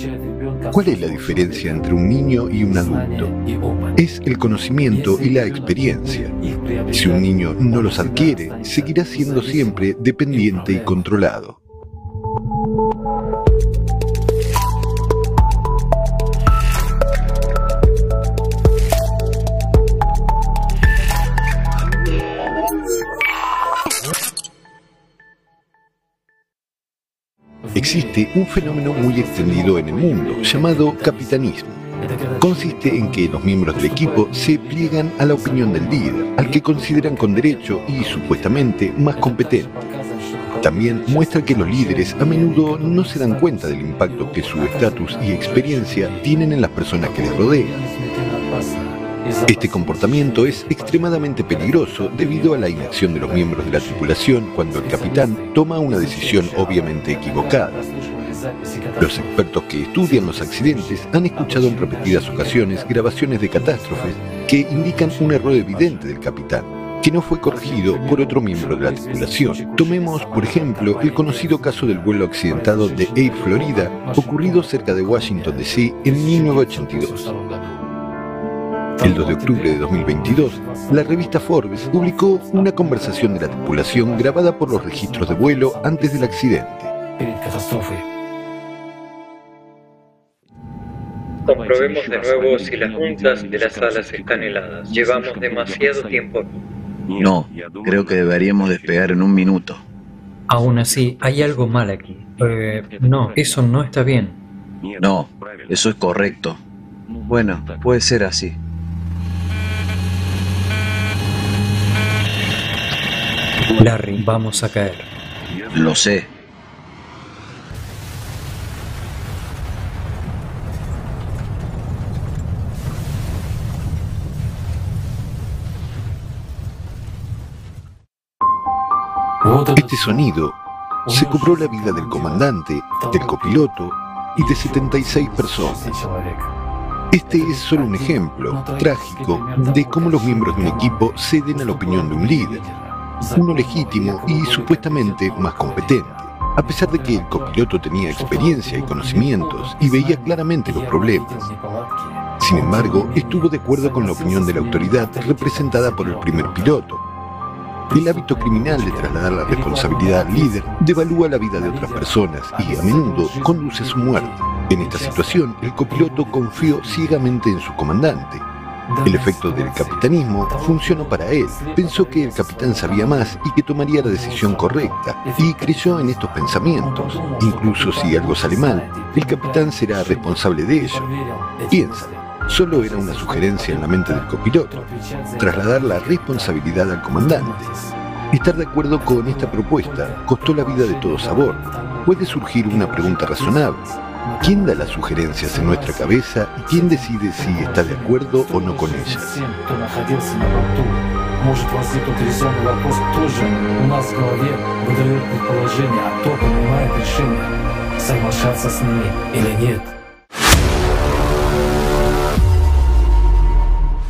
¿Cuál es la diferencia entre un niño y un adulto? Es el conocimiento y la experiencia. Si un niño no los adquiere, seguirá siendo siempre dependiente y controlado. Existe un fenómeno muy extendido en el mundo llamado capitanismo. Consiste en que los miembros del equipo se pliegan a la opinión del líder, al que consideran con derecho y supuestamente más competente. También muestra que los líderes a menudo no se dan cuenta del impacto que su estatus y experiencia tienen en las personas que les rodean. Este comportamiento es extremadamente peligroso debido a la inacción de los miembros de la tripulación cuando el capitán toma una decisión obviamente equivocada. Los expertos que estudian los accidentes han escuchado en repetidas ocasiones grabaciones de catástrofes que indican un error evidente del capitán, que no fue corregido por otro miembro de la tripulación. Tomemos, por ejemplo, el conocido caso del vuelo accidentado de Air Florida, ocurrido cerca de Washington, D.C. en 1982. El 2 de octubre de 2022, la revista Forbes publicó una conversación de la tripulación grabada por los registros de vuelo antes del accidente. Comprobemos de nuevo si las juntas de las alas están heladas. Llevamos demasiado tiempo. No, creo que deberíamos despegar en un minuto. Aún así, hay algo mal aquí. Eh, no, eso no está bien. No, eso es correcto. Bueno, puede ser así. Larry, vamos a caer. Lo sé. Este sonido se cobró la vida del comandante, del copiloto y de 76 personas. Este es solo un ejemplo trágico de cómo los miembros de un equipo ceden a la opinión de un líder, uno legítimo y supuestamente más competente. a pesar de que el copiloto tenía experiencia y conocimientos y veía claramente los problemas. Sin embargo, estuvo de acuerdo con la opinión de la autoridad representada por el primer piloto. El hábito criminal de trasladar la responsabilidad al líder devalúa la vida de otras personas y a menudo conduce a su muerte. En esta situación, el copiloto confió ciegamente en su comandante. El efecto del capitanismo funcionó para él. Pensó que el capitán sabía más y que tomaría la decisión correcta, y creyó en estos pensamientos. Incluso si algo sale mal, el capitán será responsable de ello. Piensa, solo era una sugerencia en la mente del copiloto, trasladar la responsabilidad al comandante. Estar de acuerdo con esta propuesta costó la vida de todos a bordo. Puede surgir una pregunta razonable. ¿Quién da las sugerencias en nuestra cabeza y quién decide si está de acuerdo o no con ellas? Может возник утрясенный вопрос тоже у нас в голове выдает предположение, а кто принимает решение, соглашаться с ними или нет.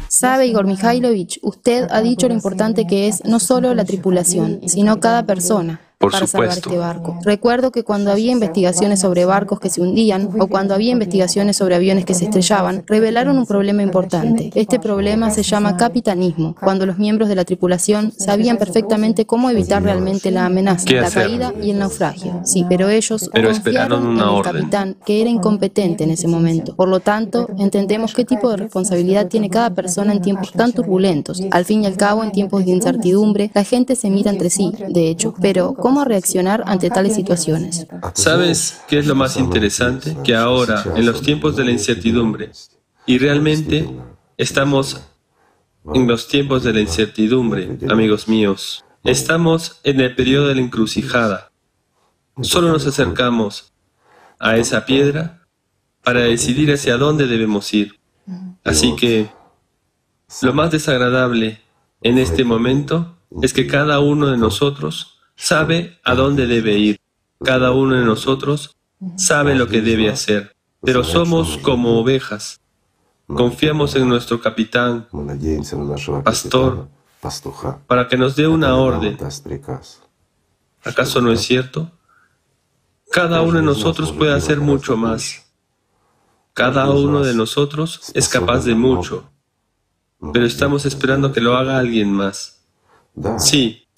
Sabe, Igor Mikhailovich, usted ha dicho lo importante que es no solo la tripulación, sino cada persona para salvar este barco. Recuerdo que cuando había investigaciones sobre barcos que se hundían o cuando había investigaciones sobre aviones que se estrellaban, revelaron un problema importante. Este problema se llama capitanismo, cuando los miembros de la tripulación sabían perfectamente cómo evitar realmente la amenaza, la caída y el naufragio. Sí, pero ellos pero confiaron en el capitán, que era incompetente en ese momento. Por lo tanto, entendemos qué tipo de responsabilidad tiene cada persona en tiempos tan turbulentos. Al fin y al cabo, en tiempos de incertidumbre, la gente se mira entre sí, de hecho. Pero, ¿cómo reaccionar ante tales situaciones? ¿Sabes qué es lo más interesante? Que ahora, en los tiempos de la incertidumbre, y realmente estamos en los tiempos de la incertidumbre, amigos míos, estamos en el periodo de la encrucijada. Solo nos acercamos a esa piedra para decidir hacia dónde debemos ir. Así que lo más desagradable en este momento es que cada uno de nosotros sabe a dónde debe ir. Cada uno de nosotros sabe lo que debe hacer. Pero somos como ovejas. Confiamos en nuestro capitán, pastor, para que nos dé una orden. ¿Acaso no es cierto? Cada uno de nosotros puede hacer mucho más. Cada uno de nosotros es capaz de mucho, pero estamos esperando que lo haga alguien más. Sí,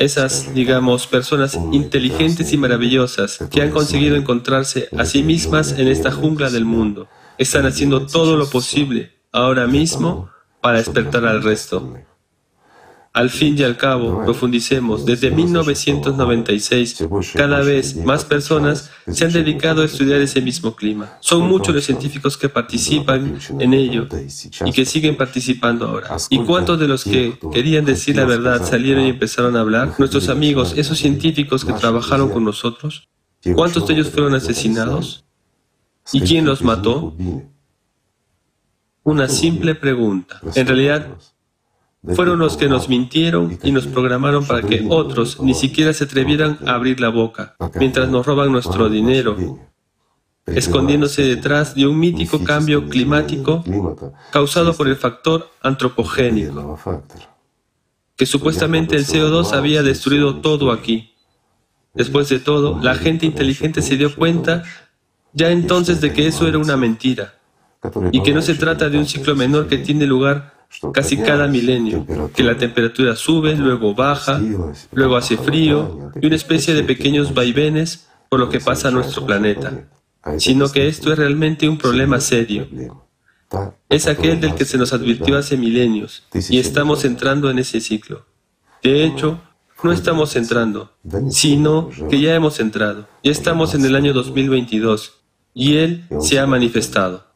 esas, digamos, personas inteligentes y maravillosas que han conseguido encontrarse a sí mismas en esta jungla del mundo, están haciendo todo lo posible ahora mismo para despertar al resto. Al fin y al cabo, profundicemos, desde 1996, cada vez más personas se han dedicado a estudiar ese mismo clima. Son muchos los científicos que participan en ello y que siguen participando ahora. ¿Y cuántos de los que querían decir la verdad salieron y empezaron a hablar? Nuestros amigos, esos científicos que trabajaron con nosotros, ¿cuántos de ellos fueron asesinados? ¿Y quién los mató? Una simple pregunta. En realidad, fueron los que nos mintieron y nos programaron para que otros ni siquiera se atrevieran a abrir la boca, mientras nos roban nuestro dinero, escondiéndose detrás de un mítico cambio climático causado por el factor antropogénico, que supuestamente el CO2 había destruido todo aquí. Después de todo, la gente inteligente se dio cuenta ya entonces de que eso era una mentira y que no se trata de un ciclo menor que tiene lugar casi cada milenio, que la temperatura sube, luego baja, luego hace frío y una especie de pequeños vaivenes por lo que pasa a nuestro planeta, sino que esto es realmente un problema serio. Es aquel del que se nos advirtió hace milenios y estamos entrando en ese ciclo. De hecho, no estamos entrando, sino que ya hemos entrado. Ya estamos en el año 2022 y Él se ha manifestado.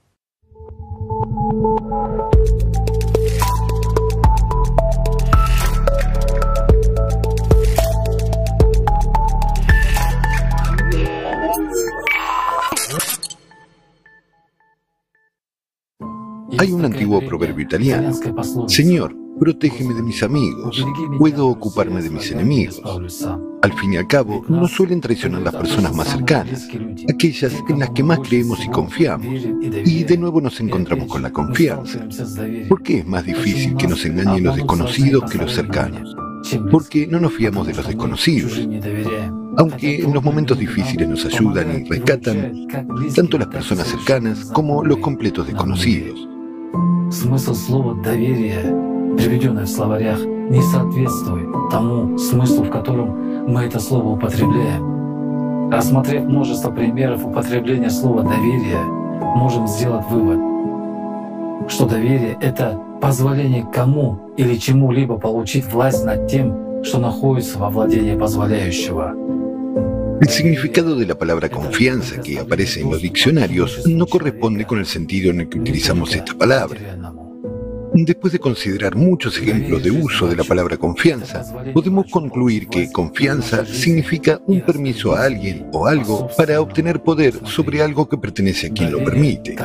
Hay un antiguo proverbio italiano. Señor, protégeme de mis amigos, puedo ocuparme de mis enemigos. Al fin y al cabo, no suelen traicionar las personas más cercanas, aquellas en las que más creemos y confiamos. Y de nuevo nos encontramos con la confianza. ¿Por qué es más difícil que nos engañen los desconocidos que los cercanos? Porque no nos fiamos de los desconocidos. aunque en los momentos difíciles nos ayudan y rescatan tanto las personas cercanas como los completos desconocidos. Смысл слова «доверие», приведенное в словарях, не соответствует тому смыслу, в котором мы это слово употребляем. Рассмотрев множество примеров употребления слова «доверие», можем сделать вывод, что доверие — это позволение кому или чему-либо получить власть над тем, что находится во владении позволяющего. El significado de la palabra confianza que aparece en los diccionarios no corresponde con el sentido en el que utilizamos esta palabra. Después de considerar muchos ejemplos de uso de la palabra confianza, podemos concluir que confianza significa un permiso a alguien o algo para obtener poder sobre algo que pertenece a quien lo permite.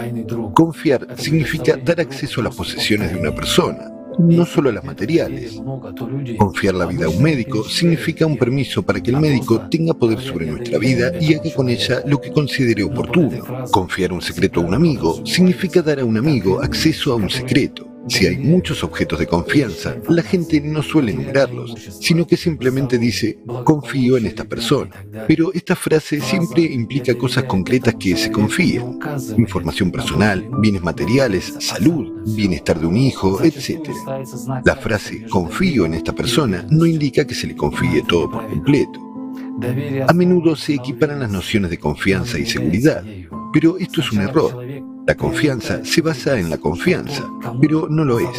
Confiar significa dar acceso a las posesiones de una persona, no solo a las materiales. Confiar la vida a un médico significa un permiso para que el médico tenga poder sobre nuestra vida y haga con ella lo que considere oportuno. Confiar un secreto a un amigo significa dar a un amigo acceso a un secreto. Si hay muchos objetos de confianza, la gente no suele enumerarlos, sino que simplemente dice, confío en esta persona. Pero esta frase siempre implica cosas concretas que se confían. Información personal, bienes materiales, salud, bienestar de un hijo, etc. La frase confío en esta persona no indica que se le confíe todo por completo. A menudo se equiparan las nociones de confianza y seguridad, pero esto es un error. La confianza se basa en la confianza, pero no lo es.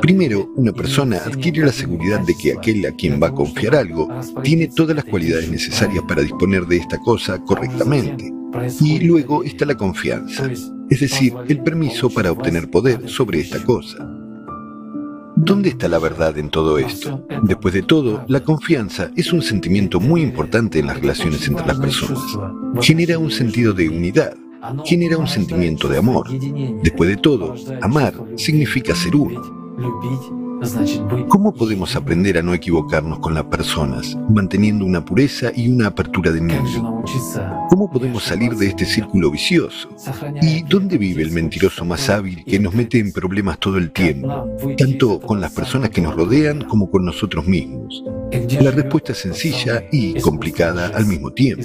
Primero, una persona adquiere la seguridad de que aquel a quien va a confiar algo tiene todas las cualidades necesarias para disponer de esta cosa correctamente. Y luego está la confianza, es decir, el permiso para obtener poder sobre esta cosa. ¿Dónde está la verdad en todo esto? Después de todo, la confianza es un sentimiento muy importante en las relaciones entre las personas. Genera un sentido de unidad, genera un sentimiento de amor. Después de todo, amar significa ser uno. ¿Cómo podemos aprender a no equivocarnos con las personas, manteniendo una pureza y una apertura de mente? ¿Cómo podemos salir de este círculo vicioso? ¿Y dónde vive el mentiroso más hábil que nos mete en problemas todo el tiempo, tanto con las personas que nos rodean como con nosotros mismos? La respuesta es sencilla y complicada al mismo tiempo.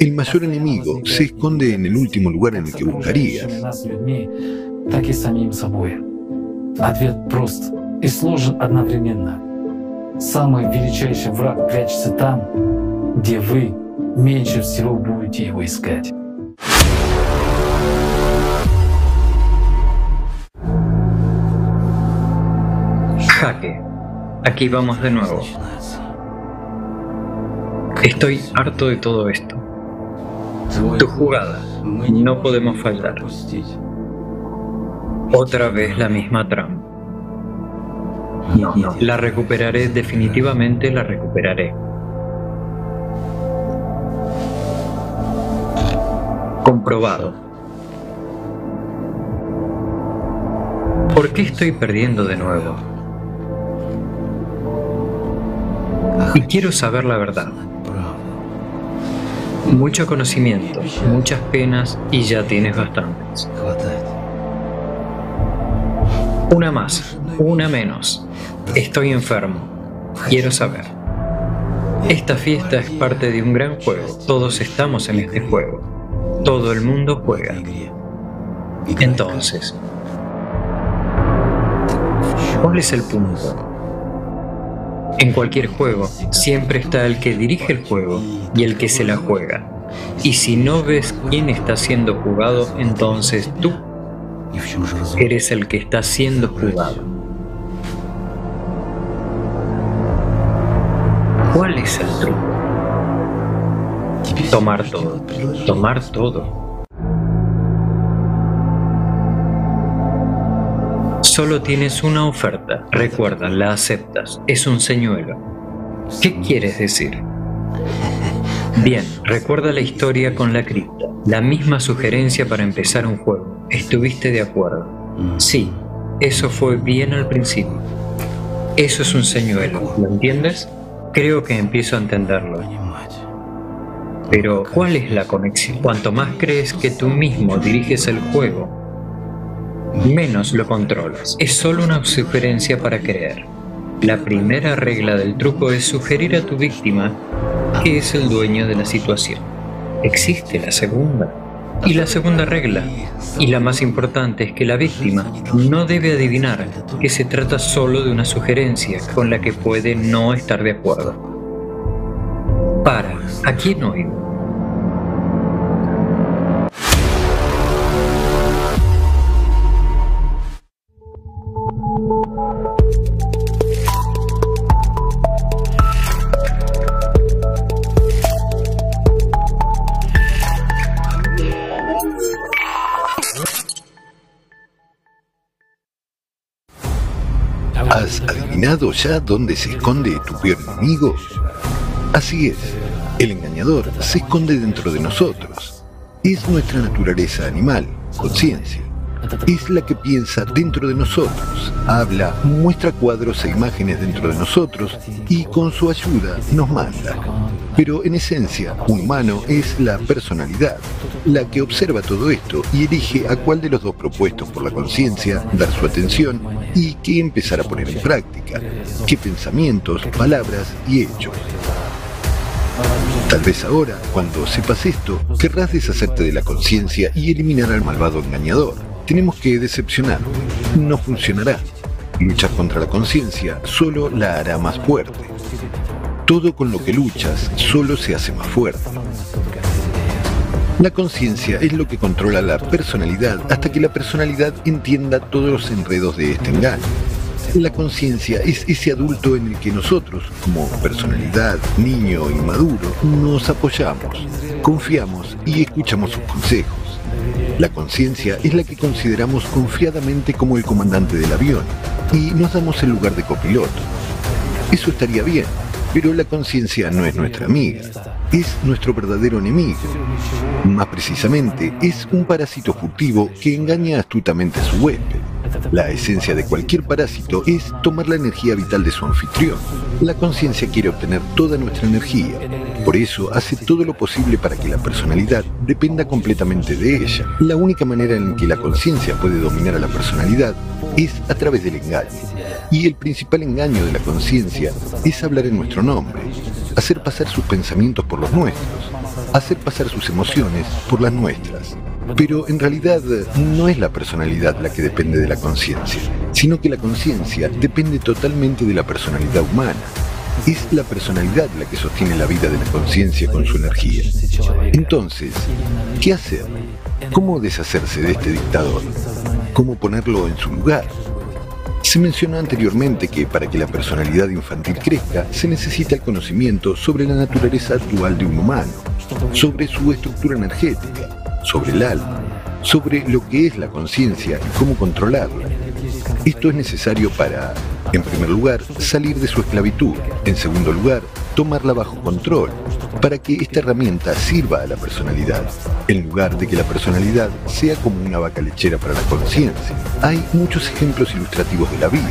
El mayor enemigo se esconde en el último lugar en el que buscarías. Ответ прост и сложен одновременно. Самый величайший враг прячется там, где вы меньше всего будете его искать. Jaque. Aquí vamos de nuevo. Estoy harto de todo esto. Tu jugada. No podemos fallar. Otra vez la misma trampa. La recuperaré, definitivamente la recuperaré. Comprobado. ¿Por qué estoy perdiendo de nuevo? Y quiero saber la verdad. Mucho conocimiento, muchas penas y ya tienes bastantes. Una más, una menos. Estoy enfermo. Quiero saber. Esta fiesta es parte de un gran juego. Todos estamos en este juego. Todo el mundo juega. Entonces, ¿cuál es el punto? En cualquier juego siempre está el que dirige el juego y el que se la juega. Y si no ves quién está siendo jugado, entonces tú Eres el que está siendo jugado. ¿Cuál es el truco? Tomar todo. Tomar todo. Solo tienes una oferta. Recuerda, la aceptas. Es un señuelo. ¿Qué quieres decir? Bien, recuerda la historia con la cripta. La misma sugerencia para empezar un juego. ¿Estuviste de acuerdo? Mm. Sí, eso fue bien al principio. Eso es un señuelo, ¿lo entiendes? Creo que empiezo a entenderlo. Pero, ¿cuál es la conexión? Cuanto más crees que tú mismo diriges el juego, menos lo controlas. Es solo una sugerencia para creer. La primera regla del truco es sugerir a tu víctima que es el dueño de la situación. Existe la segunda. Y la segunda regla, y la más importante, es que la víctima no debe adivinar que se trata solo de una sugerencia con la que puede no estar de acuerdo. Para, ¿a quién oigo? Adivinado ya dónde se esconde tu peor enemigo? Así es, el engañador se esconde dentro de nosotros. Es nuestra naturaleza animal, conciencia. Es la que piensa dentro de nosotros, habla, muestra cuadros e imágenes dentro de nosotros y con su ayuda nos manda. Pero en esencia, un humano es la personalidad, la que observa todo esto y elige a cuál de los dos propuestos por la conciencia dar su atención y qué empezar a poner en práctica, qué pensamientos, palabras y hechos. Tal vez ahora, cuando sepas esto, querrás deshacerte de la conciencia y eliminar al malvado engañador. Tenemos que decepcionarlo. No funcionará. Luchar contra la conciencia solo la hará más fuerte. Todo con lo que luchas solo se hace más fuerte. La conciencia es lo que controla la personalidad hasta que la personalidad entienda todos los enredos de este engaño. La conciencia es ese adulto en el que nosotros, como personalidad, niño inmaduro, nos apoyamos, confiamos y escuchamos sus consejos. La conciencia es la que consideramos confiadamente como el comandante del avión y nos damos el lugar de copiloto. Eso estaría bien, pero la conciencia no es nuestra amiga, es nuestro verdadero enemigo. Más precisamente, es un parásito furtivo que engaña astutamente a su huésped. La esencia de cualquier parásito es tomar la energía vital de su anfitrión. La conciencia quiere obtener toda nuestra energía. Por eso hace todo lo posible para que la personalidad dependa completamente de ella. La única manera en que la conciencia puede dominar a la personalidad es a través del engaño. Y el principal engaño de la conciencia es hablar en nuestro nombre, hacer pasar sus pensamientos por los nuestros, hacer pasar sus emociones por las nuestras. Pero en realidad no es la personalidad la que depende de la conciencia, sino que la conciencia depende totalmente de la personalidad humana. Es la personalidad la que sostiene la vida de la conciencia con su energía. Entonces, ¿qué hacer? ¿Cómo deshacerse de este dictador? ¿Cómo ponerlo en su lugar? Se mencionó anteriormente que para que la personalidad infantil crezca se necesita el conocimiento sobre la naturaleza actual de un humano, sobre su estructura energética, sobre el alma, sobre lo que es la conciencia y cómo controlarla. Esto es necesario para, en primer lugar, salir de su esclavitud, en segundo lugar, tomarla bajo control, para que esta herramienta sirva a la personalidad, en lugar de que la personalidad sea como una vaca lechera para la conciencia. Hay muchos ejemplos ilustrativos de la vida.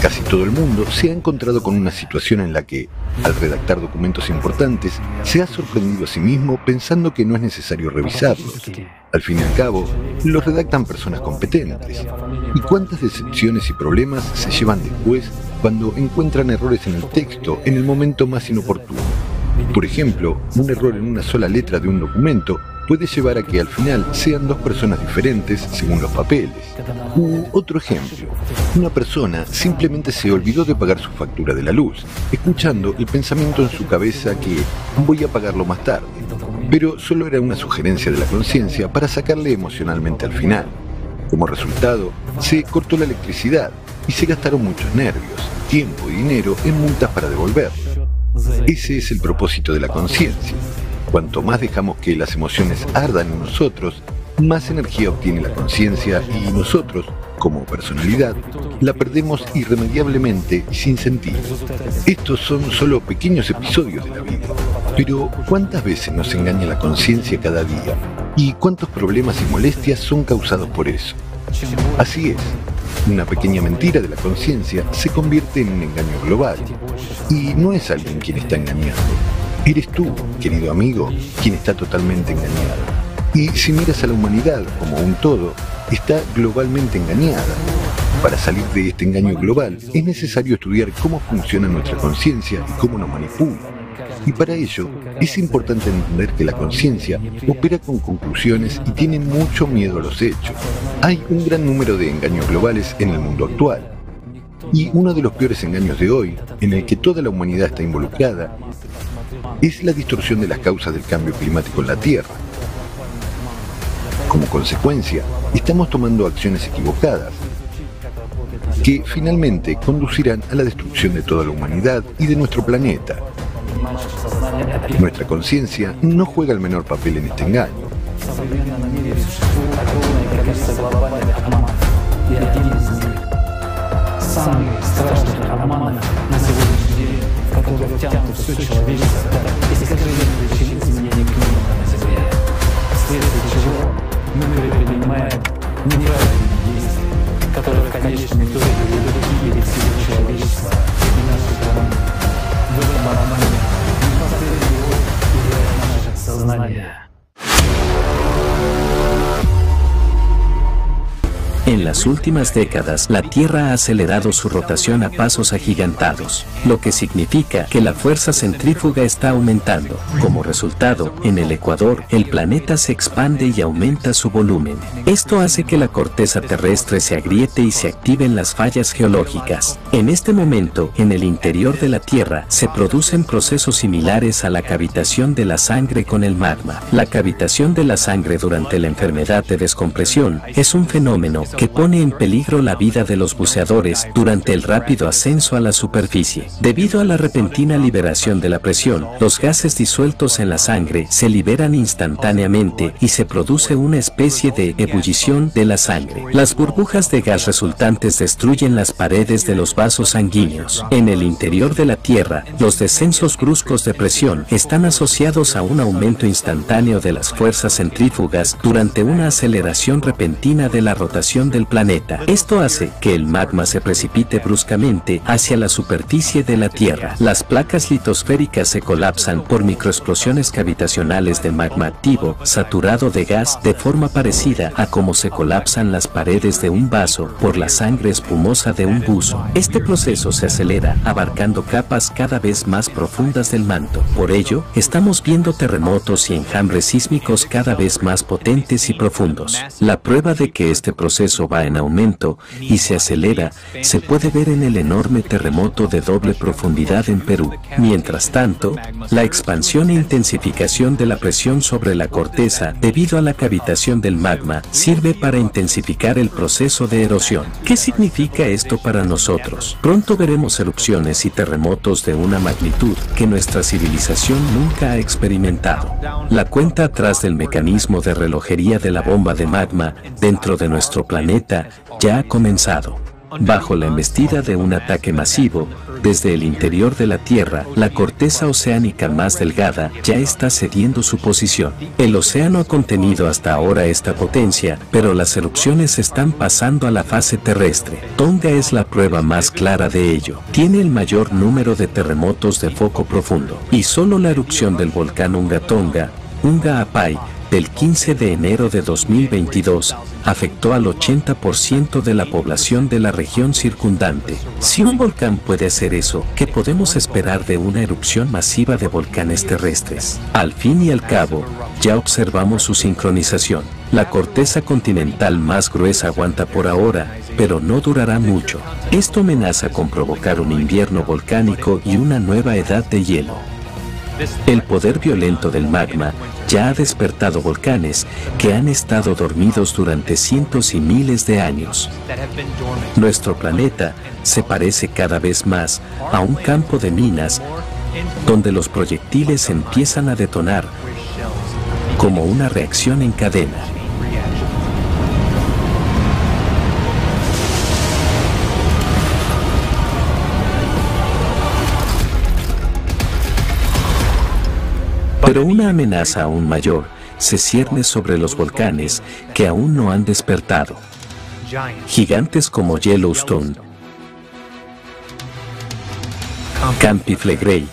Casi todo el mundo se ha encontrado con una situación en la que, al redactar documentos importantes, se ha sorprendido a sí mismo pensando que no es necesario revisarlos. Al fin y al cabo, los redactan personas competentes. ¿Y cuántas decepciones y problemas se llevan después cuando encuentran errores en el texto en el momento más inoportuno? Por ejemplo, un error en una sola letra de un documento puede llevar a que al final sean dos personas diferentes según los papeles. U otro ejemplo, una persona simplemente se olvidó de pagar su factura de la luz, escuchando el pensamiento en su cabeza que voy a pagarlo más tarde, pero solo era una sugerencia de la conciencia para sacarle emocionalmente al final. Como resultado, se cortó la electricidad y se gastaron muchos nervios, tiempo y dinero en multas para devolverlo. Ese es el propósito de la conciencia Cuanto más dejamos que las emociones ardan en nosotros, más energía obtiene la conciencia y nosotros, como personalidad, la perdemos irremediablemente y sin sentido. Estos son solo pequeños episodios de la vida, pero ¿cuántas veces nos engaña la conciencia cada día? ¿Y cuántos problemas y molestias son causados por eso? Así es, una pequeña mentira de la conciencia se convierte en un engaño global, y no es alguien quien está engañando Eres tú, querido amigo, quien está totalmente engañado. Y si miras a la humanidad como un todo, está globalmente engañada. Para salir de este engaño global es necesario estudiar cómo funciona nuestra conciencia y cómo nos manipula. Y para ello es importante entender que la conciencia opera con conclusiones y tiene mucho miedo a los hechos. Hay un gran número de engaños globales en el mundo actual. Y uno de los peores engaños de hoy, en el que toda la humanidad está involucrada, es la distorsión de las causas del cambio climático en la Tierra. Como consecuencia, estamos tomando acciones equivocadas, que finalmente conducirán a la destrucción de toda la humanidad y de nuestro planeta. Nuestra conciencia no juega el menor papel en este engaño. куда втянуто все человечество, и скрыли причин изменения климата на Земле, вследствие чего мы предпринимаем неправильные действия, которые в конечном итоге приведут к гибели всего человечества и нашей страны. В этом аромате непосредственно играет наше сознание. En las últimas décadas, la Tierra ha acelerado su rotación a pasos agigantados, lo que significa que la fuerza centrífuga está aumentando. Como resultado, en el Ecuador, el planeta se expande y aumenta su volumen. Esto hace que la corteza terrestre se agriete y se activen las fallas geológicas. En este momento, en el interior de la Tierra, se producen procesos similares a la cavitación de la sangre con el magma. La cavitación de la sangre durante la enfermedad de descompresión es un fenómeno que pone en peligro la vida de los buceadores durante el rápido ascenso a la superficie. Debido a la repentina liberación de la presión, los gases disueltos en la sangre se liberan instantáneamente y se produce una especie de ebullición de la sangre. Las burbujas de gas resultantes destruyen las paredes de los vasos sanguíneos. En el interior de la Tierra, los descensos bruscos de presión están asociados a un aumento instantáneo de las fuerzas centrífugas durante una aceleración repentina de la rotación del planeta. Esto hace que el magma se precipite bruscamente hacia la superficie de la Tierra. Las placas litosféricas se colapsan por microexplosiones cavitacionales de magma activo, saturado de gas, de forma parecida a cómo se colapsan las paredes de un vaso por la sangre espumosa de un buzo. Este proceso se acelera, abarcando capas cada vez más profundas del manto. Por ello, estamos viendo terremotos y enjambres sísmicos cada vez más potentes y profundos. La prueba de que este proceso va en aumento y se acelera se puede ver en el enorme terremoto de doble profundidad en Perú. Mientras tanto, la expansión e intensificación de la presión sobre la corteza debido a la cavitación del magma sirve para intensificar el proceso de erosión. ¿Qué significa esto para nosotros? Pronto veremos erupciones y terremotos de una magnitud que nuestra civilización nunca ha experimentado. La cuenta atrás del mecanismo de relojería de la bomba de magma dentro de nuestro planeta ya ha comenzado. Bajo la embestida de un ataque masivo, desde el interior de la Tierra, la corteza oceánica más delgada ya está cediendo su posición. El océano ha contenido hasta ahora esta potencia, pero las erupciones están pasando a la fase terrestre. Tonga es la prueba más clara de ello. Tiene el mayor número de terremotos de foco profundo, y solo la erupción del volcán Unga Tonga, Unga Apai, del 15 de enero de 2022 afectó al 80% de la población de la región circundante. Si un volcán puede hacer eso, ¿qué podemos esperar de una erupción masiva de volcanes terrestres? Al fin y al cabo, ya observamos su sincronización. La corteza continental más gruesa aguanta por ahora, pero no durará mucho. Esto amenaza con provocar un invierno volcánico y una nueva edad de hielo. El poder violento del magma ya ha despertado volcanes que han estado dormidos durante cientos y miles de años. Nuestro planeta se parece cada vez más a un campo de minas donde los proyectiles empiezan a detonar como una reacción en cadena. Pero una amenaza aún mayor se cierne sobre los volcanes que aún no han despertado. Gigantes como Yellowstone, Campi Flegrei,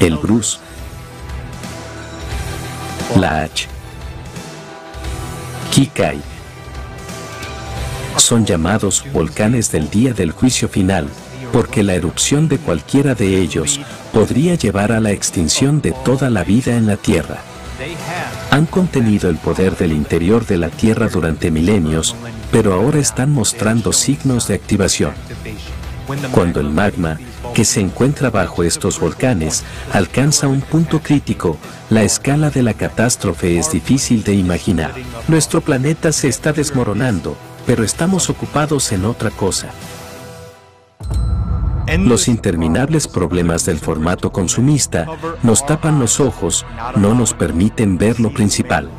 el Bruce, la H, Kikai, son llamados volcanes del día del juicio final porque la erupción de cualquiera de ellos podría llevar a la extinción de toda la vida en la Tierra. Han contenido el poder del interior de la Tierra durante milenios, pero ahora están mostrando signos de activación. Cuando el magma, que se encuentra bajo estos volcanes, alcanza un punto crítico, la escala de la catástrofe es difícil de imaginar. Nuestro planeta se está desmoronando, pero estamos ocupados en otra cosa. Los interminables problemas del formato consumista nos tapan los ojos, no nos permiten ver lo principal.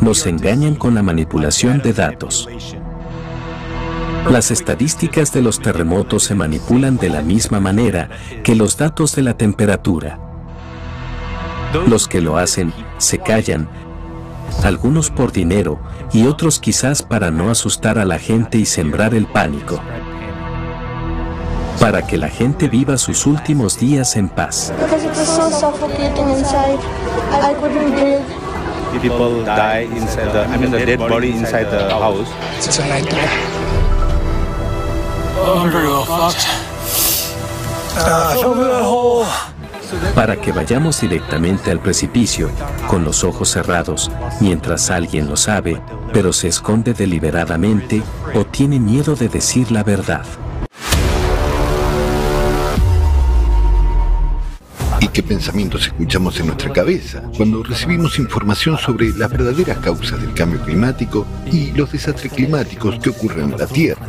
Nos engañan con la manipulación de datos. Las estadísticas de los terremotos se manipulan de la misma manera que los datos de la temperatura. Los que lo hacen se callan, algunos por dinero y otros quizás para no asustar a la gente y sembrar el pánico para que la gente viva sus últimos días en paz. People die inside the, I mean the dead body inside the house. It's a nightmare. I'm very well fucked. I fell through that hole. Para que vayamos directamente al precipicio, con los ojos cerrados, mientras alguien lo sabe, pero se esconde deliberadamente o tiene miedo de decir la verdad. Qué pensamientos escuchamos en nuestra cabeza cuando recibimos información sobre las verdaderas causas del cambio climático y los desastres climáticos que ocurren en la Tierra?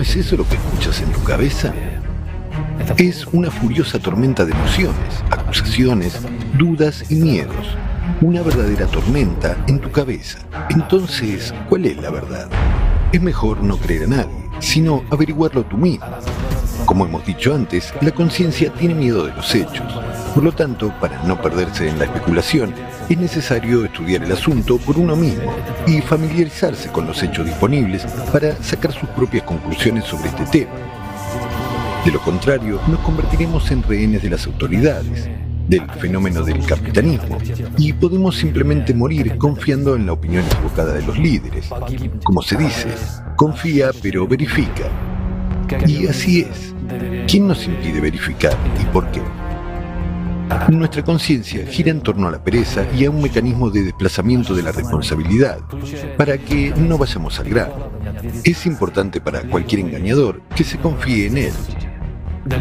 Eso lo que escuchas en tu cabeza? Es una furiosa tormenta de emociones, acusaciones, dudas y miedos. Una verdadera tormenta en tu cabeza. Entonces, ¿cuál es la verdad? Es mejor no creer a nadie, sino averiguarlo tú mismo. Como hemos dicho antes, la conciencia tiene miedo de los hechos. Por lo tanto, para no perderse en la especulación, es necesario estudiar el asunto por uno mismo y familiarizarse con los hechos disponibles para sacar sus propias conclusiones sobre este tema. De lo contrario, nos convertiremos en rehenes de las autoridades, del fenómeno del capitalismo, y podemos simplemente morir confiando en la opinión equivocada de los líderes. Como se dice, confía pero verifica. Y así es. ¿Quién nos impide verificar y por qué? Nuestra conciencia gira en torno a la pereza y a un mecanismo de desplazamiento de la responsabilidad, para que no vayamos al grano. Es importante para cualquier engañador que se confíe en él.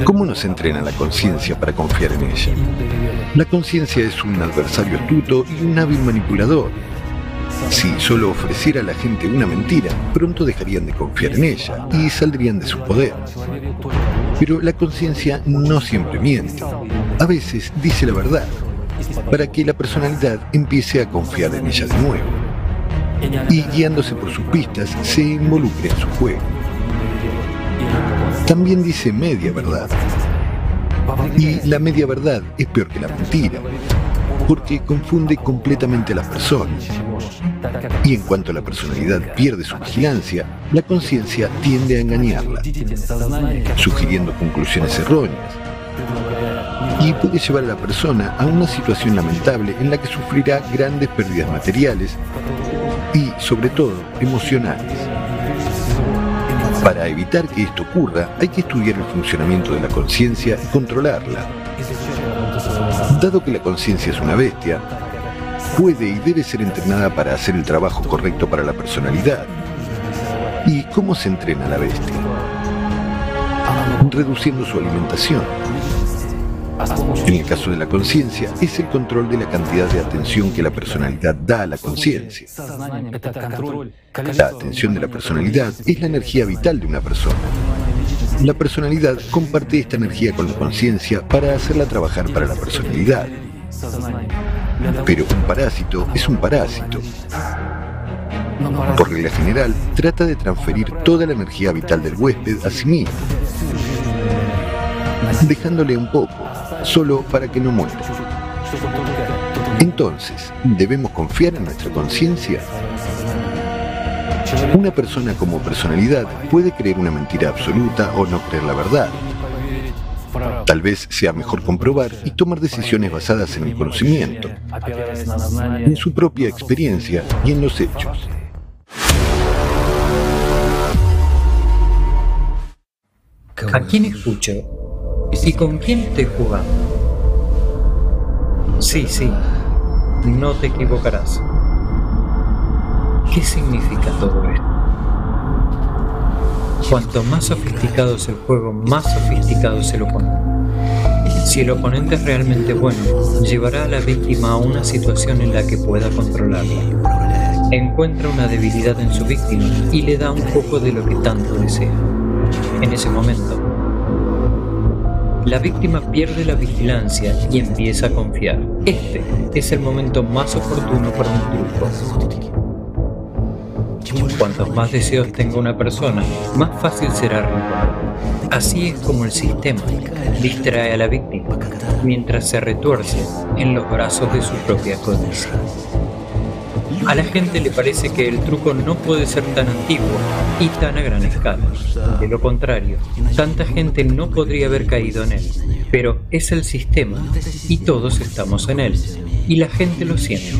¿Cómo nos entrena la conciencia para confiar en ella? La conciencia es un adversario astuto y un hábil manipulador. Si solo ofreciera a la gente una mentira, pronto dejarían de confiar en ella y saldrían de su poder. Pero la conciencia no siempre miente. A veces dice la verdad. para que la personalidad empiece a confiar en ella de nuevo y guiándose por sus pistas se involucre en su juego. También dice media verdad. Y la media verdad es peor que la mentira, porque confunde completamente a las personas. Y en cuanto la personalidad pierde su vigilancia, la conciencia tiende a engañarla, sugiriendo conclusiones erróneas. Y puede llevar a la persona a una situación lamentable en la que sufrirá grandes pérdidas materiales y, sobre todo, emocionales. Para evitar que esto ocurra, hay que estudiar el funcionamiento de la conciencia y controlarla. Dado que la conciencia es una bestia, puede y debe ser entrenada para hacer el trabajo correcto para la personalidad. ¿Y cómo se entrena la bestia? Reduciendo su alimentación. En el caso de la conciencia, es el control de la cantidad de atención que la personalidad da a la conciencia. La atención de la personalidad es la energía vital de una persona. La personalidad comparte esta energía con la conciencia para hacerla trabajar para la personalidad. Pero un parásito es un parásito. Por regla general, trata de transferir toda la energía vital del huésped a sí mismo, dejándole un poco, solo para que no muera. Entonces, ¿debemos confiar en nuestra conciencia? Una persona como personalidad puede creer una mentira absoluta o no creer la verdad. Tal vez sea mejor comprobar y tomar decisiones basadas en el conocimiento, en su propia experiencia y en los hechos. ¿A quién escucho? ¿Y con quién estoy jugando? Sí, sí, no te equivocarás. ¿Qué significa todo esto? Cuanto más sofisticado es el juego, más sofisticado es el oponente. Si el oponente es realmente bueno, llevará a la víctima a una situación en la que pueda controlarla. Encuentra una debilidad en su víctima y le da un poco de lo que tanto desea. En ese momento, la víctima pierde la vigilancia y empieza a confiar. Este es el momento más oportuno para un truco. Cuantos más deseos tenga una persona, más fácil será romperlo. Así es como el sistema distrae a la víctima mientras se retuerce en los brazos de su propia codicia. A la gente le parece que el truco no puede ser tan antiguo y tan a gran escala. De lo contrario, tanta gente no podría haber caído en él. Pero es el sistema y todos estamos en él. Y la gente lo siente,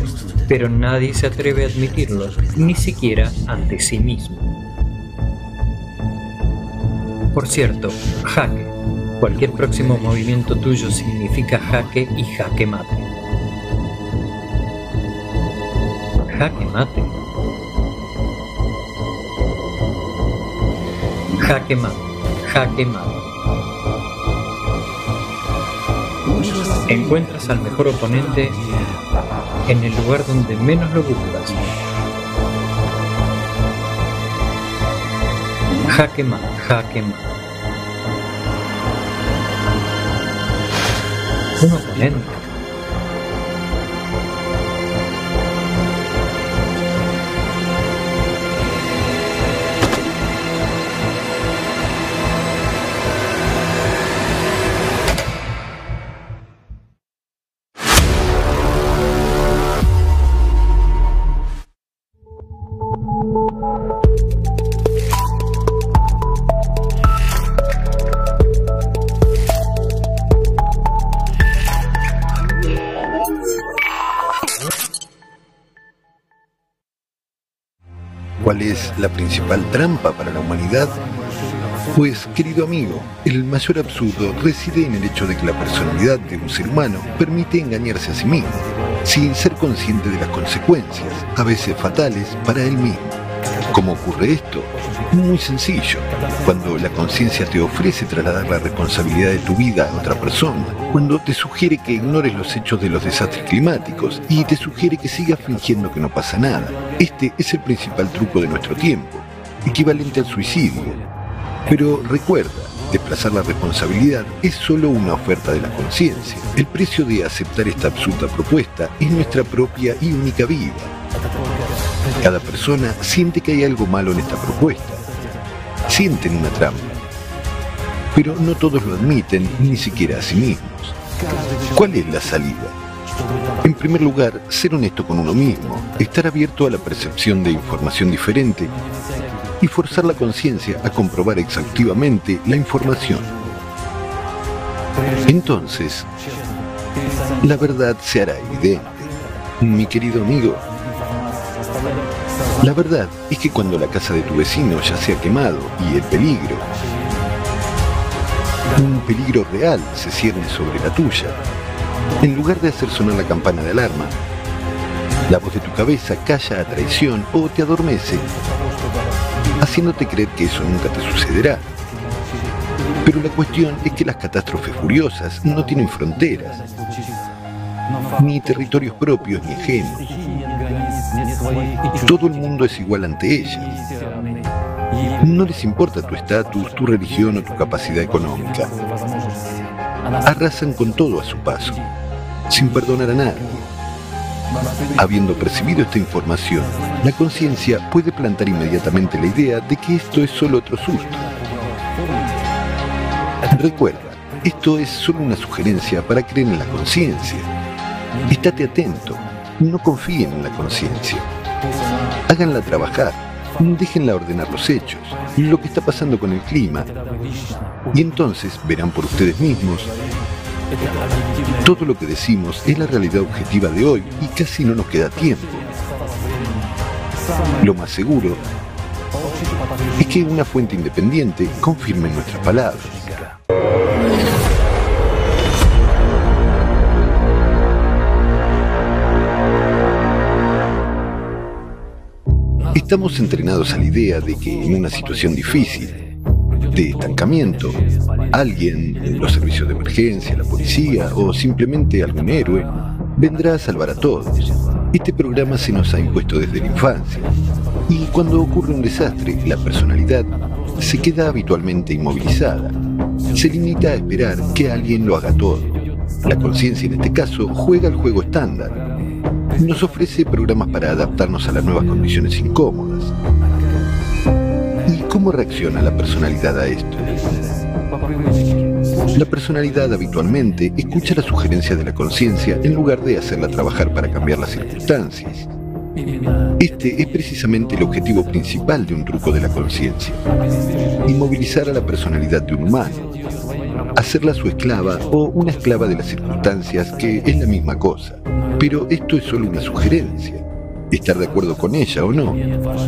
pero nadie se atreve a admitirlo, ni siquiera ante sí mismo. Por cierto, jaque. Cualquier próximo movimiento tuyo significa jaque y jaque mate. Jaque mate. Jaque mate. Jaque mate. Encuentras al mejor oponente en el lugar donde menos lo buscas. Jaque mate, jaque mate. Un oponente. La principal trampa para la humanidad? Pues, querido amigo, el mayor absurdo reside en el hecho de que la personalidad de un ser humano permite engañarse a sí mismo, sin ser consciente de las consecuencias, a veces fatales, para él mismo. ¿Cómo ocurre esto? Muy sencillo. Cuando la conciencia te ofrece trasladar la responsabilidad de tu vida a otra persona, cuando te sugiere que ignores los hechos de los desastres climáticos y te sugiere que sigas fingiendo que no pasa nada. Este es el principal truco de nuestro tiempo, equivalente al suicidio. Pero recuerda, desplazar la responsabilidad es solo una oferta de la conciencia. El precio de aceptar esta absurda propuesta es nuestra propia y única vida. Cada persona siente que hay algo malo en esta propuesta. Sienten una trampa. Pero no todos lo admiten, ni siquiera a sí mismos. ¿Cuál es la salida? En primer lugar, ser honesto con uno mismo, estar abierto a la percepción de información diferente y forzar la conciencia a comprobar exhaustivamente la información. Entonces, la verdad se hará evidente. Mi querido amigo, la verdad es que cuando la casa de tu vecino ya se ha quemado y el peligro, un peligro real se cierne sobre la tuya, en lugar de hacer sonar la campana de alarma, la voz de tu cabeza calla a traición o te adormece, haciéndote creer que eso nunca te sucederá. Pero la cuestión es que las catástrofes furiosas no tienen fronteras, ni territorios propios ni ajenos. Todo el mundo es igual ante ellas. No les importa tu estatus, tu religión o tu capacidad económica. Arrasan con todo a su paso sin perdonar a nadie. Habiendo percibido esta información, la conciencia puede plantar inmediatamente la idea de que esto es solo otro susto. Recuerda, esto es solo una sugerencia para creer en la conciencia. Estate atento, no confíen en la conciencia. Háganla trabajar, déjenla ordenar los hechos, lo que está pasando con el clima, y entonces verán por ustedes mismos todo lo que decimos es la realidad objetiva de hoy y casi no nos queda tiempo. Lo más seguro es que una fuente independiente confirme nuestras palabras. Estamos entrenados a la idea de que en una situación difícil, de estancamiento, alguien, los servicios de emergencia, la policía o simplemente algún héroe, vendrá a salvar a todos. Este programa se nos ha impuesto desde la infancia. Y cuando ocurre un desastre, la personalidad se queda habitualmente inmovilizada. Se limita a esperar que alguien lo haga todo. La conciencia en este caso juega el juego estándar. Nos ofrece programas para adaptarnos a las nuevas condiciones incómodas. ¿Cómo reacciona la personalidad a esto? La personalidad habitualmente escucha la sugerencia de la conciencia en lugar de hacerla trabajar para cambiar las circunstancias. Este es precisamente el objetivo principal de un truco de la conciencia. Inmovilizar a la personalidad de un humano. Hacerla su esclava o una esclava de las circunstancias, que es la misma cosa. Pero esto es solo una sugerencia. Estar de acuerdo con ella o no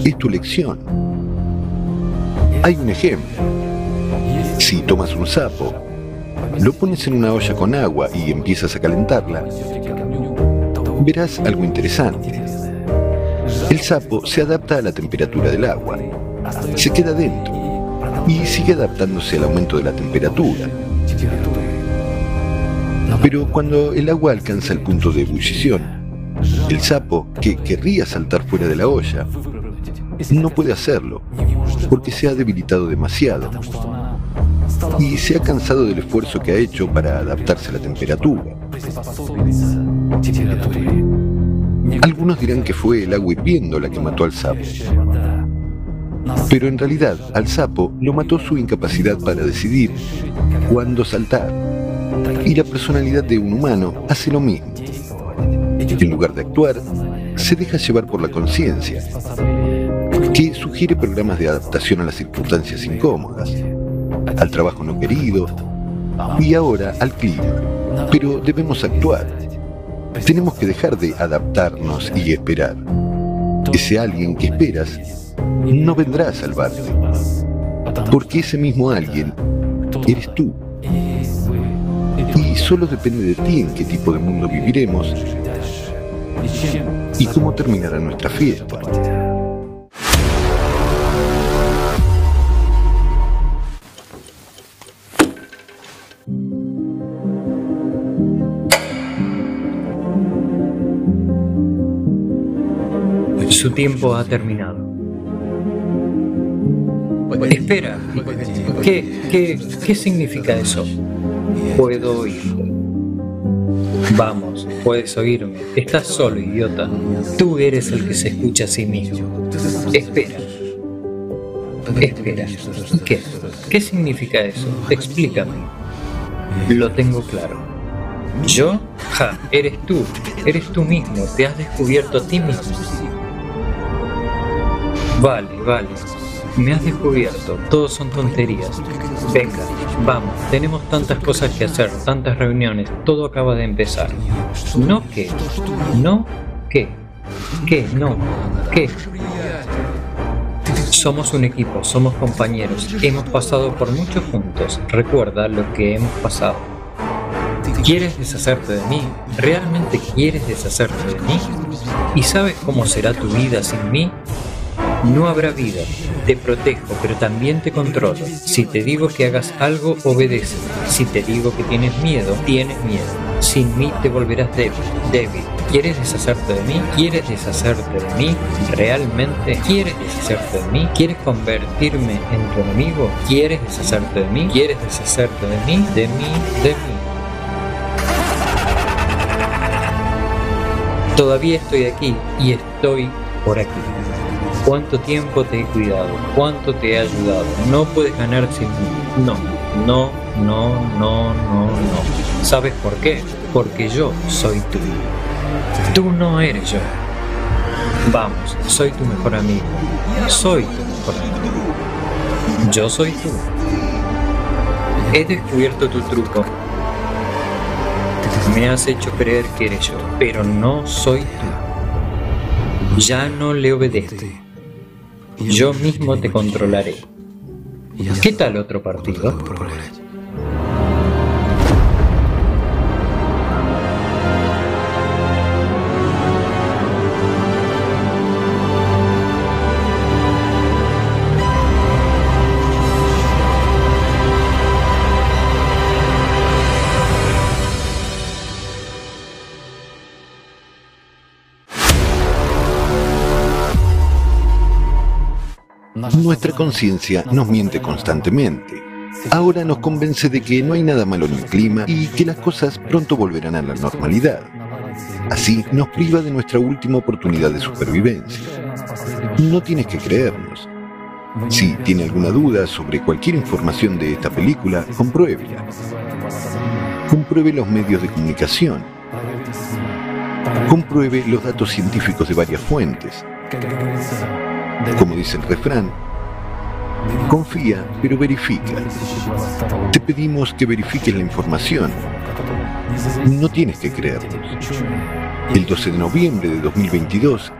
es tu elección. Hay un ejemplo. Si tomas un sapo, lo pones en una olla con agua y empiezas a calentarla, verás algo interesante. El sapo se adapta a la temperatura del agua, se queda dentro y sigue adaptándose al aumento de la temperatura. Pero cuando el agua alcanza el punto de ebullición, el sapo, que querría saltar fuera de la olla, no puede hacerlo porque se ha debilitado demasiado y se ha cansado del esfuerzo que ha hecho para adaptarse a la temperatura. Algunos dirán que fue el agua hirviendo la que mató al sapo. Pero en realidad al sapo lo mató su incapacidad para decidir cuándo saltar. Y la personalidad de un humano hace lo mismo. En lugar de actuar, se deja llevar por la conciencia que sugiere programas de adaptación a las circunstancias incómodas, al trabajo no querido y ahora al clima. Pero debemos actuar. Tenemos que dejar de adaptarnos y esperar. Ese alguien que esperas no vendrá a salvarte, porque ese mismo alguien eres tú. Solo depende de ti en qué tipo de mundo viviremos y cómo terminará nuestra fiesta. Su tiempo ha terminado. Espera, ¿qué, qué, qué significa eso? Puedo oírte. Vamos, puedes oírme. Estás solo, idiota. Tú eres el que se escucha a sí mismo. Espera. Espera. ¿Qué? ¿Qué significa eso? Explícame. Lo tengo claro. ¿Yo? Ja, eres tú. Eres tú mismo. Te has descubierto a ti mismo. Vale, vale. Me has descubierto. Todos son tonterías. Venga, vamos. Tenemos tantas cosas que hacer, tantas reuniones. Todo acaba de empezar. ¿No qué? ¿No qué? ¿Qué? No. ¿Qué? Somos un equipo, somos compañeros, hemos pasado por mucho juntos, recuerda lo que hemos pasado. ¿Quieres deshacerte de mí? ¿Realmente quieres deshacerte de mí? ¿Y sabes cómo será tu vida sin mí? No habrá vida. Te protejo, pero también te controlo. Si te digo que hagas algo, obedece. Si te digo que tienes miedo, tienes miedo. Sin mí te volverás débil. Débil. ¿Quieres deshacerte de mí? ¿Quieres deshacerte de mí? ¿Realmente quieres deshacerte de mí? ¿Quieres convertirme en tu enemigo? ¿Quieres deshacerte de mí? ¿Quieres deshacerte de mí? De mí, de mí. Todavía estoy aquí y estoy por aquí. ¿Cuánto tiempo te he cuidado? ¿Cuánto te he ayudado? No puedes ganar sin mí. No, no, no, no, no, no. ¿Sabes por qué? Porque yo soy tú. Tú no eres yo. Vamos, soy tu mejor amigo. Soy tu mejor amigo. Yo soy tú. He descubierto tu truco. Me has hecho creer que eres yo, pero no soy tú. Ya no le obedezco. Yo mismo te controlaré. ¿Qué tal otro partido? Nuestra conciencia nos miente constantemente. Ahora nos convence de que no hay nada malo en el clima y que las cosas pronto volverán a la normalidad. Así nos priva de nuestra última oportunidad de supervivencia. No tienes que creernos. Si tiene alguna duda sobre cualquier información de esta película, compruébela. Compruebe los medios de comunicación. Compruebe los datos científicos de varias fuentes. Como dice el refrán, Confía, pero verifica. Te pedimos que verifiques la información. No tienes que creernos. El 12 de noviembre de 2022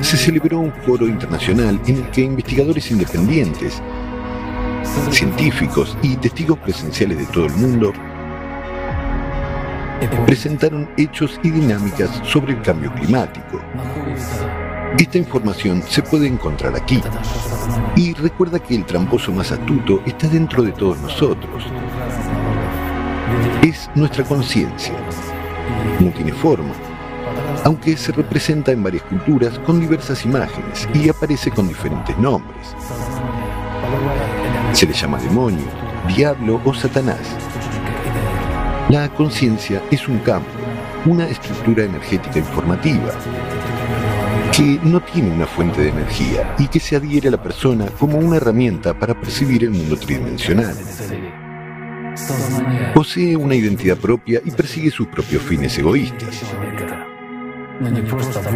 se celebró un foro internacional en el que investigadores independientes, científicos y testigos presenciales de todo el mundo presentaron hechos y dinámicas sobre el cambio climático. Esta información se puede encontrar aquí. Y recuerda que el tramposo más astuto está dentro de todos nosotros. Es nuestra conciencia. No tiene forma, aunque se representa en varias culturas con diversas imágenes y aparece con diferentes nombres. Se le llama demonio, diablo o satanás. La conciencia es un campo, una estructura energética informativa que no tiene una fuente de energía y que se adhiere a la persona como una herramienta para percibir el mundo tridimensional. Posee una identidad propia y persigue sus propios fines egoístas.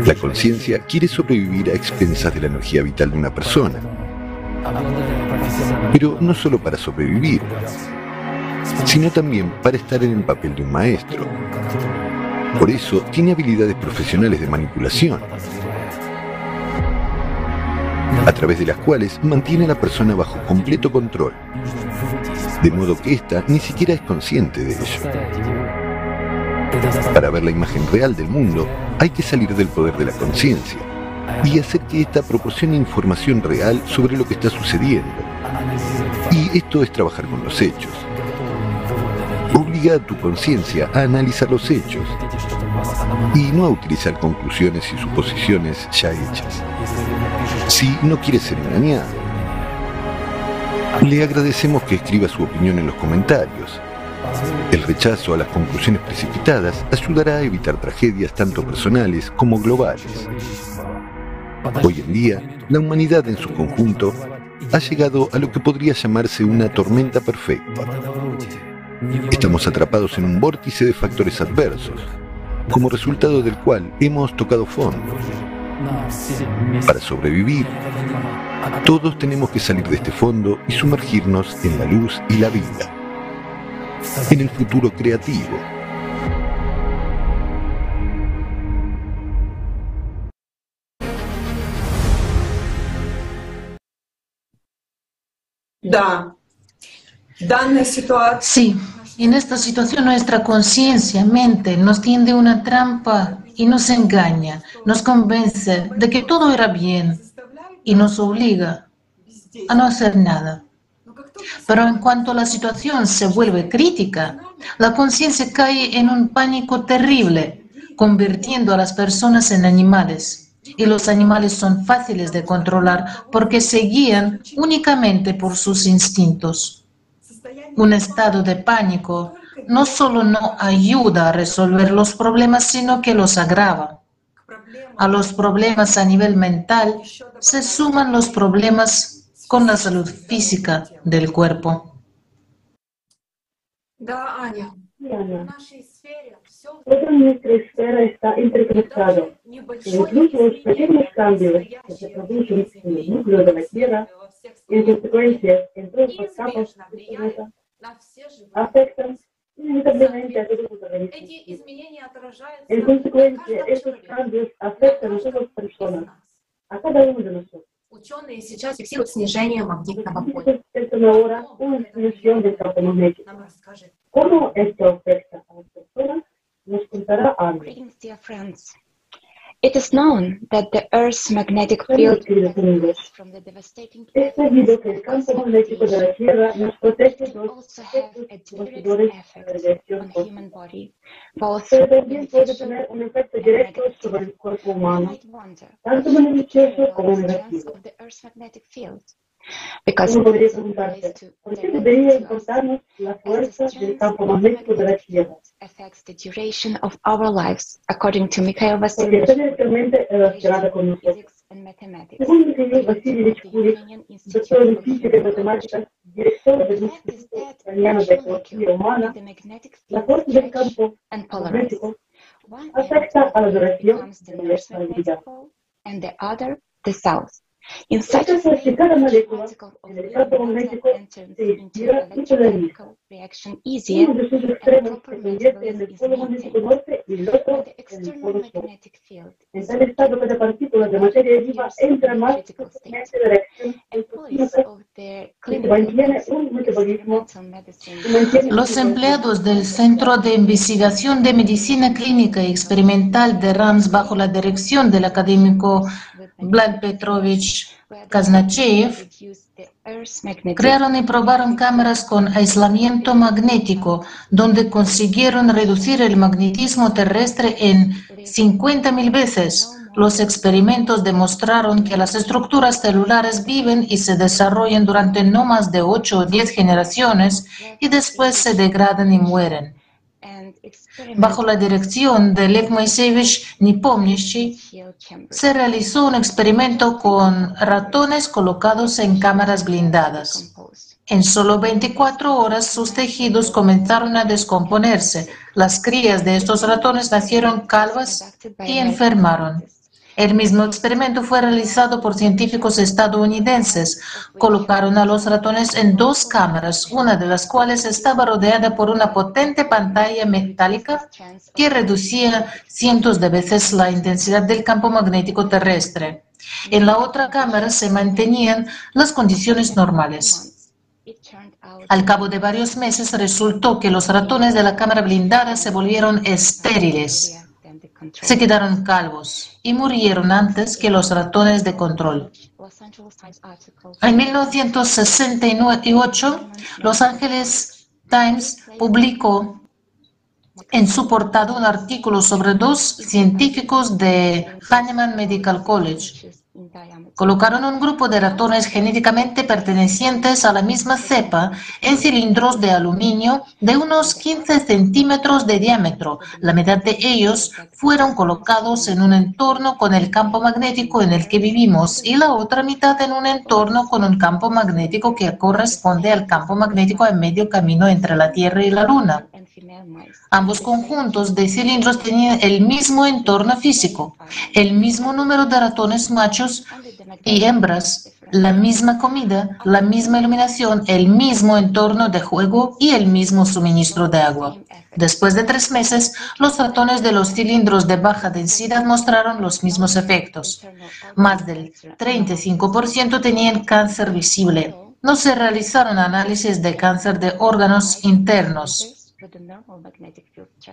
La conciencia quiere sobrevivir a expensas de la energía vital de una persona, pero no solo para sobrevivir, sino también para estar en el papel de un maestro. Por eso tiene habilidades profesionales de manipulación, a través de las cuales mantiene a la persona bajo completo control, de modo que ésta ni siquiera es consciente de ello. Para ver la imagen real del mundo, hay que salir del poder de la conciencia y hacer que ésta proporcione información real sobre lo que está sucediendo. Y esto es trabajar con los hechos. Obliga a tu conciencia a analizar los hechos y no a utilizar conclusiones y suposiciones ya hechas si no quieres ser engañado. Le agradecemos que escriba su opinión en los comentarios. El rechazo a las conclusiones precipitadas ayudará a evitar tragedias tanto personales como globales. Hoy en día, la humanidad en su conjunto ha llegado a lo que podría llamarse una tormenta perfecta. Estamos atrapados en un vórtice de factores adversos, como resultado del cual hemos tocado fondo. Para sobrevivir, todos tenemos que salir de este fondo y sumergirnos en la luz y la vida, en el futuro creativo. Sí, en esta situación nuestra conciencia, mente, nos tiende una trampa y nos engaña, nos convence de que todo era bien y nos obliga a no hacer nada. Pero en cuanto la situación se vuelve crítica, la conciencia cae en un pánico terrible, convirtiendo a las personas en animales. Y los animales son fáciles de controlar porque se guían únicamente por sus instintos. Un estado de pánico no solo no ayuda a resolver los problemas, sino que los agrava. A los problemas a nivel mental se suman los problemas con la salud física del cuerpo. Toda nuestra esfera está interconectada. Incluso los pequeños cambios que se producen en el núcleo de la Tierra, en consecuencia en todas las capas del planeta, на все живые. Эти изменения отражаются на каждом человеке, на каждом Ученые сейчас фиксируют снижение магнитного поля. Нам расскажет. Como esto afecta a las. It is known that the Earth's magnetic field from the devastating Es sabido que el campo magnético de la Tierra nos protege efectos devastadores de la radiación cósmica. Pero también puede tener un efecto directo sobre el cuerpo humano, tanto beneficioso como negativo. Because Uno podría preguntarse, ¿por qué debería importarnos la fuerza del campo magnético de la Tierra? affects the duration of our lives, according to Mikhail Vasilyevich. con nosotros. Según Mikhail Vasilievich Kulik, doctor en física y matemáticas, director del Instituto Ucraniano de Ecología Humana, la fuerza del campo magnético afecta a la duración de nuestra vida. and the other the cells. In such Esto a es que cada molécula en el campo magnético se estira y polariza. Reaction easier la reacción enzimática y mantiene un metabolismo y mantiene Los empleados del Centro de Investigación de Medicina Clínica y Experimental de RAMS bajo la dirección del académico Vlad Petrovich Kaznachev crearon y probaron cámaras con aislamiento magnético, donde consiguieron reducir el magnetismo terrestre en 50.000 veces. Los experimentos demostraron que las estructuras celulares viven y se desarrollan durante no más de 8 o 10 generaciones y después se degradan y mueren. Bajo la dirección de Lev Moisevich Nipomniachtchi, se realizó un experimento con ratones colocados en cámaras blindadas. En solo 24 horas sus tejidos comenzaron a descomponerse. Las crías de estos ratones nacieron calvas y enfermaron. El mismo experimento fue realizado por científicos estadounidenses. Colocaron a los ratones en dos cámaras, una de las cuales estaba rodeada por una potente pantalla metálica que reducía cientos de veces la intensidad del campo magnético terrestre. En la otra cámara se mantenían las condiciones normales. Al cabo de varios meses resultó que los ratones de la cámara blindada se volvieron estériles, se quedaron calvos y murieron antes que los ratones de control. En 1968, Los Angeles Times publicó en su portada un artículo sobre dos científicos de Hahnemann Medical College Colocaron un grupo de ratones genéticamente pertenecientes a la misma cepa en cilindros de aluminio de unos 15 centímetros de diámetro. La mitad de ellos fueron colocados en un entorno con el campo magnético en el que vivimos y la otra mitad en un entorno con un campo magnético que corresponde al campo magnético en medio camino entre la Tierra y la Luna. Ambos conjuntos de cilindros tenían el mismo entorno físico, el mismo número de ratones machos y hembras, la misma comida, la misma iluminación, el mismo entorno de juego y el mismo suministro de agua. Después de tres meses, los ratones de los cilindros de baja densidad mostraron los mismos efectos. Más del 35% tenían cáncer visible. No se realizaron análisis de cáncer de órganos internos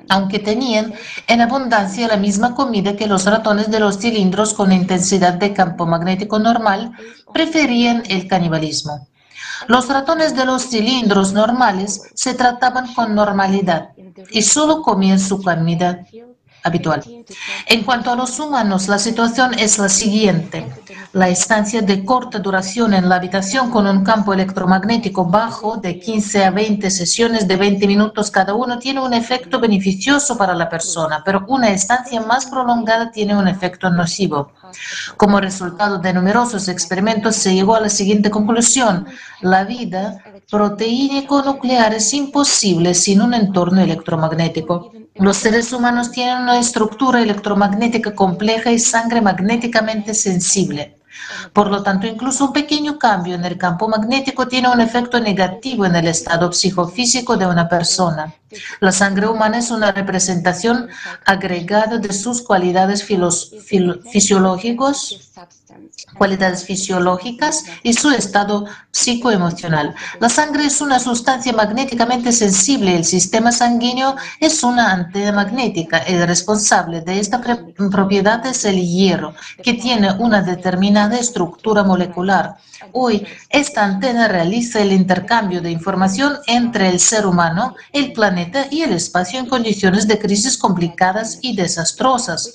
aunque tenían en abundancia la misma comida que los ratones de los cilindros con intensidad de campo magnético normal, preferían el canibalismo. Los ratones de los cilindros normales se trataban con normalidad y solo comían su comida habitual. En cuanto a los humanos, la situación es la siguiente. La estancia de corta duración en la habitación con un campo electromagnético bajo de 15 a 20 sesiones de 20 minutos cada uno tiene un efecto beneficioso para la persona, pero una estancia más prolongada tiene un efecto nocivo. Como resultado de numerosos experimentos se llegó a la siguiente conclusión. La vida proteínico-nuclear es imposible sin un entorno electromagnético. Los seres humanos tienen una estructura electromagnética compleja y sangre magnéticamente sensible. Por lo tanto, incluso un pequeño cambio en el campo magnético tiene un efecto negativo en el estado psicofísico de una persona. La sangre humana es una representación agregada de sus cualidades fisiológicas cualidades fisiológicas y su estado psicoemocional. La sangre es una sustancia magnéticamente sensible. El sistema sanguíneo es una antena magnética. El responsable de esta propiedad es el hierro, que tiene una determinada estructura molecular. Hoy, esta antena realiza el intercambio de información entre el ser humano, el planeta y el espacio en condiciones de crisis complicadas y desastrosas.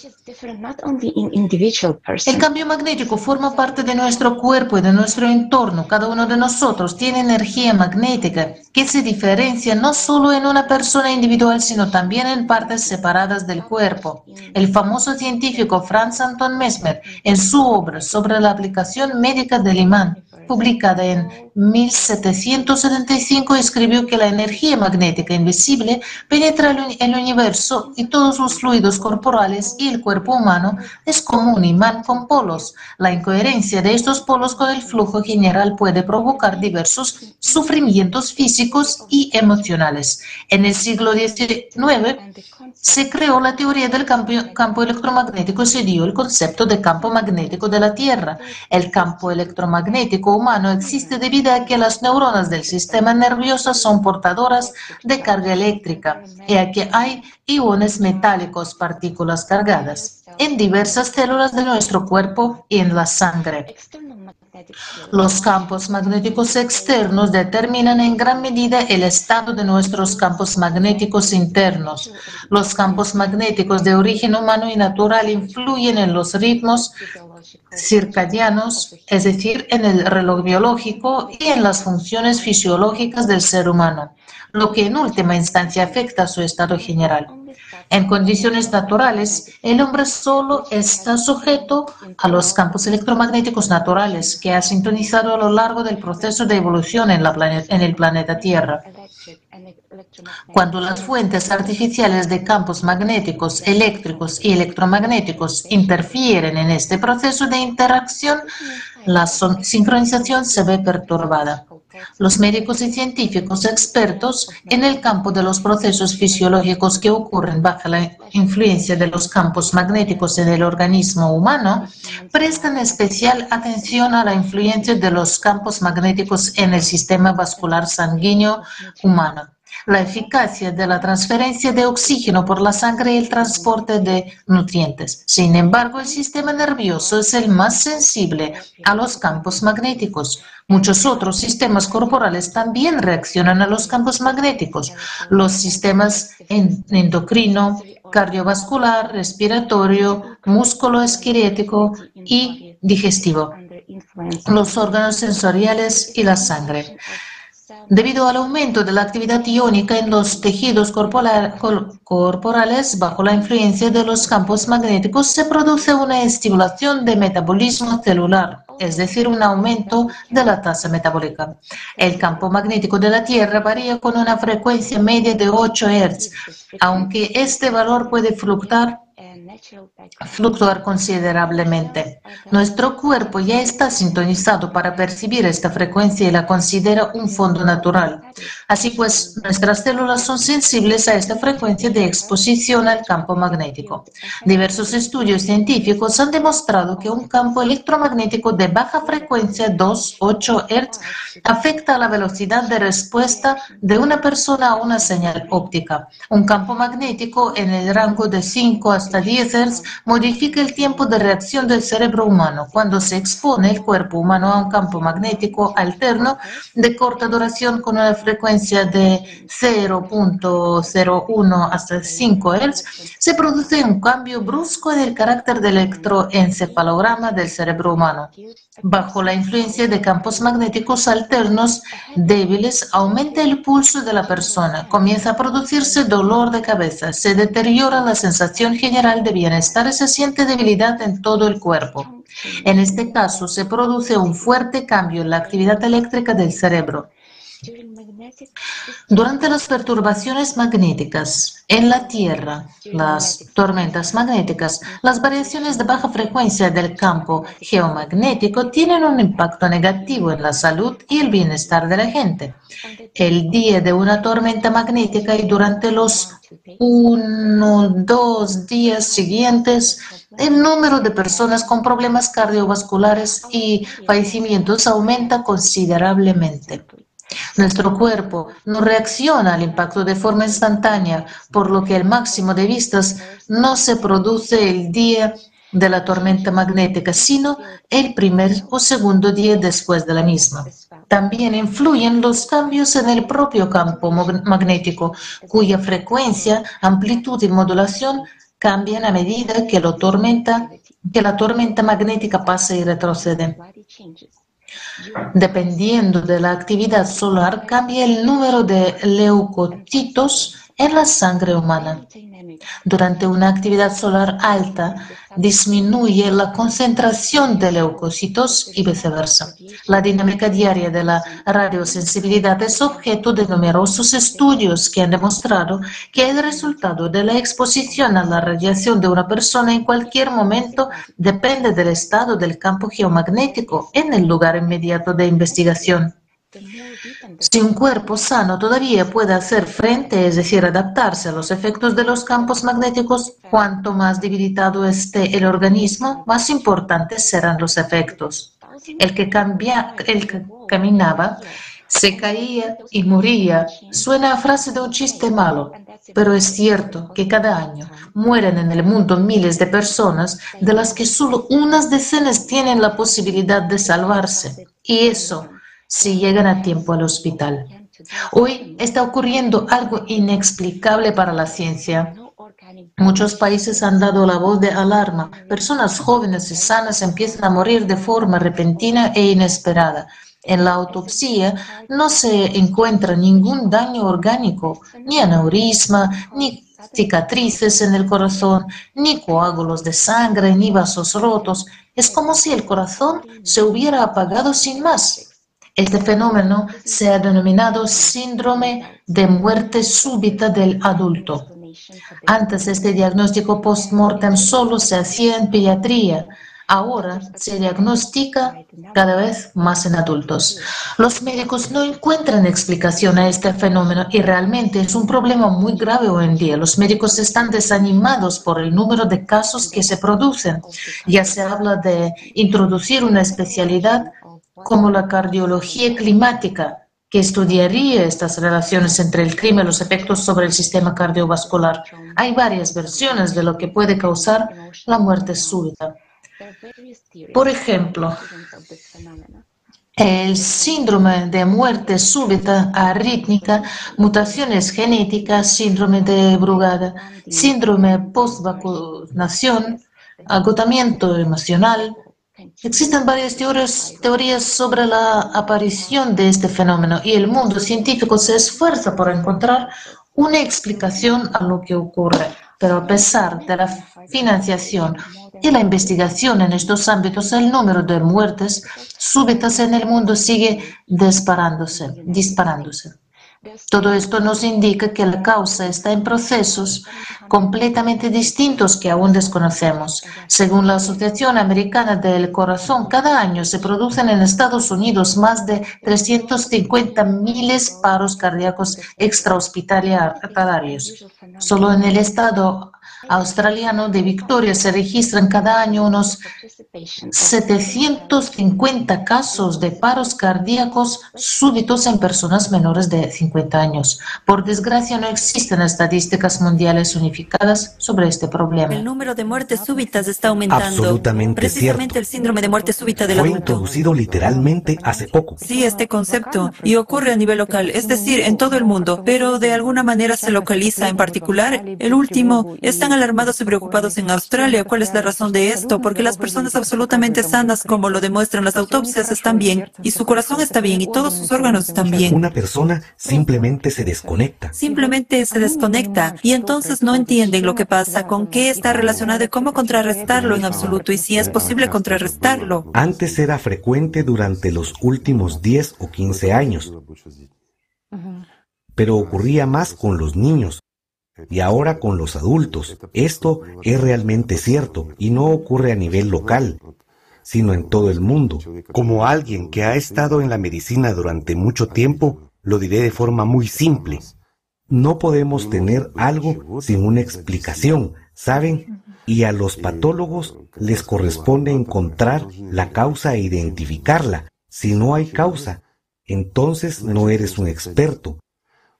El cambio magnético forma parte de nuestro cuerpo y de nuestro entorno. Cada uno de nosotros tiene energía magnética que se diferencia no solo en una persona individual, sino también en partes separadas del cuerpo. El famoso científico Franz Anton Mesmer, en su obra sobre la aplicación médica del imán, publicada en 1775, escribió que la energía magnética invisible penetra el universo y todos los fluidos corporales y el cuerpo humano es como un imán con polos. La incoherencia de estos polos con el flujo general puede provocar diversos sufrimientos físicos y emocionales. En el siglo XIX se creó la teoría del campo, campo electromagnético y se dio el concepto de campo magnético de la Tierra. El campo electromagnético humano existe debido a que las neuronas del sistema nervioso son portadoras de carga eléctrica y a que hay iones metálicos, partículas cargadas, en diversas células de nuestro cuerpo y en la sangre. Los campos magnéticos externos determinan en gran medida el estado de nuestros campos magnéticos internos. Los campos magnéticos de origen humano y natural influyen en los ritmos circadianos, es decir, en el reloj biológico y en las funciones fisiológicas del ser humano, lo que en última instancia afecta a su estado general. En condiciones naturales, el hombre solo está sujeto a los campos electromagnéticos naturales que ha sintonizado a lo largo del proceso de evolución en, en el planeta Tierra. Cuando las fuentes artificiales de campos magnéticos, eléctricos y electromagnéticos interfieren en este proceso de interacción, la sincronización se ve perturbada. Los médicos y científicos expertos en el campo de los procesos fisiológicos que ocurren bajo la influencia de los campos magnéticos en el organismo humano prestan especial atención a la influencia de los campos magnéticos en el sistema vascular sanguíneo humano la eficacia de la transferencia de oxígeno por la sangre y el transporte de nutrientes. Sin embargo, el sistema nervioso es el más sensible a los campos magnéticos. Muchos otros sistemas corporales también reaccionan a los campos magnéticos. Los sistemas endocrino, cardiovascular, respiratorio, músculo esquelético y digestivo, los órganos sensoriales y la sangre. Debido al aumento de la actividad iónica en los tejidos corporales bajo la influencia de los campos magnéticos, se produce una estimulación de metabolismo celular, es decir, un aumento de la tasa metabólica. El campo magnético de la Tierra varía con una frecuencia media de 8 Hz, aunque este valor puede fluctuar fluctuar considerablemente. Nuestro cuerpo ya está sintonizado para percibir esta frecuencia y la considera un fondo natural. Así pues, nuestras células son sensibles a esta frecuencia de exposición al campo magnético. Diversos estudios científicos han demostrado que un campo electromagnético de baja frecuencia 2,8 Hz afecta la velocidad de respuesta de una persona a una señal óptica. Un campo magnético en el rango de 5 hasta 10 modifica el tiempo de reacción del cerebro humano cuando se expone el cuerpo humano a un campo magnético alterno de corta duración con una frecuencia de 0.01 hasta 5 Hz, se produce un cambio brusco en el carácter del electroencefalograma del cerebro humano. Bajo la influencia de campos magnéticos alternos débiles, aumenta el pulso de la persona, comienza a producirse dolor de cabeza, se deteriora la sensación general de bienestar se siente debilidad en todo el cuerpo. En este caso, se produce un fuerte cambio en la actividad eléctrica del cerebro. Durante las perturbaciones magnéticas en la Tierra, las tormentas magnéticas, las variaciones de baja frecuencia del campo geomagnético tienen un impacto negativo en la salud y el bienestar de la gente. El día de una tormenta magnética y durante los uno, dos días siguientes, el número de personas con problemas cardiovasculares y fallecimientos aumenta considerablemente. Nuestro cuerpo no reacciona al impacto de forma instantánea, por lo que el máximo de vistas no se produce el día de la tormenta magnética, sino el primer o segundo día después de la misma. También influyen los cambios en el propio campo magnético, cuya frecuencia, amplitud y modulación cambian a medida que, que la tormenta magnética pasa y retrocede. Dependiendo de la actividad solar, cambia el número de leucocitos en la sangre humana. Durante una actividad solar alta, disminuye la concentración de leucocitos y viceversa. La dinámica diaria de la radiosensibilidad es objeto de numerosos estudios que han demostrado que el resultado de la exposición a la radiación de una persona en cualquier momento depende del estado del campo geomagnético en el lugar inmediato de investigación. Si un cuerpo sano todavía puede hacer frente, es decir, adaptarse a los efectos de los campos magnéticos, cuanto más debilitado esté el organismo, más importantes serán los efectos. El que, cambia, el que caminaba se caía y moría. Suena a frase de un chiste malo, pero es cierto que cada año mueren en el mundo miles de personas de las que solo unas decenas tienen la posibilidad de salvarse. Y eso si llegan a tiempo al hospital. Hoy está ocurriendo algo inexplicable para la ciencia. Muchos países han dado la voz de alarma. Personas jóvenes y sanas empiezan a morir de forma repentina e inesperada. En la autopsia no se encuentra ningún daño orgánico, ni aneurisma, ni cicatrices en el corazón, ni coágulos de sangre, ni vasos rotos. Es como si el corazón se hubiera apagado sin más. Este fenómeno se ha denominado síndrome de muerte súbita del adulto. Antes este diagnóstico post-mortem solo se hacía en pediatría. Ahora se diagnostica cada vez más en adultos. Los médicos no encuentran explicación a este fenómeno y realmente es un problema muy grave hoy en día. Los médicos están desanimados por el número de casos que se producen. Ya se habla de introducir una especialidad como la cardiología climática, que estudiaría estas relaciones entre el clima y los efectos sobre el sistema cardiovascular. Hay varias versiones de lo que puede causar la muerte súbita. Por ejemplo, el síndrome de muerte súbita arrítmica, mutaciones genéticas, síndrome de Brugada, síndrome post-vacunación, agotamiento emocional, Existen varias teorías, sobre la aparición de este fenómeno y el mundo científico se esfuerza por encontrar una explicación a lo que ocurre. Pero a pesar de la financiación y la investigación en estos ámbitos, el número de muertes súbitas en el mundo sigue disparándose. disparándose. Todo esto nos indica que la causa está en procesos completamente distintos que aún desconocemos. Según la Asociación Americana del Corazón, cada año se producen en Estados Unidos más de 350 miles paros cardíacos extrahospitalarios. Solo en el estado australiano de Victoria se registran cada año unos 750 casos de paros cardíacos súbitos en personas menores de 50 años. Por desgracia, no existen estadísticas mundiales unificadas sobre este problema. El número de muertes súbitas está aumentando. Absolutamente Precisamente cierto. el síndrome de muerte súbita del Fue adulto. introducido literalmente hace poco. Sí, este concepto. Y ocurre a nivel local, es decir, en todo el mundo, pero de alguna manera se localiza en particular. El último, están alarmados y preocupados en Australia. ¿Cuál es la razón de esto? Porque las personas absolutamente sanas, como lo demuestran las autopsias, están bien, y su corazón está bien, y todos sus órganos están bien. Una persona simplemente se desconecta. Simplemente se desconecta y entonces no entienden lo que pasa, con qué está relacionado y cómo contrarrestarlo en absoluto y si es posible contrarrestarlo. Antes era frecuente durante los últimos 10 o 15 años, pero ocurría más con los niños y ahora con los adultos. Esto es realmente cierto y no ocurre a nivel local, sino en todo el mundo. Como alguien que ha estado en la medicina durante mucho tiempo, lo diré de forma muy simple. No podemos tener algo sin una explicación, ¿saben? Y a los patólogos les corresponde encontrar la causa e identificarla. Si no hay causa, entonces no eres un experto.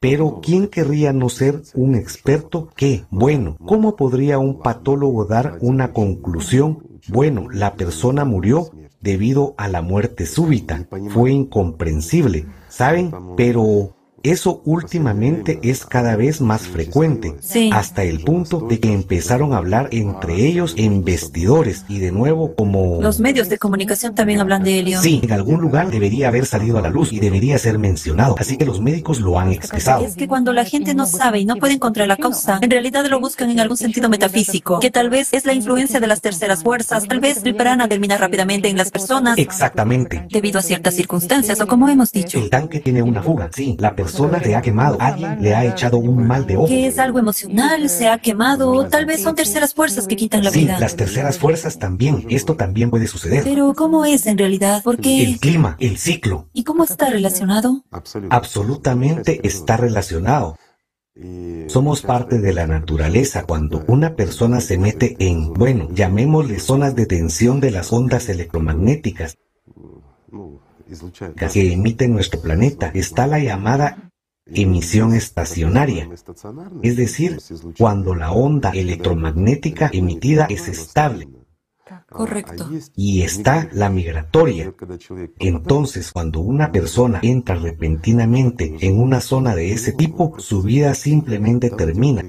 Pero ¿quién querría no ser un experto? ¿Qué? Bueno, ¿cómo podría un patólogo dar una conclusión? Bueno, la persona murió debido a la muerte súbita. Fue incomprensible, ¿saben? Pero eso últimamente es cada vez más frecuente, Sí. hasta el punto de que empezaron a hablar entre ellos en vestidores y de nuevo como... Los medios de comunicación también hablan de ello. Sí, en algún lugar debería haber salido a la luz y debería ser mencionado, así que los médicos lo han expresado. Es que cuando la gente no sabe y no puede encontrar la causa, en realidad lo buscan en algún sentido metafísico, que tal vez es la influencia de las terceras fuerzas, tal vez el prana termina rápidamente en las personas Exactamente. debido a ciertas circunstancias o como hemos dicho, El tanque tiene una fuga, sí, la persona le ha quemado, alguien le ha echado un mal de ojo. que es algo emocional, se ha quemado, o tal vez son terceras fuerzas que quitan la Sí, vida. las terceras fuerzas también, esto también puede suceder. Pero ¿cómo es en realidad? Porque El clima, el ciclo, ¿y cómo está relacionado? absolutamente está relacionado. Somos parte de la naturaleza cuando una persona se mete en, bueno, llamémosle zonas de tensión de las ondas electromagnéticas que emite nuestro planeta. Está la llamada emisión estacionaria, es decir, cuando la onda electromagnética emitida es estable. Correcto. Y está la migratoria. Entonces, cuando una persona entra repentinamente en una zona de ese tipo, su vida simplemente termina.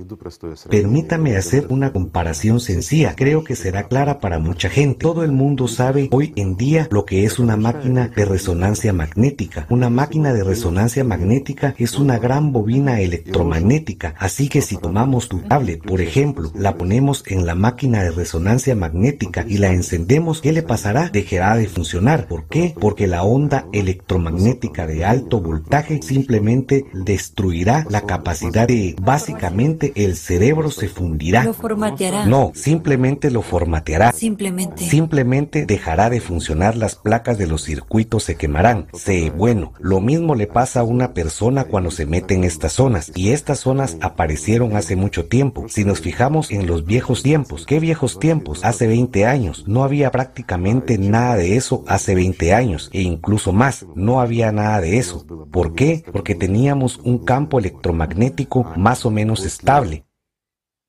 Permítame hacer una comparación sencilla. Creo que será clara para mucha gente. Todo el mundo sabe hoy en día lo que es una máquina de resonancia magnética. Una máquina de resonancia magnética es una gran bobina electromagnética. Así que si tomamos tu tablet, por ejemplo, la ponemos en la máquina de resonancia magnética y la encendemos, ¿qué le pasará? Dejará de funcionar. ¿Por qué? Porque la onda electromagnética de alto voltaje simplemente destruirá la capacidad de, básicamente, el cerebro se fundirá. Lo formateará. No, simplemente lo formateará. Simplemente. Simplemente dejará de funcionar las placas de los circuitos, se quemarán. Se, bueno, lo mismo le pasa a una persona cuando se mete en estas zonas. Y estas zonas aparecieron hace mucho tiempo. Si nos fijamos en los viejos tiempos, ¿qué viejos tiempos? Hace 20 años. No había prácticamente nada de eso hace 20 años. E incluso más, no había nada de eso. ¿Por qué? Porque teníamos un campo electromagnético más o menos estable.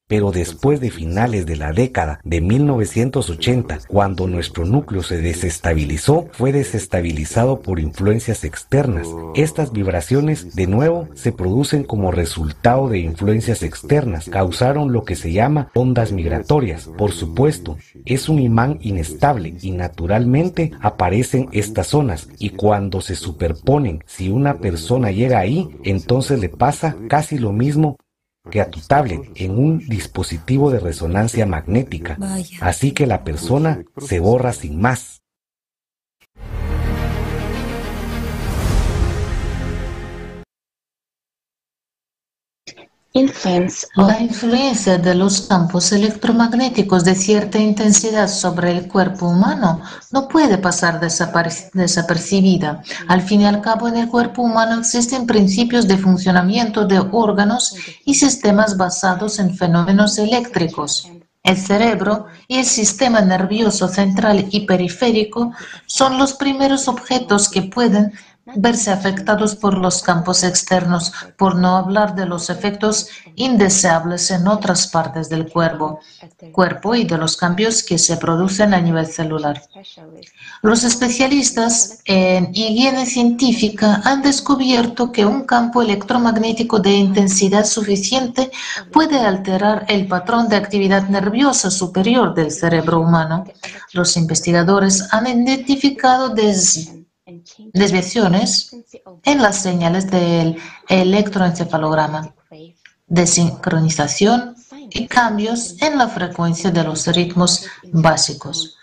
Pero después de finales de la década de 1980, cuando nuestro núcleo se desestabilizó, fue desestabilizado por influencias externas. Estas vibraciones, de nuevo, se producen como resultado de influencias externas. Causaron lo que se llama ondas migratorias. Por supuesto, es un imán inestable y naturalmente aparecen estas zonas. Y cuando se superponen, si una persona llega ahí, entonces le pasa casi lo mismo que a tu tablet en un dispositivo de resonancia magnética. Así que la persona se borra sin más. La influencia de los campos electromagnéticos de cierta intensidad sobre el cuerpo humano no puede pasar desapercibida. Al fin y al cabo, en el cuerpo humano existen principios de funcionamiento de órganos y sistemas basados en fenómenos eléctricos. El cerebro y el sistema nervioso central y periférico son los primeros objetos que pueden verse afectados por los campos externos, por no hablar de los efectos indeseables en otras partes del cuerpo, y de los cambios que se producen a nivel celular. Los especialistas en higiene científica han descubierto que un campo electromagnético de intensidad suficiente puede alterar el patrón de actividad nerviosa superior del cerebro humano. Los investigadores han identificado desde desviaciones en las señales del electroencefalograma, desincronización y cambios en la frecuencia de los ritmos básicos.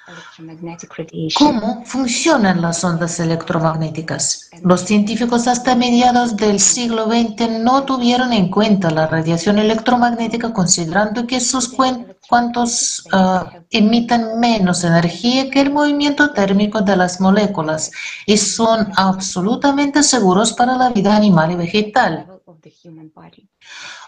¿Cómo funcionan las ondas electromagnéticas? Los científicos hasta mediados del siglo XX no tuvieron en cuenta la radiación electromagnética considerando que sus cuantos ah, emiten menos energía que el movimiento térmico de las moléculas y son absolutamente seguros para la vida animal y vegetal.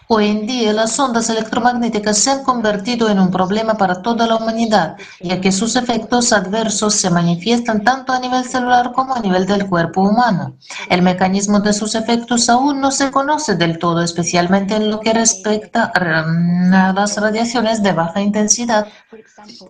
Hoy en día las ondas electromagnéticas se han convertido en un problema para toda la humanidad, ya que sus efectos adversos se manifiestan tanto a nivel celular como a nivel del cuerpo humano. El mecanismo de sus efectos aún no se conoce del todo, especialmente en lo que respecta a las radiaciones de baja intensidad.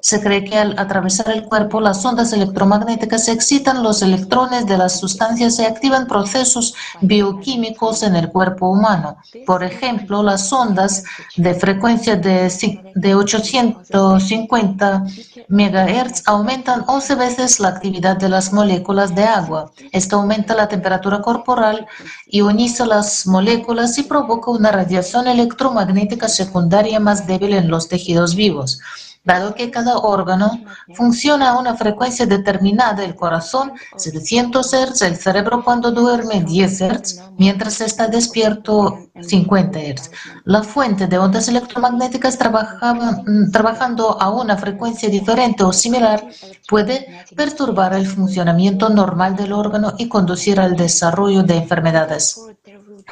Se cree que al atravesar el cuerpo, las ondas electromagnéticas excitan los electrones de las sustancias y activan procesos bioquímicos en el cuerpo humano. Por ejemplo, las ondas de frecuencia de, de 850 MHz aumentan 11 veces la actividad de las moléculas de agua. Esto aumenta la temperatura corporal, ioniza las moléculas y provoca una radiación electromagnética secundaria más débil en los tejidos vivos. Dado que cada órgano funciona a una frecuencia determinada, el corazón 700 Hz, el cerebro cuando duerme 10 Hz, mientras está despierto 50 Hz. La fuente de ondas electromagnéticas mm, trabajando a una frecuencia diferente o similar puede perturbar el funcionamiento normal del órgano y conducir al desarrollo de enfermedades.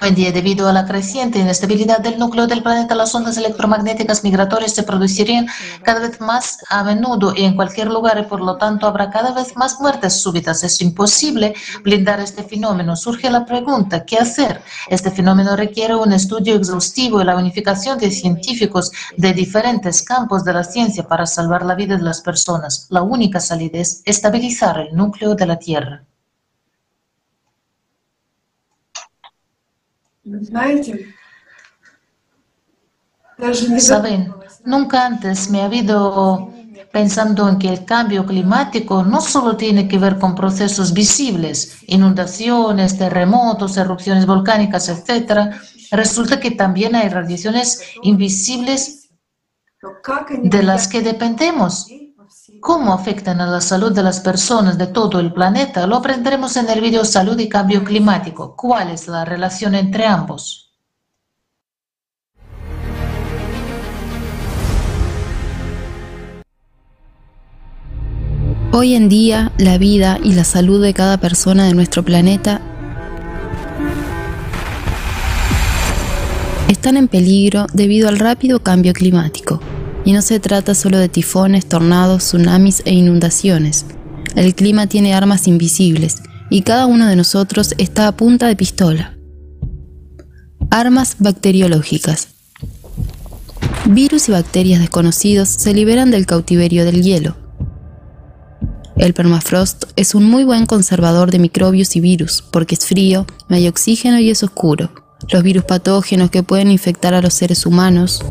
Hoy en día, debido a la creciente inestabilidad del núcleo del planeta, las ondas electromagnéticas migratorias se producirían cada vez más a menudo y en cualquier lugar y por lo tanto habrá cada vez más muertes súbitas. Es imposible blindar este fenómeno. Surge la pregunta, ¿qué hacer? Este fenómeno requiere un estudio exhaustivo y la unificación de científicos de diferentes campos de la ciencia para salvar la vida de las personas. La única salida es estabilizar el núcleo de la Tierra. Saben, nunca antes me ha habido pensando en que el cambio climático no solo tiene que ver con procesos visibles, inundaciones, terremotos, erupciones volcánicas, etc. Resulta que también hay radiaciones invisibles de las que dependemos. ¿Cómo afectan a la salud de las personas de todo el planeta? Lo aprenderemos en el video Salud y Cambio Climático. ¿Cuál es la relación entre ambos? Hoy en día, la vida y la salud de cada persona de nuestro planeta están en peligro debido al rápido cambio climático. Y no se trata solo de tifones, tornados, tsunamis e inundaciones. El clima tiene armas invisibles y cada uno de nosotros está a punta de pistola. Armas bacteriológicas. Virus y bacterias desconocidos se liberan del cautiverio del hielo. El permafrost es un muy buen conservador de microbios y virus porque es frío, no hay oxígeno y es oscuro. Los virus patógenos que pueden infectar a los seres humanos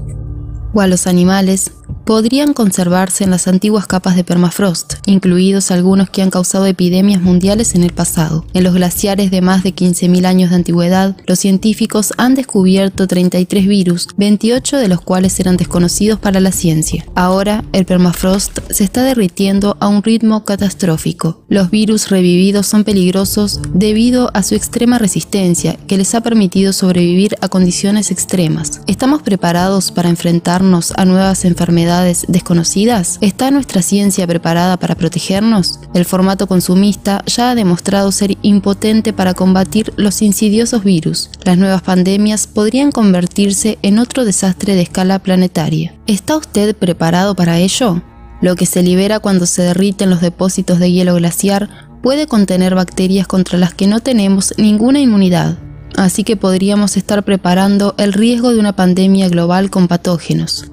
o a los animales podrían conservarse en las antiguas capas de permafrost, incluidos algunos que han causado epidemias mundiales en el pasado. En los glaciares de más de 15.000 años de antigüedad, los científicos han descubierto 33 virus, 28 de los cuales eran desconocidos para la ciencia. Ahora, el permafrost se está derritiendo a un ritmo catastrófico. Los virus revividos son peligrosos debido a su extrema resistencia, que les ha permitido sobrevivir a condiciones extremas. ¿Estamos preparados para enfrentarnos a nuevas enfermedades desconocidas? ¿Está nuestra ciencia preparada para protegernos? El formato consumista ya ha demostrado ser impotente para combatir los insidiosos virus. Las nuevas pandemias podrían convertirse en otro desastre de escala planetaria. ¿Está usted preparado para ello? Lo que se libera cuando se derriten los depósitos de hielo glaciar puede contener bacterias contra las que no tenemos ninguna inmunidad así que podríamos estar preparando el riesgo de una pandemia global con patógenos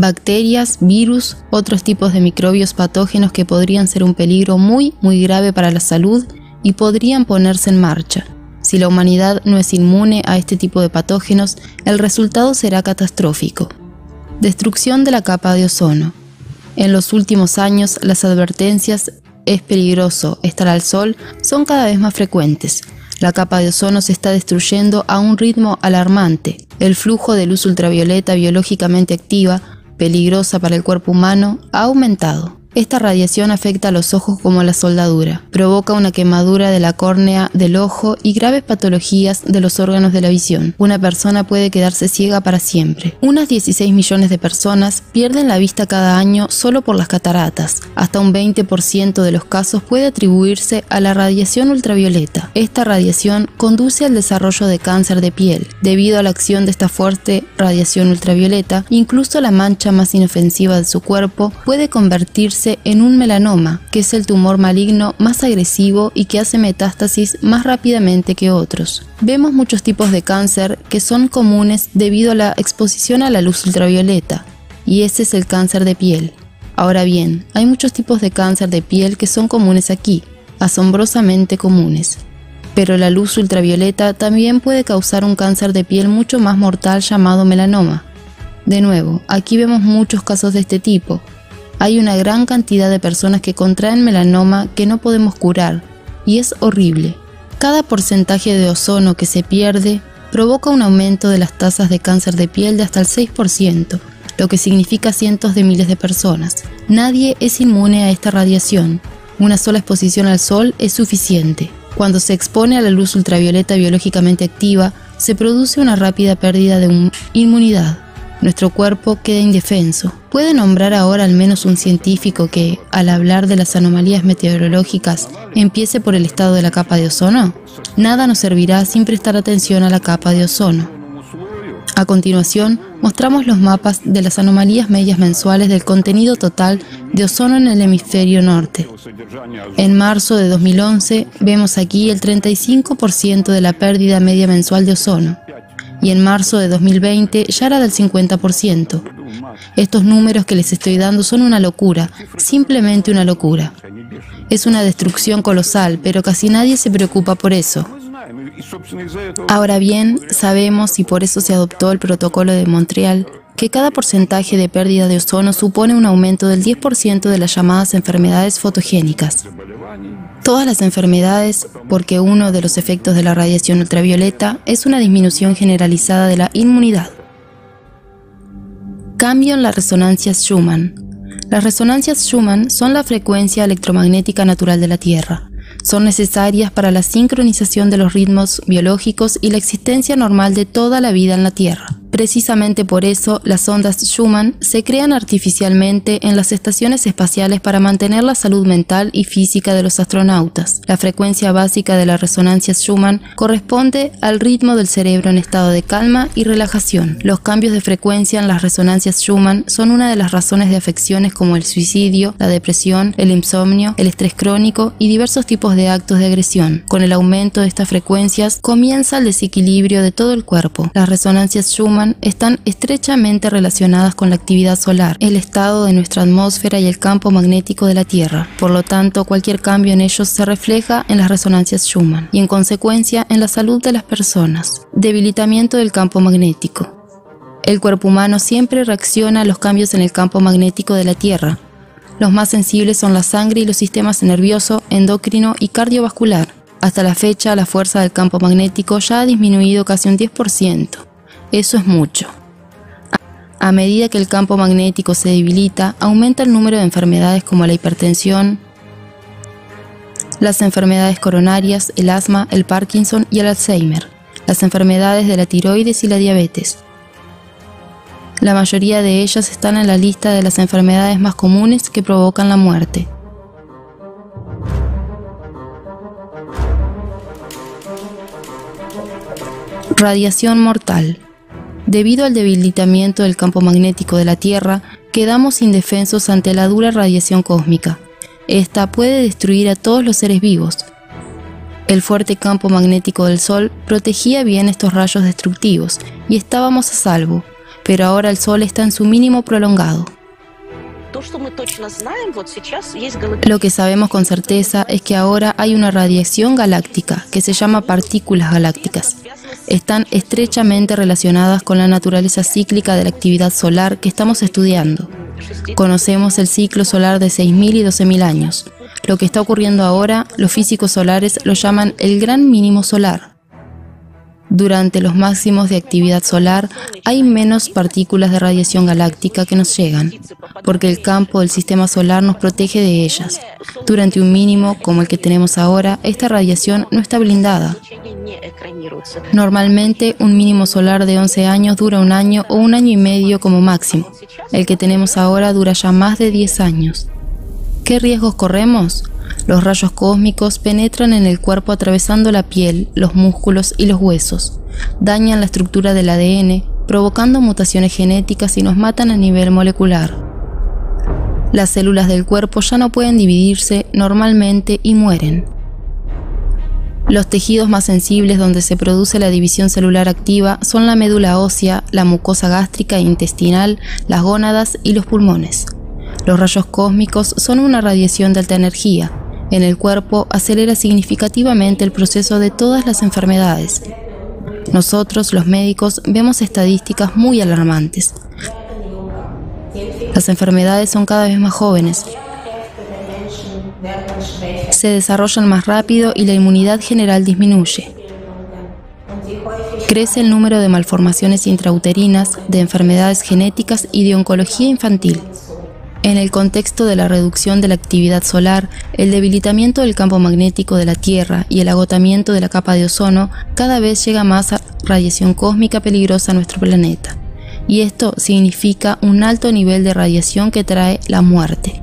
bacterias, virus, otros tipos de microbios patógenos que podrían ser un peligro muy, muy grave para la salud y podrían ponerse en marcha. Si la humanidad no es inmune a este tipo de patógenos, el resultado será catastrófico. Destrucción de la capa de ozono. En los últimos años, las advertencias es peligroso estar al sol son cada vez más frecuentes. La capa de ozono se está destruyendo a un ritmo alarmante. El flujo de luz ultravioleta biológicamente activa peligrosa para el cuerpo humano, ha aumentado. Esta radiación afecta a los ojos como la soldadura, provoca una quemadura de la córnea del ojo y graves patologías de los órganos de la visión. Una persona puede quedarse ciega para siempre. Unas 16 millones de personas pierden la vista cada año solo por las cataratas. Hasta un 20% de los casos puede atribuirse a la radiación ultravioleta. Esta radiación conduce al desarrollo de cáncer de piel. Debido a la acción de esta fuerte radiación ultravioleta, incluso la mancha más inofensiva de su cuerpo puede convertirse en un melanoma, que es el tumor maligno más agresivo y que hace metástasis más rápidamente que otros. Vemos muchos tipos de cáncer que son comunes debido a la exposición a la luz ultravioleta, y ese es el cáncer de piel. Ahora bien, hay muchos tipos de cáncer de piel que son comunes aquí, asombrosamente comunes. Pero la luz ultravioleta también puede causar un cáncer de piel mucho más mortal llamado melanoma. De nuevo, aquí vemos muchos casos de este tipo, hay una gran cantidad de personas que contraen melanoma que no podemos curar, y es horrible. Cada porcentaje de ozono que se pierde provoca un aumento de las tasas de cáncer de piel de hasta el 6%, lo que significa cientos de miles de personas. Nadie es inmune a esta radiación. Una sola exposición al sol es suficiente. Cuando se expone a la luz ultravioleta biológicamente activa, se produce una rápida pérdida de inmunidad nuestro cuerpo queda indefenso. ¿Puede nombrar ahora al menos un científico que, al hablar de las anomalías meteorológicas, empiece por el estado de la capa de ozono? Nada nos servirá sin prestar atención a la capa de ozono. A continuación, mostramos los mapas de las anomalías medias mensuales del contenido total de ozono en el hemisferio norte. En marzo de 2011 vemos aquí el 35% de la pérdida media mensual de ozono y en marzo de 2020 ya era del 50%. Estos números que les estoy dando son una locura, simplemente una locura. Es una destrucción colosal, pero casi nadie se preocupa por eso. Ahora bien, sabemos, y por eso se adoptó el protocolo de Montreal, que cada porcentaje de pérdida de ozono supone un aumento del 10% de las llamadas enfermedades fotogénicas. Todas las enfermedades, porque uno de los efectos de la radiación ultravioleta es una disminución generalizada de la inmunidad. Cambio en las resonancias Schumann. Las resonancias Schumann son la frecuencia electromagnética natural de la Tierra. Son necesarias para la sincronización de los ritmos biológicos y la existencia normal de toda la vida en la Tierra. Precisamente por eso, las ondas Schumann se crean artificialmente en las estaciones espaciales para mantener la salud mental y física de los astronautas. La frecuencia básica de la resonancia Schumann corresponde al ritmo del cerebro en estado de calma y relajación. Los cambios de frecuencia en las resonancias Schumann son una de las razones de afecciones como el suicidio, la depresión, el insomnio, el estrés crónico y diversos tipos de actos de agresión. Con el aumento de estas frecuencias comienza el desequilibrio de todo el cuerpo. Las resonancias Schumann Están estrechamente relacionadas con la actividad solar, el estado de nuestra atmósfera y el campo magnético de la Tierra. Por lo tanto, cualquier cambio en ellos se refleja en las resonancias Schumann y en consecuencia en la salud de las personas. Debilitamiento del campo magnético. El cuerpo humano siempre reacciona a los cambios en el campo magnético de la Tierra. Los más sensibles son la sangre y los sistemas nervioso, endocrino y cardiovascular. Hasta la fecha, la fuerza del campo magnético ya ha disminuido casi un 10%. Eso es mucho. A medida que el campo magnético se debilita, aumenta el número de enfermedades como la hipertensión, las enfermedades coronarias, el asma, el Parkinson y el Alzheimer, las enfermedades de la tiroides y la diabetes. La mayoría de ellas están en la lista de las enfermedades más comunes que provocan la muerte. Radiación mortal. Debido al debilitamiento del campo magnético de la Tierra, quedamos indefensos ante la dura radiación cósmica. Esta puede destruir a todos los seres vivos. El fuerte campo magnético del Sol protegía bien estos rayos destructivos y estábamos a salvo, pero ahora el Sol está en su mínimo prolongado. Lo que sabemos con certeza es que ahora hay una radiación galáctica que se llama partículas galácticas. Están estrechamente relacionadas con la naturaleza cíclica de la actividad solar que estamos estudiando. Conocemos el ciclo solar de 6.000 y 12.000 años. Lo que está ocurriendo ahora, los físicos solares lo llaman el gran mínimo solar. Durante los máximos de actividad solar hay menos partículas de radiación galáctica que nos llegan, porque el campo del sistema solar nos protege de ellas. Durante un mínimo como el que tenemos ahora, esta radiación no está blindada. Normalmente un mínimo solar de 11 años dura un año o un año y medio como máximo. El que tenemos ahora dura ya más de 10 años. ¿Qué riesgos corremos? Los rayos cósmicos penetran en el cuerpo atravesando la piel, los músculos y los huesos. Dañan la estructura del ADN, provocando mutaciones genéticas y nos matan a nivel molecular. Las células del cuerpo ya no pueden dividirse normalmente y mueren. Los tejidos más sensibles donde se produce la división celular activa son la médula ósea, la mucosa gástrica e intestinal, las gónadas y los pulmones. Los rayos cósmicos son una radiación de alta energía, en el cuerpo acelera significativamente el proceso de todas las enfermedades. Nosotros, los médicos, vemos estadísticas muy alarmantes. Las enfermedades son cada vez más jóvenes, se desarrollan más rápido y la inmunidad general disminuye. Crece el número de malformaciones intrauterinas, de enfermedades genéticas y de oncología infantil. En el contexto de la reducción de la actividad solar, el debilitamiento del campo magnético de la Tierra y el agotamiento de la capa de ozono, cada vez llega más radiación cósmica peligrosa a nuestro planeta. Y esto significa un alto nivel de radiación que trae la muerte.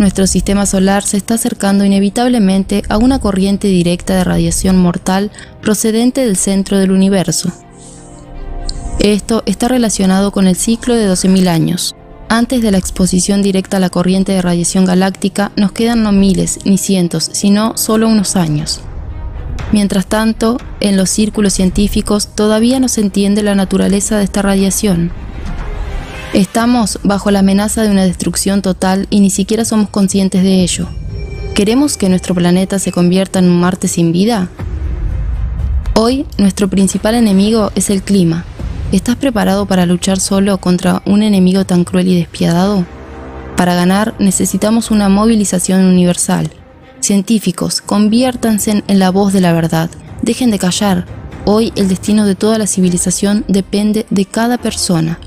Nuestro sistema solar se está acercando inevitablemente a una corriente directa de radiación mortal procedente del centro del universo. Esto está relacionado con el ciclo de 12.000 años, antes de la exposición directa a la corriente de radiación galáctica nos quedan no miles ni cientos, sino solo unos años. Mientras tanto, en los círculos científicos todavía no se entiende la naturaleza de esta radiación. Estamos bajo la amenaza de una destrucción total y ni siquiera somos conscientes de ello. ¿Queremos que nuestro planeta se convierta en un Marte sin vida? Hoy, nuestro principal enemigo es el clima, ¿Estás preparado para luchar solo contra un enemigo tan cruel y despiadado? Para ganar necesitamos una movilización universal. Científicos, conviértanse en la voz de la verdad. Dejen de callar. Hoy el destino de toda la civilización depende de cada persona.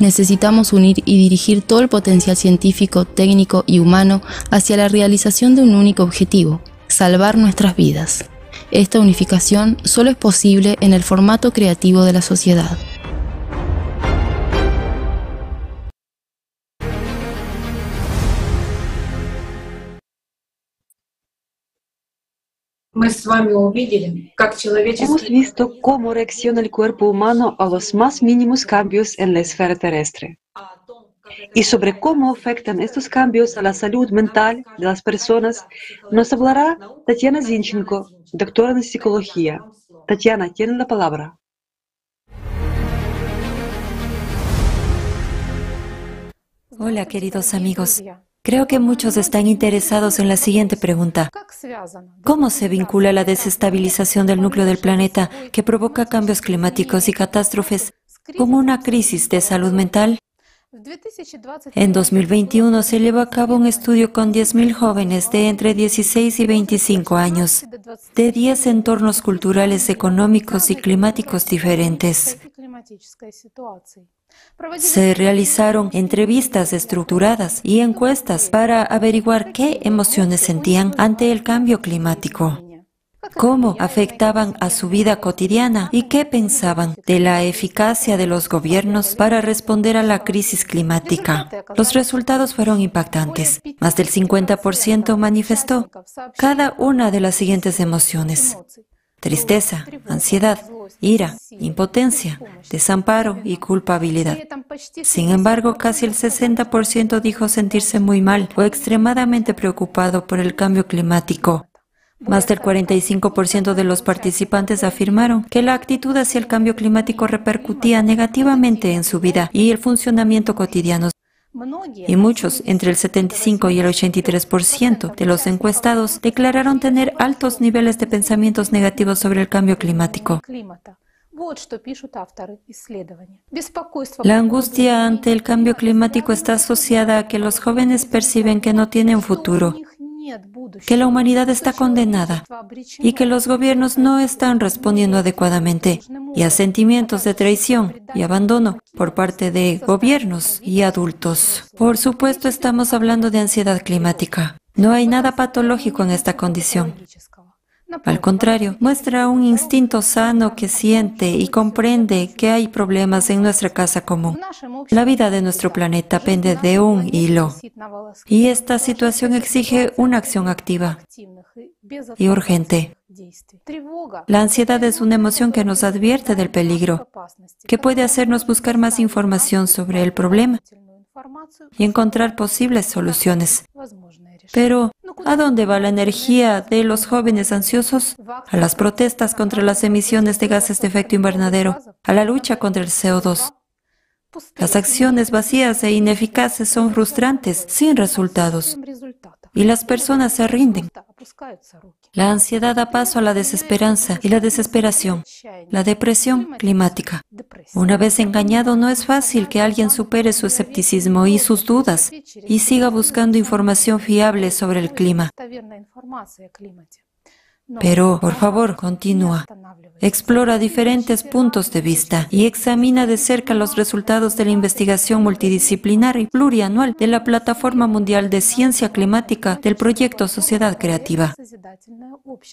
Necesitamos unir y dirigir todo el potencial científico, técnico y humano hacia la realización de un único objetivo, salvar nuestras vidas. Esta unificación solo es posible en el formato creativo de la sociedad. Hemos visto cómo reacciona el cuerpo humano a los más mínimos cambios en la esfera terrestre y sobre cómo afectan estos cambios a la salud mental de las personas, nos hablará Tatiana Zinchenko, doctora en psicología. Tatiana, tiene la palabra. Hola, queridos amigos. Creo que muchos están interesados en la siguiente pregunta. ¿Cómo se vincula la desestabilización del núcleo del planeta que provoca cambios climáticos y catástrofes con una crisis de salud mental? En 2021 se llevó a cabo un estudio con 10.000 jóvenes de entre 16 y 25 años, de 10 entornos culturales, económicos y climáticos diferentes. Se realizaron entrevistas estructuradas y encuestas para averiguar qué emociones sentían ante el cambio climático, cómo afectaban a su vida cotidiana y qué pensaban de la eficacia de los gobiernos para responder a la crisis climática. Los resultados fueron impactantes. Más del 50% manifestó cada una de las siguientes emociones tristeza, ansiedad, ira, impotencia, desamparo y culpabilidad. Sin embargo, casi el 60% dijo sentirse muy mal o extremadamente preocupado por el cambio climático. Más del 45% de los participantes afirmaron que la actitud hacia el cambio climático repercutía negativamente en su vida y el funcionamiento cotidiano y muchos, entre el 75 y el 83% de los encuestados, declararon tener altos niveles de pensamientos negativos sobre el cambio climático. La angustia ante el cambio climático está asociada a que los jóvenes perciben que no tienen futuro que la humanidad está condenada y que los gobiernos no están respondiendo adecuadamente y a sentimientos de traición y abandono por parte de gobiernos y adultos. Por supuesto, estamos hablando de ansiedad climática. No hay nada patológico en esta condición. Al contrario, muestra un instinto sano que siente y comprende que hay problemas en nuestra casa común. La vida de nuestro planeta pende de un hilo. Y esta situación exige una acción activa y urgente. La ansiedad es una emoción que nos advierte del peligro, que puede hacernos buscar más información sobre el problema y encontrar posibles soluciones. Pero, ¿a dónde va la energía de los jóvenes ansiosos? A las protestas contra las emisiones de gases de efecto invernadero, a la lucha contra el CO2. Las acciones vacías e ineficaces son frustrantes, sin resultados, y las personas se rinden. La ansiedad da paso a la desesperanza y la desesperación, la depresión climática. Una vez engañado, no es fácil que alguien supere su escepticismo y sus dudas y siga buscando información fiable sobre el clima. Pero, por favor, continúa. Explora diferentes puntos de vista y examina de cerca los resultados de la investigación multidisciplinar y plurianual de la Plataforma Mundial de Ciencia Climática del proyecto Sociedad Creativa.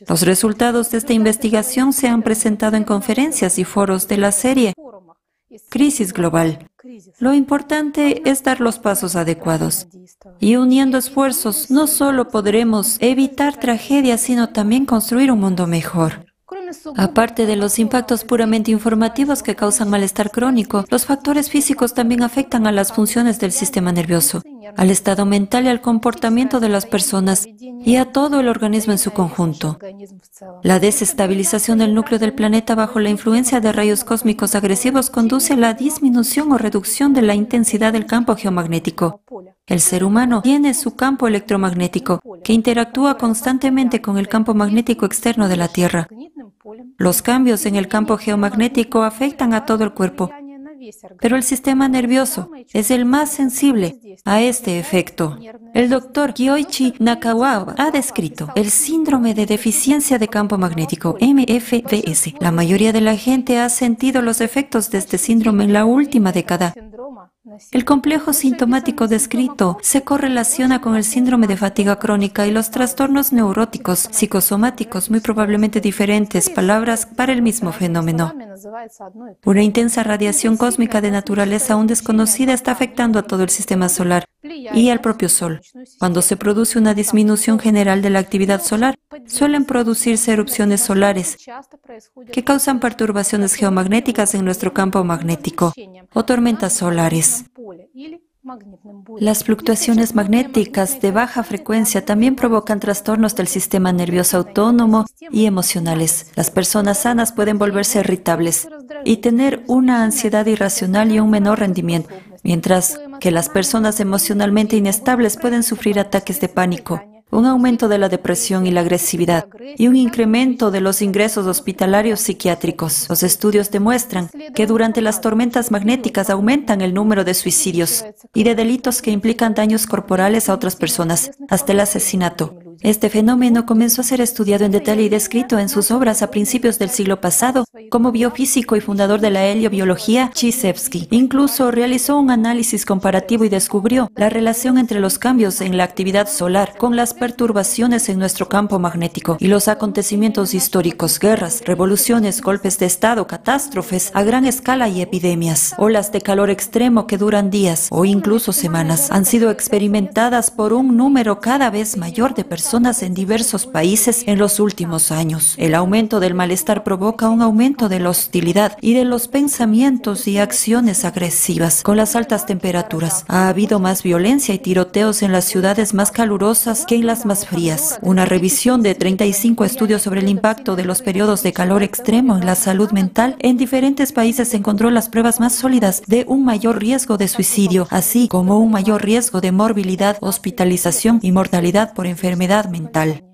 Los resultados de esta investigación se han presentado en conferencias y foros de la serie Crisis Global. Lo importante es dar los pasos adecuados. Y uniendo esfuerzos, no solo podremos evitar tragedias, sino también construir un mundo mejor. Aparte de los impactos puramente informativos que causan malestar crónico, los factores físicos también afectan a las funciones del sistema nervioso, al estado mental y al comportamiento de las personas y a todo el organismo en su conjunto. La desestabilización del núcleo del planeta bajo la influencia de rayos cósmicos agresivos conduce a la disminución o reducción de la intensidad del campo geomagnético. El ser humano tiene su campo electromagnético, que interactúa constantemente con el campo magnético externo de la Tierra. Los cambios en el campo geomagnético afectan a todo el cuerpo, pero el sistema nervioso es el más sensible a este efecto. El doctor Kyoichi Nakawa ha descrito el síndrome de deficiencia de campo magnético, MFDS. La mayoría de la gente ha sentido los efectos de este síndrome en la última década. El complejo sintomático descrito se correlaciona con el síndrome de fatiga crónica y los trastornos neuróticos psicosomáticos muy probablemente diferentes palabras para el mismo fenómeno. Una intensa radiación cósmica de naturaleza aún desconocida está afectando a todo el sistema solar y al propio Sol. Cuando se produce una disminución general de la actividad solar, suelen producirse erupciones solares que causan perturbaciones geomagnéticas en nuestro campo magnético o tormentas solares. Las fluctuaciones magnéticas de baja frecuencia también provocan trastornos del sistema nervioso autónomo y emocionales. Las personas sanas pueden volverse irritables y tener una ansiedad irracional y un menor rendimiento. mientras que las personas emocionalmente inestables pueden sufrir ataques de pánico un aumento de la depresión y la agresividad y un incremento de los ingresos hospitalarios psiquiátricos. Los estudios demuestran que durante las tormentas magnéticas aumentan el número de suicidios y de delitos que implican daños corporales a otras personas, hasta el asesinato. Este fenómeno comenzó a ser estudiado en detalle y descrito en sus obras a principios del siglo pasado como biofísico y fundador de la heliobiología Chisevsky. Incluso realizó un análisis comparativo y descubrió la relación entre los cambios en la actividad solar con las perturbaciones en nuestro campo magnético y los acontecimientos históricos, guerras, revoluciones, golpes de Estado, catástrofes a gran escala y epidemias. Olas de calor extremo que duran días o incluso semanas han sido experimentadas por un número cada vez mayor de personas en diversos países en los últimos años. El aumento del malestar provoca un aumento de la hostilidad y de los pensamientos y acciones agresivas. Con las altas temperaturas, ha habido más violencia y tiroteos en las ciudades más calurosas que en las más frías. Una revisión de 35 estudios sobre el impacto de los periodos de calor extremo en la salud mental en diferentes países encontró las pruebas más sólidas de un mayor riesgo de suicidio, así como un mayor riesgo de morbilidad, hospitalización y mortalidad por enfermedad mental.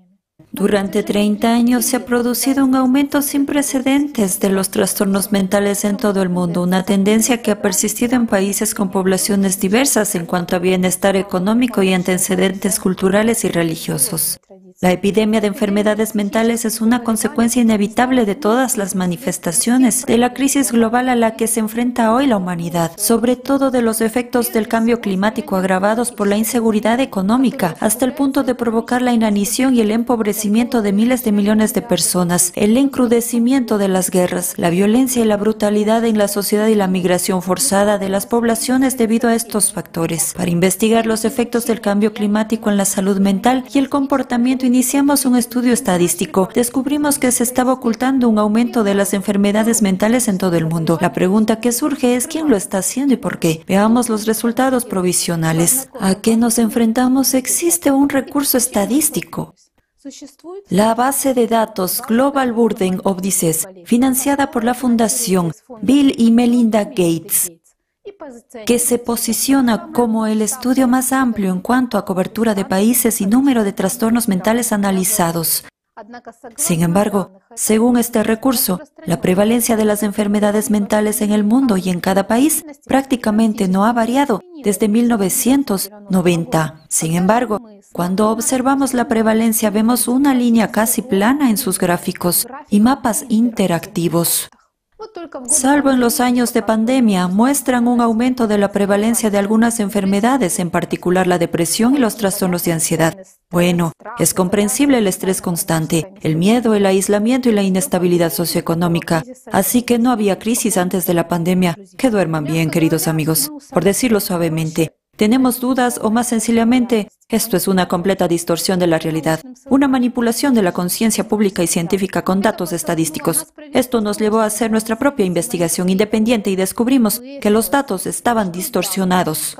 Durante 30 años se ha producido un aumento sin precedentes de los trastornos mentales en todo el mundo, una tendencia que ha persistido en países con poblaciones diversas en cuanto a bienestar económico y antecedentes culturales y religiosos. La epidemia de enfermedades mentales es una consecuencia inevitable de todas las manifestaciones de la crisis global a la que se enfrenta hoy la humanidad, sobre todo de los efectos del cambio climático agravados por la inseguridad económica, hasta el punto de provocar la inanición y el empobrecimiento de miles de millones de personas, el encrudecimiento de las guerras, la violencia y la brutalidad en la sociedad y la migración forzada de las poblaciones debido a estos factores. Para investigar los efectos del cambio climático en la salud mental y el comportamiento iniciamos un estudio estadístico, descubrimos que se estaba ocultando un aumento de las enfermedades mentales en todo el mundo. La pregunta que surge es quién lo está haciendo y por qué. Veamos los resultados provisionales. ¿A qué nos enfrentamos? Existe un recurso estadístico. La base de datos Global Burden of Disease, financiada por la Fundación Bill y Melinda Gates, que se posiciona como el estudio más amplio en cuanto a cobertura de países y número de trastornos mentales analizados. Sin embargo, según este recurso, la prevalencia de las enfermedades mentales en el mundo y en cada país prácticamente no ha variado desde 1990. Sin embargo, cuando observamos la prevalencia vemos una línea casi plana en sus gráficos y mapas interactivos. Salvo en los años de pandemia, muestran un aumento de la prevalencia de algunas enfermedades, en particular la depresión y los trastornos de ansiedad. Bueno, es comprensible el estrés constante, el miedo, el aislamiento y la inestabilidad socioeconómica. Así que no había crisis antes de la pandemia. Que duerman bien, queridos amigos. Por decirlo suavemente, ¿Tenemos dudas o más sencillamente, esto es una completa distorsión de la realidad, una manipulación de la conciencia pública y científica con datos estadísticos? Esto nos llevó a hacer nuestra propia investigación independiente y descubrimos que los datos estaban distorsionados.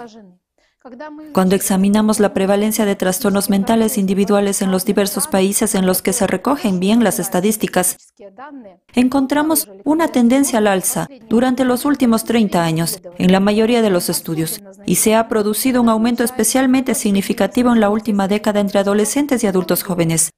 Cuando examinamos la prevalencia de trastornos mentales individuales en los diversos países en los que se recogen bien las estadísticas, encontramos una tendencia al alza durante los últimos 30 años en la mayoría de los estudios y se ha producido un aumento especialmente significativo en la última década entre adolescentes y adultos jóvenes,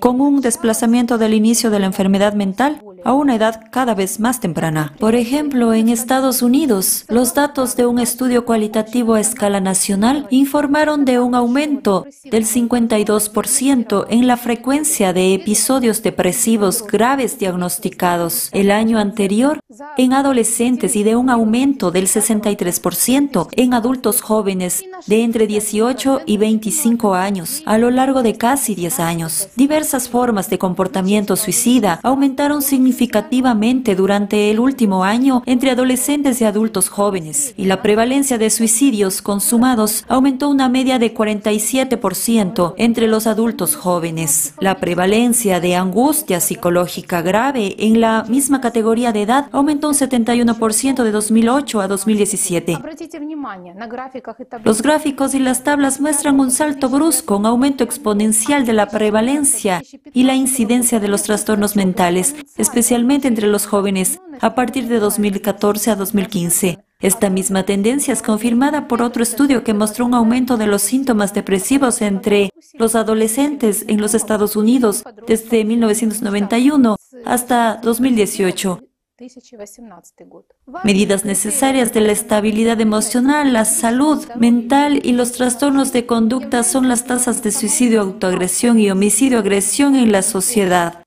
con un desplazamiento del inicio de la enfermedad mental a una edad cada vez más temprana. Por ejemplo, en Estados Unidos, los datos de un estudio cualitativo a escala nacional informaron de un aumento del 52% en la frecuencia de episodios depresivos graves diagnosticados el año anterior en adolescentes y de un aumento del 63% en adultos jóvenes de entre 18 y 25 años a lo largo de casi 10 años. Diversas formas de comportamiento suicida aumentaron significativamente durante el último año entre adolescentes y adultos jóvenes y la prevalencia de suicidios consumados aumentó una media de 47% entre los adultos jóvenes. La prevalencia de angustia psicológica grave en la misma categoría de edad aumentó un 71% de 2008 a 2017. Los gráficos y las tablas muestran un salto brusco, un aumento exponencial de la prevalencia y la incidencia de los trastornos mentales, especialmente entre los jóvenes, a partir de 2014 a 2015. Esta misma tendencia es confirmada por otro estudio que mostró un aumento de los síntomas depresivos entre los adolescentes en los Estados Unidos desde 1991 hasta 2018. Medidas necesarias de la estabilidad emocional, la salud mental y los trastornos de conducta son las tasas de suicidio, autoagresión y homicidio-agresión en la sociedad.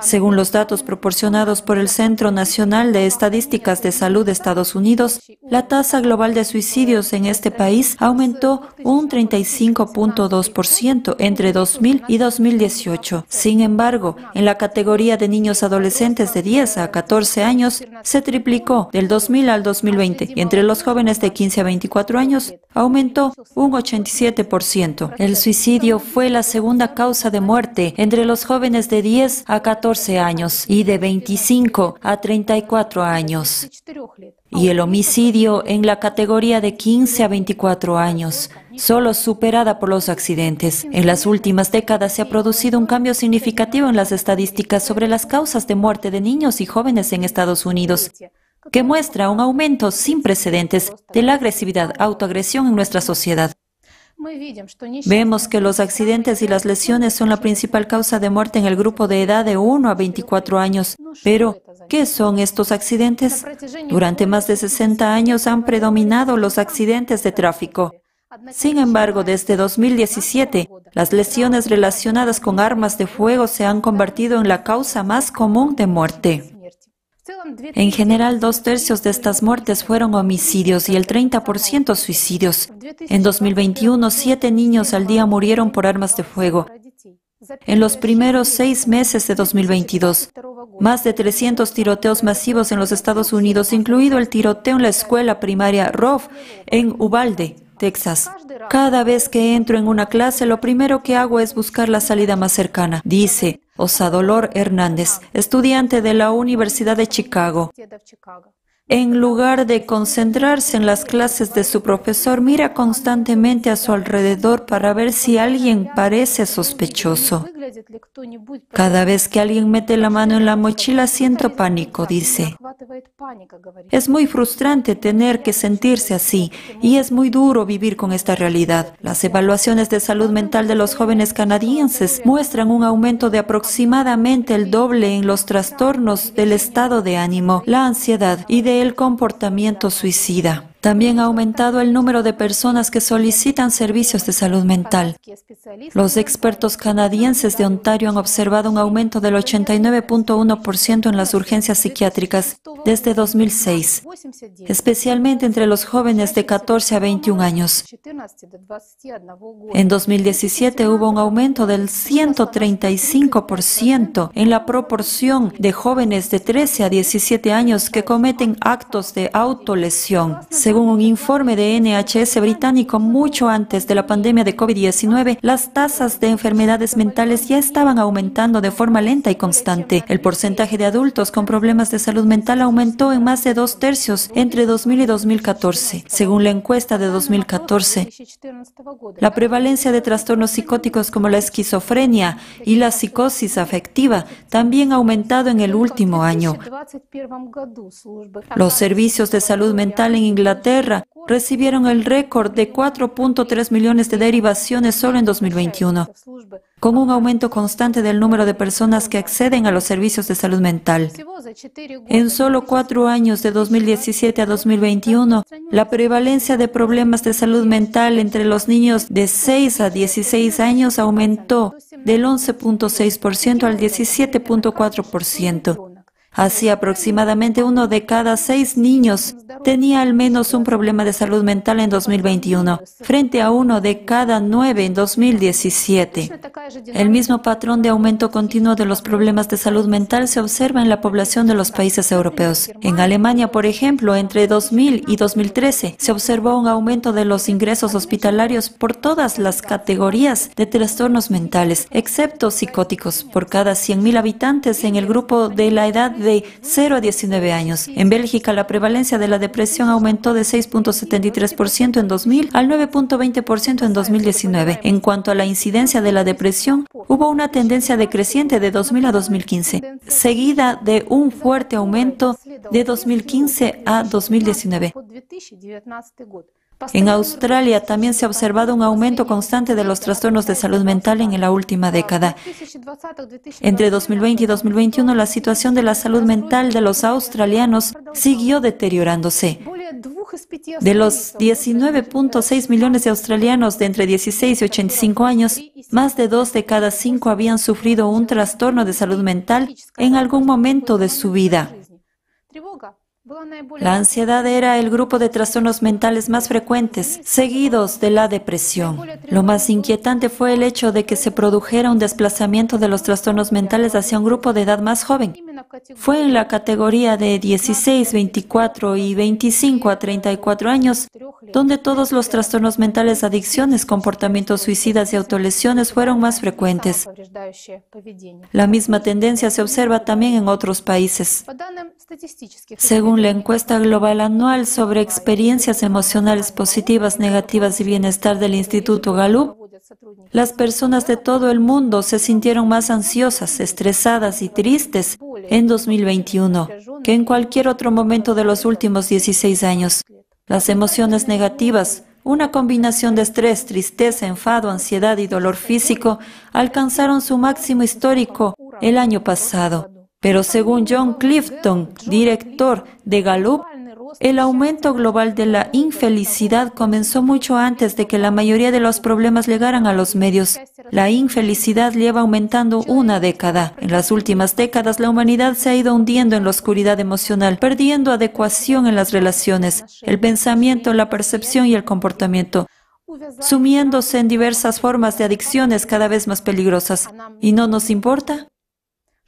Según los datos proporcionados por el Centro Nacional de Estadísticas de Salud de Estados Unidos, la tasa global de suicidios en este país aumentó un 35.2% entre 2000 y 2018. Sin embargo, en la categoría de niños adolescentes de 10 a 14 años, se triplicó del 2000 al 2020 y entre los jóvenes de 15 a 24 años aumentó un 87%. El suicidio fue la segunda causa de muerte entre los jóvenes de 10 a 14 años y de 25 a 34 años. Y el homicidio en la categoría de 15 a 24 años, solo superada por los accidentes. En las últimas décadas se ha producido un cambio significativo en las estadísticas sobre las causas de muerte de niños y jóvenes en Estados Unidos que muestra un aumento sin precedentes de la agresividad, autoagresión en nuestra sociedad. Vemos que los accidentes y las lesiones son la principal causa de muerte en el grupo de edad de 1 a 24 años. Pero, ¿qué son estos accidentes? Durante más de 60 años han predominado los accidentes de tráfico. Sin embargo, desde 2017, las lesiones relacionadas con armas de fuego se han convertido en la causa más común de muerte. En general, dos tercios de estas muertes fueron homicidios y el 30% suicidios. En 2021, siete niños al día murieron por armas de fuego. En los primeros seis meses de 2022, más de 300 tiroteos masivos en los Estados Unidos, incluido el tiroteo en la escuela primaria Rove en Uvalde, Cada vez que entro en una clase, lo primero que hago es buscar la salida más cercana, dice Osadolor Hernández, estudiante de la Universidad de Chicago. En lugar de concentrarse en las clases de su profesor, mira constantemente a su alrededor para ver si alguien parece sospechoso. Cada vez que alguien mete la mano en la mochila siento pánico, dice. Es muy frustrante tener que sentirse así y es muy duro vivir con esta realidad. Las evaluaciones de salud mental de los jóvenes canadienses muestran un aumento de aproximadamente el doble en los trastornos del estado de ánimo, la ansiedad y de el comportamiento suicida. También ha aumentado el número de personas que solicitan servicios de salud mental. Los expertos canadienses de Ontario han observado un aumento del 89.1% en las urgencias psiquiátricas desde 2006, especialmente entre los jóvenes de 14 a 21 años. En 2017 hubo un aumento del 135% en la proporción de jóvenes de 13 a 17 años que cometen actos de autolesión. Un informe de NHS británico, mucho antes de la pandemia de COVID-19, las tasas de enfermedades mentales ya estaban aumentando de forma lenta y constante. El porcentaje de adultos con problemas de salud mental aumentó en más de dos tercios entre 2000 y 2014. Según la encuesta de 2014, la prevalencia de trastornos psicóticos como la esquizofrenia y la psicosis afectiva también ha aumentado en el último año. Los servicios de salud mental en Inglaterra recibieron el récord de 4.3 millones de derivaciones solo en 2021, con un aumento constante del número de personas que acceden a los servicios de salud mental. En solo cuatro años, de 2017 a 2021, la prevalencia de problemas de salud mental entre los niños de 6 a 16 años aumentó del 11.6% al 17.4%. Así aproximadamente uno de cada seis niños tenía al menos un problema de salud mental en 2021, frente a uno de cada nueve en 2017. El mismo patrón de aumento continuo de los problemas de salud mental se observa en la población de los países europeos. En Alemania, por ejemplo, entre 2000 y 2013 se observó un aumento de los ingresos hospitalarios por todas las categorías de trastornos mentales, excepto psicóticos, por cada 100.000 habitantes en el grupo de la edad de 0 a 19 años. En Bélgica, la prevalencia de la depresión aumentó de 6.73% en 2000 al 9.20% en 2019. En cuanto a la incidencia de la depresión, hubo una tendencia decreciente de 2000 a 2015, seguida de un fuerte aumento de 2015 a 2019. En Australia también se ha observado un aumento constante de los trastornos de salud mental en la última década. Entre 2020 y 2021, la situación de la salud mental de los australianos siguió deteriorándose. De los 19.6 millones de australianos de entre 16 y 85 años, más de dos de cada cinco habían sufrido un trastorno de salud mental en algún momento de su vida. La ansiedad era el grupo de trastornos mentales más frecuentes, seguidos de la depresión. Lo más inquietante fue el hecho de que se produjera un desplazamiento de los trastornos mentales hacia un grupo de edad más joven. Fue en la categoría de 16, 24 y 25 a 34 años donde todos los trastornos mentales, adicciones, comportamientos suicidas y autolesiones fueron más frecuentes. La misma tendencia se observa también en otros países. Según la encuesta global anual sobre experiencias emocionales positivas, negativas y bienestar del Instituto Gallup, las personas de todo el mundo se sintieron más ansiosas, estresadas y tristes en 2021 que en cualquier otro momento de los últimos 16 años. Las emociones negativas, una combinación de estrés, tristeza, enfado, ansiedad y dolor físico, alcanzaron su máximo histórico el año pasado. Pero según John Clifton, director de Gallup, el aumento global de la infelicidad comenzó mucho antes de que la mayoría de los problemas llegaran a los medios. La infelicidad lleva aumentando una década. En las últimas décadas, la humanidad se ha ido hundiendo en la oscuridad emocional, perdiendo adecuación en las relaciones, el pensamiento, la percepción y el comportamiento sumiéndose en diversas formas de adicciones cada vez más peligrosas. ¿Y no nos importa?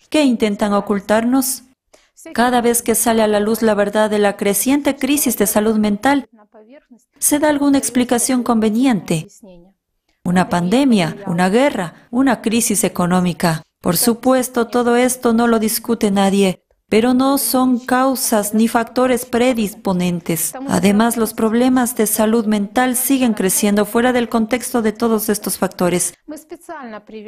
¿Qué intentan ocultarnos? Cada vez que sale a la luz la verdad de la creciente crisis de salud mental, se da alguna explicación conveniente. Una pandemia, una guerra, una crisis económica. Por supuesto, todo esto no lo discute nadie, pero no son causas ni factores predisponentes. Además, los problemas de salud mental siguen creciendo fuera del contexto de todos estos factores.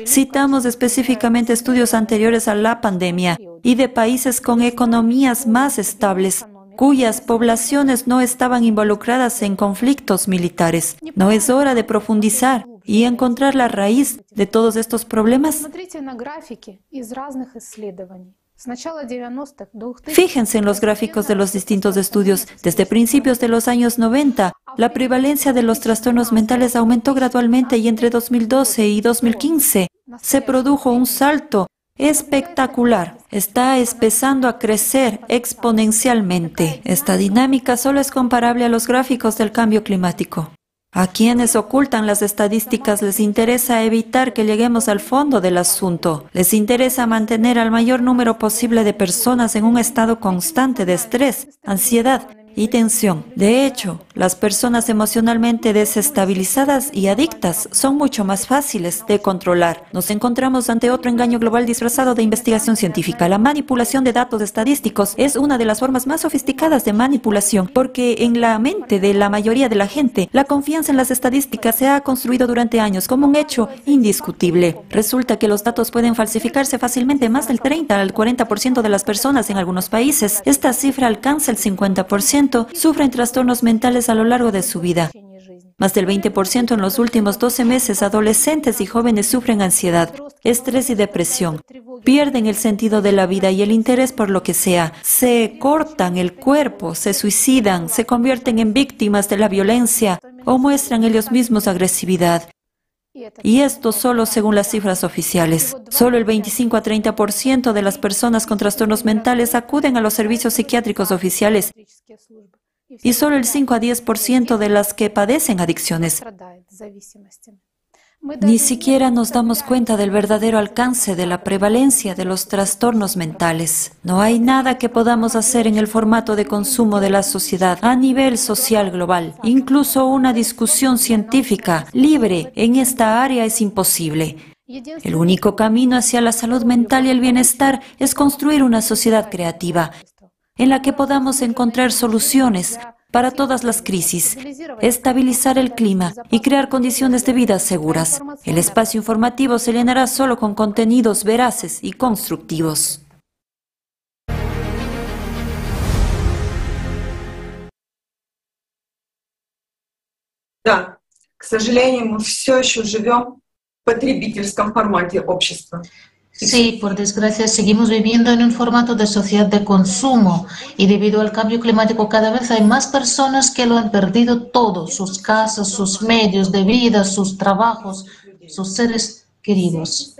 Citamos específicamente estudios anteriores a la pandemia y de países con economías más estables cuyas poblaciones no estaban involucradas en conflictos militares. ¿No es hora de profundizar y encontrar la raíz de todos estos problemas? Fíjense en los gráficos de los distintos estudios. Desde principios de los años 90, la prevalencia de los trastornos mentales aumentó gradualmente y entre 2012 y 2015 se produjo un salto espectacular. Está empezando a crecer exponencialmente. Esta dinámica solo es comparable a los gráficos del cambio climático. A quienes ocultan las estadísticas les interesa evitar que lleguemos al fondo del asunto. Les interesa mantener al mayor número posible de personas en un estado constante de estrés, ansiedad y tensión. De hecho, las personas emocionalmente desestabilizadas y adictas son mucho más fáciles de controlar. Nos encontramos ante otro engaño global disfrazado de investigación científica. La manipulación de datos estadísticos es una de las formas más sofisticadas de manipulación porque en la mente de la mayoría de la gente, la confianza en las estadísticas se ha construido durante años como un hecho indiscutible. Resulta que los datos pueden falsificarse fácilmente más del 30 al 40% de las personas en algunos países. Esta cifra alcanza el 50% sufren trastornos mentales a lo largo de su vida. Más del 20% en los últimos 12 meses, adolescentes y jóvenes sufren ansiedad, estrés y depresión. Pierden el sentido de la vida y el interés por lo que sea. Se cortan el cuerpo, se suicidan, se convierten en víctimas de la violencia o muestran ellos mismos agresividad. Y esto solo según las cifras oficiales. Solo el 25 a 30% de las personas con trastornos mentales acuden a los servicios psiquiátricos oficiales. Y solo el 5 a 10% de las que padecen adicciones. Ni siquiera nos damos cuenta del verdadero alcance de la prevalencia de los trastornos mentales. No hay nada que podamos hacer en el formato de consumo de la sociedad a nivel social global. Incluso una discusión científica libre en esta área es imposible. El único camino hacia la salud mental y el bienestar es construir una sociedad creativa en la que podamos encontrar soluciones para todas las crisis, estabilizar el clima y crear condiciones de vida seguras. El espacio informativo se llenará solo con contenidos veraces y constructivos. к сожалению, мы все еще живем в потребительском формате общества. Sí, por desgracia seguimos viviendo en un formato de sociedad de consumo y debido al cambio climático cada vez hay más personas que lo han perdido todo, sus casas, sus medios de vida, sus trabajos, sus seres queridos.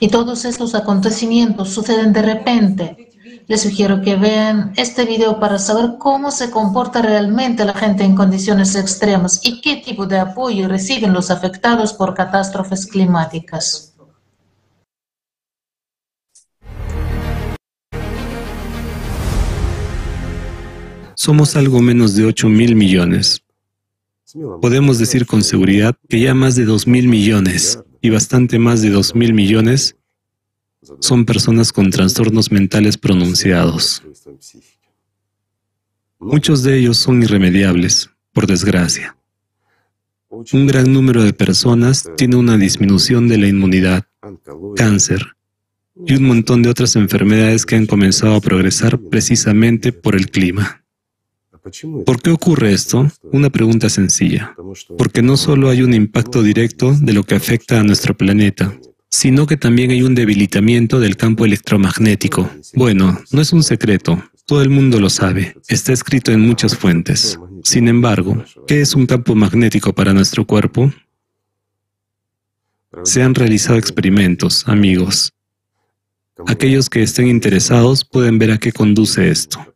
Y todos estos acontecimientos suceden de repente. Les sugiero que vean este video para saber cómo se comporta realmente la gente en condiciones extremas y qué tipo de apoyo reciben los afectados por catástrofes climáticas. Somos algo menos de 8 mil millones. Podemos decir con seguridad que ya más de 2 mil millones y bastante más de 2 mil millones son personas con trastornos mentales pronunciados. Muchos de ellos son irremediables, por desgracia. Un gran número de personas tiene una disminución de la inmunidad, cáncer y un montón de otras enfermedades que han comenzado a progresar precisamente por el clima. ¿Por qué ocurre esto? Una pregunta sencilla. Porque no solo hay un impacto directo de lo que afecta a nuestro planeta, sino que también hay un debilitamiento del campo electromagnético. Bueno, no es un secreto, todo el mundo lo sabe, está escrito en muchas fuentes. Sin embargo, ¿qué es un campo magnético para nuestro cuerpo? Se han realizado experimentos, amigos. Aquellos que estén interesados pueden ver a qué conduce esto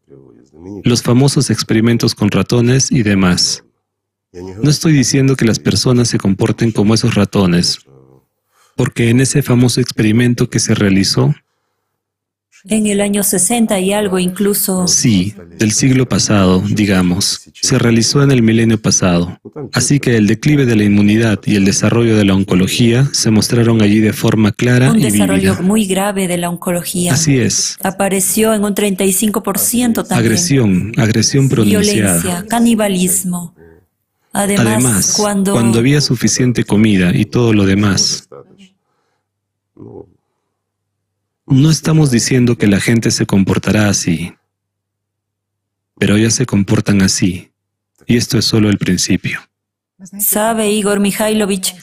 los famosos experimentos con ratones y demás. No estoy diciendo que las personas se comporten como esos ratones, porque en ese famoso experimento que se realizó, en el año 60 y algo incluso. Sí, del siglo pasado, digamos. Se realizó en el milenio pasado. Así que el declive de la inmunidad y el desarrollo de la oncología se mostraron allí de forma clara un y desarrollo vívida. muy grave de la oncología. Así es. Apareció en un 35% también. Agresión, agresión pronunciada. Violencia, canibalismo. Además, Además, cuando, cuando había suficiente comida y todo lo demás, no estamos diciendo que la gente se comportará así, pero ya se comportan así, y esto es solo el principio. Sabe, Igor Mikhailovich,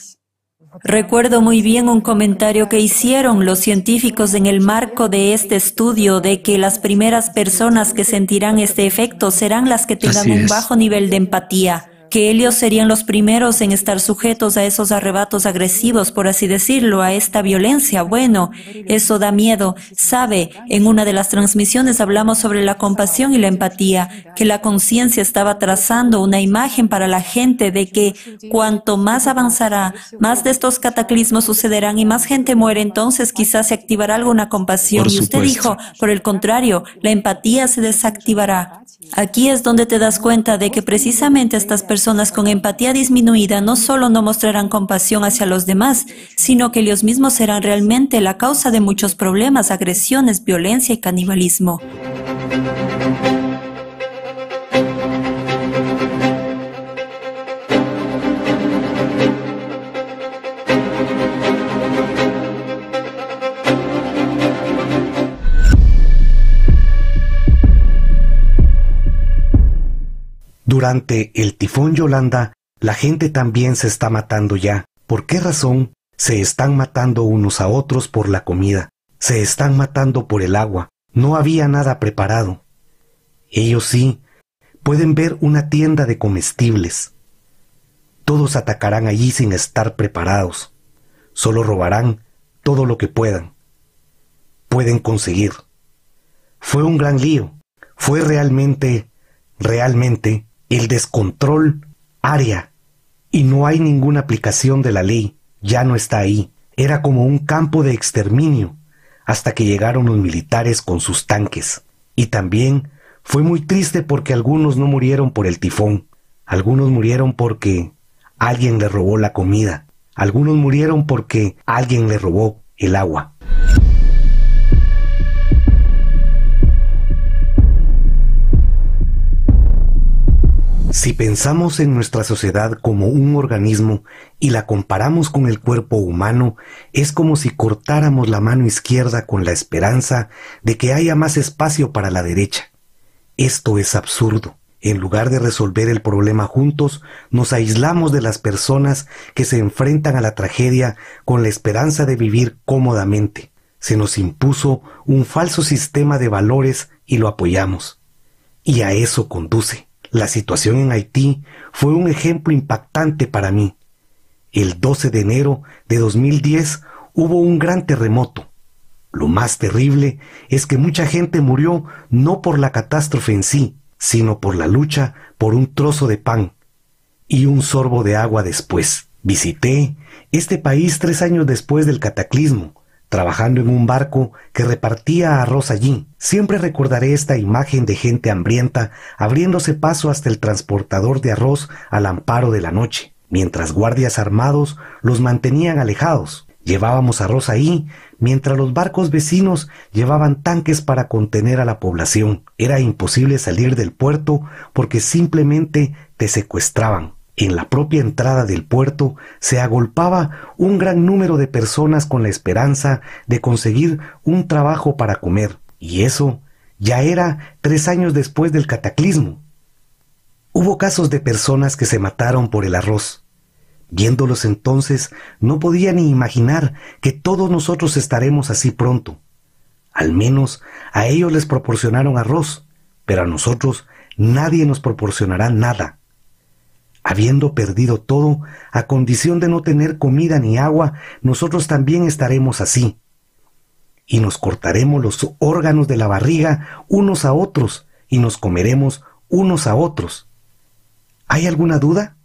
recuerdo muy bien un comentario que hicieron los científicos en el marco de este estudio de que las primeras personas que sentirán este efecto serán las que tengan un bajo nivel de empatía, que ellos serían los primeros en estar sujetos a esos arrebatos agresivos, por así decirlo, a esta violencia. Bueno, eso da miedo. Sabe, en una de las transmisiones hablamos sobre la compasión y la empatía, que la conciencia estaba trazando una imagen para la gente de que cuanto más avanzará, más de estos cataclismos sucederán y más gente muere, entonces quizás se activará alguna compasión. Por y usted dijo, por el contrario, la empatía se desactivará. Aquí es donde te das cuenta de que precisamente estas personas con empatía disminuida no solo no mostrarán compasión hacia los demás, sino que ellos mismos serán realmente la causa de muchos problemas, agresiones, violencia y canibalismo. Durante el tifón Yolanda, la gente también se está matando ya. ¿Por qué razón? Se están matando unos a otros por la comida. Se están matando por el agua. No había nada preparado. Ellos sí, pueden ver una tienda de comestibles. Todos atacarán allí sin estar preparados. Solo robarán todo lo que puedan. Pueden conseguir. Fue un gran lío. Fue realmente, realmente el descontrol área. Y no hay ninguna aplicación de la ley. Ya no está ahí. Era como un campo de exterminio hasta que llegaron los militares con sus tanques. Y también fue muy triste porque algunos no murieron por el tifón. Algunos murieron porque alguien le robó la comida. Algunos murieron porque alguien le robó el agua. Si pensamos en nuestra sociedad como un organismo y la comparamos con el cuerpo humano, es como si cortáramos la mano izquierda con la esperanza de que haya más espacio para la derecha. Esto es absurdo. En lugar de resolver el problema juntos, nos aislamos de las personas que se enfrentan a la tragedia con la esperanza de vivir cómodamente. Se nos impuso un falso sistema de valores y lo apoyamos. Y a eso conduce. La situación en Haití fue un ejemplo impactante para mí. El 12 de enero de 2010 hubo un gran terremoto. Lo más terrible es que mucha gente murió no por la catástrofe en sí, sino por la lucha por un trozo de pan y un sorbo de agua después. Visité este país tres años después del cataclismo, trabajando en un barco que repartía arroz allí. Siempre recordaré esta imagen de gente hambrienta abriéndose paso hasta el transportador de arroz al amparo de la noche, mientras guardias armados los mantenían alejados. Llevábamos arroz ahí, mientras los barcos vecinos llevaban tanques para contener a la población. Era imposible salir del puerto porque simplemente te secuestraban. En la propia entrada del puerto se agolpaba un gran número de personas con la esperanza de conseguir un trabajo para comer. Y eso ya era tres años después del cataclismo. Hubo casos de personas que se mataron por el arroz. Viéndolos entonces, no podía ni imaginar que todos nosotros estaremos así pronto. Al menos a ellos les proporcionaron arroz, pero a nosotros nadie nos proporcionará nada. Habiendo perdido todo, a condición de no tener comida ni agua, nosotros también estaremos así. Y nos cortaremos los órganos de la barriga unos a otros, y nos comeremos unos a otros. ¿Hay alguna duda?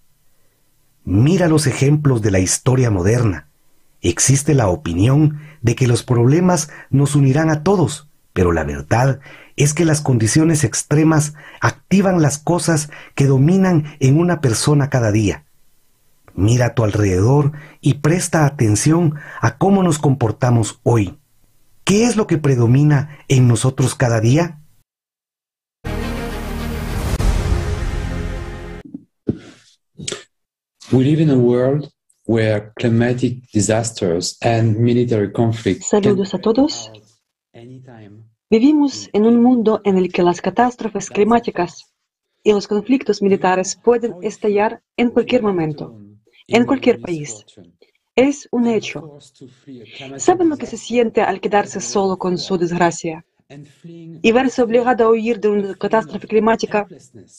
Mira los ejemplos de la historia moderna. Existe la opinión de que los problemas nos unirán a todos, pero la verdad es que las condiciones extremas activan las cosas que dominan en una persona cada día. Mira a tu alrededor y presta atención a cómo nos comportamos hoy. ¿Qué es lo que predomina en nosotros cada día? We live in a world where climatic disasters and military conflicts Saludos a todos. Vivimos en un mundo en el que las catástrofes climáticas y los conflictos militares pueden estallar en cualquier momento, en cualquier país. Es un hecho. ¿Saben lo que se siente al quedarse solo con su desgracia? Y verse obligado a huir de una catástrofe climática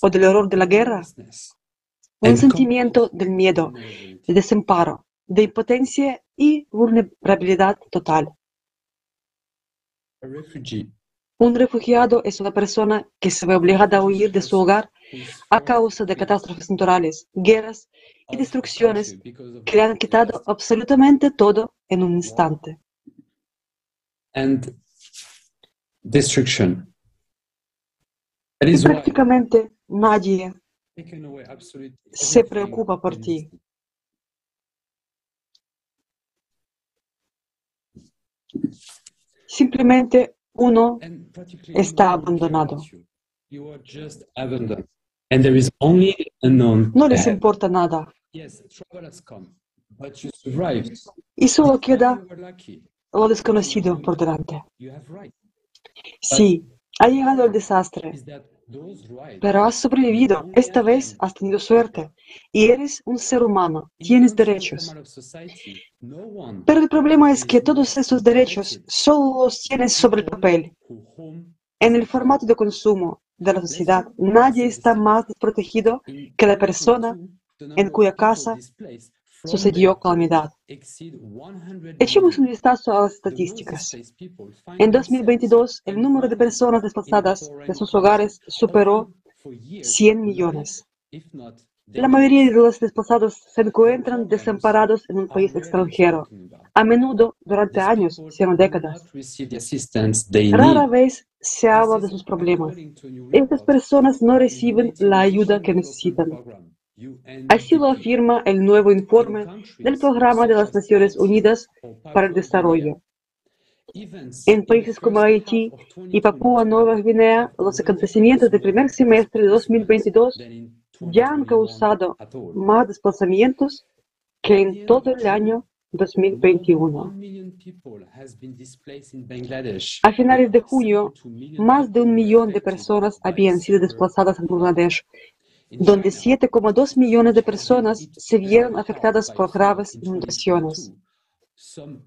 o del horror de la guerra un sentimiento del miedo, de desamparo, de impotencia y vulnerabilidad total. Un refugiado es una persona que se ve obligada a huir de su hogar a causa de catástrofes naturales, guerras y destrucciones que le han quitado absolutamente todo en un instante. Y prácticamente nadie se preocupa por ti. Simplemente uno está abandonado. No les importa nada. Y solo queda lo desconocido por delante. Sí, ha llegado el desastre, pero has sobrevivido. Esta vez has tenido suerte. Y eres un ser humano. Tienes derechos. Pero el problema es que todos esos derechos solo los tienes sobre el papel. En el formato de consumo de la sociedad, nadie está más desprotegido que la persona en cuya casa sucedió calamidad. Echemos un vistazo a las estadísticas. En 2022, el número de personas desplazadas de sus hogares superó 100 millones. La mayoría de los desplazados se encuentran desamparados en un país extranjero, a menudo durante años, sino décadas. Rara vez se habla de sus problemas. Estas personas no reciben la ayuda que necesitan. Así lo afirma el nuevo informe del Programa de las Naciones Unidas para el Desarrollo. En países como Haití y Papúa Nueva Guinea, los acontecimientos del primer semestre de 2022 ya han causado más desplazamientos que en todo el año 2021. A finales de junio, más de un millón de personas habían sido desplazadas en Bangladesh, donde 7,2 millones de personas se vieron afectadas por graves inundaciones.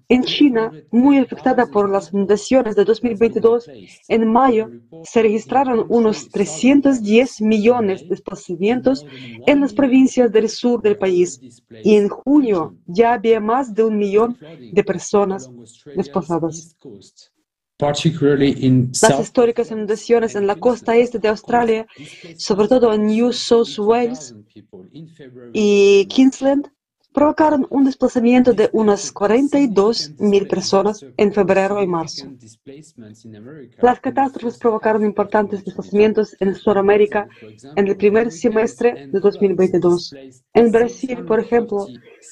En China, muy afectada por las inundaciones de 2022, en mayo se registraron unos 310 millones de desplazamientos en las provincias del sur del país y en junio ya había más de un millón de personas desplazadas. Las históricas inundaciones en la costa este de Australia, sobre todo en New South Wales y Queensland, provocaron un desplazamiento de unas 42.000 personas en febrero y marzo. Las catástrofes provocaron importantes desplazamientos en Sudamérica en el primer semestre de 2022. En Brasil, por ejemplo,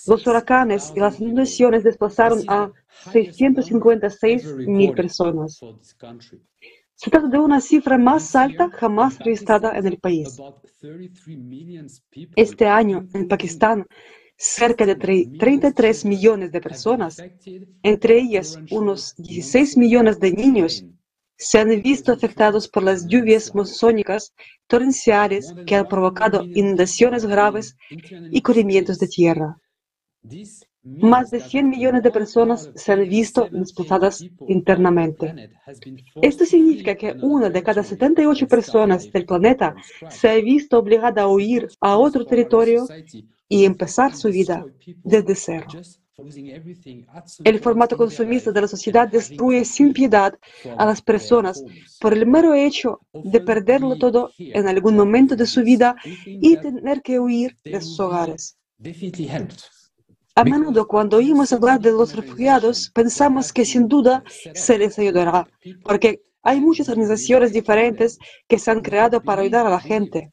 los huracanes y las inundaciones desplazaron a 656.000 personas. Se trata de una cifra más alta jamás registrada en el país. Este año, en Pakistán, cerca de 33 millones de personas, entre ellas unos 16 millones de niños, se han visto afectados por las lluvias monzónicas torrenciales que han provocado inundaciones graves y corrimientos de tierra. Más de 100 millones de personas se han visto desplazadas internamente. Esto significa que una de cada 78 personas del planeta se ha visto obligada a huir a otro territorio y empezar su vida desde cero. El formato consumista de la sociedad destruye sin piedad a las personas por el mero hecho de perderlo todo en algún momento de su vida y tener que huir de sus hogares. A menudo cuando oímos hablar de los refugiados pensamos que sin duda se les ayudará, porque hay muchas organizaciones diferentes que se han creado para ayudar a la gente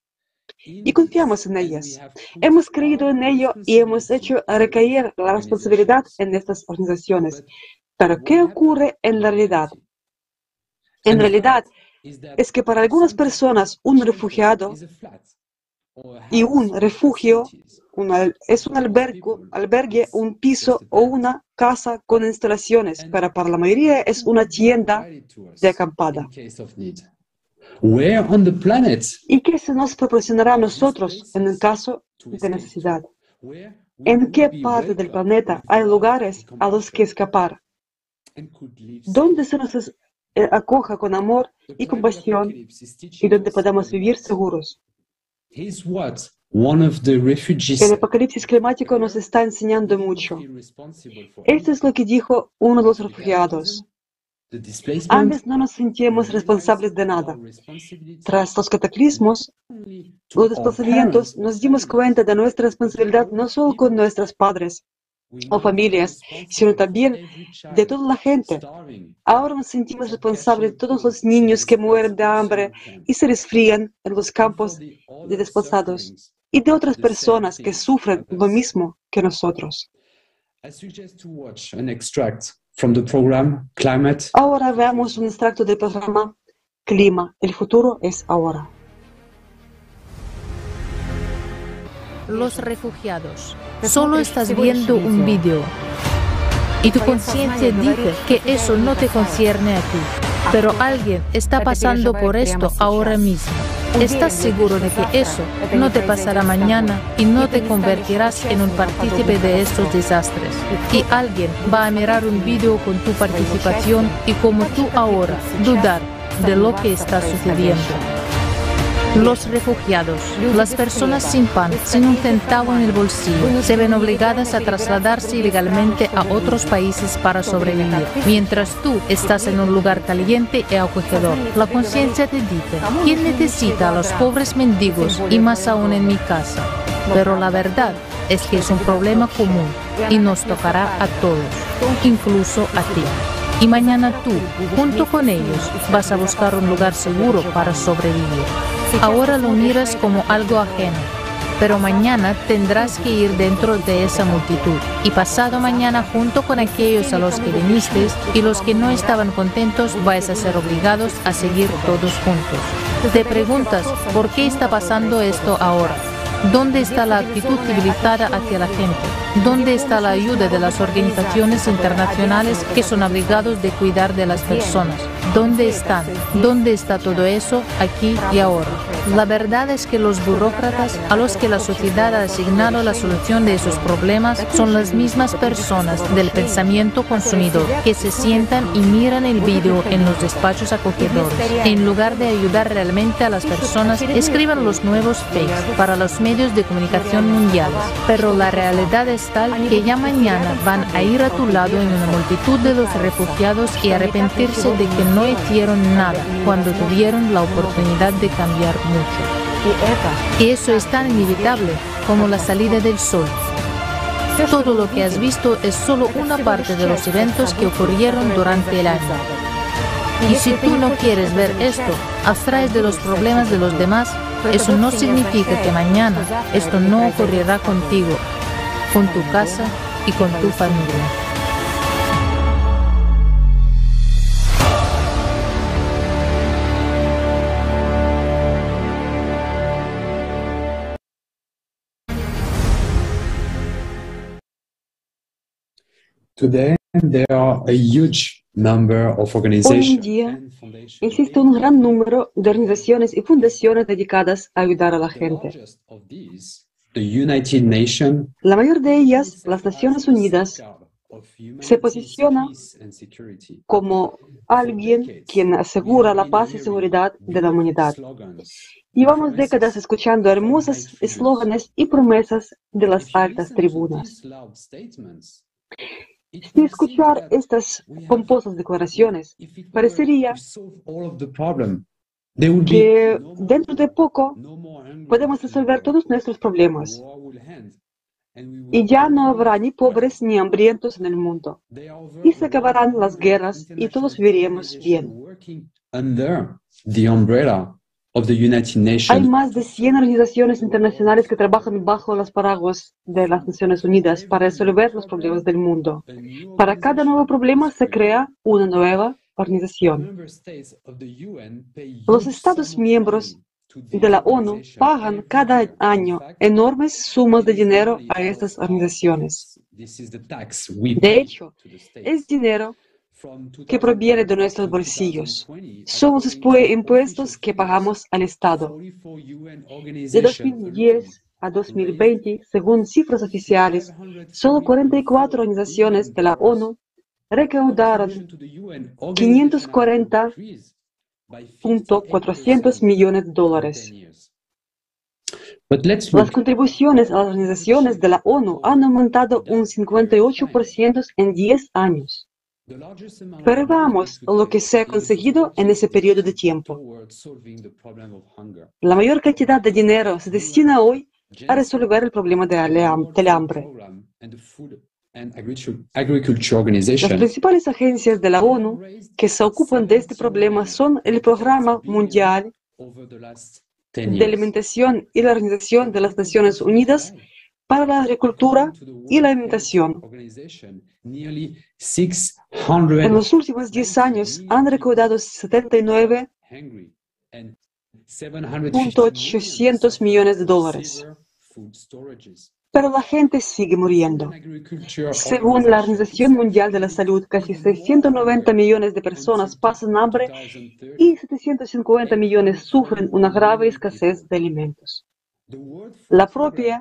y confiamos en ellas. Hemos creído en ello y hemos hecho recaer la responsabilidad en estas organizaciones. Pero ¿qué ocurre en la realidad? En realidad es que para algunas personas un refugiado y un refugio es un albergue, albergue, un piso o una casa con instalaciones, pero para la mayoría es una tienda de acampada. ¿Y qué se nos proporcionará a nosotros en el caso de necesidad? ¿En qué parte del planeta hay lugares a los que escapar? ¿Dónde se nos eh, acoja con amor y compasión y donde podamos vivir seguros? El apocalipsis climático nos está enseñando mucho. Esto es lo que dijo uno de los refugiados. Antes no nos sentíamos responsables de nada. Tras los cataclismos, los desplazamientos, nos dimos cuenta de nuestra responsabilidad no solo con nuestros padres o familias, sino también de toda la gente. Ahora nos sentimos responsables de todos los niños que mueren de hambre y se resfrían en los campos de desplazados y de otras personas que sufren lo mismo que nosotros. Ahora veamos un extracto del programa Clima. El futuro es ahora. Los refugiados. Solo estás viendo un vídeo y tu conciencia dice que eso no te concierne a ti, pero alguien está pasando por esto ahora mismo. ¿Estás seguro de que eso no te pasará mañana y no te convertirás en un partícipe de estos desastres? Y alguien va a mirar un vídeo con tu participación y como tú ahora dudar de lo que está sucediendo. Los refugiados, las personas sin pan, sin un centavo en el bolsillo, se ven obligadas a trasladarse ilegalmente a otros países para sobrevivir, mientras tú estás en un lugar caliente y acogedor. La conciencia te dice, ¿quién necesita a los pobres mendigos y más aún en mi casa? Pero la verdad es que es un problema común y nos tocará a todos, incluso a ti. Y mañana tú, junto con ellos, vas a buscar un lugar seguro para sobrevivir. Ahora lo miras como algo ajeno, pero mañana tendrás que ir dentro de esa multitud. Y pasado mañana, junto con aquellos a los que viniste y los que no estaban contentos, vais a ser obligados a seguir todos juntos. Te preguntas, ¿por qué está pasando esto ahora? ¿Dónde está la actitud civilizada hacia la gente? ¿Dónde está la ayuda de las organizaciones internacionales que son obligados de cuidar de las personas? ¿Dónde están? ¿Dónde está todo eso aquí y ahora? La verdad es que los burócratas a los que la sociedad ha asignado la solución de esos problemas son las mismas personas del pensamiento consumidor que se sientan y miran el vídeo en los despachos acogedores. En lugar de ayudar realmente a las personas, escriban los nuevos fakes para los medios de comunicación mundiales. Pero la realidad es tal que ya mañana van a ir a tu lado en una multitud de los refugiados y arrepentirse de que no hicieron nada cuando tuvieron la oportunidad de cambiar mucho. Y eso es tan inevitable como la salida del sol. Todo lo que has visto es solo una parte de los eventos que ocurrieron durante el año. Y si tú no quieres ver esto, abstraes de los problemas de los demás, eso no significa que mañana esto no ocurrirá contigo, con tu casa y con tu familia. Today, there are a huge number of Hoy en organizations día existe un gran número de organizaciones y fundaciones dedicadas a ayudar a la gente. La mayor de ellas, las Naciones Unidas, se posiciona como alguien quien asegura la paz y seguridad de la humanidad. Llevamos décadas escuchando hermosos eslóganes y promesas de las altas tribunas. Si escuchar estas pomposas declaraciones, parecería que dentro de poco podemos resolver todos nuestros problemas y ya no habrá ni pobres ni hambrientos en el mundo. Y se acabarán las guerras y todos viviremos bien. Of the United Hay más de 100 organizaciones internacionales que trabajan bajo las paraguas de las Naciones Unidas para resolver los problemas del mundo. Para cada nuevo problema se crea una nueva organización. Los Estados miembros de la ONU pagan cada año enormes sumas de dinero a estas organizaciones. De hecho, es dinero que proviene de nuestros bolsillos. Son los impue- impuestos que pagamos al Estado. 44 UN De organizations 2010 a 2020, según cifras oficiales, solo 44 organizaciones de la ONU recaudaron to the UN 540.400 millones de dólares. Las contribuciones a las organizaciones de la ONU han aumentado un 58% en 10 años. Pero lo que se ha conseguido en ese periodo de tiempo. La mayor cantidad de dinero se destina hoy a resolver el problema del hambre. Las principales agencias de la ONU que se ocupan de este problema son el Programa Mundial over the last 10 de. Alimentación y la Organización de las Naciones Unidas para la Agricultura y la Alimentación. En 600 los últimos 10 años han recaudado 79 hungry and 750 .800 millones de dólares. Pero la gente sigue muriendo. Según la Organización Mundial de la Salud, casi 690 millones de personas pasan hambre y 750 millones sufren una grave escasez de alimentos. La propia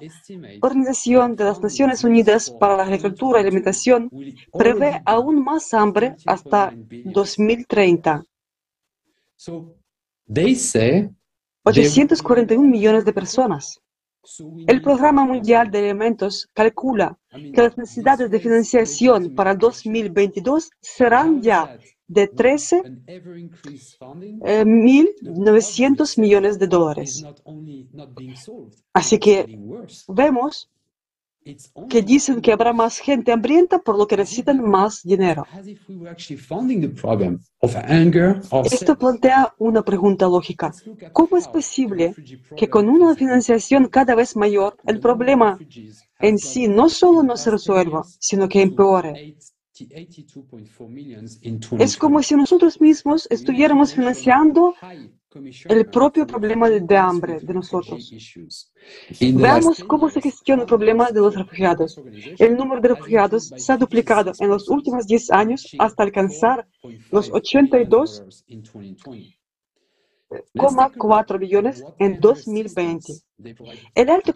Organización de las Naciones Unidas para la Agricultura y Alimentación prevé aún más hambre hasta 2030. So they say 841 millones de personas. El Programa Mundial de Alimentos calcula que las necesidades de financiación para el 2022 serán ya de 13 an ever increased funding eh, 1.900 millones de dólares. Así que vemos que dicen que habrá más gente hambrienta por lo que necesitan más dinero. Esto plantea una pregunta lógica. ¿Cómo es posible que con una financiación cada vez mayor el problema en sí no solo no se resuelva, sino que empeore? Es como si nosotros mismos estuviéramos financiando el propio problema de, hambre de nosotros. Veamos cómo se gestiona el problema de los refugiados. El número de refugiados se ha duplicado en los últimos 10 años hasta alcanzar los 82,4 billones en 2020. El alto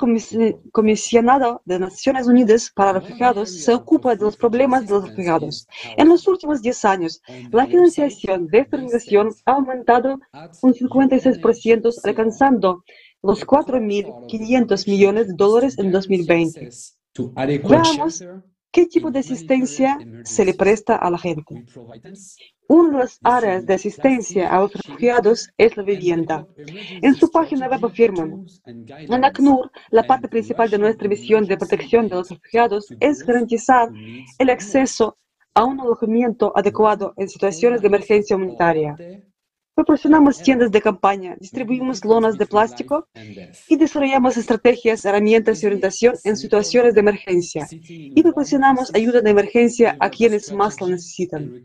comisionado de Naciones Unidas para Refugiados se ocupa de los problemas de los refugiados. En los últimos 10 años, la financiación de esta organización ha aumentado un 56%, alcanzando los 4.500 millones de dólares en 2020. Veamos qué tipo de asistencia se le presta a la gente. Una de las áreas de asistencia a los refugiados es la vivienda. En su página web afirman, en ACNUR, la parte principal de nuestra misión de protección de los refugiados es garantizar el acceso a un alojamiento adecuado en situaciones de emergencia humanitaria. Proporcionamos tiendas de campaña, distribuimos lonas de plástico y desarrollamos estrategias, herramientas y orientación en situaciones de emergencia. Y proporcionamos ayuda de emergencia a quienes más lo necesitan.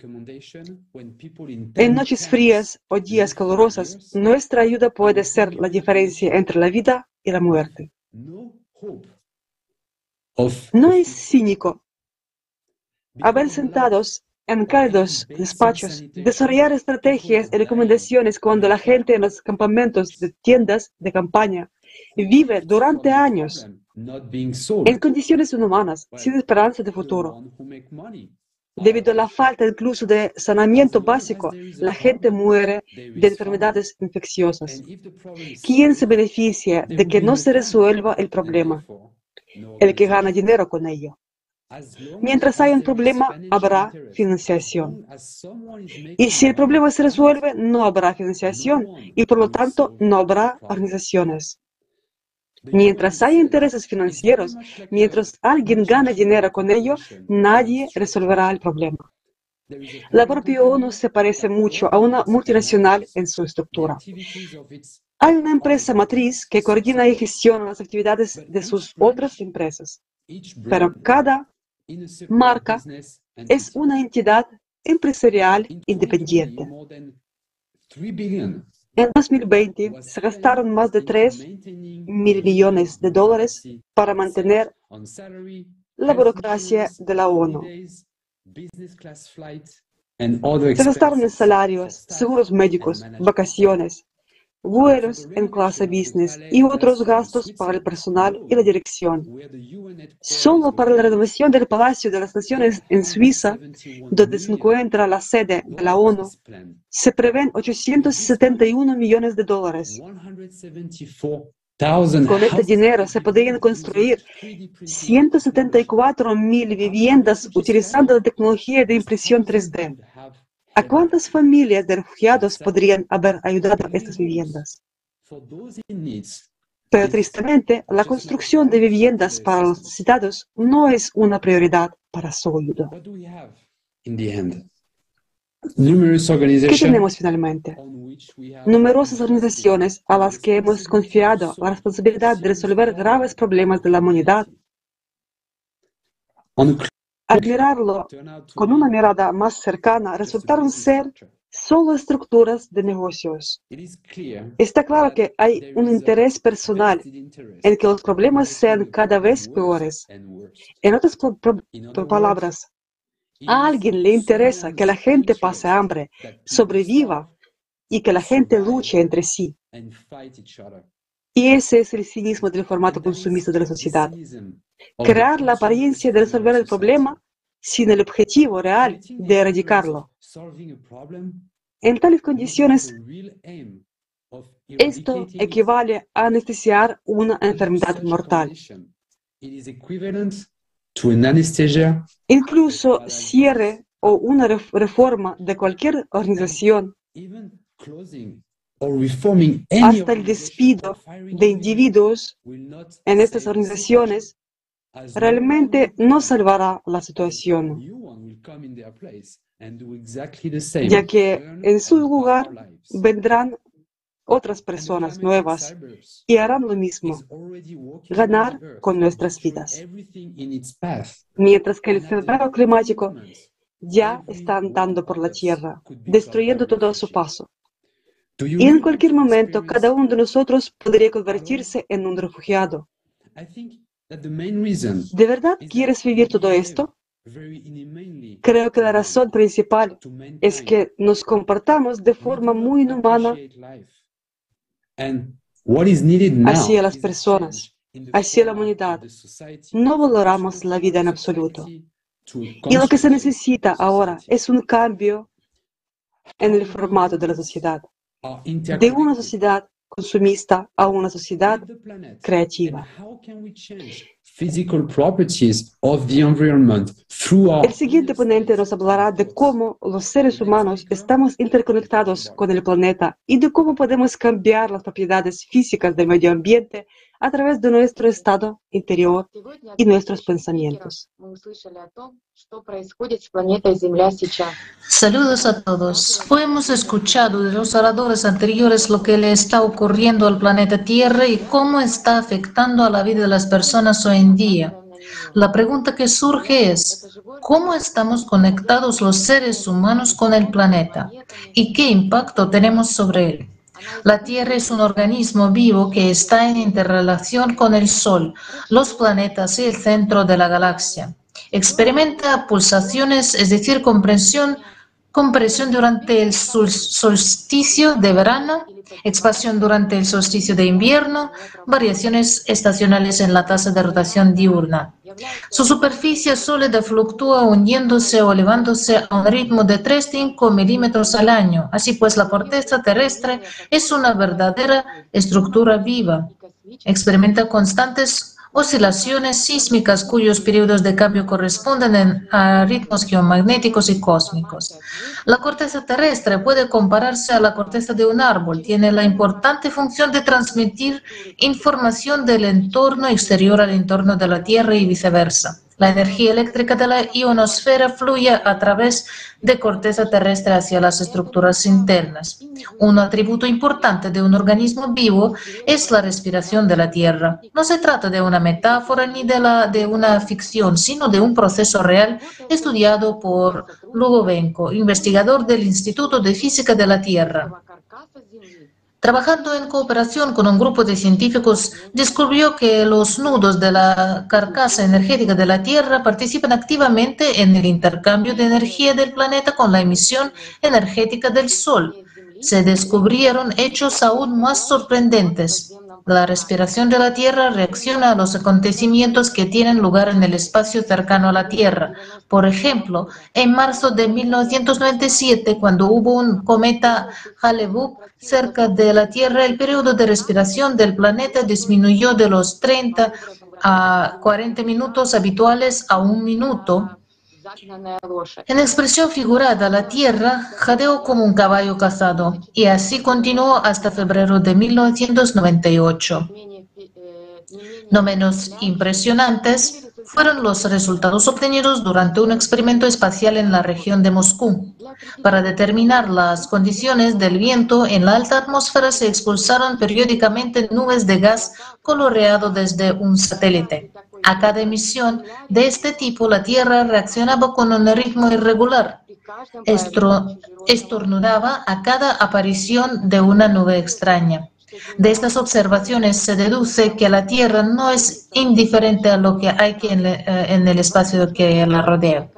En noches frías o días calurosas, nuestra ayuda puede ser la diferencia entre la vida y la muerte. No es cínico haber sentados en cálidos despachos, desarrollar estrategias y recomendaciones cuando la gente en los campamentos de tiendas de campaña vive durante años en condiciones inhumanas, sin esperanza de futuro. Debido a la falta incluso de saneamiento básico, la gente muere de enfermedades infecciosas. ¿Quién se beneficia de que no se resuelva el problema? El que gana dinero con ello. Mientras hay un problema, habrá financiación. Y si el problema se resuelve, no habrá financiación y por lo tanto no habrá organizaciones. Mientras hay intereses financieros, mientras alguien gana dinero con ello, nadie resolverá el problema. La propia ONU se parece mucho a una multinacional en su estructura. Hay una empresa matriz que coordina y gestiona las actividades de sus otras empresas, pero cada marca es una entidad empresarial independiente. En 2020 se gastaron más de 3 mil millones de dólares para mantener la burocracia de la ONU. Se gastaron en salarios, seguros médicos, vacaciones, vuelos en clase business y otros gastos para el personal y la dirección. Solo para la renovación del Palacio de las Naciones en Suiza, donde se encuentra la sede de la ONU, se prevén 871 millones de dólares. Con este dinero se podrían construir 174 mil viviendas utilizando la tecnología de impresión 3D. ¿A cuántas familias de refugiados podrían haber ayudado a estas viviendas? Pero tristemente, la construcción de viviendas para los necesitados no es una prioridad para su ayuda. ¿Qué tenemos finalmente? Numerosas organizaciones a las que hemos confiado la responsabilidad de resolver graves problemas de la humanidad al mirarlo con una mirada más cercana, resultaron ser solo estructuras de negocios. Está claro que hay un interés personal en que los problemas sean cada vez peores. En otras palabras, a alguien le interesa que la gente pase hambre, sobreviva y que la gente luche entre sí. Y ese es el cinismo del formato consumista de la sociedad crear la apariencia de resolver el problema sin el objetivo real de erradicarlo. En tales condiciones, esto equivale a anestesiar una enfermedad mortal. Incluso cierre o una reforma de cualquier organización hasta el despido de individuos en estas organizaciones realmente no salvará la situación, ya que en su lugar vendrán otras personas nuevas y harán lo mismo, ganar con nuestras vidas. Mientras que el fenómeno climático ya está andando por la Tierra, destruyendo todo a su paso. Y en cualquier momento, cada uno de nosotros podría convertirse en un refugiado. ¿De verdad quieres vivir todo esto? Creo que la razón principal es que nos comportamos de forma muy inhumana hacia las personas, hacia la humanidad. No valoramos la vida en absoluto. Y lo que se necesita ahora es un cambio en el formato de la sociedad, de una sociedad consumista a una sociedad creativa. El siguiente ponente nos hablará de cómo los seres humanos estamos interconectados con el planeta y de cómo podemos cambiar las propiedades físicas del medio ambiente a través de nuestro estado interior y nuestros pensamientos. Saludos a todos. hemos escuchado de los oradores anteriores lo que le está ocurriendo al planeta Tierra y cómo está afectando a la vida de las personas hoy en día. La pregunta que surge es, ¿cómo estamos conectados los seres humanos con el planeta? ¿Y qué impacto tenemos sobre él? La Tierra es un organismo vivo que está en interrelación con el Sol, los planetas y el centro de la galaxia. Experimenta pulsaciones, es decir, compresión, compresión durante el solsticio de verano, expansión durante el solsticio de invierno, variaciones estacionales en la tasa de rotación diurna. Su superficie sólida fluctúa hundiéndose o elevándose a un ritmo de 3-5 milímetros al año. Así pues, la corteza terrestre es una verdadera estructura viva. Experimenta constantes oscilaciones sísmicas cuyos periodos de cambio corresponden a ritmos geomagnéticos y cósmicos. La corteza terrestre puede compararse a la corteza de un árbol. Tiene la importante función de transmitir información del entorno exterior al entorno de la Tierra y viceversa. La energía eléctrica de la ionosfera fluye a través de corteza terrestre hacia las estructuras internas. Un atributo importante de un organismo vivo es la respiración de la Tierra. No se trata de una metáfora ni de, una ficción, sino de un proceso real estudiado por Lugovenko, investigador del Instituto de Física de la Tierra. Trabajando en cooperación con un grupo de científicos, descubrió que los nudos de la carcasa energética de la Tierra participan activamente en el intercambio de energía del planeta con la emisión energética del Sol. Se descubrieron hechos aún más sorprendentes. La respiración de la Tierra reacciona a los acontecimientos que tienen lugar en el espacio cercano a la Tierra. Por ejemplo, en marzo de 1997, cuando hubo un cometa hale cerca de la Tierra, el periodo de respiración del planeta disminuyó de los 30 a 40 minutos habituales a un minuto. En expresión figurada, la Tierra jadeó como un caballo cazado y así continuó hasta febrero de 1998. No menos impresionantes fueron los resultados obtenidos durante un experimento espacial en la región de Moscú. Para determinar las condiciones del viento en la alta atmósfera se expulsaron periódicamente nubes de gas coloreado desde un satélite. A cada emisión de este tipo, la Tierra reaccionaba con un ritmo irregular. estornudaba a cada aparición de una nube extraña. De estas observaciones se deduce que la Tierra no es indiferente a lo que hay eh, en el espacio que la rodea.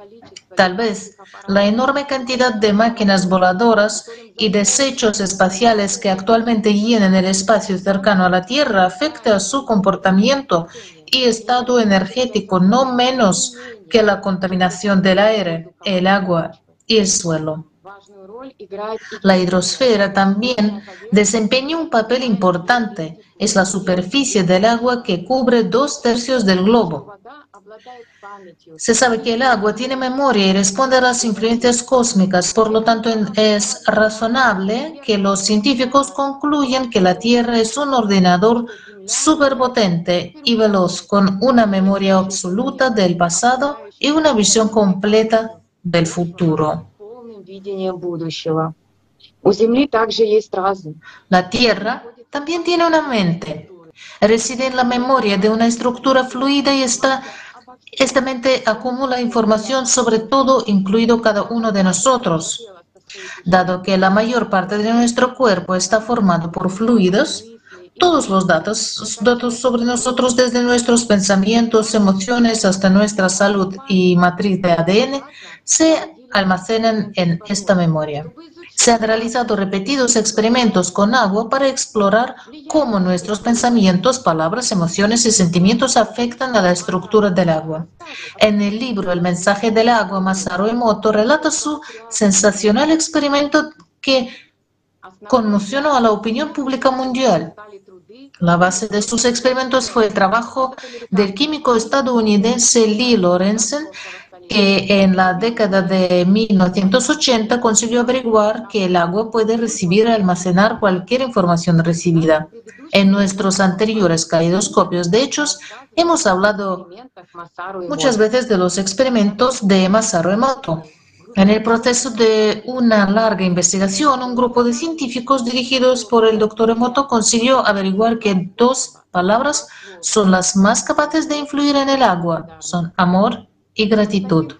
Tal vez la enorme cantidad de máquinas voladoras y desechos espaciales que actualmente llenan el espacio cercano a la Tierra afecte a su comportamiento y estado energético no menos que la contaminación del aire, el agua y el suelo. La hidrosfera también desempeña un papel importante. Es la superficie del agua que cubre dos tercios del globo. Se sabe que el agua tiene memoria y responde a las influencias cósmicas, por lo tanto es razonable que los científicos concluyan que la Tierra es un ordenador superpotente y veloz con una memoria absoluta del pasado y una visión completa del futuro. La Tierra también tiene una mente. Reside en la memoria de una estructura fluida y está Esta mente acumula información sobre todo, incluido cada uno de nosotros. Dado que la mayor parte de nuestro cuerpo está formado por fluidos, todos los datos, datos sobre nosotros, desde nuestros pensamientos, emociones hasta nuestra salud y matriz de ADN, se almacenan en esta memoria. Se han realizado repetidos experimentos con agua para explorar cómo nuestros pensamientos, palabras, emociones y sentimientos afectan a la estructura del agua. En el libro El mensaje del agua, Masaru Emoto relata su sensacional experimento que conmocionó a la opinión pública mundial. La base de sus experimentos fue el trabajo del químico estadounidense Lee Lorenzen, que en la década de 1980 consiguió averiguar que el agua puede recibir y almacenar cualquier información recibida. En nuestros anteriores caleidoscopios de hechos, hemos hablado muchas veces de los experimentos de Masaru Emoto. En el proceso de una larga investigación, un grupo de científicos dirigidos por el doctor Emoto consiguió averiguar que dos palabras son las más capaces de influir en el agua. Son amor y gratitud.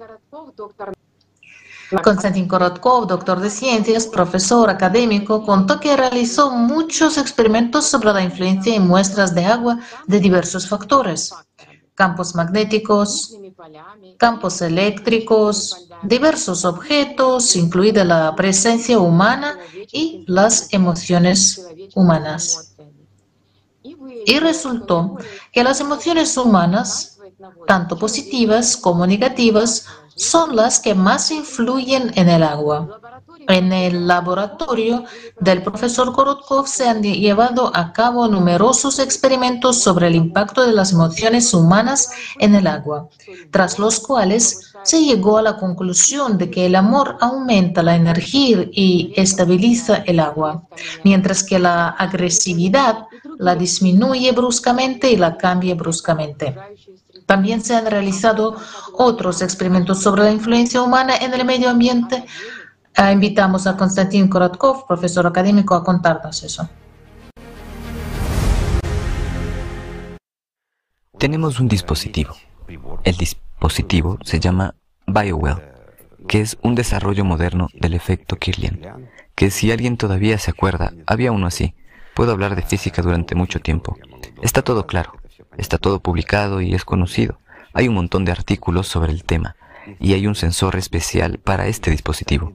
Konstantin Korotkov, doctor de ciencias, profesor académico, contó que realizó muchos experimentos sobre la influencia en muestras de agua de diversos factores, campos magnéticos, campos eléctricos, diversos objetos, incluida la presencia humana y las emociones humanas. Y resultó que las emociones humanas tanto positivas como negativas, son las que más influyen en el agua. En el laboratorio del profesor Korotkov se han llevado a cabo numerosos experimentos sobre el impacto de las emociones humanas en el agua, tras los cuales se llegó a la conclusión de que el amor aumenta la energía y estabiliza el agua, mientras que la agresividad la disminuye bruscamente y la cambia bruscamente. También se han realizado otros experimentos sobre la influencia humana en el medio ambiente. Ah, invitamos a Konstantin Korotkov, profesor académico, a contarnos eso. Tenemos un dispositivo. El dispositivo se llama BioWell, que es un desarrollo moderno del efecto Kirlian, que si alguien todavía se acuerda, había uno así. Puedo hablar de física durante mucho tiempo. Está todo claro. Está todo publicado y es conocido. Hay un montón de artículos sobre el tema y hay un sensor especial para este dispositivo.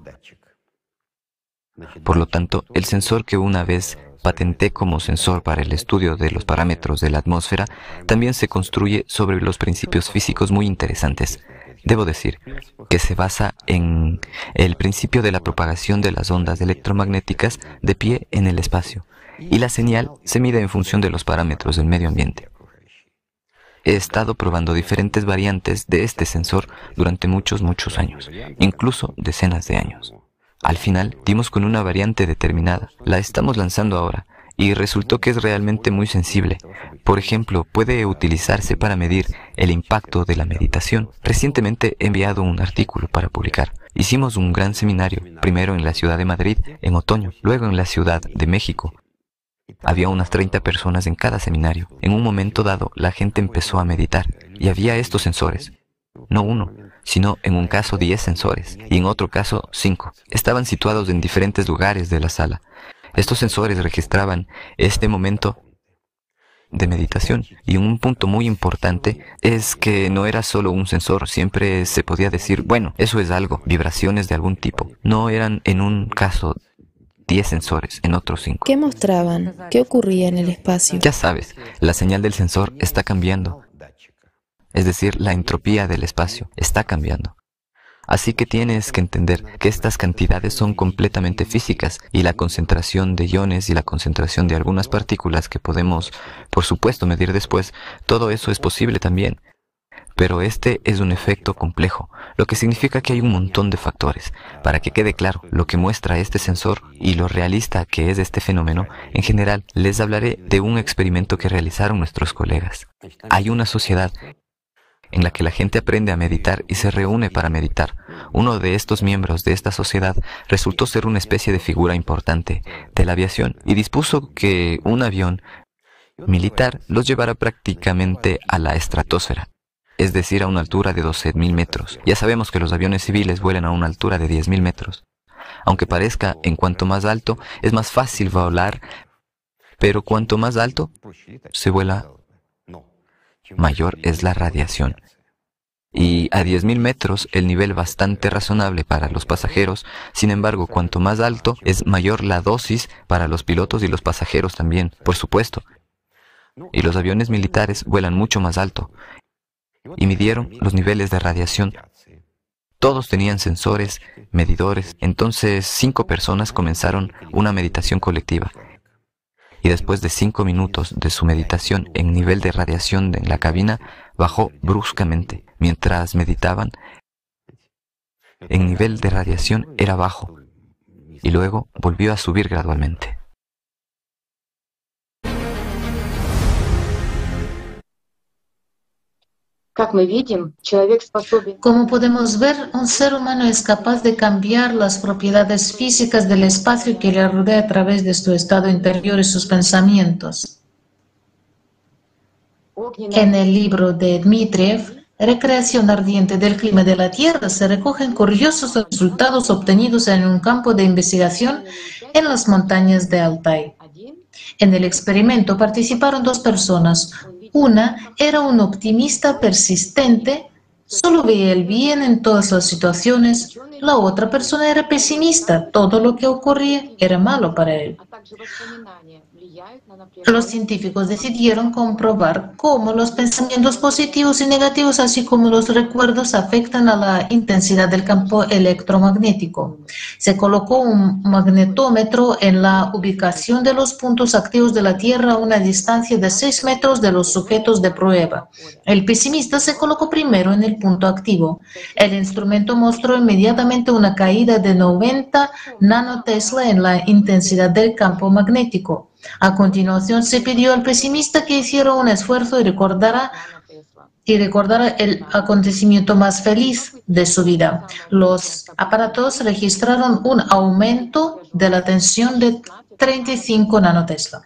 Por lo tanto, el sensor que una vez patenté como sensor para el estudio de los parámetros de la atmósfera también se construye sobre los principios físicos muy interesantes. Debo decir que se basa en el principio de la propagación de las ondas electromagnéticas de pie en el espacio y la señal se mide en función de los parámetros del medio ambiente. He estado probando diferentes variantes de este sensor durante muchos, muchos años, incluso decenas de años. Al final dimos con una variante determinada. La estamos lanzando ahora y resultó que es realmente muy sensible. Por ejemplo, puede utilizarse para medir el impacto de la meditación. Recientemente he enviado un artículo para publicar. Hicimos un gran seminario, primero en la ciudad de Madrid en otoño, luego en la ciudad de México había unas 30 personas en cada seminario. En un momento dado, la gente empezó a meditar y había estos sensores. No uno, sino en un caso 10 sensores y en otro caso 5. Estaban situados en diferentes lugares de la sala. Estos sensores registraban este momento de meditación. Y un punto muy importante es que no era solo un sensor, siempre se podía decir, bueno, eso es algo, vibraciones de algún tipo. No eran en un caso 10 sensores, en otros 5. ¿Qué mostraban? ¿Qué ocurría en el espacio? Ya sabes, la señal del sensor está cambiando. Es decir, la entropía del espacio está cambiando. Así que tienes que entender que estas cantidades son completamente físicas y la concentración de iones y la concentración de algunas partículas que podemos, por supuesto, medir después, todo eso es posible también. Pero este es un efecto complejo, lo que significa que hay un montón de factores. Para que quede claro lo que muestra este sensor y lo realista que es este fenómeno, en general les hablaré de un experimento que realizaron nuestros colegas. Hay una sociedad en la que la gente aprende a meditar y se reúne para meditar. Uno de estos miembros de esta sociedad resultó ser una especie de figura importante de la aviación y dispuso que un avión militar los llevara prácticamente a la estratosfera es decir, a una altura de 12.000 metros. Ya sabemos que los aviones civiles vuelan a una altura de 10.000 metros. Aunque parezca, en cuanto más alto, es más fácil volar, pero cuanto más alto se vuela, mayor es la radiación. Y a 10.000 metros el nivel bastante razonable para los pasajeros, sin embargo, cuanto más alto es mayor la dosis para los pilotos y los pasajeros también, por supuesto. Y los aviones militares vuelan mucho más alto. Y midieron los niveles de radiación. Todos tenían sensores, medidores. Entonces cinco personas comenzaron una meditación colectiva y después de cinco minutos de su meditación en nivel de radiación en la cabina, bajó bruscamente. Mientras meditaban, en nivel de radiación era bajo y luego volvió a subir gradualmente. Como podemos ver, un ser humano es capaz de cambiar las propiedades físicas del espacio que le rodea a través de su estado interior y sus pensamientos. En el libro de Dmitriev, Recreación ardiente del clima de la Tierra, se recogen curiosos resultados obtenidos en un campo de investigación en las montañas de Altai. En el experimento participaron dos personas, una era un optimista persistente, solo veía el bien en todas las situaciones. La otra persona era pesimista, todo lo que ocurría era malo para él. Los científicos decidieron comprobar cómo los pensamientos positivos y negativos, así como los recuerdos, afectan a la intensidad del campo electromagnético. Se colocó un magnetómetro en la ubicación de los puntos activos de la Tierra a una distancia de 6 metros de los sujetos de prueba. El pesimista se colocó primero en el punto activo. El instrumento mostró inmediatamente una caída de 90 nanotesla en la intensidad del campo magnético. A continuación, se pidió al pesimista que hiciera un esfuerzo y recordara, y recordara el acontecimiento más feliz de su vida. Los aparatos registraron un aumento de la tensión de 35 nanotesla.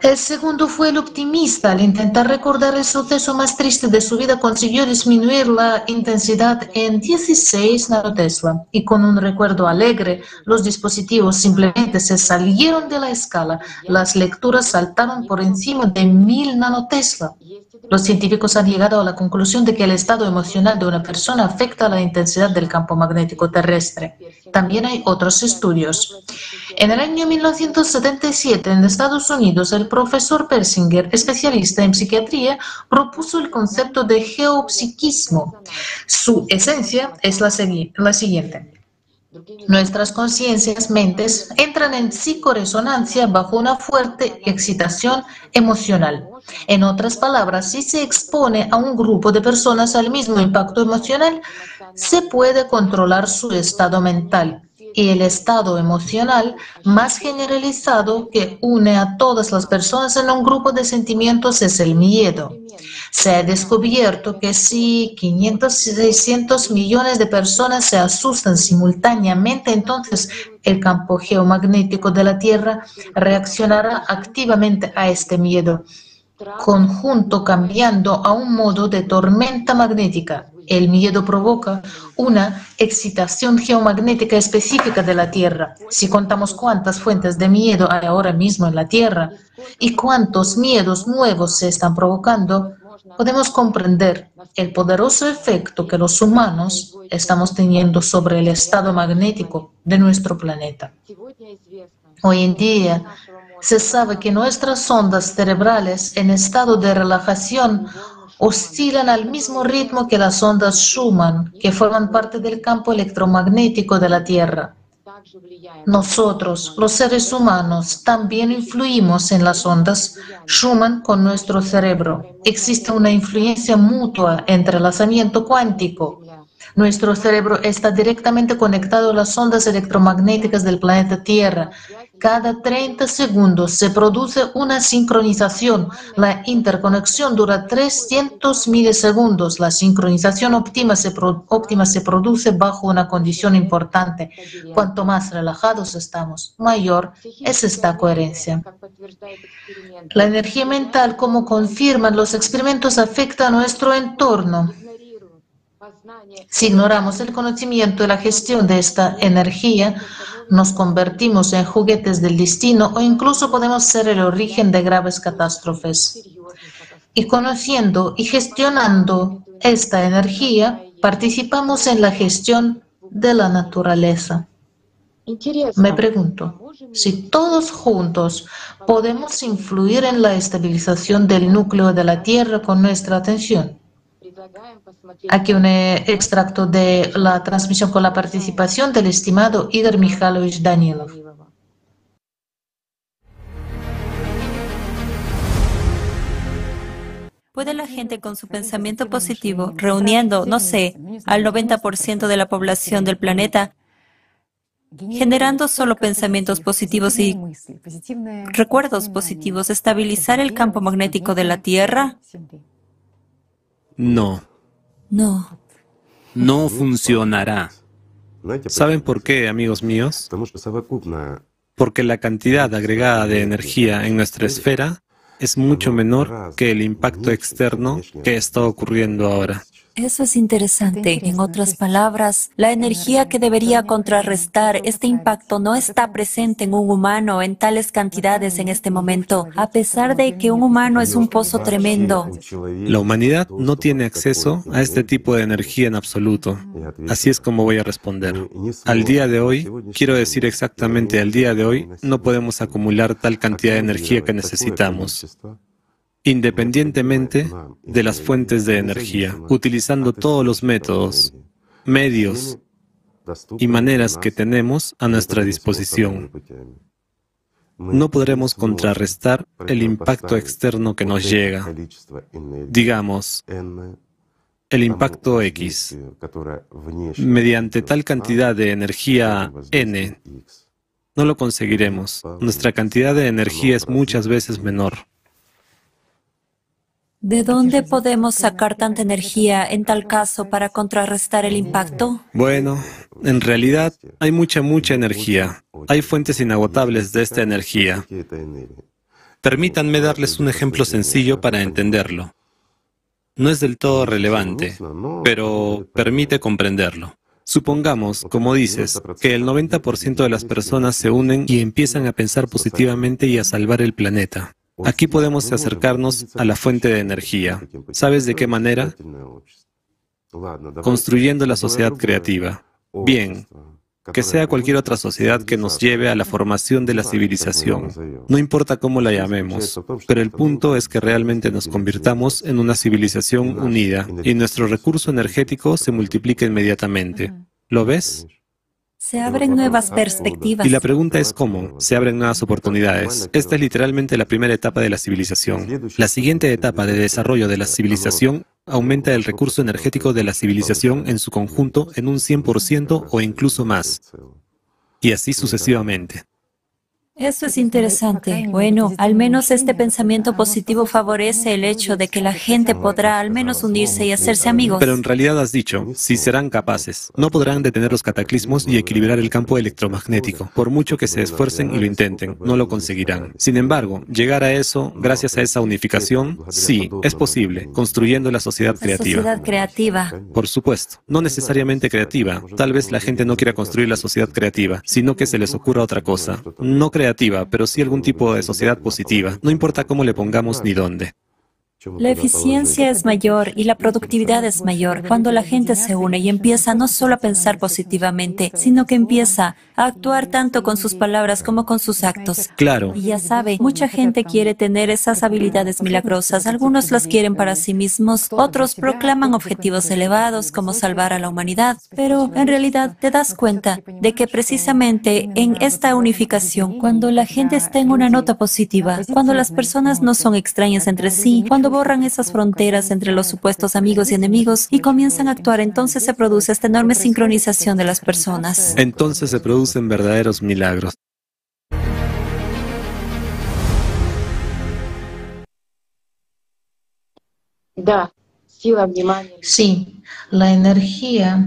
El segundo fue el optimista. Al intentar recordar el suceso más triste de su vida, consiguió disminuir la intensidad en 16 nanotesla. Y con un recuerdo alegre, los dispositivos simplemente se salieron de la escala. Las lecturas saltaron por encima de 1000 nanotesla. Los científicos han llegado a la conclusión de que el estado emocional de una persona afecta la intensidad del campo magnético terrestre. También hay otros estudios. En el año 1977, en Estados Unidos, el profesor Persinger, especialista en psiquiatría, propuso el concepto de geopsiquismo. Su esencia es la, la siguiente. Nuestras conciencias, mentes, entran en psicoresonancia bajo una fuerte excitación emocional. En otras palabras, si se expone a un grupo de personas al mismo impacto emocional, se puede controlar su estado mental y el estado emocional más generalizado que une a todas las personas en un grupo de sentimientos es el miedo. Se ha descubierto que si 500, 600 millones de personas se asustan simultáneamente, entonces el campo geomagnético de la Tierra reaccionará activamente a este miedo, conjunto cambiando a un modo de tormenta magnética el miedo provoca una excitación geomagnética específica de la Tierra. Si contamos cuántas fuentes de miedo hay ahora mismo en la Tierra y cuántos miedos nuevos se están provocando, podemos comprender el poderoso efecto que los humanos estamos teniendo sobre el estado magnético de nuestro planeta. Hoy en día se sabe que nuestras ondas cerebrales en estado de relajación oscilan al mismo ritmo que las ondas Schumann, que forman parte del campo electromagnético de la Tierra. Nosotros, los seres humanos, también influimos en las ondas Schumann con nuestro cerebro. Existe una influencia mutua entre lanzamiento cuántico. Nuestro cerebro está directamente conectado a las ondas electromagnéticas del planeta Tierra Cada 30 segundos se produce una sincronización. La interconexión dura 300 milisegundos. La sincronización óptima se, óptima se produce bajo una condición importante. Cuanto más relajados estamos, mayor es esta coherencia. La energía mental, como confirman los experimentos, afecta a nuestro entorno. Si ignoramos el conocimiento y la gestión de esta energía, nos convertimos en juguetes del destino o incluso podemos ser el origen de graves catástrofes. Y conociendo y gestionando esta energía, participamos en la gestión de la naturaleza. Me pregunto, si todos juntos podemos influir en la estabilización del núcleo de la Tierra con nuestra atención, Aquí un eh, extracto de la transmisión con la participación del estimado Igor Mikhailovich Danilov. ¿Puede la gente con su pensamiento positivo, reuniendo, no sé, al 90% de la población del planeta, generando solo pensamientos positivos y recuerdos positivos, estabilizar el campo magnético de la Tierra? No. No. No funcionará. ¿Saben por qué, amigos míos? Porque la cantidad agregada de energía en nuestra esfera es mucho menor que el impacto externo que está ocurriendo ahora. Eso es interesante. En otras palabras, la energía que debería contrarrestar este impacto no está presente en un humano en tales cantidades en este momento, a pesar de que un humano es un pozo tremendo. La humanidad no tiene acceso a este tipo de energía en absoluto. Así es como voy a responder. Al día de hoy, quiero decir exactamente al día de hoy, no podemos acumular tal cantidad de energía que necesitamos independientemente de las fuentes de energía, utilizando todos los métodos, medios y maneras que tenemos a nuestra disposición. No podremos contrarrestar el impacto externo que nos llega. Digamos, el impacto X. Mediante tal cantidad de energía N, no lo conseguiremos. Nuestra cantidad de energía es muchas veces menor. ¿De dónde podemos sacar tanta energía en tal caso para contrarrestar el impacto? Bueno, en realidad hay mucha, mucha energía. Hay fuentes inagotables de esta energía. Permítanme darles un ejemplo sencillo para entenderlo. No es del todo relevante, pero permite comprenderlo. Supongamos, como dices, que el 90% de las personas se unen y empiezan a pensar positivamente y a salvar el planeta. Aquí podemos acercarnos a la fuente de energía. ¿Sabes de qué manera? Construyendo la sociedad creativa. Bien, que sea cualquier otra sociedad que nos lleve a la formación de la civilización. No importa cómo la llamemos, pero el punto es que realmente nos convirtamos en una civilización unida y nuestro recurso energético se multiplica inmediatamente. ¿Lo ves? Se abren nuevas perspectivas. Y la pregunta es cómo se abren nuevas oportunidades. Esta es literalmente la primera etapa de la civilización. La siguiente etapa de desarrollo de la civilización aumenta el recurso energético de la civilización en su conjunto en un 100% o incluso más. Y así sucesivamente. Eso es interesante. Bueno, al menos este pensamiento positivo favorece el hecho de que la gente podrá al menos unirse y hacerse amigos. Pero en realidad has dicho, si serán capaces, no podrán detener los cataclismos y equilibrar el campo electromagnético. Por mucho que se esfuercen y lo intenten, no lo conseguirán. Sin embargo, llegar a eso, gracias a esa unificación, sí, es posible, construyendo la sociedad creativa. Sociedad creativa. Por supuesto, no necesariamente creativa. Tal vez la gente no quiera construir la sociedad creativa, sino que se les ocurra otra cosa. No creativa pero sí algún tipo de sociedad positiva, no importa cómo le pongamos ni dónde. La eficiencia es mayor y la productividad es mayor cuando la gente se une y empieza no solo a pensar positivamente, sino que empieza a actuar tanto con sus palabras como con sus actos. Claro. Y ya sabe, mucha gente quiere tener esas habilidades milagrosas. Algunos las quieren para sí mismos, otros proclaman objetivos elevados como salvar a la humanidad. Pero en realidad te das cuenta de que precisamente en esta unificación, cuando la gente está en una nota positiva, cuando las personas no son extrañas entre sí, cuando borran esas fronteras entre los supuestos amigos y enemigos y comienzan a actuar, entonces se produce esta enorme sincronización de las personas. Entonces se producen verdaderos milagros. Sí, la energía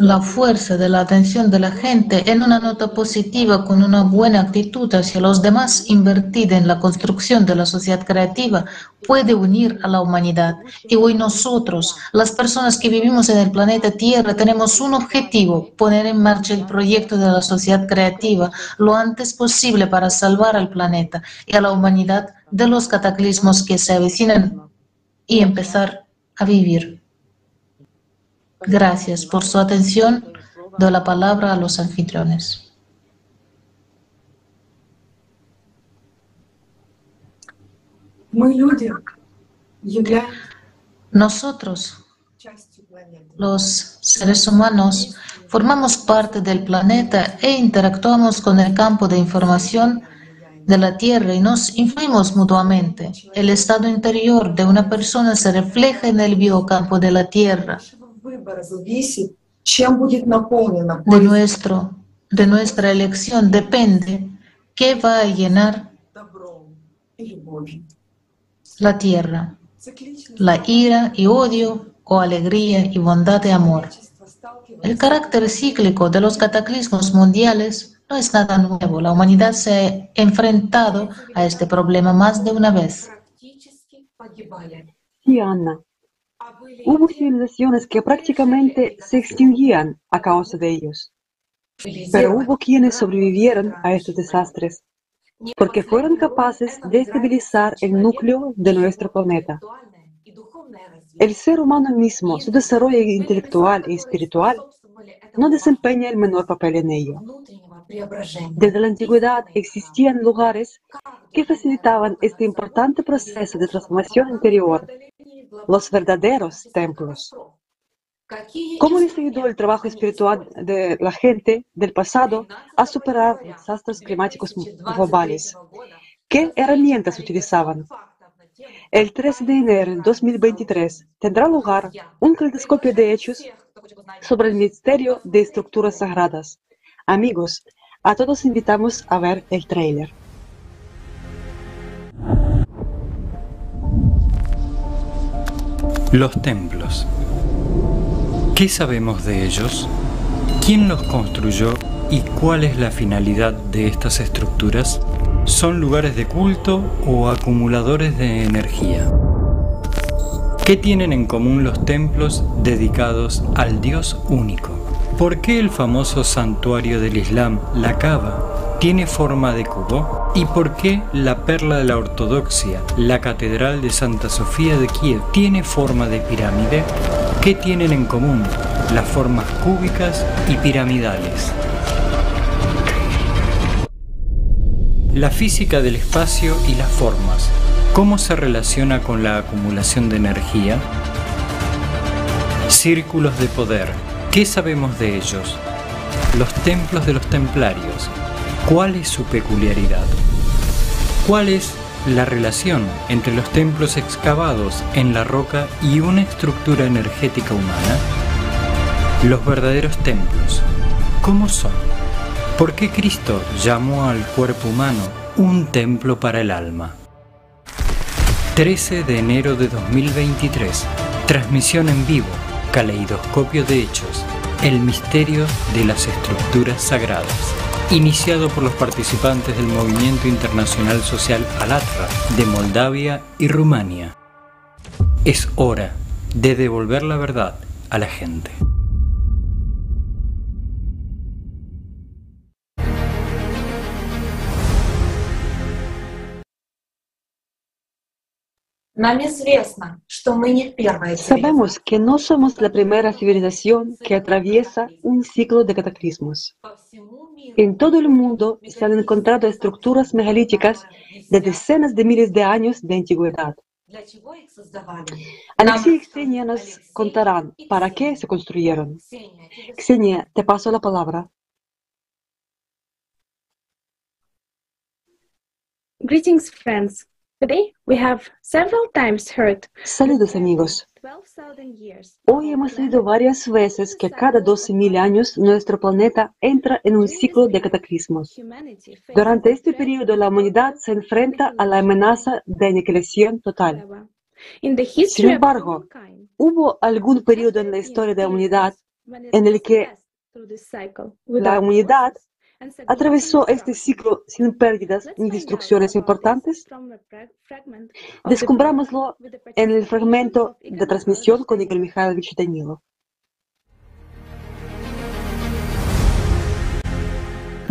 la fuerza de la atención de la gente en una nota positiva con una buena actitud hacia los demás invertida en la construcción de la sociedad creativa puede unir a la humanidad. Y hoy nosotros, las personas que vivimos en el planeta Tierra, tenemos un objetivo, poner en marcha el proyecto de la sociedad creativa lo antes posible para salvar al planeta y a la humanidad de los cataclismos que se avecinan y empezar a vivir. Gracias por su atención. Doy la palabra a los anfitriones. Nosotros, los seres humanos, formamos parte del planeta e interactuamos con el campo de información de la Tierra y nos influimos mutuamente. El estado interior de una persona se refleja en el biocampo de la Tierra. De, nuestro, de nuestra elección depende qué va a llenar la Tierra, la ira y odio o alegría y bondad y amor. El carácter cíclico de los cataclismos mundiales no es nada nuevo. La humanidad se ha enfrentado a este problema más de una vez. Ana. Hubo civilizaciones que prácticamente se extinguían a causa de ellos. Pero hubo quienes sobrevivieron a estos desastres porque fueron capaces de estabilizar el núcleo de nuestro planeta. El ser humano mismo, su desarrollo intelectual y espiritual, no desempeña el menor papel en ello. Desde la antigüedad existían lugares que facilitaban este importante proceso de transformación interior, los verdaderos templos. ¿Cómo les ayudó el trabajo espiritual de la gente del pasado a superar desastres climáticos globales? ¿Qué herramientas utilizaban? El 13 de enero de 2023 tendrá lugar un caleidoscopio de hechos sobre el misterio de estructuras sagradas. Amigos, a todos invitamos a ver el tráiler. Los templos. ¿Qué sabemos de ellos? ¿Quién los construyó y cuál es la finalidad de estas estructuras? ¿Son lugares de culto o acumuladores de energía? ¿Qué tienen en común los templos dedicados al Dios único? ¿Por qué el famoso santuario del Islam, la Kaaba, tiene forma de cubo? ¿Y por qué la perla de la ortodoxia, la Catedral de Santa Sofía de Kiev, tiene forma de pirámide? ¿Qué tienen en común las formas cúbicas y piramidales? La física del espacio y las formas ¿Cómo se relaciona con la acumulación de energía? Círculos de poder. ¿Qué sabemos de ellos? Los templos de los templarios. ¿Cuál es su peculiaridad? ¿Cuál es la relación entre los templos excavados en la roca y una estructura energética humana? Los verdaderos templos. ¿Cómo son? ¿Por qué Cristo llamó al cuerpo humano un templo para el alma? 13 de enero de 2023. Transmisión en vivo. Caleidoscopio de Hechos. El misterio de las estructuras sagradas. Iniciado por los participantes del Movimiento Internacional Social Alatra de Moldavia y Rumania. Es hora de devolver la verdad a la gente. Sabemos que no somos la primera civilización que atraviesa un ciclo de cataclismos. En todo el mundo se han encontrado estructuras megalíticas de decenas de miles de años de antigüedad. Alexei y Xenia nos contarán para qué se construyeron. Xenia, te paso la palabra. Greetings, friends. Saludos amigos. Hoy hemos oído varias veces que cada 12.000 años nuestro planeta entra en un ciclo de cataclismos. Durante este periodo la humanidad se enfrenta a la amenaza de aniquilación total. Sin embargo, ¿hubo algún periodo en la historia de la humanidad en el que la humanidad atravesó este ciclo sin pérdidas ni destrucciones importantes? Descubrámoslo en el fragmento de transmisión con Igor Mikhailovich Danilov.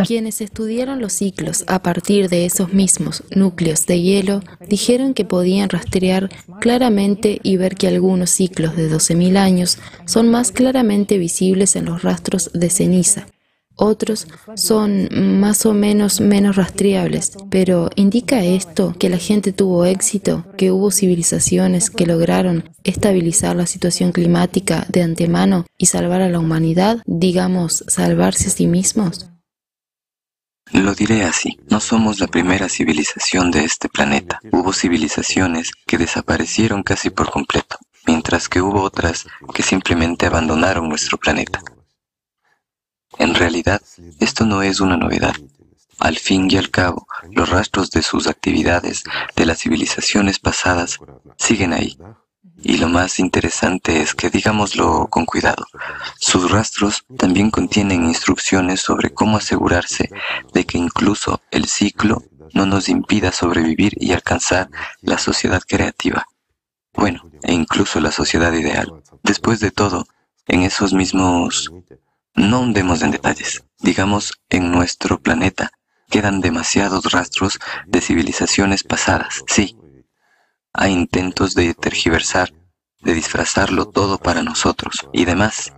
Quienes estudiaron los ciclos a partir de esos mismos núcleos de hielo dijeron que podían rastrear claramente y ver que algunos ciclos de 12.000 años son más claramente visibles en los rastros de ceniza. Otros son más o menos menos rastreables, pero ¿indica esto que la gente tuvo éxito, que hubo civilizaciones que lograron estabilizar la situación climática de antemano y salvar a la humanidad, digamos, salvarse a sí mismos? Lo diré así, no somos la primera civilización de este planeta. Hubo civilizaciones que desaparecieron casi por completo, mientras que hubo otras que simplemente abandonaron nuestro planeta. En realidad, esto no es una novedad. Al fin y al cabo, los rastros de sus actividades de las civilizaciones pasadas siguen ahí, y lo más interesante es que, digámoslo con cuidado, sus rastros también contienen instrucciones sobre cómo asegurarse de que incluso el ciclo no nos impida sobrevivir y alcanzar la sociedad creativa. Bueno, e incluso la sociedad ideal. Después de todo, en esos mismos... No hundemos en detalles. Digamos, en nuestro planeta quedan demasiados rastros de civilizaciones pasadas, sí, hay intentos de tergiversar, de disfrazarlo todo para nosotros y demás.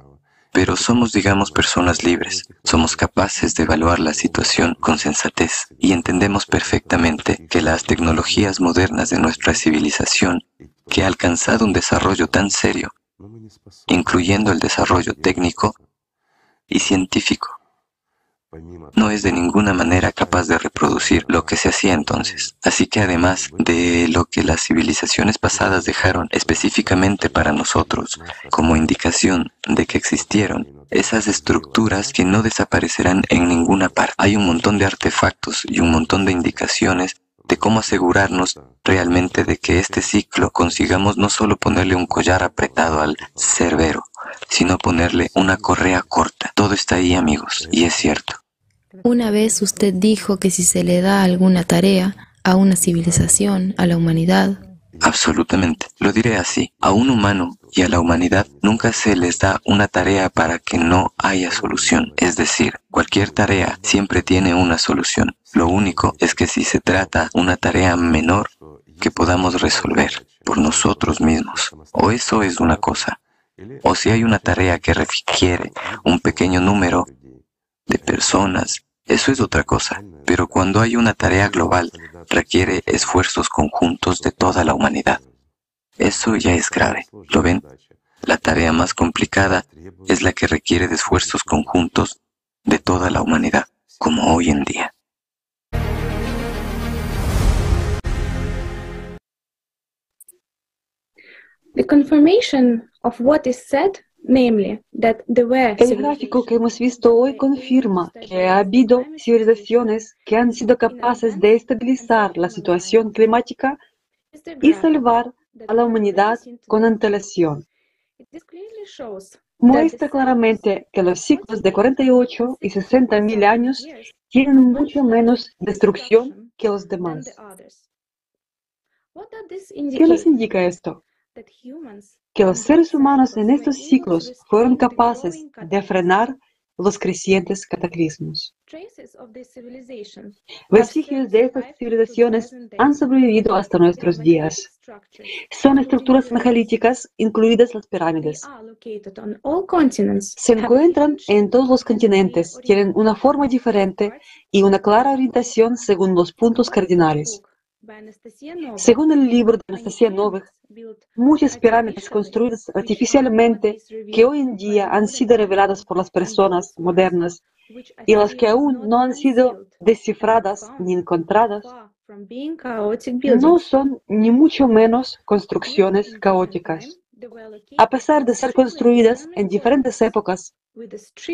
Pero somos, digamos, personas libres. Somos capaces de evaluar la situación con sensatez y entendemos perfectamente que las tecnologías modernas de nuestra civilización, que ha alcanzado un desarrollo tan serio, incluyendo el desarrollo técnico y científico, no es de ninguna manera capaz de reproducir lo que se hacía entonces. Así que además de lo que las civilizaciones pasadas dejaron específicamente para nosotros como indicación de que existieron, esas estructuras que no desaparecerán en ninguna parte. Hay un montón de artefactos y un montón de indicaciones de cómo asegurarnos realmente de que este ciclo consigamos no solo ponerle un collar apretado al cerbero, sino ponerle una correa corta. Todo está ahí, amigos, y es cierto. Una vez usted dijo que si se le da alguna tarea a una civilización, a la humanidad. Absolutamente. Lo diré así. A un humano y a la humanidad nunca se les da una tarea para que no haya solución. Es decir, cualquier tarea siempre tiene una solución. Lo único es que si se trata una tarea menor que podamos resolver por nosotros mismos, o eso es una cosa, o si hay una tarea que requiere un pequeño número de personas, eso es otra cosa. Pero cuando hay una tarea global, requiere esfuerzos conjuntos de toda la humanidad. Eso ya es grave. ¿Lo ven? La tarea más complicada es la que requiere de esfuerzos conjuntos de toda la humanidad, como hoy en día. The confirmation of what is said el gráfico que hemos visto hoy confirma que ha habido civilizaciones que han sido capaces de estabilizar la situación climática y salvar a la humanidad con antelación. Muestra claramente que los ciclos de 48 y 60 mil años tienen mucho menos destrucción que los demás. ¿Qué nos indica esto? Que los seres humanos en estos ciclos fueron capaces de frenar los crecientes cataclismos. Vestigios de estas civilizaciones han sobrevivido hasta nuestros días. Son estructuras megalíticas, incluidas las pirámides. Se encuentran en todos los continentes, tienen una forma diferente y una clara orientación según los puntos cardinales. Según el libro de Anastasia Novik, muchas pirámides construidas artificialmente que hoy en día han sido reveladas por las personas modernas y las que aún no han sido descifradas ni encontradas, no son ni mucho menos construcciones caóticas. A pesar de ser construidas en diferentes épocas,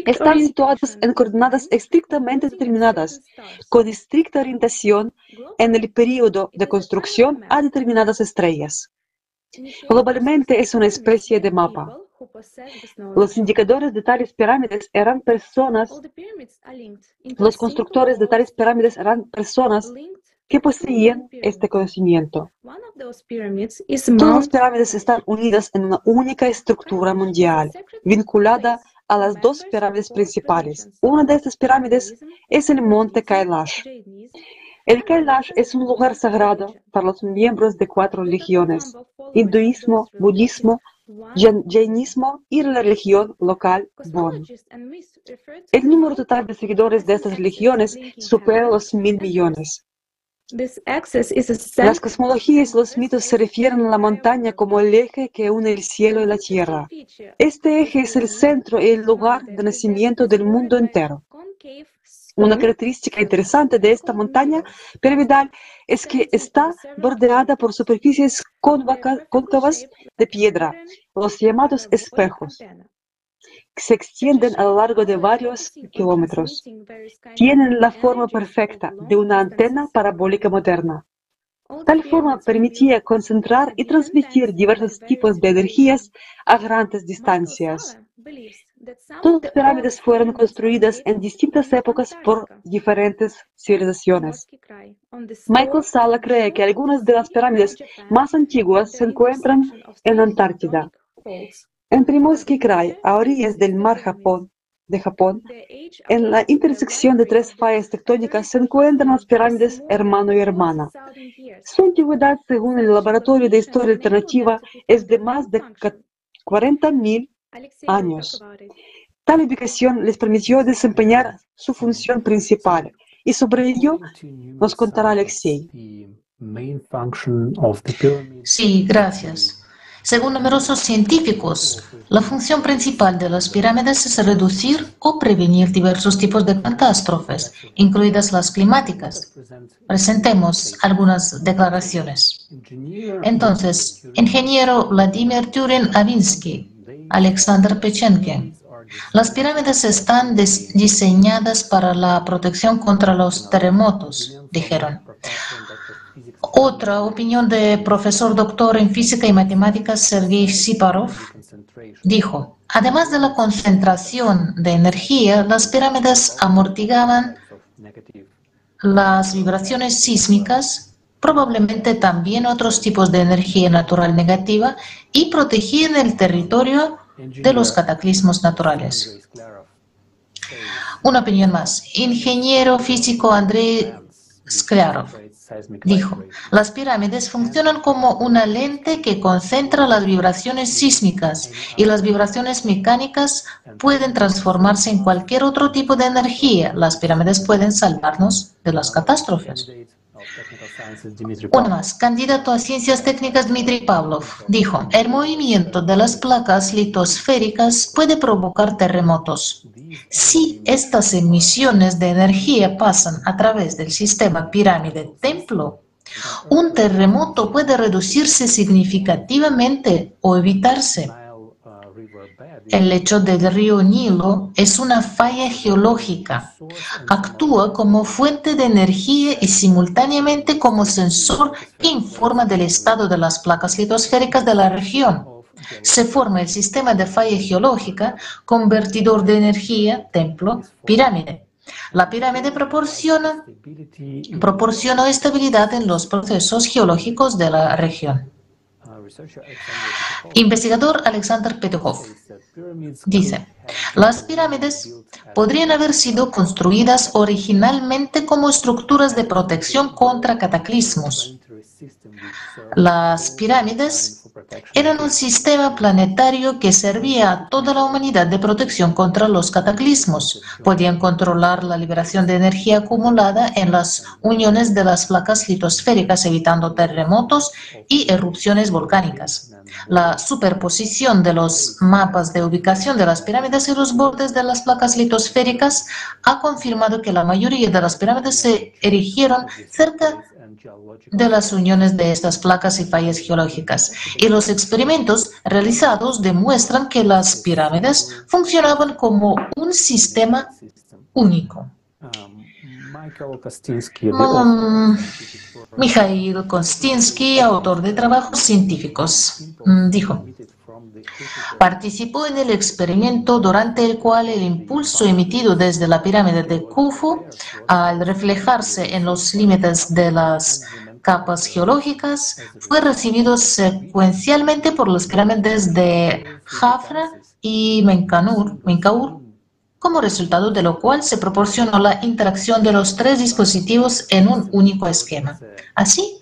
están situadas en coordenadas estrictamente determinadas, con estricta orientación en el periodo de construcción a determinadas estrellas. Globalmente es una especie de mapa. Los indicadores de tales pirámides eran personas, los constructores de tales pirámides eran personas que poseían este conocimiento. Todas las pirámides están unidas en una única estructura mundial, vinculada a las dos pirámides principales. Una de estas pirámides es el monte Kailash. El Kailash es un lugar sagrado para los miembros de cuatro religiones, hinduismo, budismo, jainismo y la religión local Bon. El número total de seguidores de estas religiones supera los mil millones. Las cosmologías y los mitos se refieren a la montaña como el eje que une el cielo y la tierra. Este eje es el centro y el lugar de nacimiento del mundo entero. Una característica interesante de esta montaña piramidal es que está bordeada por superficies cóncavas de piedra, los llamados espejos se extienden a lo largo de varios kilómetros. Tienen la forma perfecta de una antena parabólica moderna. Tal forma permitía concentrar y transmitir diversos tipos de energías a grandes distancias. Todas las pirámides fueron construidas en distintas épocas por diferentes civilizaciones. Michael Sala cree que algunas de las pirámides más antiguas se encuentran en Antártida. En Primorsky Krai, a orillas del mar Japón, de Japón, en la intersección de tres fallas tectónicas se encuentran las pirámides hermano y hermana. Su antigüedad, según el Laboratorio de Historia Alternativa, es de más de 40.000 años. Tal ubicación les permitió desempeñar su función principal y sobre ello nos contará Alexei. Sí, gracias. Según numerosos científicos, la función principal de las pirámides es reducir o prevenir diversos tipos de catástrofes, incluidas las climáticas. Presentemos algunas declaraciones. Entonces, ingeniero Vladimir Turin Avinsky, Alexander Pechenkin. Las pirámides están diseñadas para la protección contra los terremotos, dijeron. Otra opinión del profesor doctor en física y matemáticas Sergei Siparov dijo, además de la concentración de energía, las pirámides amortiguaban las vibraciones sísmicas, probablemente también otros tipos de energía natural negativa y protegían el territorio de los cataclismos naturales. Una opinión más. Ingeniero físico Andrei Sklarov Dijo, las pirámides funcionan como una lente que concentra las vibraciones sísmicas y las vibraciones mecánicas pueden transformarse en cualquier otro tipo de energía. Las pirámides pueden salvarnos de las catástrofes. Uno más, candidato a ciencias técnicas Dmitry Pavlov, dijo, el movimiento de las placas litosféricas puede provocar terremotos. Si estas emisiones de energía pasan a través del sistema pirámide-templo, un terremoto puede reducirse significativamente o evitarse. El lecho del río Nilo es una falla geológica. Actúa como fuente de energía y simultáneamente como sensor que informa del estado de las placas litosféricas de la región. Se forma el sistema de falla geológica, convertidor de energía, templo, pirámide. La pirámide proporciona, proporciona estabilidad en los procesos geológicos de la región. Investigador Alexander Petukov dice, las pirámides podrían haber sido construidas originalmente como estructuras de protección contra cataclismos. Las pirámides eran un sistema planetario que servía a toda la humanidad de protección contra los cataclismos. Podían controlar la liberación de energía acumulada en las uniones de las placas litosféricas, evitando terremotos y erupciones volcánicas. La superposición de los mapas de ubicación de las pirámides y los bordes de las placas litosféricas ha confirmado que la mayoría de las pirámides se erigieron cerca de las uniones de estas placas y fallas geológicas. Y los experimentos realizados demuestran que las pirámides funcionaban como un sistema único. Um, Mikhail Kostinsky, autor de trabajos científicos, dijo, participó en el experimento durante el cual el impulso emitido desde la pirámide de Khufu, al reflejarse en los límites de las capas geológicas, fue recibido secuencialmente por las pirámides de Jafra y Menkaur, como resultado de lo cual se proporcionó la interacción de los tres dispositivos en un único esquema. Así,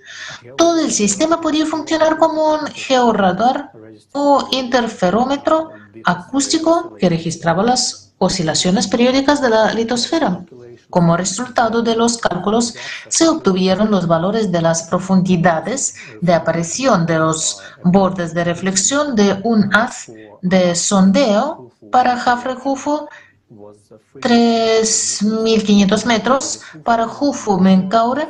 todo el sistema podía funcionar como un georradar o interferómetro acústico que registraba las oscilaciones periódicas de la litosfera. Como resultado de los cálculos, se obtuvieron los valores de las profundidades de aparición de los bordes de reflexión de un haz de sondeo para Jafre-Jufo 3.500 metros, para Jufu Menkaure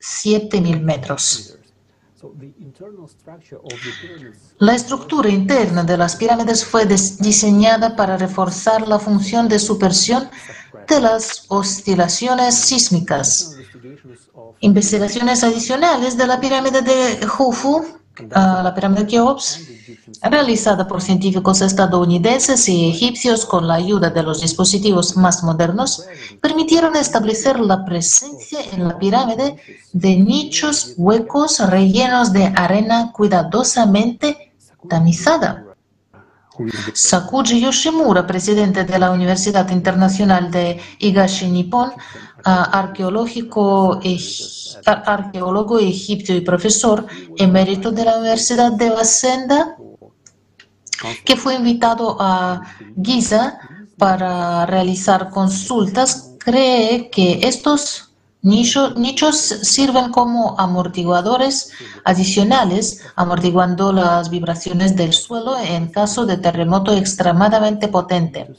7.000 metros. La estructura interna de las pirámides fue diseñada para reforzar la función de supresión de las oscilaciones sísmicas. Investigaciones adicionales de la pirámide de Jufu, la pirámide de Keops, realizada por científicos estadounidenses y egipcios con la ayuda de los dispositivos más modernos, permitieron establecer la presencia en la pirámide de nichos huecos rellenos de arena cuidadosamente tamizada. Sakuji Yoshimura, presidente de la Universidad Internacional de Higashi Nippon, arqueológico arqueólogo egipcio y profesor emérito de la Universidad de Wasenda, que fue invitado a Giza para realizar consultas, cree que estos nichos sirven como amortiguadores adicionales, amortiguando las vibraciones del suelo en caso de terremoto extremadamente potente.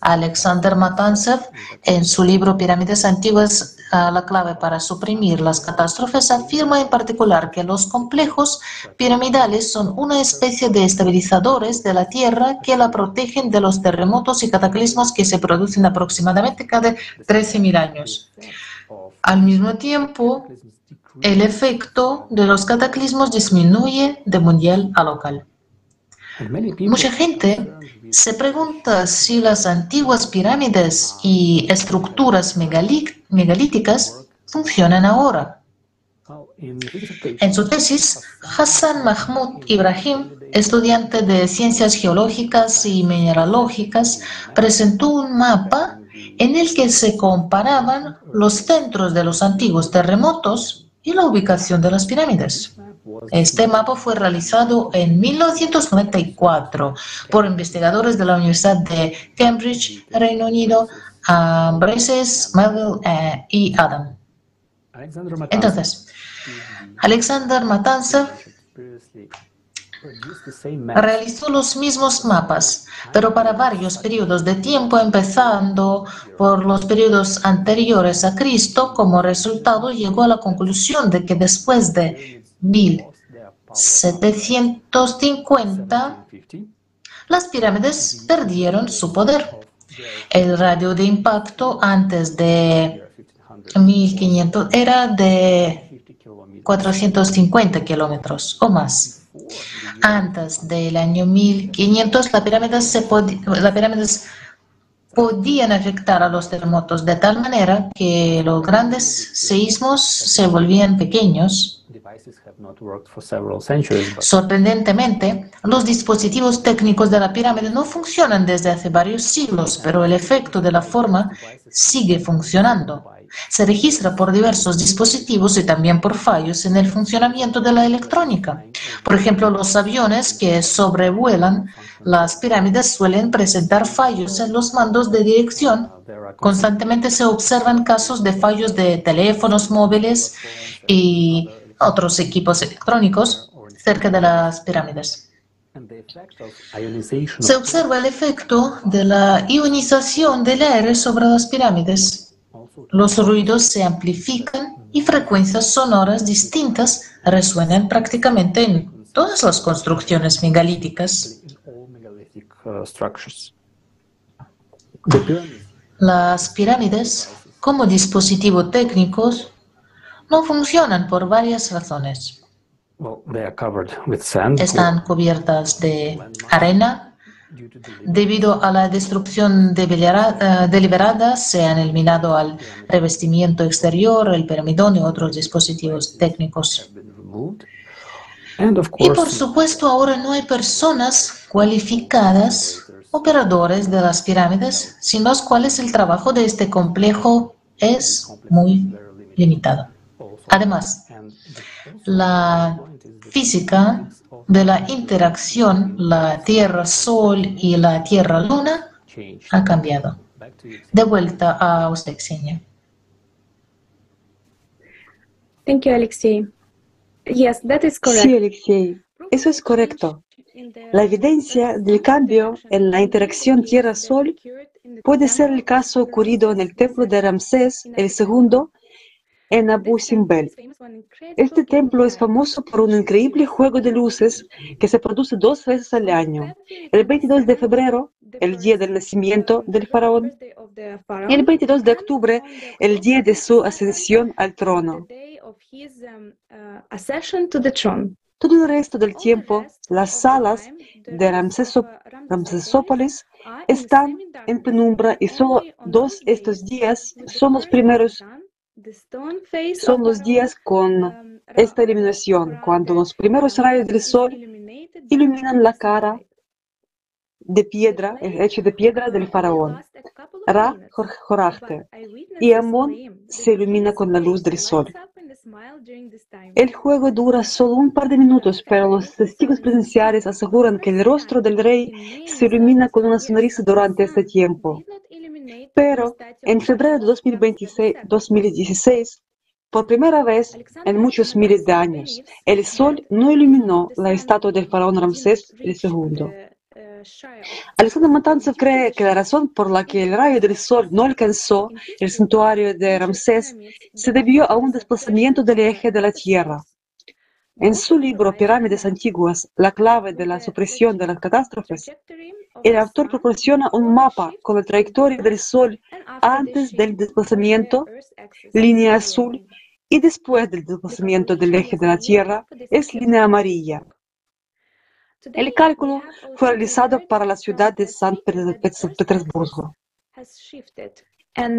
Alexander Matansev, en su libro Pirámides Antiguas, la clave para suprimir las catástrofes, afirma en particular que los complejos piramidales son una especie de estabilizadores de la Tierra que la protegen de los terremotos y cataclismos que se producen aproximadamente cada 13.000 años. Al mismo tiempo, el efecto de los cataclismos disminuye de mundial a local. Mucha gente se pregunta si las antiguas pirámides y estructuras megalíticas funcionan ahora. En su tesis, Hassan Mahmoud Ibrahim, estudiante de ciencias geológicas y mineralógicas, presentó un mapa en el que se comparaban los centros de los antiguos terremotos y la ubicación de las pirámides. Este mapa fue realizado en 1994 por investigadores de la Universidad de Cambridge, Reino Unido, Braces, Melville eh, y Adam. Entonces, Alexander Matanza Realizó los mismos mapas, pero para varios periodos de tiempo, empezando por los periodos anteriores a Cristo. Como resultado, llegó a la conclusión de que después de 1750, las pirámides perdieron su poder. El radio de impacto antes de 1500 era de 450 kilómetros o más. Antes del año 1500, las pirámides, se pirámides podían afectar a los terremotos de tal manera que los grandes seísmos se volvían pequeños. Sorprendentemente, los dispositivos técnicos de la pirámide no funcionan desde hace varios siglos, pero el efecto de la forma sigue funcionando se registra por diversos dispositivos y también por fallos en el funcionamiento de la electrónica. Por ejemplo, los aviones que sobrevuelan las pirámides suelen presentar fallos en los mandos de dirección. Constantemente se observan casos de fallos de teléfonos móviles y otros equipos electrónicos cerca de las pirámides. Se observa el efecto de la ionización del aire sobre las pirámides. Los ruidos se amplifican y frecuencias sonoras distintas resuenan prácticamente en todas las construcciones megalíticas. Las pirámides, como dispositivo técnico, no funcionan por varias razones. Están cubiertas de arena. Debido a la destrucción eh, deliberada, se han eliminado al revestimiento exterior, el piramidón y otros dispositivos técnicos. Y por supuesto, ahora no hay personas cualificadas, operadores de las pirámides, sin los cuales el trabajo de este complejo es muy limitado. Además, la física de la interacción, la Tierra-Sol y la Tierra-Luna, ha cambiado. De vuelta a usted, Xenia. Thank you, Alexei. Yes, that is correct. Sí, Alexei, eso es correcto. La evidencia del cambio en la interacción Tierra-Sol puede ser el caso ocurrido en el templo de Ramsés II en Abu Simbel. Este templo es famoso por un increíble juego de luces que se produce dos veces al año. El 22 de febrero, el día del nacimiento del faraón, y el 22 de octubre, el día de su ascensión al trono. Todo el resto del tiempo, las salas de Ramsesópolis están en penumbra y solo dos estos días son los primeros son los días con um, esta iluminación, cuando los primeros rayos del sol iluminan la cara de piedra, hecho de piedra del faraón, Ra Jorahte, y Amón se ilumina con la luz del sol. El juego dura solo un par de minutos, pero los testigos presenciales aseguran que el rostro del rey se ilumina con una sonrisa durante este tiempo. Pero en febrero de 2016, por primera vez en muchos miles de años, el sol no iluminó la estatua del faraón Ramsés II. Alexander Matanzov cree que la razón por la que el rayo del sol no alcanzó el santuario de Ramsés se debió a un desplazamiento del eje de la Tierra. En su libro Pirámides Antiguas, la clave de la supresión de las catástrofes, el autor proporciona un mapa con la trayectoria del Sol antes del desplazamiento, línea azul, y después del desplazamiento del eje de la Tierra es línea amarilla. El cálculo fue realizado para la ciudad de San Petersburgo.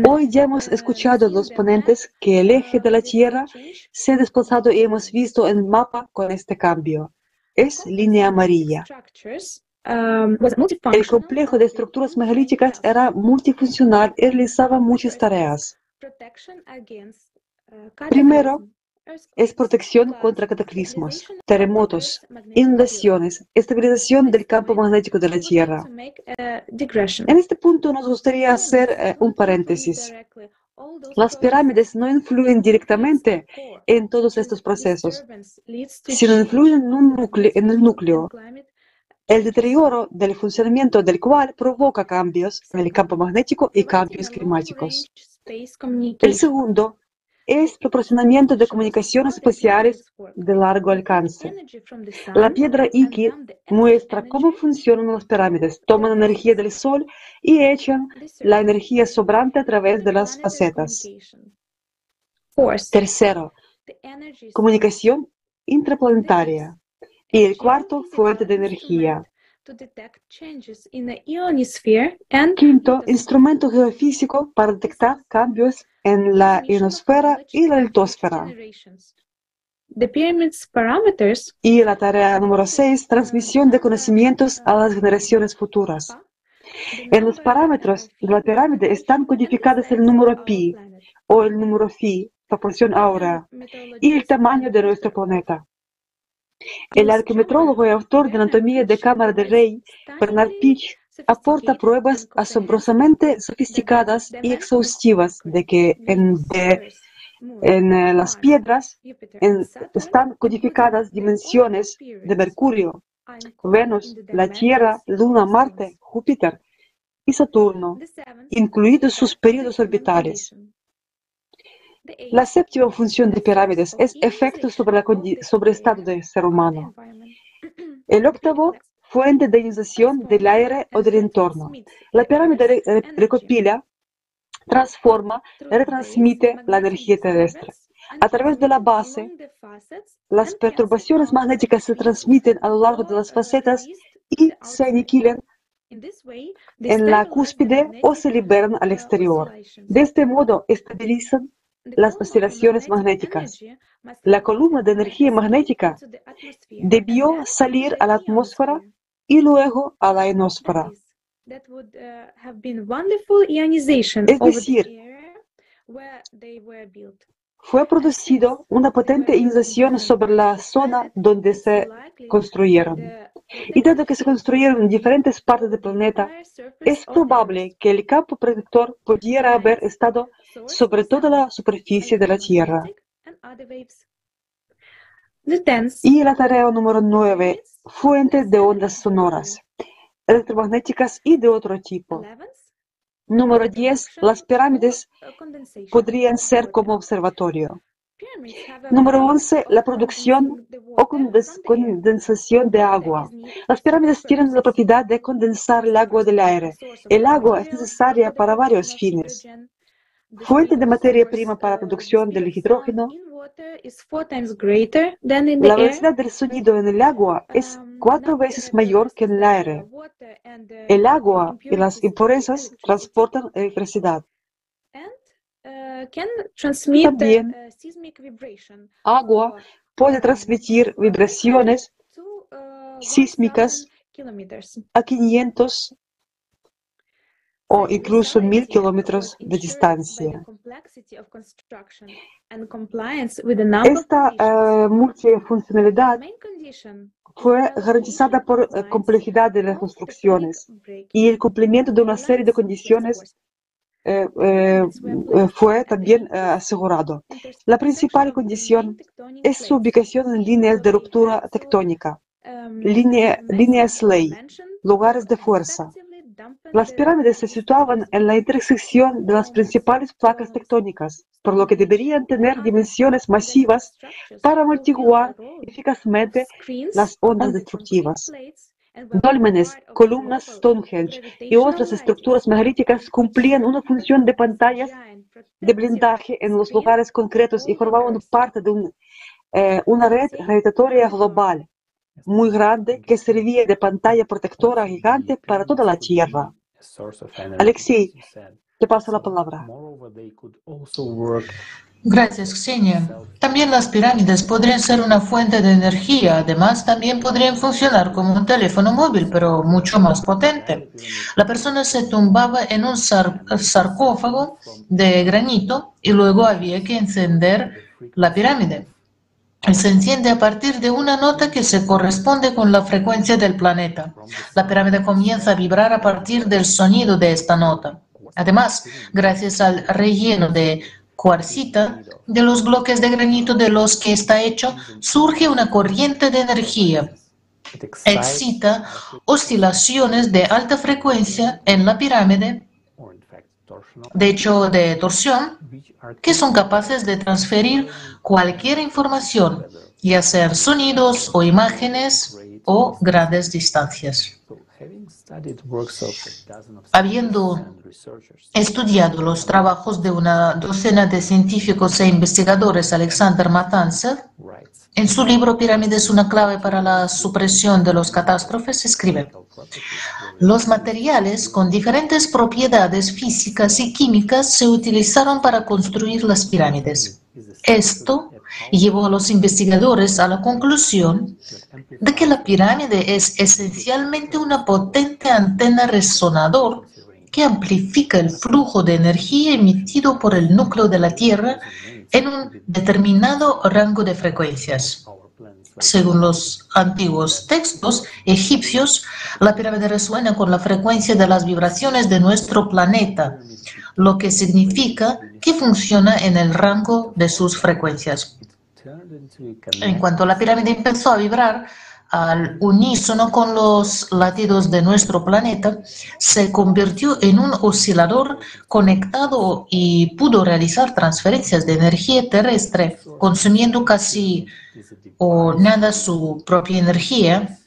Hoy ya hemos escuchado a los ponentes que el eje de la Tierra se ha desplazado y hemos visto el mapa con este cambio. Es línea amarilla. El complejo de estructuras megalíticas era multifuncional y realizaba muchas tareas. Primero, es protección contra cataclismos, terremotos, inundaciones, estabilización del campo magnético de la Tierra. En este punto nos gustaría hacer eh, un paréntesis. Las pirámides no influyen directamente en todos estos procesos, sino influyen en, un núcleo, en el núcleo, el deterioro del funcionamiento del cual provoca cambios en el campo magnético y cambios climáticos. El segundo es proporcionamiento de comunicaciones espaciales de largo alcance. La piedra Iki muestra cómo funcionan las pirámides. Toman energía del Sol y echan la energía sobrante a través de las facetas. Tercero, comunicación intraplanetaria. Y el cuarto, fuente de energía. Quinto, instrumento geofísico para detectar cambios en la ionosfera y la litosfera. Y la tarea número 6, transmisión de conocimientos a las generaciones futuras. En los parámetros de la pirámide están codificados el número pi o el número phi, proporción ahora, y el tamaño de nuestro planeta. El arquimetrólogo y autor de Anatomía de Cámara de Rey, Bernard Pitch, aporta pruebas asombrosamente sofisticadas y exhaustivas de que en, en eh, las piedras están codificadas dimensiones de Mercurio, Venus, la Tierra, Luna, Marte, Júpiter y Saturno, incluidos sus periodos orbitales. La séptima función de pirámides es efecto sobre, el estado del ser humano. El octavo, fuente de ionización del aire o del entorno. La pirámide recopila, transforma, retransmite la energía terrestre. A través de la base, las perturbaciones magnéticas se transmiten a lo largo de las facetas y se aniquilan en la cúspide o se liberan al exterior. De este modo estabilizan las oscilaciones magnéticas. La columna de energía magnética debió salir a la atmósfera y luego a la ionosfera. Es decir, fue producido una potente ionización sobre la zona donde se construyeron. Y dado que se construyeron en diferentes partes del planeta, es probable que el campo protector pudiera haber estado sobre toda la superficie de la Tierra. Y la tarea número 9, fuentes de ondas sonoras, electromagnéticas y de otro tipo. Número 10, las pirámides podrían ser como observatorio. Número 11, la producción o condensación de agua. Las pirámides tienen la propiedad de condensar el agua del aire. El agua es necesaria para varios fines. Fuente de materia prima para producción del hidrógeno. La velocidad del sonido en el agua es cuatro veces mayor que en el aire. El agua y las impurezas transportan electricidad. También agua puede transmitir vibraciones sísmicas a 500 o incluso 1000 kilómetros de distancia. Esta uh, multifuncionalidad fue garantizada por la complejidad de las construcciones y el cumplimiento de una serie de condiciones eh, eh, fue también asegurado. La principal condición es su ubicación en líneas de ruptura tectónica, línea, líneas ley, lugares de fuerza. Las pirámides se situaban en la intersección de las principales placas tectónicas, por lo que deberían tener dimensiones masivas para amortiguar eficazmente las ondas destructivas. Dólmenes, columnas Stonehenge y otras estructuras megalíticas cumplían una función de pantallas de blindaje en los lugares concretos y formaban parte de eh, una red gravitatoria global muy grande que servía de pantalla protectora gigante para toda la Tierra. Alexei, te paso la palabra. Gracias, Xenia. También las pirámides podrían ser una fuente de energía. Además, también podrían funcionar como un teléfono móvil, pero mucho más potente. La persona se tumbaba en un sarcófago de granito y luego había que encender la pirámide. Se enciende a partir de una nota que se corresponde con la frecuencia del planeta. La pirámide comienza a vibrar a partir del sonido de esta nota. Además, gracias al relleno de cuarcita de los bloques de granito de los que está hecho, surge una corriente de energía. Excita oscilaciones de alta frecuencia en la pirámide, de hecho de torsión, que son capaces de transferir cualquier información, ya sean sonidos o imágenes o grandes distancias. Habiendo estudiado los trabajos de una docena de científicos e investigadores, Alexander Matanzer, en su libro Pirámides, una clave para la supresión de los catástrofes, escribe, los materiales con diferentes propiedades físicas y químicas se utilizaron para construir las pirámides. Esto llevó a los investigadores a la conclusión de que la pirámide es esencialmente una potente antena resonador que amplifica el flujo de energía emitido por el núcleo de la Tierra en un determinado rango de frecuencias. Según los antiguos textos egipcios, la pirámide resuena con la frecuencia de las vibraciones de nuestro planeta, lo que significa que funciona en el rango de sus frecuencias. En cuanto la pirámide empezó a vibrar al unísono con los latidos de nuestro planeta, se convirtió en un oscilador conectado y pudo realizar transferencias de energía terrestre, consumiendo casi o nada su propia energía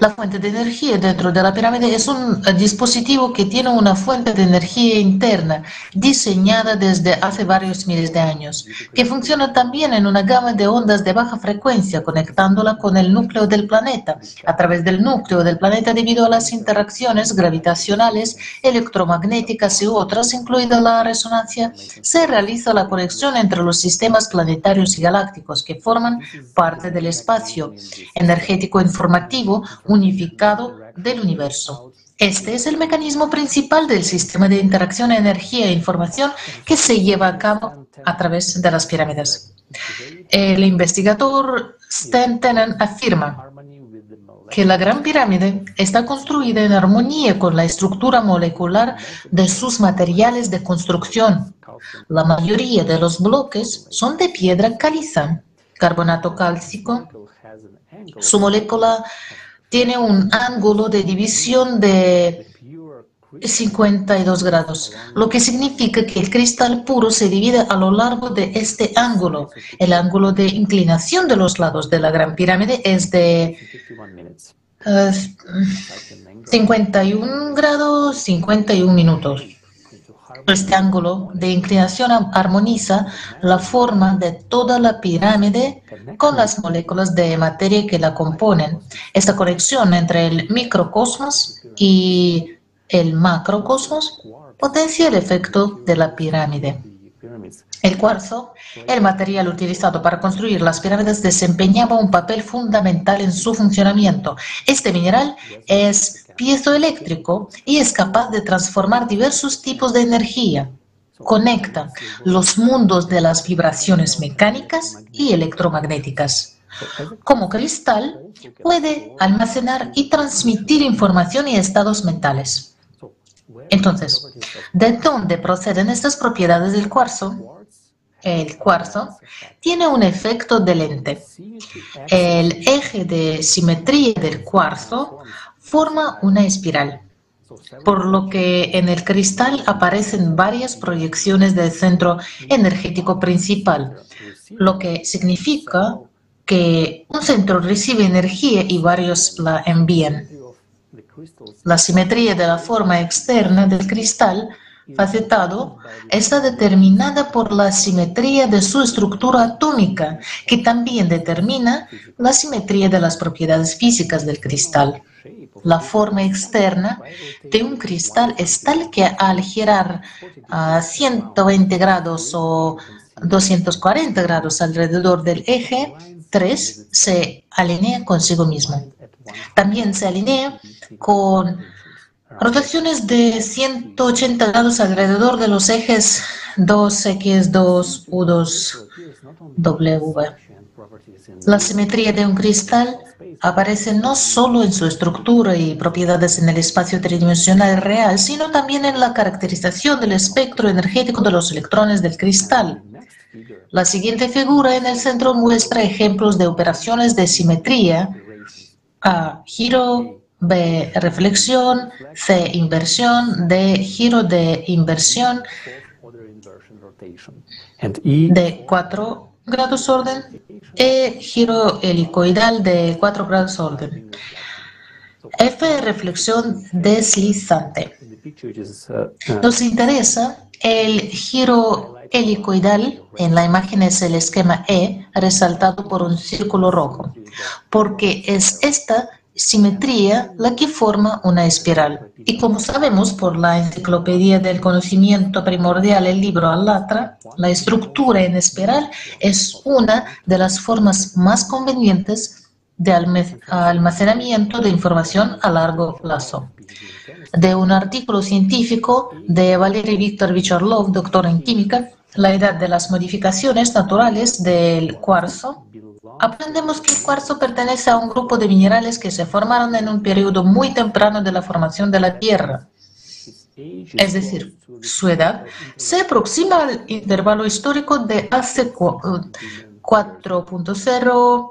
La fuente de energía dentro de la pirámide es un dispositivo que tiene una fuente de energía interna diseñada desde hace varios miles de años, que funciona también en una gama de ondas de baja frecuencia, conectándola con el núcleo del planeta. A través del núcleo del planeta, debido a las interacciones gravitacionales, electromagnéticas y otras, incluida la resonancia, se realiza la conexión entre los sistemas planetarios y galácticos que forman parte del espacio energético informativo unificado del universo. Este es el mecanismo principal del sistema de interacción energía e información que se lleva a cabo a través de las pirámides. El investigador Stan afirma que la Gran Pirámide está construida en armonía con la estructura molecular de sus materiales de construcción. La mayoría de los bloques son de piedra caliza, carbonato cálcico. Su molécula tiene un ángulo de división de 52 grados, lo que significa que el cristal puro se divide a lo largo de este ángulo. El ángulo de inclinación de los lados de la Gran Pirámide es de 51 eh, grados 51 minutos. Este ángulo de inclinación armoniza la forma de toda la pirámide con las moléculas de materia que la componen. Esta conexión entre el microcosmos y el macrocosmos potencia el efecto de la pirámide. El cuarzo, el material utilizado para construir las pirámides, desempeñaba un papel fundamental en su funcionamiento. Este mineral es piezoeléctrico y es capaz de transformar diversos tipos de energía. Conecta los mundos de las vibraciones mecánicas y electromagnéticas. Como cristal, puede almacenar y transmitir información y estados mentales. Entonces, ¿de dónde proceden estas propiedades del cuarzo? El cuarzo tiene un efecto de lente. El eje de simetría del cuarzo forma una espiral, por lo que en el cristal aparecen varias proyecciones del centro energético principal, lo que significa que un centro recibe energía y varios la envían. La simetría de la forma externa del cristal facetado está determinada por la simetría de su estructura atómica, que también determina la simetría de las propiedades físicas del cristal. La forma externa de un cristal es tal que al girar a 120 grados o 240 grados alrededor del eje 3 se alinea consigo mismo. También se alinea con rotaciones de 180 grados alrededor de los ejes 2X2, U2, W. La simetría de un cristal aparece no solo en su estructura y propiedades en el espacio tridimensional real, sino también en la caracterización del espectro energético de los electrones del cristal. La siguiente figura en el centro muestra ejemplos de operaciones de simetría a giro B, reflexión, C, inversión, D, giro de inversión, de 4 grados orden, E, giro helicoidal de 4 grados orden. F, reflexión deslizante. Nos interesa el giro helicoidal, en la imagen es el esquema E, resaltado por un círculo rojo, porque es esta simetría la que forma una espiral. Y como sabemos por la Enciclopedia del Conocimiento Primordial, el libro Alatra, la estructura en espiral es una de las formas más convenientes de almacenamiento de información a largo plazo. De un artículo científico de Valery Viktor Vicharlov, doctor en química, La edad de las modificaciones naturales del cuarzo, aprendemos que el cuarzo pertenece a un grupo de minerales que se formaron en un periodo muy temprano de la formación de la Tierra. Es decir, su edad se aproxima al intervalo histórico de hace 4.0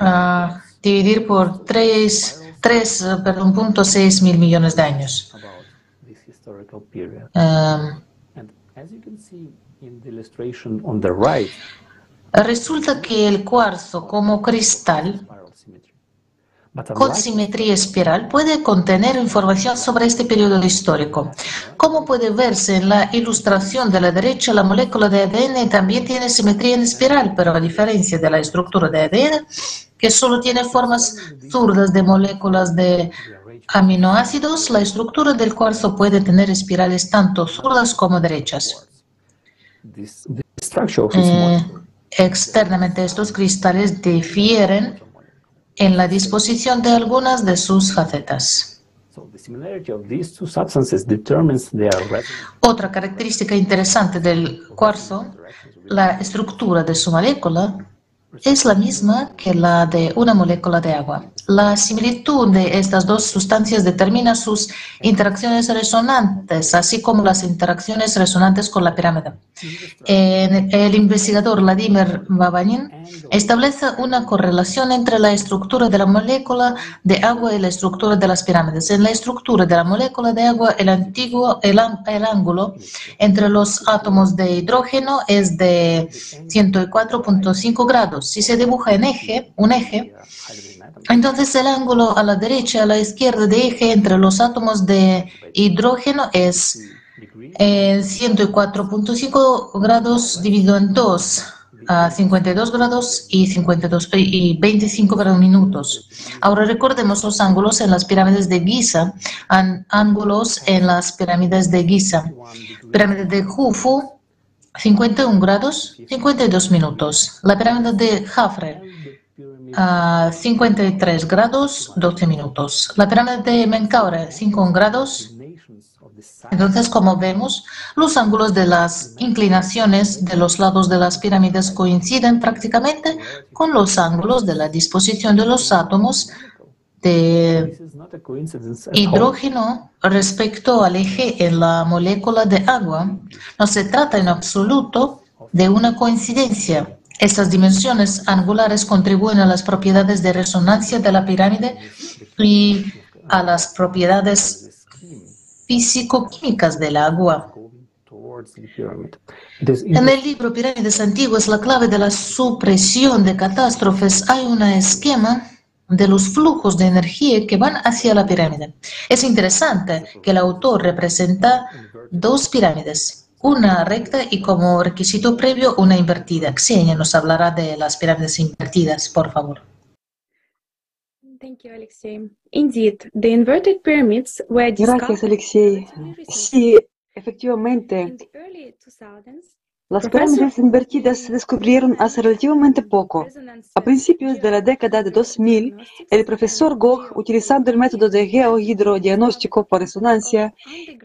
uh, dividir por 3, 3.6 mil millones de años. Um, Resulta que el cuarzo como cristal con simetría espiral puede contener información sobre este periodo histórico. Como puede verse en la ilustración de la derecha, la molécula de ADN también tiene simetría en espiral, pero a diferencia de la estructura de ADN, que solo tiene formas zurdas de moléculas de aminoácidos, la estructura del cuarzo puede tener espirales tanto zurdas como derechas. Eh, externamente estos cristales difieren en la disposición de algunas de sus facetas. Otra característica interesante del cuarzo, la estructura de su molécula, es la misma que la de una molécula de agua. La similitud de estas dos sustancias determina sus interacciones resonantes, así como las interacciones resonantes con la pirámide. El investigador Vladimir Babanin establece una correlación entre la estructura de la molécula de agua y la estructura de las pirámides. En la estructura de la molécula de agua, el, antiguo, el, el ángulo entre los átomos de hidrógeno es de 104.5 grados. Si se dibuja en eje, un eje, entonces el ángulo a la derecha a la izquierda de eje entre los átomos de hidrógeno es 104.5 grados dividido en 2 a 52 grados y, 52, y 25 grados minutos. Ahora recordemos los ángulos en las pirámides de Giza, ángulos en las pirámides de Giza. Pirámide de Jufu, 51 grados, 52 minutos. La pirámide de Jafre, a 53 grados, 12 minutos. La pirámide de Menkaure, 5 grados. Entonces, como vemos, los ángulos de las inclinaciones de los lados de las pirámides coinciden prácticamente con los ángulos de la disposición de los átomos de hidrógeno respecto al eje en la molécula de agua. No se trata en absoluto de una coincidencia. Estas dimensiones angulares contribuyen a las propiedades de resonancia de la pirámide y a las propiedades físico-químicas del agua. En el libro Pirámides Antiguas, la clave de la supresión de catástrofes, hay un esquema de los flujos de energía que van hacia la pirámide. Es interesante que el autor representa dos pirámides, una recta y como requisito previo una invertida. Xenia nos hablará de las pirámides invertidas, por favor. Gracias, Alexei. Sí, efectivamente, las pirámides invertidas se descubrieron hace relativamente poco. A principios de la década de 2000, el profesor Goch, utilizando el método de geohidrodiagnóstico por resonancia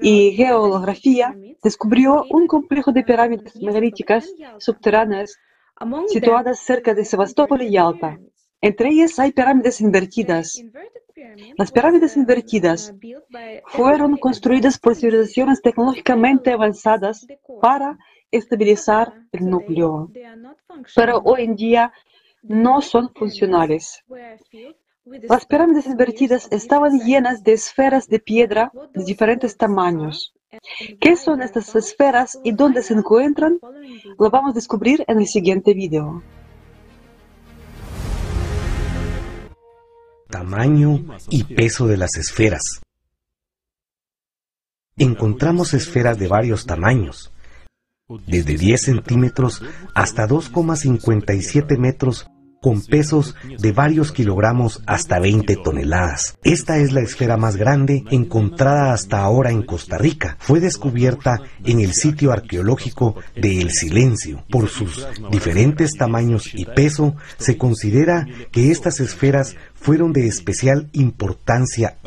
y geolografía, descubrió un complejo de pirámides megalíticas subterráneas situadas cerca de Sebastopol y Yalta. Entre ellas hay pirámides invertidas. Las pirámides invertidas fueron construidas por civilizaciones tecnológicamente avanzadas para estabilizar el núcleo, pero hoy en día no son funcionales. Las pirámides invertidas estaban llenas de esferas de piedra de diferentes tamaños. ¿Qué son estas esferas y dónde se encuentran? Lo vamos a descubrir en el siguiente video. Tamaño y peso de las esferas. Encontramos esferas de varios tamaños, desde 10 centímetros hasta 2,57 metros con pesos de varios kilogramos hasta 20 toneladas. Esta es la esfera más grande encontrada hasta ahora en Costa Rica. Fue descubierta en el sitio arqueológico de El Silencio. Por sus diferentes tamaños y peso, se considera que estas esferas fueron de especial importancia.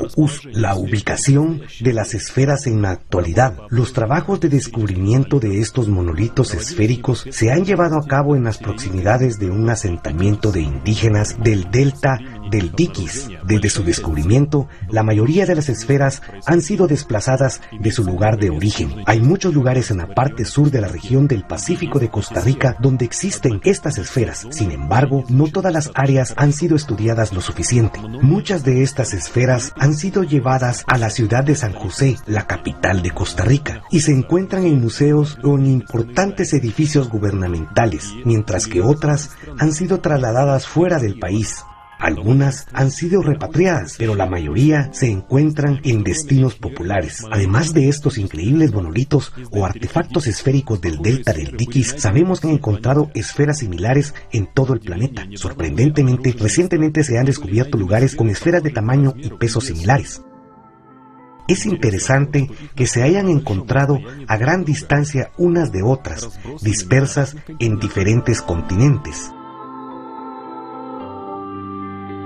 La ubicación de las esferas en la actualidad. Los trabajos de descubrimiento de estos monolitos esféricos se han llevado a cabo en las proximidades de un asentamiento de indígenas del delta del Dikis. Desde su descubrimiento, la mayoría de las esferas han sido desplazadas de su lugar de origen. Hay muchos lugares en la parte sur de la región del Pacífico de Costa Rica donde existen estas esferas. Sin embargo, no todas las áreas han sido estudiadas lo suficiente. Muchas de estas esferas han sido llevadas a la ciudad de San José, la capital de Costa Rica, y se encuentran en museos o en importantes edificios gubernamentales, mientras que otras han sido trasladadas fuera del país. Algunas han sido repatriadas, pero la mayoría se encuentran en destinos populares. Además de estos increíbles monolitos o artefactos esféricos del delta del Dikis, sabemos que han encontrado esferas similares en todo el planeta. Sorprendentemente, recientemente se han descubierto lugares con esferas de tamaño y peso similares. Es interesante que se hayan encontrado a gran distancia unas de otras, dispersas en diferentes continentes.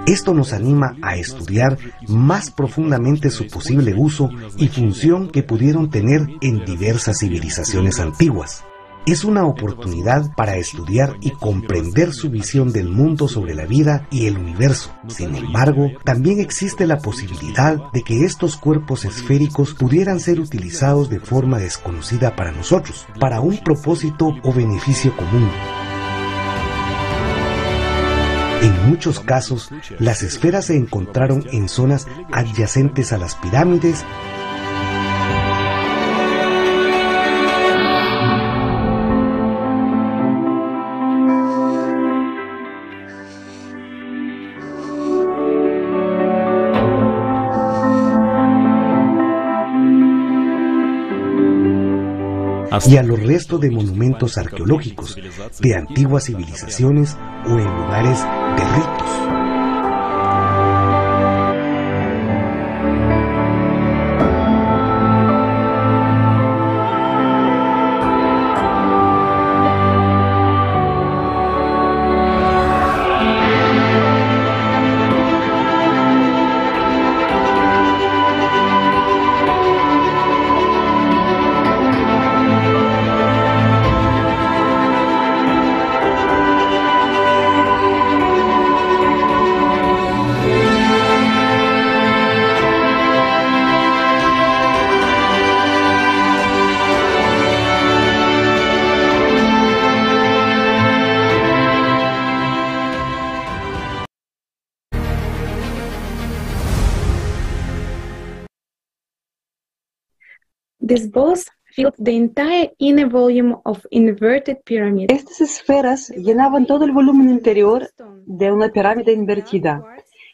Esto nos anima a estudiar más profundamente su posible uso y función que pudieron tener en diversas civilizaciones antiguas. Es una oportunidad para estudiar y comprender su visión del mundo sobre la vida y el universo. Sin embargo, también existe la posibilidad de que estos cuerpos esféricos pudieran ser utilizados de forma desconocida para nosotros, para un propósito o beneficio común. En muchos casos, las esferas se encontraron en zonas adyacentes a las pirámides. Y a los restos de monumentos arqueológicos de antiguas civilizaciones o en lugares de the entire inner volume of inverted pyramid. Estas esferas llenaban todo el volumen interior de una pirámide invertida.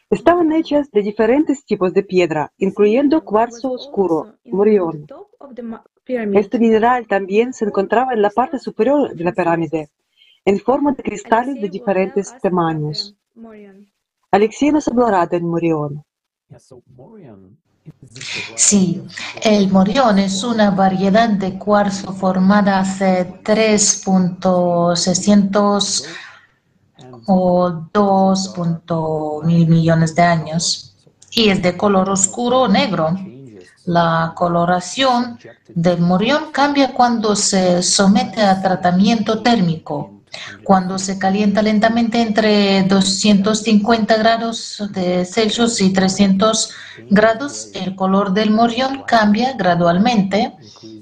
Estaban hechas de diferentes tipos de piedra, incluyendo cuarzo oscuro, morión. Este mineral también se encontraba en la parte superior de la pirámide, en forma de cristales de diferentes tamaños. Alexei nos hablará del morión. Sí, el morión es una variedad de cuarzo formada hace 3.600 o 2.000 millones de años y es de color oscuro o negro. La coloración del morión cambia cuando se somete a tratamiento térmico cuando se calienta lentamente entre 250 grados de Celsius y 300 grados, el color del morión cambia gradualmente,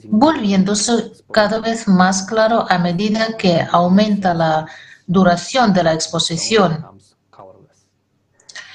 volviéndose cada vez más claro a medida que aumenta la duración de la exposición.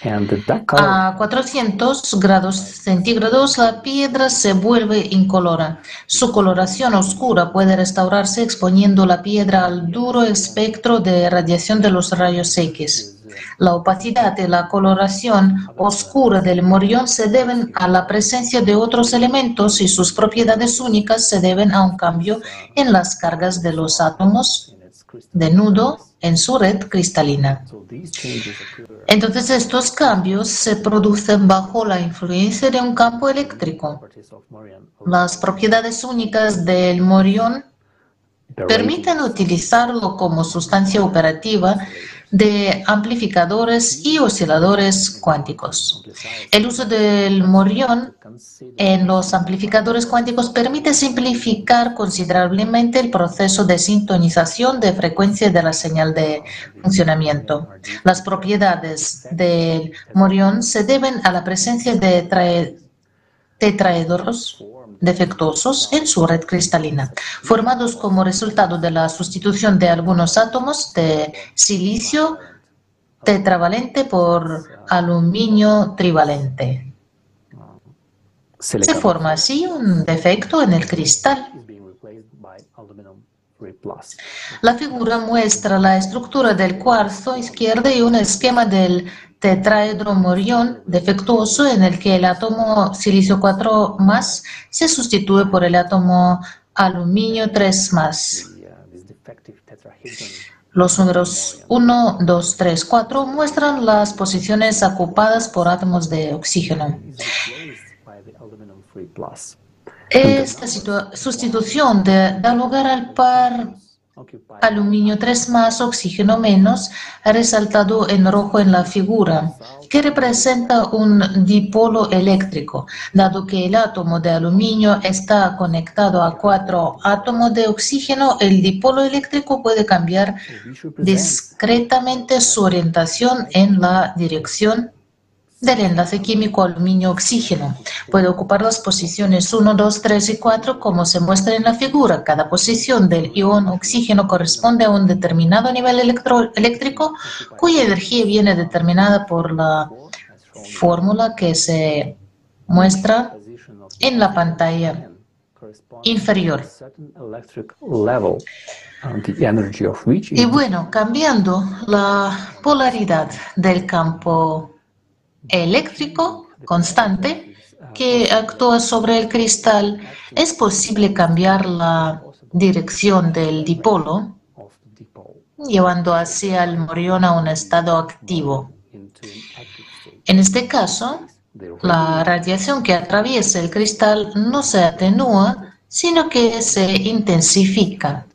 A 400 grados centígrados la piedra se vuelve incolora. Su coloración oscura puede restaurarse exponiendo la piedra al duro espectro de radiación de los rayos X. La opacidad y la coloración oscura del morión se deben a la presencia de otros elementos y sus propiedades únicas se deben a un cambio en las cargas de los átomos de nudo en su red cristalina. Entonces estos cambios se producen bajo la influencia de un campo eléctrico. Las propiedades únicas del morión permiten utilizarlo como sustancia operativa de amplificadores y osciladores cuánticos. El uso del morión en los amplificadores cuánticos permite simplificar considerablemente el proceso de sintonización de frecuencia de la señal de funcionamiento. Las propiedades del morión se deben a la presencia de tetraedros defectuosos en su red cristalina, formados como resultado de la sustitución de algunos átomos de silicio tetravalente por aluminio trivalente. Se forma así un defecto en el cristal. La figura muestra la estructura del cuarzo izquierdo y un esquema del tetraedromorión defectuoso en el que el átomo silicio 4 más se sustituye por el átomo aluminio 3 más. Los números 1, 2, 3, 4 muestran las posiciones ocupadas por átomos de oxígeno. Esta sustitución da lugar al par aluminio 3 más, oxígeno menos, resaltado en rojo en la figura, que representa un dipolo eléctrico. Dado que el átomo de aluminio está conectado a cuatro átomos de oxígeno, el dipolo eléctrico puede cambiar discretamente su orientación en la dirección del enlace químico aluminio-oxígeno. Puede ocupar las posiciones 1, 2, 3 y 4 como se muestra en la figura. Cada posición del ion oxígeno corresponde a un determinado nivel eléctrico cuya energía viene determinada por la fórmula que se muestra en la pantalla inferior. Y bueno, cambiando la polaridad del campo eléctrico constante que actúa sobre el cristal, es posible cambiar la dirección del dipolo, llevando hacia el morión a un estado activo. En este caso, la radiación que atraviesa el cristal no se atenúa, sino que se intensifica.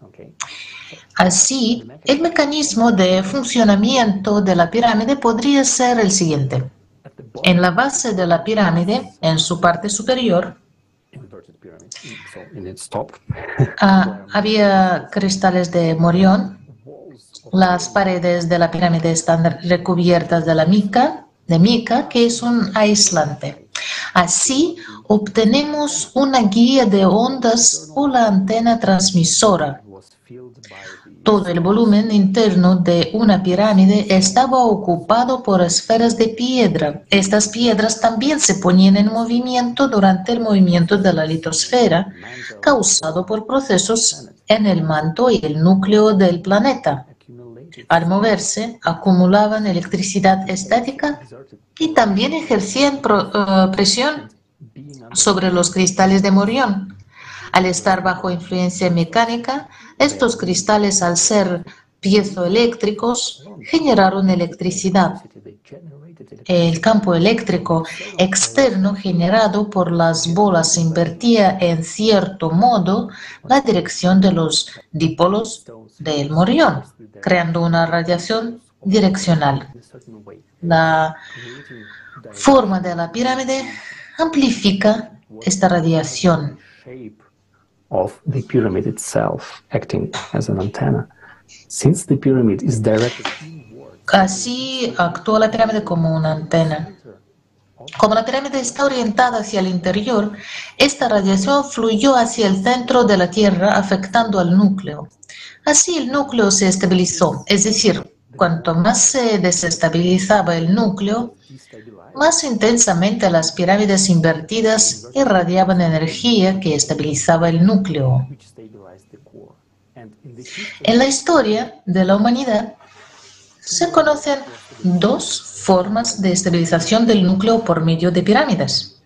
Así, el mecanismo de funcionamiento de la pirámide podría ser el siguiente. En la base de la pirámide, en su parte superior, ah, había cristales de morión. Las paredes de la pirámide están recubiertas de la mica, de mica, que es un aislante. Así obtenemos una guía de ondas o la antena transmisora todo el volumen interno de una pirámide estaba ocupado por esferas de piedra. Estas piedras también se ponían en movimiento durante el movimiento de la litosfera, causado por procesos en el manto y el núcleo del planeta. Al moverse, acumulaban electricidad estática y también ejercían eh, presión sobre los cristales de Morión. Al estar bajo influencia mecánica, estos cristales, al ser piezoeléctricos, generaron electricidad. El campo eléctrico externo generado por las bolas invertía en cierto modo la dirección de los dipolos del morión, creando una radiación direccional. La forma de la pirámide amplifica esta radiación of the pyramid itself acting as an antenna. Since the pyramid is Así actúa la pirámide como una antena. Como la pirámide está orientada hacia el interior, esta radiación fluyó hacia el centro de la Tierra afectando al núcleo. Así el núcleo se estabilizó, es decir, cuanto más se desestabilizaba el núcleo, más intensamente las pirámides invertidas irradiaban energía que estabilizaba el núcleo. En la historia de la humanidad se conocen dos formas de estabilización del núcleo por medio de pirámides.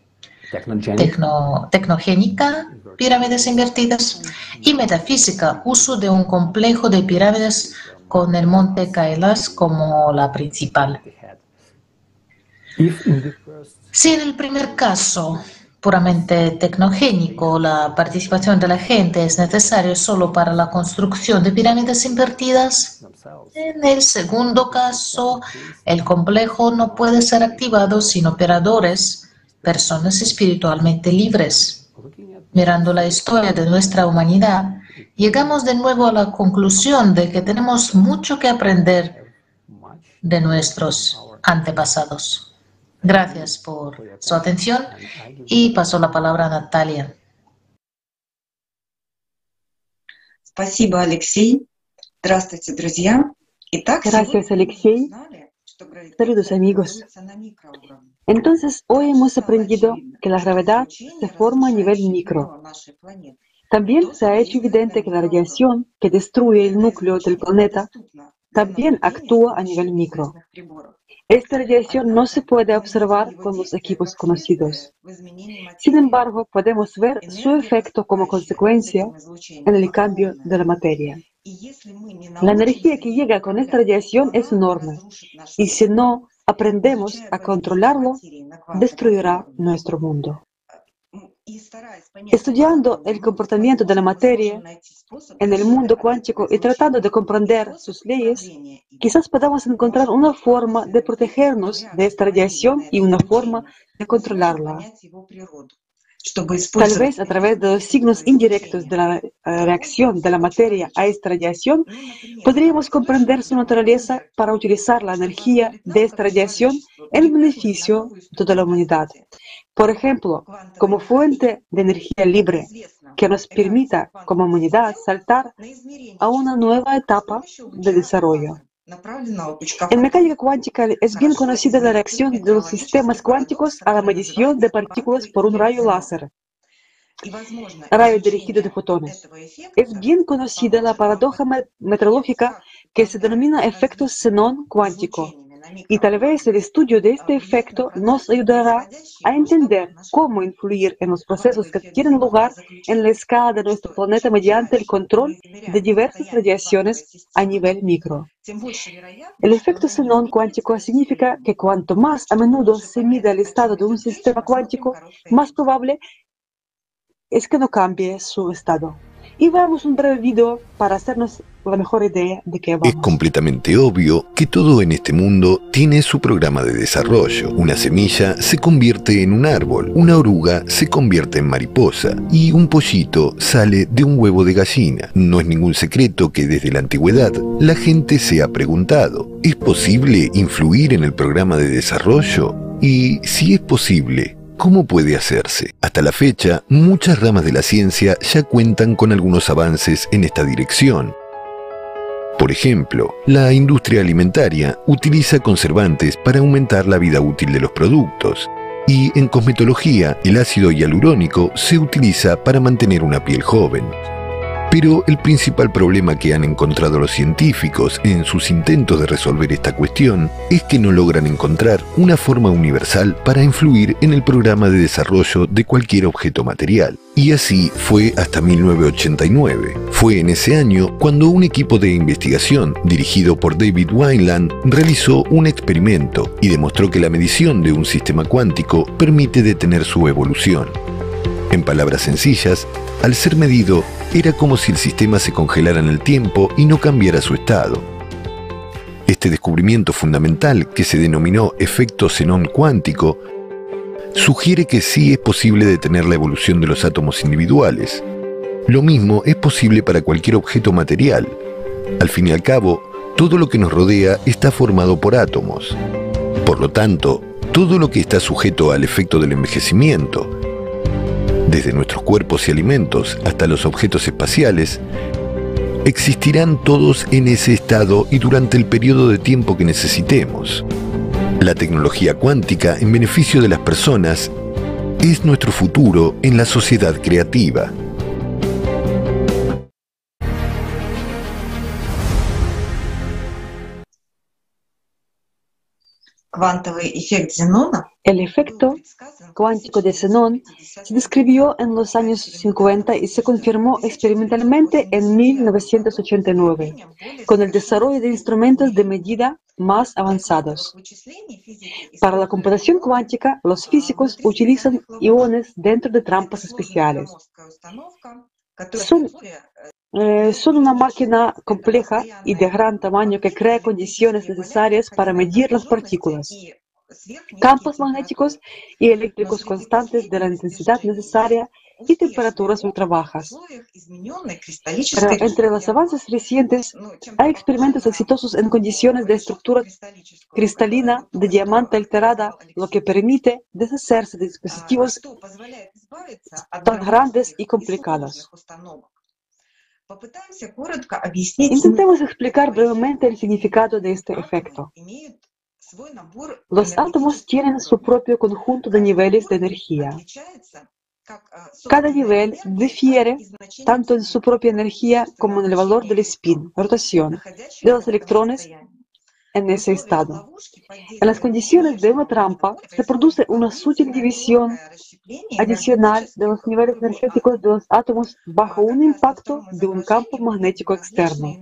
tecnogénica, pirámides invertidas, y metafísica, uso de un complejo de pirámides con el monte Kailas como la principal. Si en el primer caso puramente tecnogénico, la participación de la gente es necesaria solo para la construcción de pirámides invertidas. En el segundo caso, el complejo no puede ser activado sin operadores, personas espiritualmente libres. Mirando la historia de nuestra humanidad, llegamos de nuevo a la conclusión de que tenemos mucho que aprender de nuestros antepasados. Gracias por su atención y paso la palabra a Natalia. Спасибо, Алексей. Здравствуйте, друзья. Итак, Gracias, Alexei. Saludos, amigos. Entonces, hoy hemos aprendido que la gravedad se forma a nivel micro. también se ha hecho evidente que la radiación que destruye el núcleo del planeta también actúa a nivel micro. Esta radiación no se puede observar con los equipos conocidos. Sin embargo, podemos ver su efecto como consecuencia en el cambio de la materia. La energía que llega con esta radiación es enorme y si no aprendemos a controlarlo, destruirá nuestro mundo. Estudiando el comportamiento de la materia en el mundo cuántico y tratando de comprender sus leyes, quizás podamos encontrar una forma de protegernos de esta radiación y una forma de controlarla. Tal vez a través de los signos indirectos de la eh, reacción de la materia a esta radiación, podríamos comprender su naturaleza para utilizar la energía de esta radiación en beneficio de toda la humanidad. Por ejemplo, como fuente de energía libre que nos permita como humanidad saltar a una nueva etapa de desarrollo. En mecánica cuántica es bien conocida la reacción de los sistemas cuánticos a la medición de partículas por un rayo láser, rayo dirigido de fotones. Es bien conocida la paradoja meteorológica que se denomina efecto xenón cuántico, y tal vez el estudio de este efecto nos ayudará a entender cómo influir en los procesos que tienen lugar en la escala de nuestro planeta mediante el control de diversas radiaciones a nivel micro. El efecto xenón cuántico significa que cuanto más a menudo se mide el estado de un sistema cuántico, más probable es que no cambie su estado. Y veamos un breve video para hacernos la mejor idea de qué vamos. Es completamente obvio que todo en este mundo tiene su programa de desarrollo. Una semilla se convierte en un árbol, una oruga se convierte en mariposa y un pollito sale de un huevo de gallina. No es ningún secreto que desde la antigüedad la gente se ha preguntado, ¿es posible influir en el programa de desarrollo? Y si es posible, ¿Cómo puede hacerse? Hasta la fecha, muchas ramas de la ciencia ya cuentan con algunos avances en esta dirección. Por ejemplo, la industria alimentaria utiliza conservantes para aumentar la vida útil de los productos. Y en cosmetología, el ácido hialurónico se utiliza para mantener una piel joven. Pero el principal problema que han encontrado los científicos en sus intentos de resolver esta cuestión es que no logran encontrar una forma universal para influir en el programa de desarrollo de cualquier objeto material. Y así fue hasta 1989. Fue en ese año cuando un equipo de investigación dirigido por David Wineland realizó un experimento y demostró que la medición de un sistema cuántico permite detener su evolución. En palabras sencillas, al ser medido, era como si el sistema se congelara en el tiempo y no cambiara su estado. Este descubrimiento fundamental, que se denominó efecto xenón cuántico, sugiere que sí es posible detener la evolución de los átomos individuales. Lo mismo es posible para cualquier objeto material. Al fin y al cabo, todo lo que nos rodea está formado por átomos. Por lo tanto, todo lo que está sujeto al efecto del envejecimiento, desde nuestros cuerpos y alimentos hasta los objetos espaciales, existirán todos en ese estado y durante el periodo de tiempo que necesitemos. La tecnología cuántica en beneficio de las personas es nuestro futuro en la sociedad creativa. El efecto cuántico de Zenón se describió en los años 50 y se confirmó experimentalmente en 1989 con el desarrollo de instrumentos de medida más avanzados. Para la computación cuántica, los físicos utilizan iones dentro de trampas especiales. Son eh, son una máquina compleja y de gran tamaño que crea condiciones necesarias para medir las partículas, campos magnéticos y eléctricos constantes de la intensidad necesaria y temperaturas ultra bajas. Pero entre los avances recientes hay experimentos exitosos en condiciones de estructura cristalina de diamante alterada, lo que permite deshacerse de dispositivos tan grandes y complicados. Intentemos explicar brevemente el significado de este efecto. Los átomos tienen su propio conjunto de niveles de energía. Cada nivel difiere tanto en su propia energía como en el valor del spin, rotación, de los electrones en ese estado. En las condiciones de una trampa se produce una sutil división adicional de los niveles energéticos de los átomos bajo un impacto de un campo magnético externo.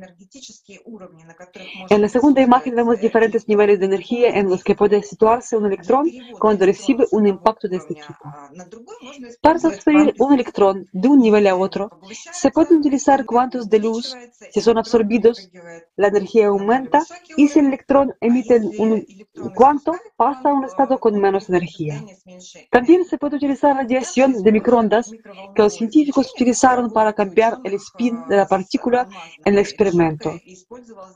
En la segunda imagen vemos diferentes niveles de energía en los que puede situarse un electrón cuando recibe un impacto de este tipo. Para transferir un electrón de un nivel a otro, se pueden utilizar cuantos de luz. Si son absorbidos, la energía aumenta y si el electrón emite un cuanto, pasa a un estado con menos energía. También se puede utilizar radiación de microondas que los científicos utilizaron para cambiar el spin de la partícula en el experimento.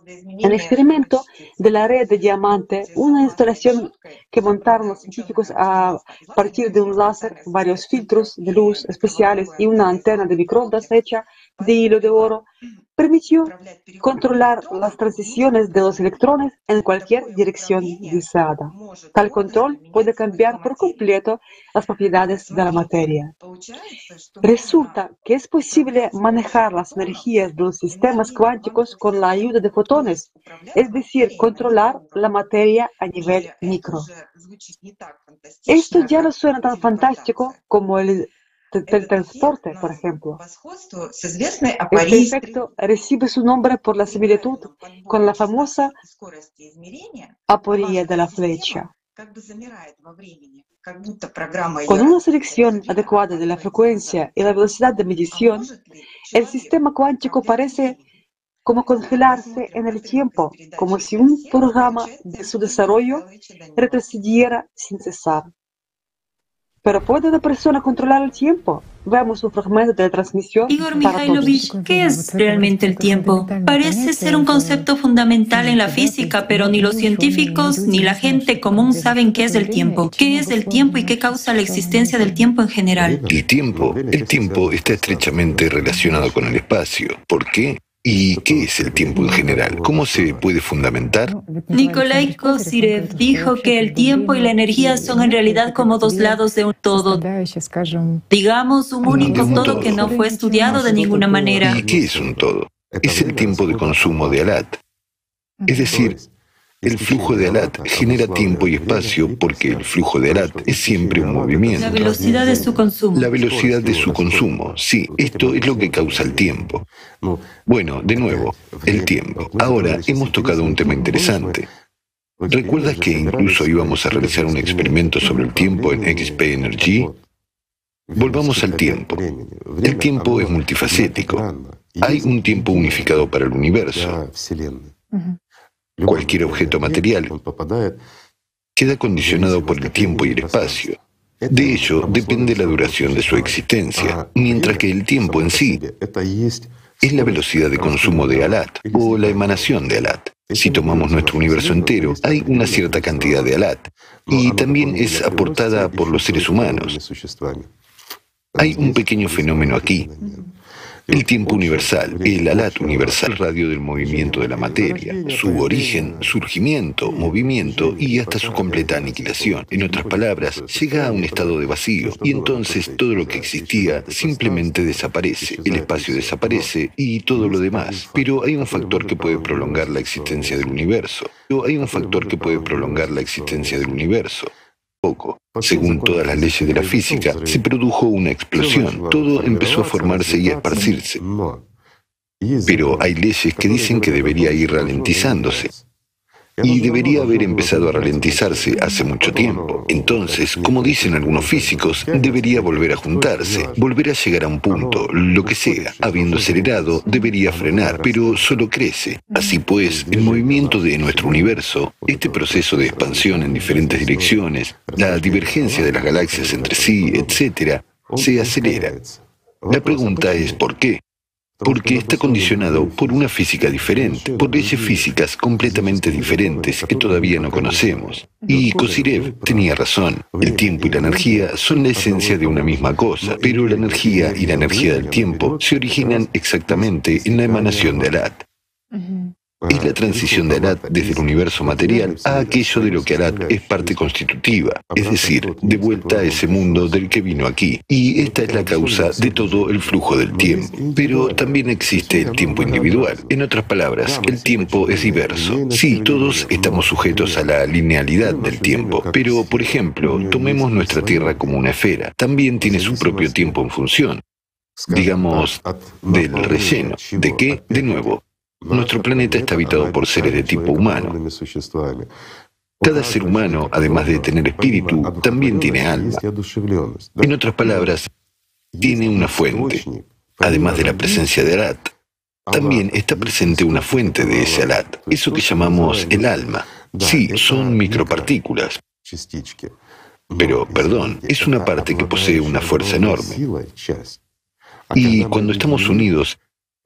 En el experimento de la red de diamante, una instalación que montaron los científicos a partir de un láser, varios filtros de luz especiales y una antena de microondas hecha de hilo de oro, permitió controlar las transiciones de los electrones en cualquier dirección deseada. Tal control puede cambiar por completo las propiedades de la materia. Resulta que es posible manejar las energías de los sistemas cuánticos con la ayuda de fotones, es decir, controlar la materia a nivel micro. Esto ya no suena tan fantástico como el del transporte, por ejemplo. Este efecto recibe su nombre por la similitud con la famosa aporía de la flecha. Con una selección adecuada de la frecuencia y la velocidad de medición, el sistema cuántico parece como congelarse en el tiempo, como si un programa de su desarrollo retrocediera sin cesar. Pero ¿puede una persona controlar el tiempo? Veamos un fragmento de la transmisión. Igor Mikhailovich, ¿qué es realmente el tiempo? Parece ser un concepto fundamental en la física, pero ni los científicos ni la gente común saben qué es el tiempo. ¿Qué es el tiempo y qué causa la existencia del tiempo en general? El tiempo, el tiempo está estrechamente relacionado con el espacio. ¿Por qué? ¿Y qué es el tiempo en general? ¿Cómo se puede fundamentar? Nikolai Kozyrev dijo que el tiempo y la energía son en realidad como dos lados de un todo. Digamos, un único todo que no fue estudiado de ninguna manera. ¿Y qué es un todo? Es el tiempo de consumo de Alat. Es decir, el flujo de Alat genera tiempo y espacio porque el flujo de Alat es siempre un movimiento. La velocidad de su consumo. La velocidad de su consumo, sí, esto es lo que causa el tiempo. Bueno, de nuevo, el tiempo. Ahora hemos tocado un tema interesante. ¿Recuerdas que incluso íbamos a realizar un experimento sobre el tiempo en XP Energy? Volvamos al tiempo. El tiempo es multifacético. Hay un tiempo unificado para el universo. Cualquier objeto material queda condicionado por el tiempo y el espacio. De ello depende la duración de su existencia, mientras que el tiempo en sí es la velocidad de consumo de Alat o la emanación de Alat. Si tomamos nuestro universo entero, hay una cierta cantidad de Alat y también es aportada por los seres humanos. Hay un pequeño fenómeno aquí. El tiempo universal, el alat universal radio del movimiento de la materia, su origen, surgimiento, movimiento y hasta su completa aniquilación. En otras palabras, llega a un estado de vacío y entonces todo lo que existía simplemente desaparece, el espacio desaparece y todo lo demás. Pero hay un factor que puede prolongar la existencia del universo. Hay un factor que puede prolongar la existencia del universo poco. Según todas las leyes de la física, se produjo una explosión. Todo empezó a formarse y a esparcirse. Pero hay leyes que dicen que debería ir ralentizándose y debería haber empezado a ralentizarse hace mucho tiempo. Entonces, como dicen algunos físicos, debería volver a juntarse, volver a llegar a un punto, lo que sea. Habiendo acelerado, debería frenar, pero solo crece. Así pues, el movimiento de nuestro universo, este proceso de expansión en diferentes direcciones, la divergencia de las galaxias entre sí, etc., se acelera. La pregunta es ¿por qué? Porque está condicionado por una física diferente, por leyes físicas completamente diferentes que todavía no conocemos. Y Kosirev tenía razón, el tiempo y la energía son la esencia de una misma cosa, pero la energía y la energía del tiempo se originan exactamente en la emanación de Alat es la transición de Alat desde el universo material a aquello de lo que Alat es parte constitutiva, es decir, de vuelta a ese mundo del que vino aquí. Y esta es la causa de todo el flujo del tiempo. Pero también existe el tiempo individual. En otras palabras, el tiempo es diverso. Sí, todos estamos sujetos a la linealidad del tiempo, pero, por ejemplo, tomemos nuestra Tierra como una esfera. También tiene su propio tiempo en función digamos, del relleno. ¿De qué? De nuevo, nuestro planeta está habitado por seres de tipo humano. Cada ser humano, además de tener espíritu, también tiene alma. En otras palabras, tiene una fuente, además de la presencia de Alat. También está presente una fuente de ese Alat, eso que llamamos el alma. Sí, son micropartículas. Pero, perdón, es una parte que posee una fuerza enorme. Y cuando estamos unidos,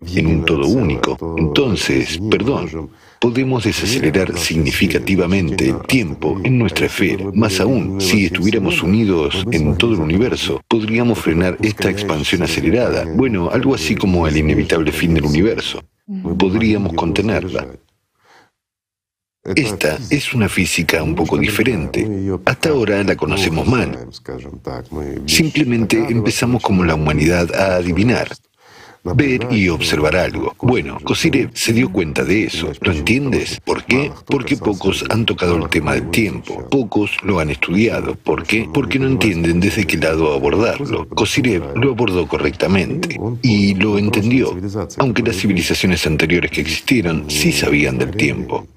en un todo único. Entonces, perdón, podemos desacelerar significativamente el tiempo en nuestra esfera. Más aún, si estuviéramos unidos en todo el universo, podríamos frenar esta expansión acelerada. Bueno, algo así como el inevitable fin del universo. Podríamos contenerla. Esta es una física un poco diferente. Hasta ahora la conocemos mal. Simplemente empezamos como la humanidad a adivinar ver y observar algo. Bueno, Cosire se dio cuenta de eso. ¿Lo entiendes? ¿Por qué? Porque pocos han tocado el tema del tiempo. Pocos lo han estudiado. ¿Por qué? Porque no entienden desde qué lado abordarlo. Kosirev lo abordó correctamente y lo entendió, aunque las civilizaciones anteriores que existieron sí sabían del tiempo.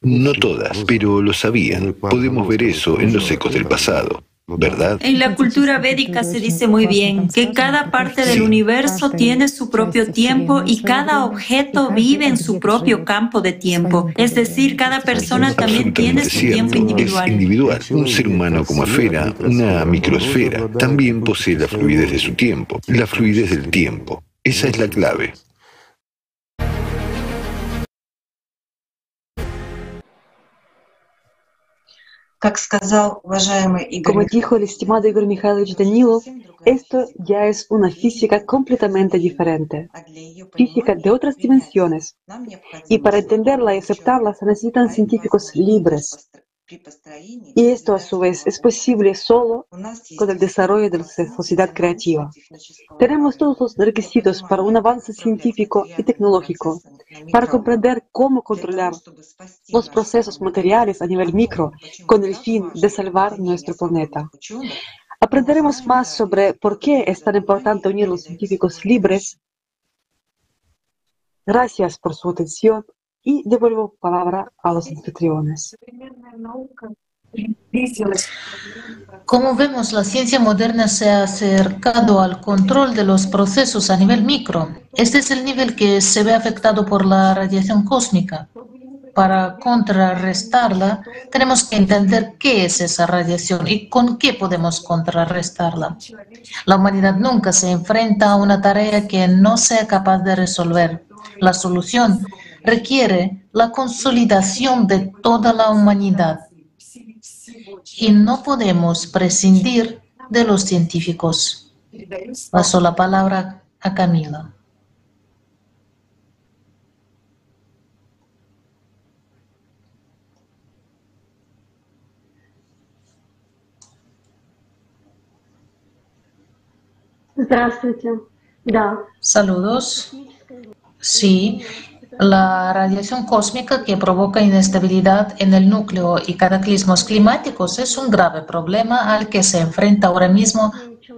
No todas, pero lo sabían. Podemos ver eso en los ecos del pasado. ¿Verdad? En la cultura védica se dice muy bien que cada parte del universo tiene su propio tiempo y cada objeto vive en su propio campo de tiempo. Es decir, cada persona también tiene su tiempo individual. Es individual. Un ser humano como esfera, una microesfera, también posee la fluidez de su tiempo, la fluidez del tiempo. Esa es la clave. Como dijo el estimado Igor Mikhailovich Danilov, esto ya es una física completamente diferente, física de otras dimensiones. Y para entenderla y aceptarla se necesitan científicos libres. Y esto a su vez es posible solo con el desarrollo de la sociedad creativa. Tenemos todos los requisitos para un avance científico y tecnológico, para comprender cómo controlar los procesos materiales a nivel micro con el fin de salvar nuestro planeta. Aprenderemos más sobre por qué es tan importante unir los científicos libres. Gracias por su atención y devuelvo palabra a los anfitriones. Como vemos, la ciencia moderna se ha acercado al control de los procesos a nivel micro. Este es el nivel que se ve afectado por la radiación cósmica. Para contrarrestarla, tenemos que entender qué es esa radiación y con qué podemos contrarrestarla. La humanidad nunca se enfrenta a una tarea que no sea capaz de resolver. La solución requiere la consolidación de toda la humanidad y no podemos prescindir de los científicos. Paso la palabra a Camila. Saludos. Sí, la radiación cósmica que provoca inestabilidad en el núcleo y cataclismos climáticos es un grave problema al que se enfrenta ahora mismo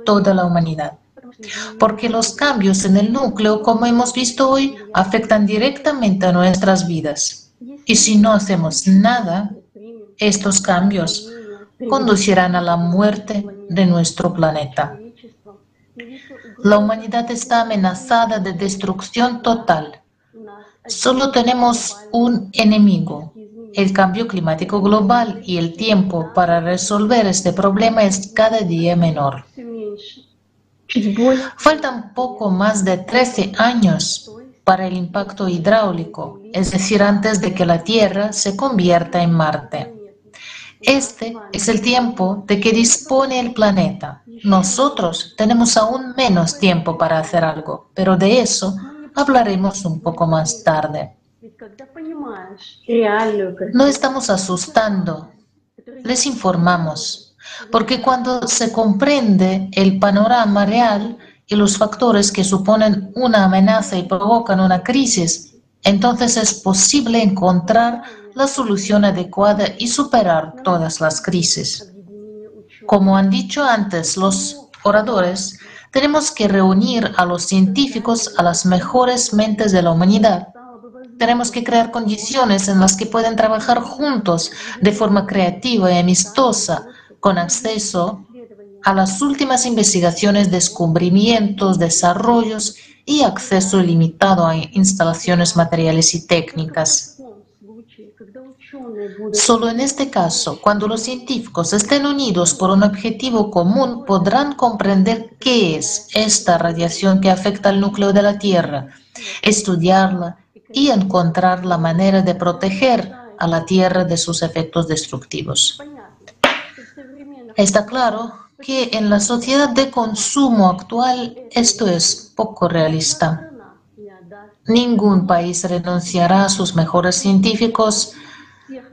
toda la humanidad. Porque los cambios en el núcleo, como hemos visto hoy, afectan directamente a nuestras vidas. Y si no hacemos nada, estos cambios conducirán a la muerte de nuestro planeta. La humanidad está amenazada de destrucción total Solo tenemos un enemigo, el cambio climático global y el tiempo para resolver este problema es cada día menor. Faltan poco más de 13 años para el impacto hidráulico, es decir, antes de que la Tierra se convierta en Marte. Este es el tiempo de que dispone el planeta. Nosotros tenemos aún menos tiempo para hacer algo, pero de eso hablaremos un poco más tarde. No estamos asustando, les informamos, porque cuando se comprende el panorama real y los factores que suponen una amenaza y provocan una crisis, entonces es posible encontrar la solución adecuada y superar todas las crisis. Como han dicho antes los oradores, tenemos que reunir a los científicos, a las mejores mentes de la humanidad. Tenemos que crear condiciones en las que puedan trabajar juntos de forma creativa y amistosa, con acceso a las últimas investigaciones, descubrimientos, desarrollos y acceso ilimitado a instalaciones materiales y técnicas. Solo en este caso, cuando los científicos estén unidos por un objetivo común, podrán comprender qué es esta radiación que afecta al núcleo de la Tierra, estudiarla y encontrar la manera de proteger a la Tierra de sus efectos destructivos. Está claro que en la sociedad de consumo actual esto es poco realista. Ningún país renunciará a sus mejores científicos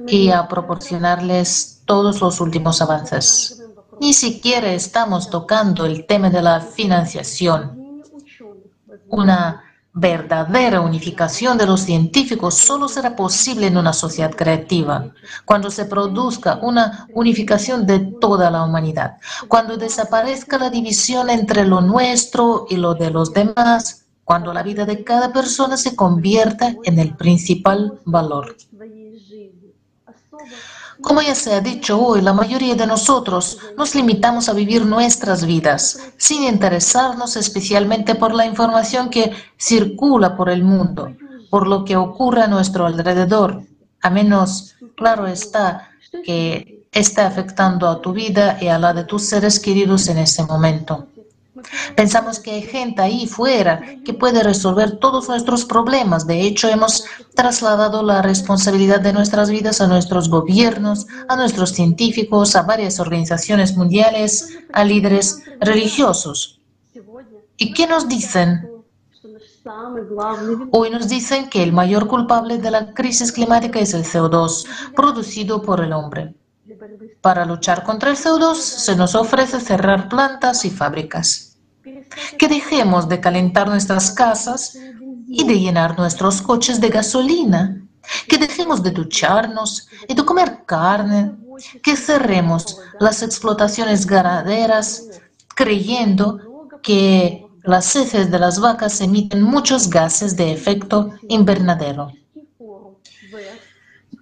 y a proporcionarles todos los últimos avances. Ni siquiera estamos tocando el tema de la financiación. Una verdadera unificación de los científicos solo será posible en una sociedad creativa, cuando se produzca una unificación de toda la humanidad, cuando desaparezca la división entre lo nuestro y lo de los demás, cuando la vida de cada persona se convierta en el principal valor. Como ya se ha dicho hoy, la mayoría de nosotros nos limitamos a vivir nuestras vidas sin interesarnos especialmente por la información que circula por el mundo, por lo que ocurre a nuestro alrededor, a menos, claro está, que esté afectando a tu vida y a la de tus seres queridos en ese momento. Pensamos que hay gente ahí fuera que puede resolver todos nuestros problemas. De hecho, hemos trasladado la responsabilidad de nuestras vidas a nuestros gobiernos, a nuestros científicos, a varias organizaciones mundiales, a líderes religiosos. ¿Y qué nos dicen? Hoy nos dicen que el mayor culpable de la crisis climática es el CO2, producido por el hombre. Para luchar contra el CO2 se nos ofrece cerrar plantas y fábricas que dejemos de calentar nuestras casas y de llenar nuestros coches de gasolina, que dejemos de ducharnos y de comer carne, que cerremos las explotaciones ganaderas creyendo que las heces de las vacas emiten muchos gases de efecto invernadero.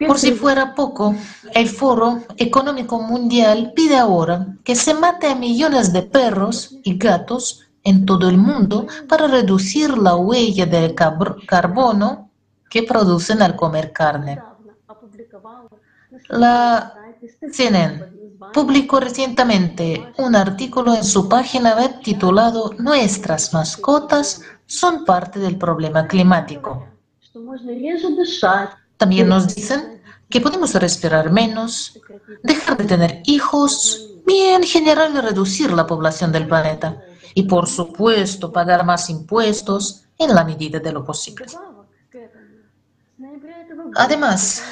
Por si fuera poco, el Foro Económico Mundial pide ahora que se mate a millones de perros y gatos en todo el mundo para reducir la huella de carbono que producen al comer carne. La CNN publicó recientemente un artículo en su página web titulado Nuestras mascotas son parte del problema climático. También nos dicen que podemos respirar menos, dejar de tener hijos y en general reducir la población del planeta y por supuesto pagar más impuestos en la medida de lo posible. Además,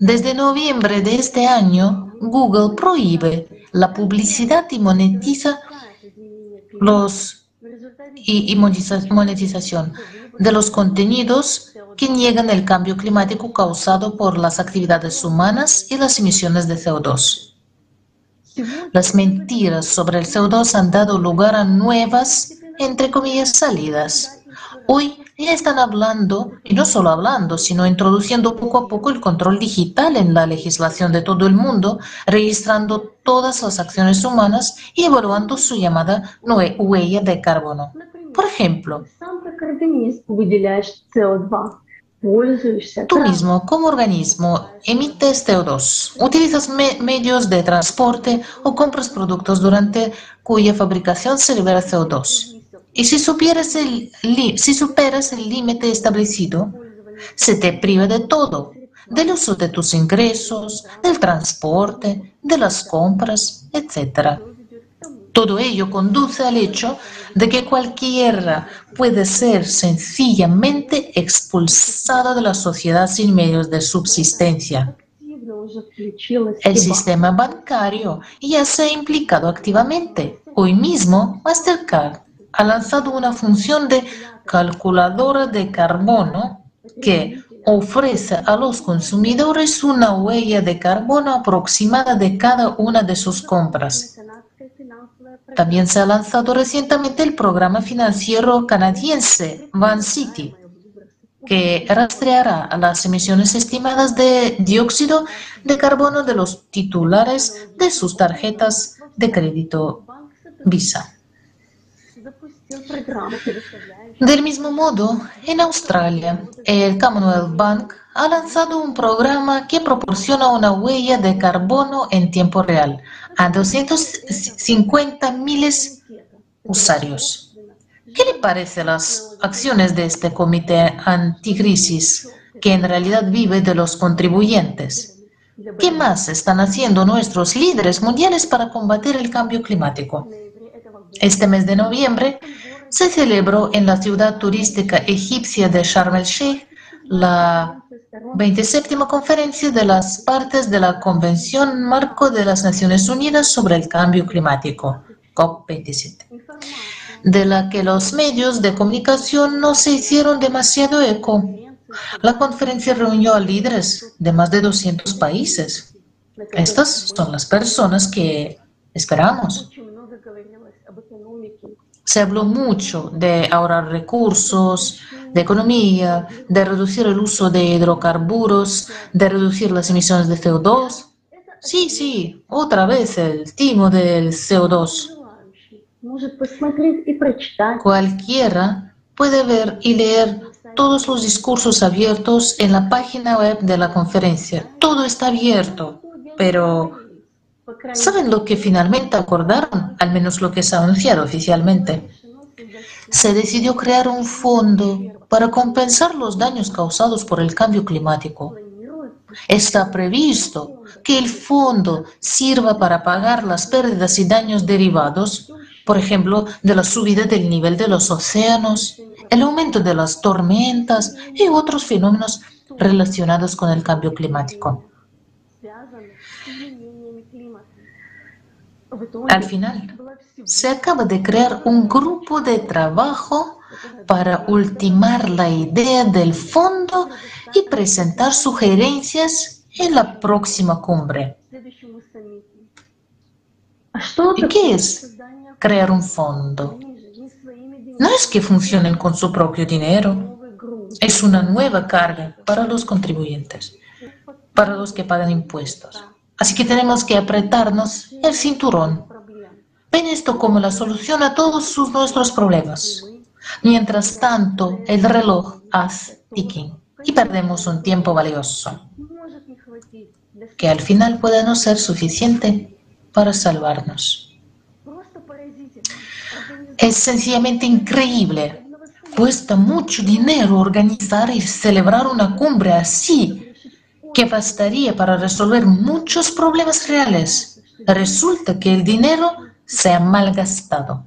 desde noviembre de este año, Google prohíbe la publicidad y monetiza los y, y monetización de los contenidos que niegan el cambio climático causado por las actividades humanas y las emisiones de CO2. Las mentiras sobre el CO2 han dado lugar a nuevas, entre comillas, salidas. Hoy ya están hablando, y no solo hablando, sino introduciendo poco a poco el control digital en la legislación de todo el mundo, registrando todas las acciones humanas y evaluando su llamada huella de carbono. Por ejemplo, Tú mismo, como organismo, emites CO2, utilizas medios de transporte o compras productos durante cuya fabricación se libera CO2. Y si, supieras el, si superas el límite establecido, se te priva de todo, del uso de tus ingresos, del transporte, de las compras, etc. Todo ello conduce al hecho de que cualquiera puede ser sencillamente expulsado de la sociedad sin medios de subsistencia. El sistema bancario ya se ha implicado activamente. Hoy mismo, Mastercard ha lanzado una función de calculadora de carbono que ofrece a los consumidores una huella de carbono aproximada de cada una de sus compras. También se ha lanzado recientemente el programa financiero canadiense Van City, que rastreará las emisiones estimadas de dióxido de carbono de los titulares de sus tarjetas de crédito Visa. Del mismo modo, en Australia, el Commonwealth Bank ha lanzado un programa que proporciona una huella de carbono en tiempo real a 250 miles usuarios. ¿Qué le parece las acciones de este comité anticrisis que en realidad vive de los contribuyentes? ¿Qué más están haciendo nuestros líderes mundiales para combatir el cambio climático? Este mes de noviembre se celebró en la ciudad turística egipcia de Sharm el-Sheikh la 27 conferencia de las partes de la Convención Marco de las Naciones Unidas sobre el Cambio Climático, COP27, de la que los medios de comunicación no se hicieron demasiado eco. La conferencia reunió a líderes de más de 200 países. Estas son las personas que esperamos. Se habló mucho de ahorrar recursos, de economía, de reducir el uso de hidrocarburos, de reducir las emisiones de CO2. Sí, sí, otra vez el timo del CO2. Cualquiera puede ver y leer todos los discursos abiertos en la página web de la conferencia. Todo está abierto, pero ¿saben lo que finalmente acordaron? Al menos lo que se ha anunciado oficialmente. Se decidió crear un fondo para compensar los daños causados por el cambio climático. Está previsto que el fondo sirva para pagar las pérdidas y daños derivados, por ejemplo, de la subida del nivel de los océanos, el aumento de las tormentas y otros fenómenos relacionados con el cambio climático. Al final, se acaba de crear un grupo de trabajo para ultimar la idea del fondo y presentar sugerencias en la próxima cumbre. ¿Y qué es crear un fondo? No es que funcionen con su propio dinero, es una nueva carga para los contribuyentes, para los que pagan impuestos. Así que tenemos que apretarnos el cinturón. Ven esto como la solución a todos nuestros problemas. Mientras tanto, el reloj hace ticking y perdemos un tiempo valioso que al final puede no ser suficiente para salvarnos. Es sencillamente increíble. Cuesta mucho dinero organizar y celebrar una cumbre así, que bastaría para resolver muchos problemas reales. Resulta que el dinero se ha malgastado.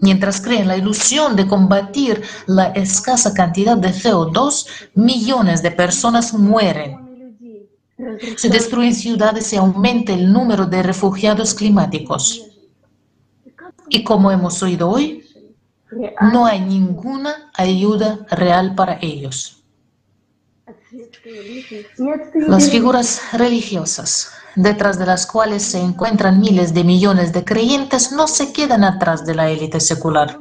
Mientras creen la ilusión de combatir la escasa cantidad de CO2, millones de personas mueren. Se destruyen ciudades y aumenta el número de refugiados climáticos. Y como hemos oído hoy, no hay ninguna ayuda real para ellos. Las figuras religiosas, detrás de las cuales se encuentran miles de millones de creyentes, no se quedan atrás de la élite secular.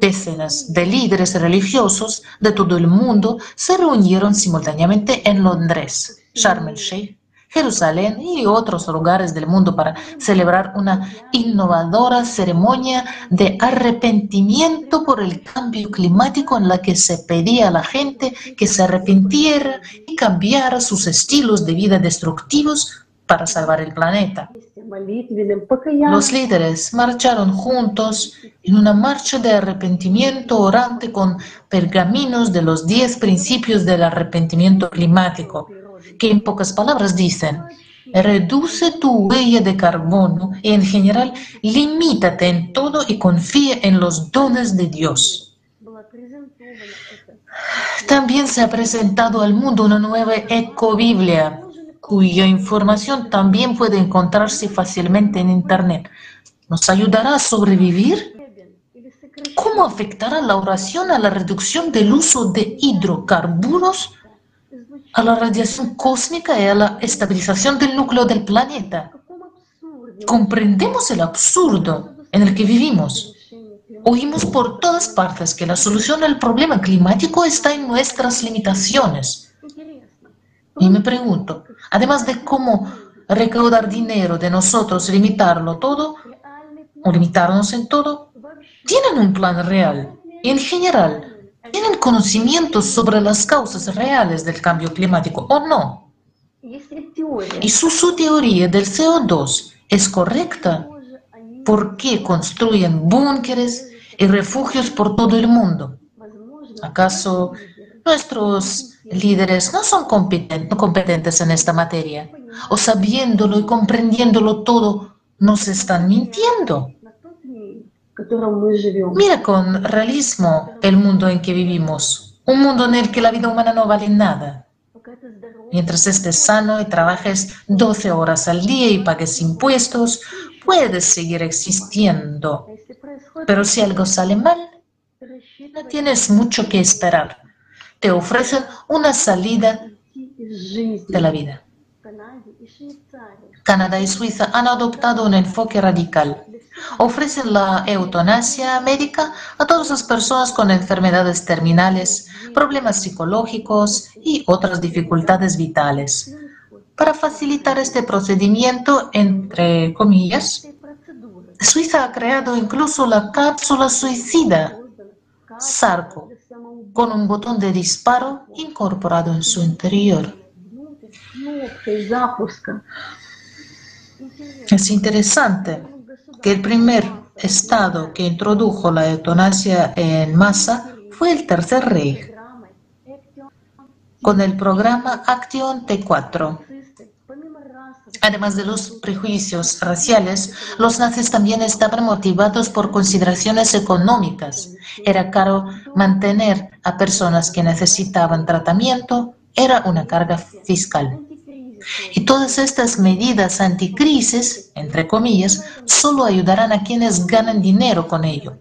Decenas de líderes religiosos de todo el mundo se reunieron simultáneamente en Londres, Sharm el Sheikh, Jerusalén y otros lugares del mundo para celebrar una innovadora ceremonia de arrepentimiento por el cambio climático en la que se pedía a la gente que se arrepintiera y cambiara sus estilos de vida destructivos para salvar el planeta. Los líderes marcharon juntos en una marcha de arrepentimiento orante con pergaminos de los diez principios del arrepentimiento climático que en pocas palabras dicen, reduce tu huella de carbono y en general limítate en todo y confía en los dones de Dios. También se ha presentado al mundo una nueva ecobiblia, cuya información también puede encontrarse fácilmente en Internet. ¿Nos ayudará a sobrevivir? ¿Cómo afectará la oración a la reducción del uso de hidrocarburos? A la radiación cósmica y a la estabilización del núcleo del planeta. Comprendemos el absurdo en el que vivimos. Oímos por todas partes que la solución al problema climático está en nuestras limitaciones. Y me pregunto, además de cómo recaudar dinero de nosotros limitarlo todo, o limitarnos en todo, ¿tienen un plan real? En general, ¿Tienen conocimientos sobre las causas reales del cambio climático o no? Y su, su teoría del CO2 es correcta. ¿Por qué construyen búnkeres y refugios por todo el mundo? ¿Acaso nuestros líderes no son competentes en esta materia? ¿O sabiéndolo y comprendiéndolo todo, nos están mintiendo? Mira con realismo el mundo en que vivimos, un mundo en el que la vida humana no vale nada. Mientras estés sano y trabajes 12 horas al día y pagues impuestos, puedes seguir existiendo. Pero si algo sale mal, no tienes mucho que esperar. Te ofrecen una salida de la vida. Canadá y Suiza han adoptado un enfoque radical ofrecen la eutanasia médica a todas las personas con enfermedades terminales, problemas psicológicos y otras dificultades vitales. Para facilitar este procedimiento, entre comillas, Suiza ha creado incluso la cápsula suicida Sarco, con un botón de disparo incorporado en su interior. Es interesante que el primer estado que introdujo la eutanasia en masa fue el Tercer Reich, con el programa Action T4. Además de los prejuicios raciales, los nazis también estaban motivados por consideraciones económicas. Era caro mantener a personas que necesitaban tratamiento, era una carga fiscal. Y todas estas medidas anticrisis, entre comillas, solo ayudarán a quienes ganan dinero con ello.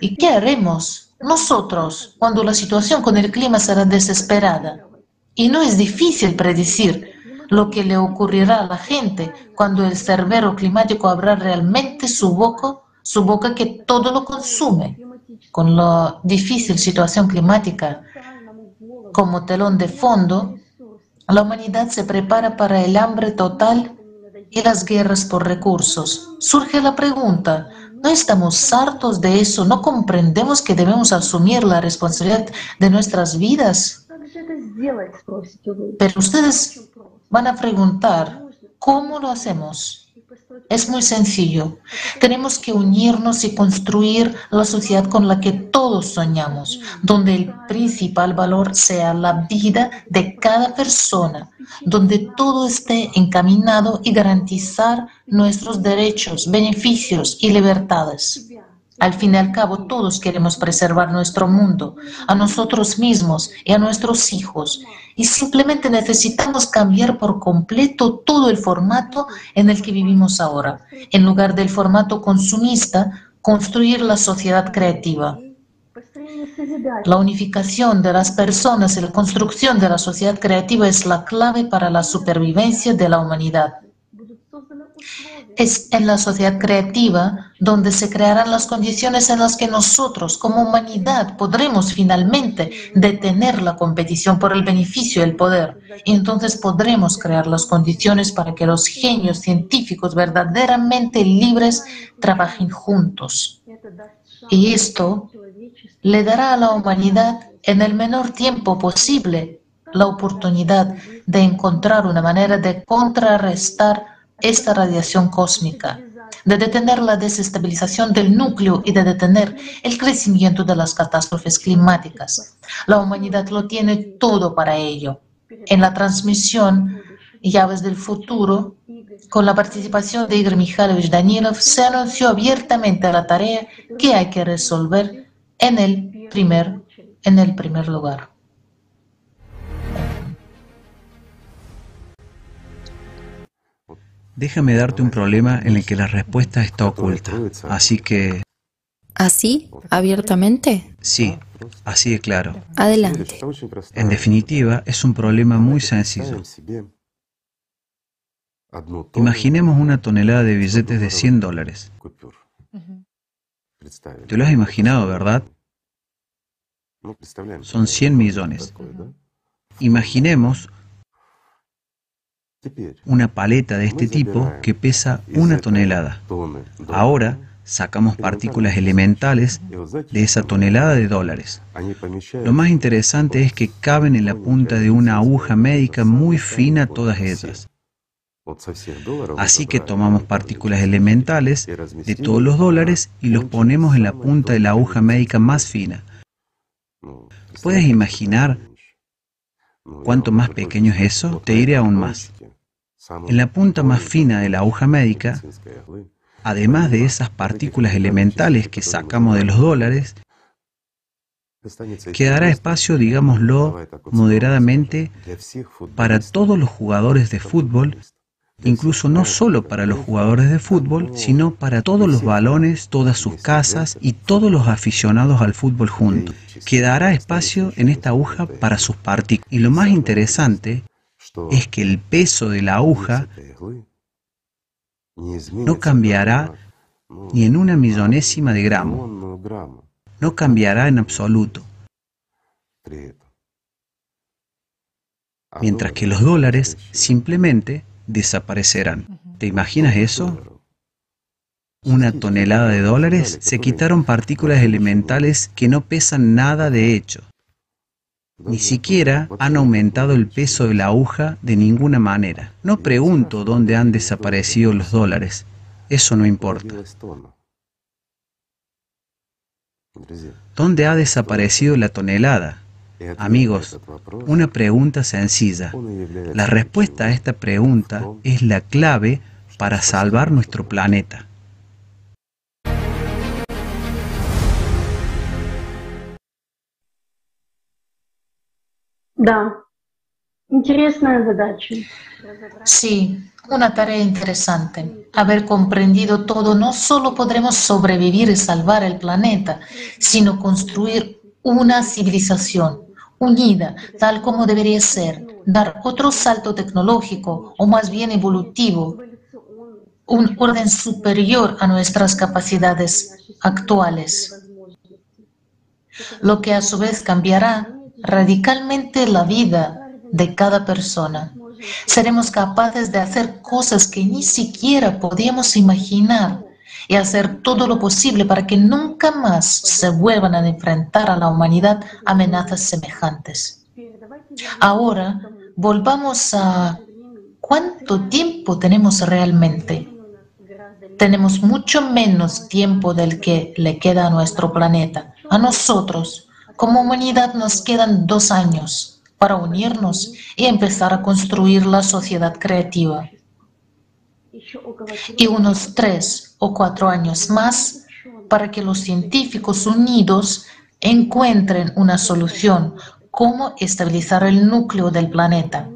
¿Y qué haremos nosotros cuando la situación con el clima será desesperada? Y no es difícil predecir lo que le ocurrirá a la gente cuando el cerbero climático abra realmente su boca, su boca que todo lo consume. Con la difícil situación climática como telón de fondo, la humanidad se prepara para el hambre total y las guerras por recursos. Surge la pregunta, ¿no estamos hartos de eso? ¿No comprendemos que debemos asumir la responsabilidad de nuestras vidas? Pero ustedes van a preguntar, ¿cómo lo hacemos? Es muy sencillo. Tenemos que unirnos y construir la sociedad con la que todos soñamos, donde el principal valor sea la vida de cada persona, donde todo esté encaminado y garantizar nuestros derechos, beneficios y libertades. Al fin y al cabo, todos queremos preservar nuestro mundo, a nosotros mismos y a nuestros hijos. Y simplemente necesitamos cambiar por completo todo el formato en el que vivimos ahora. En lugar del formato consumista, construir la sociedad creativa. La unificación de las personas y la construcción de la sociedad creativa es la clave para la supervivencia de la humanidad. Es en la sociedad creativa donde se crearán las condiciones en las que nosotros como humanidad podremos finalmente detener la competición por el beneficio y el poder. Y entonces podremos crear las condiciones para que los genios científicos verdaderamente libres trabajen juntos. Y esto le dará a la humanidad en el menor tiempo posible la oportunidad de encontrar una manera de contrarrestar esta radiación cósmica, de detener la desestabilización del núcleo y de detener el crecimiento de las catástrofes climáticas. La humanidad lo tiene todo para ello. En la transmisión Llaves del Futuro, con la participación de Igor Mikhailovich Danilov, se anunció abiertamente la tarea que hay que resolver en el primer, en el primer lugar. Déjame darte un problema en el que la respuesta está oculta. Así que... ¿Así? ¿Abiertamente? Sí, así de claro. Adelante. En definitiva, es un problema muy sencillo. Imaginemos una tonelada de billetes de 100 dólares. Te lo has imaginado, ¿verdad? Son 100 millones. Imaginemos una paleta de este tipo que pesa una tonelada. Ahora sacamos partículas elementales de esa tonelada de dólares. Lo más interesante es que caben en la punta de una aguja médica muy fina todas ellas. Así que tomamos partículas elementales de todos los dólares y los ponemos en la punta de la aguja médica más fina. ¿Puedes imaginar cuánto más pequeño es eso? Te diré aún más. En la punta más fina de la aguja médica, además de esas partículas elementales que sacamos de los dólares, quedará espacio, digámoslo moderadamente, para todos los jugadores de fútbol, incluso no solo para los jugadores de fútbol, sino para todos los balones, todas sus casas y todos los aficionados al fútbol juntos. Quedará espacio en esta aguja para sus partículas. Y lo más interesante es que el peso de la aguja no cambiará ni en una millonésima de gramo. No cambiará en absoluto. Mientras que los dólares simplemente desaparecerán. ¿Te imaginas eso? Una tonelada de dólares se quitaron partículas elementales que no pesan nada de hecho. Ni siquiera han aumentado el peso de la aguja de ninguna manera. No pregunto dónde han desaparecido los dólares. Eso no importa. ¿Dónde ha desaparecido la tonelada? Amigos, una pregunta sencilla. La respuesta a esta pregunta es la clave para salvar nuestro planeta. Sí, una tarea interesante. Haber comprendido todo, no solo podremos sobrevivir y salvar el planeta, sino construir una civilización unida, tal como debería ser, dar otro salto tecnológico o más bien evolutivo, un orden superior a nuestras capacidades actuales, lo que a su vez cambiará radicalmente la vida de cada persona. Seremos capaces de hacer cosas que ni siquiera podíamos imaginar y hacer todo lo posible para que nunca más se vuelvan a enfrentar a la humanidad amenazas semejantes. Ahora, volvamos a cuánto tiempo tenemos realmente. Tenemos mucho menos tiempo del que le queda a nuestro planeta. A nosotros, como humanidad nos quedan dos años para unirnos y empezar a construir la sociedad creativa. Y unos tres o cuatro años más para que los científicos unidos encuentren una solución, cómo estabilizar el núcleo del planeta.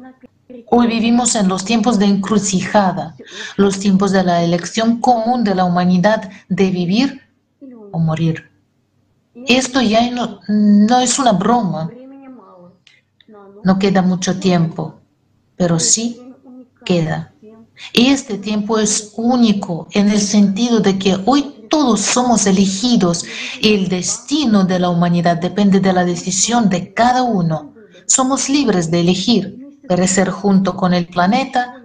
Hoy vivimos en los tiempos de encrucijada, los tiempos de la elección común de la humanidad de vivir o morir. Esto ya no, no es una broma. No queda mucho tiempo, pero sí queda. Y este tiempo es único en el sentido de que hoy todos somos elegidos y el destino de la humanidad depende de la decisión de cada uno. Somos libres de elegir perecer junto con el planeta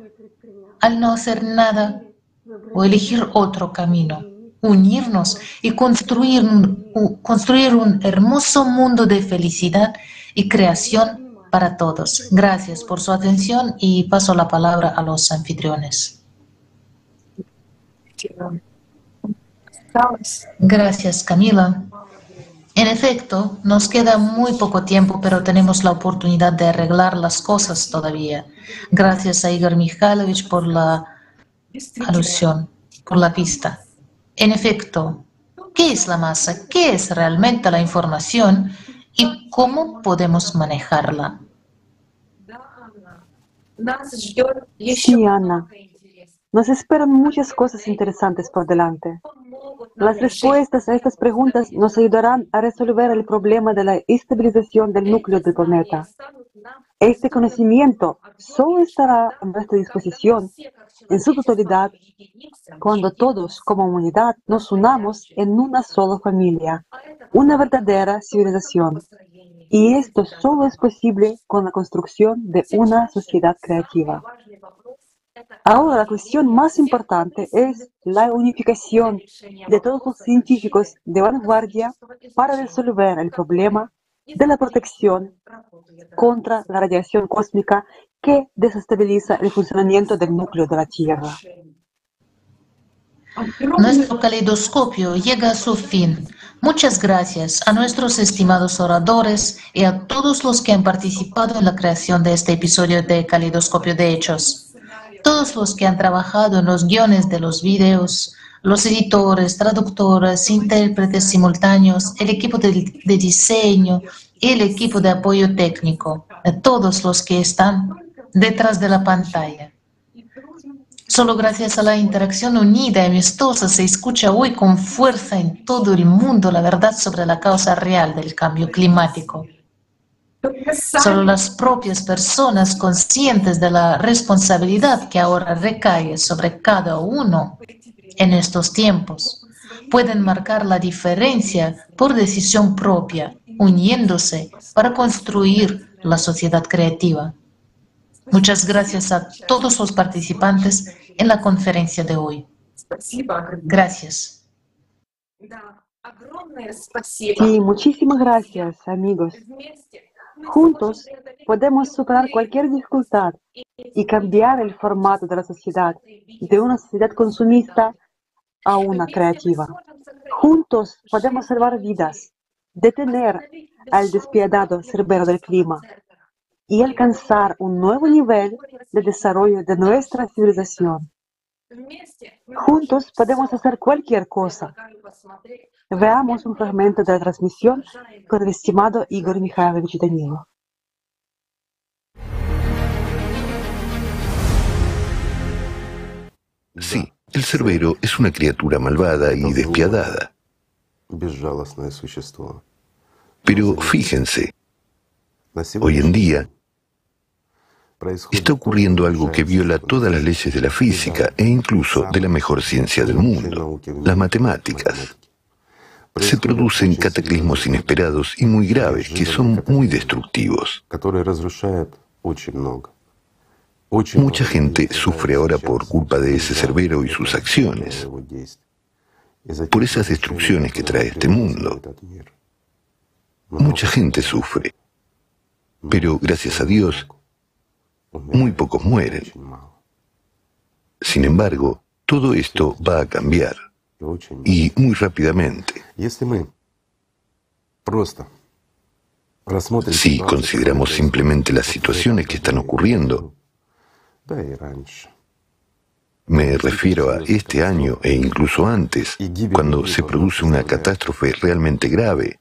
al no hacer nada o elegir otro camino, unirnos y construir un, construir un hermoso mundo de felicidad y creación para todos. Gracias por su atención y paso la palabra a los anfitriones. Gracias, Camila. En efecto, nos queda muy poco tiempo, pero tenemos la oportunidad de arreglar las cosas todavía. Gracias a Igor Mikhailovich por la alusión, por la pista. En efecto, ¿qué es la masa? ¿Qué es realmente la información? y cómo podemos manejarla. Sí, Ana. Nos esperan muchas cosas interesantes por delante. Las respuestas a estas preguntas nos ayudarán a resolver el problema de la estabilización del núcleo del planeta. Este conocimiento solo estará a nuestra disposición en su totalidad cuando todos como humanidad nos unamos en una sola familia, una verdadera civilización. Y esto solo es posible con la construcción de una sociedad creativa. Ahora la cuestión más importante es la unificación de todos los científicos de vanguardia para resolver el problema de la protección contra la radiación cósmica que desestabiliza el funcionamiento del núcleo de la Tierra. Nuestro caleidoscopio llega a su fin. Muchas gracias a nuestros estimados oradores y a todos los que han participado en la creación de este episodio de Caleidoscopio de Hechos. Todos los que han trabajado en los guiones de los videos, los editores, traductores, intérpretes simultáneos, el equipo de, diseño y el equipo de apoyo técnico, todos los que están detrás de la pantalla. Solo gracias a la interacción unida y amistosa se escucha hoy con fuerza en todo el mundo la verdad sobre la causa real del cambio climático. Solo las propias personas conscientes de la responsabilidad que ahora recae sobre cada uno en estos tiempos pueden marcar la diferencia por decisión propia, uniéndose para construir la sociedad creativa. Muchas gracias a todos los participantes en la conferencia de hoy. Gracias. Sí, muchísimas gracias, amigos. Juntos podemos superar cualquier dificultad y cambiar el formato de la sociedad, de una sociedad consumista a una creativa. Juntos podemos salvar vidas, detener al despiadado cerbero del clima y alcanzar un nuevo nivel de desarrollo de nuestra civilización. Juntos podemos hacer cualquier cosa. Veamos un fragmento de la transmisión con el estimado Igor Mikhailovich Danilo. Sí, el cerbero es una criatura malvada y despiadada. Pero fíjense, hoy en día está ocurriendo algo que viola todas las leyes de la física e incluso de la mejor ciencia del mundo, las matemáticas. Se producen cataclismos inesperados y muy graves que son muy destructivos. Mucha gente sufre ahora por culpa de ese cerbero y sus acciones, por esas destrucciones que trae este mundo. Mucha gente sufre, pero gracias a Dios, muy pocos mueren. Sin embargo, todo esto va a cambiar, y muy rápidamente. Si consideramos simplemente las situaciones que están ocurriendo, Me refiero a este año e incluso antes, cuando se produce una catástrofe realmente grave.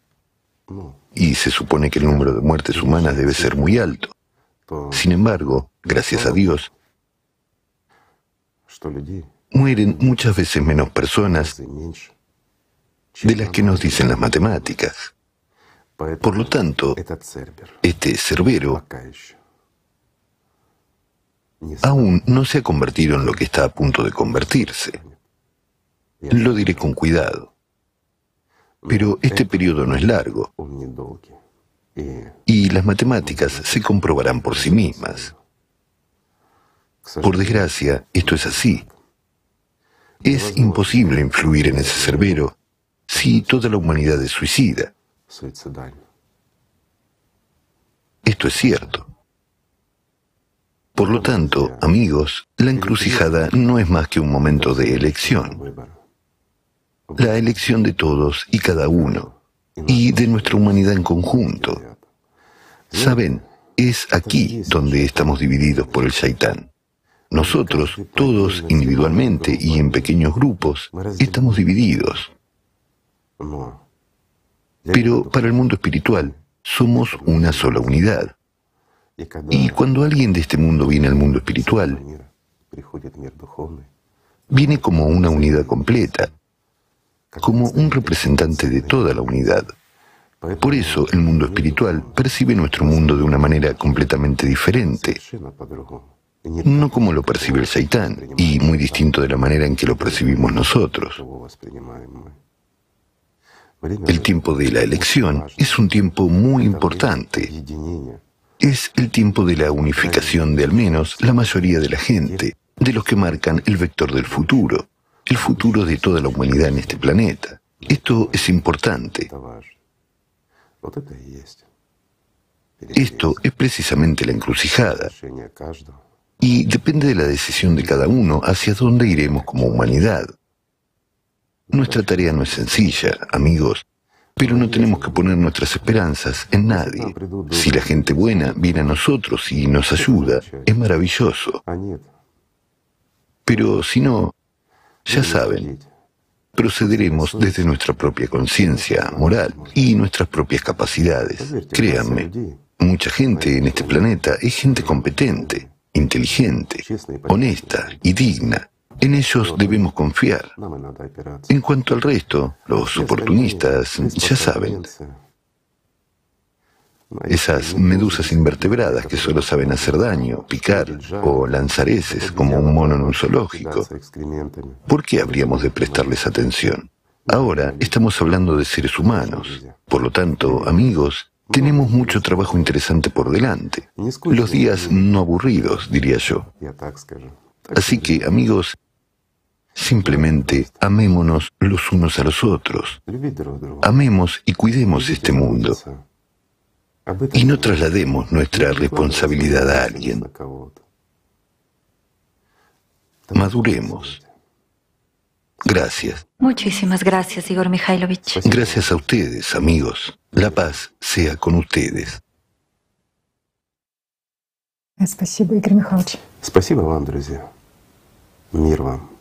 Y se supone que el número de muertes humanas debe ser muy alto. Sin embargo, gracias a Dios, mueren muchas veces menos personas de las que nos dicen las matemáticas. Por lo tanto, este cerbero aún no se ha convertido en lo que está a punto de convertirse. Lo diré con cuidado. Pero este periodo no es largo y las matemáticas se comprobarán por sí mismas. Por desgracia, esto es así. Es imposible influir en ese cerbero si toda la humanidad es suicida. Esto es cierto. Por lo tanto, amigos, la encrucijada no es más que un momento de elección. La elección de todos y cada uno, y de nuestra humanidad en conjunto. Saben, es aquí donde estamos divididos por el shaitán. Nosotros, todos individualmente y en pequeños grupos, estamos divididos. Pero para el mundo espiritual somos una sola unidad. Y cuando alguien de este mundo viene al mundo espiritual, viene como una unidad completa, como un representante de toda la unidad. Por eso el mundo espiritual percibe nuestro mundo de una manera completamente diferente, no como lo percibe el Saitán, y muy distinto de la manera en que lo percibimos nosotros. El tiempo de la elección es un tiempo muy importante. Es el tiempo de la unificación de al menos la mayoría de la gente, de los que marcan el vector del futuro, el futuro de toda la humanidad en este planeta. Esto es importante. Esto es precisamente la encrucijada. Y depende de la decisión de cada uno hacia dónde iremos como humanidad. Nuestra tarea no es sencilla, amigos, pero no tenemos que poner nuestras esperanzas en nadie. Si la gente buena viene a nosotros y nos ayuda, es maravilloso. Pero si no, ya saben, procederemos desde nuestra propia conciencia moral y nuestras propias capacidades. Créanme, mucha gente en este planeta es gente competente, inteligente, honesta y digna. En ellos debemos confiar. En cuanto al resto, los oportunistas, ya saben. Esas medusas invertebradas que solo saben hacer daño, picar o lanzar heces como un mono en un zoológico. ¿Por qué habríamos de prestarles atención? Ahora estamos hablando de seres humanos. Por lo tanto, amigos, tenemos mucho trabajo interesante por delante. Los días no aburridos, diría yo. Así que, amigos, Simplemente amémonos los unos a los otros. Amemos y cuidemos este mundo. Y no traslademos nuestra responsabilidad a alguien. Maduremos. Gracias. Muchísimas gracias, Igor Mikhailovich. Gracias a ustedes, amigos. La paz sea con ustedes. Спасибо, Игорь Михайлович. Спасибо вам, друзья. Мир вам.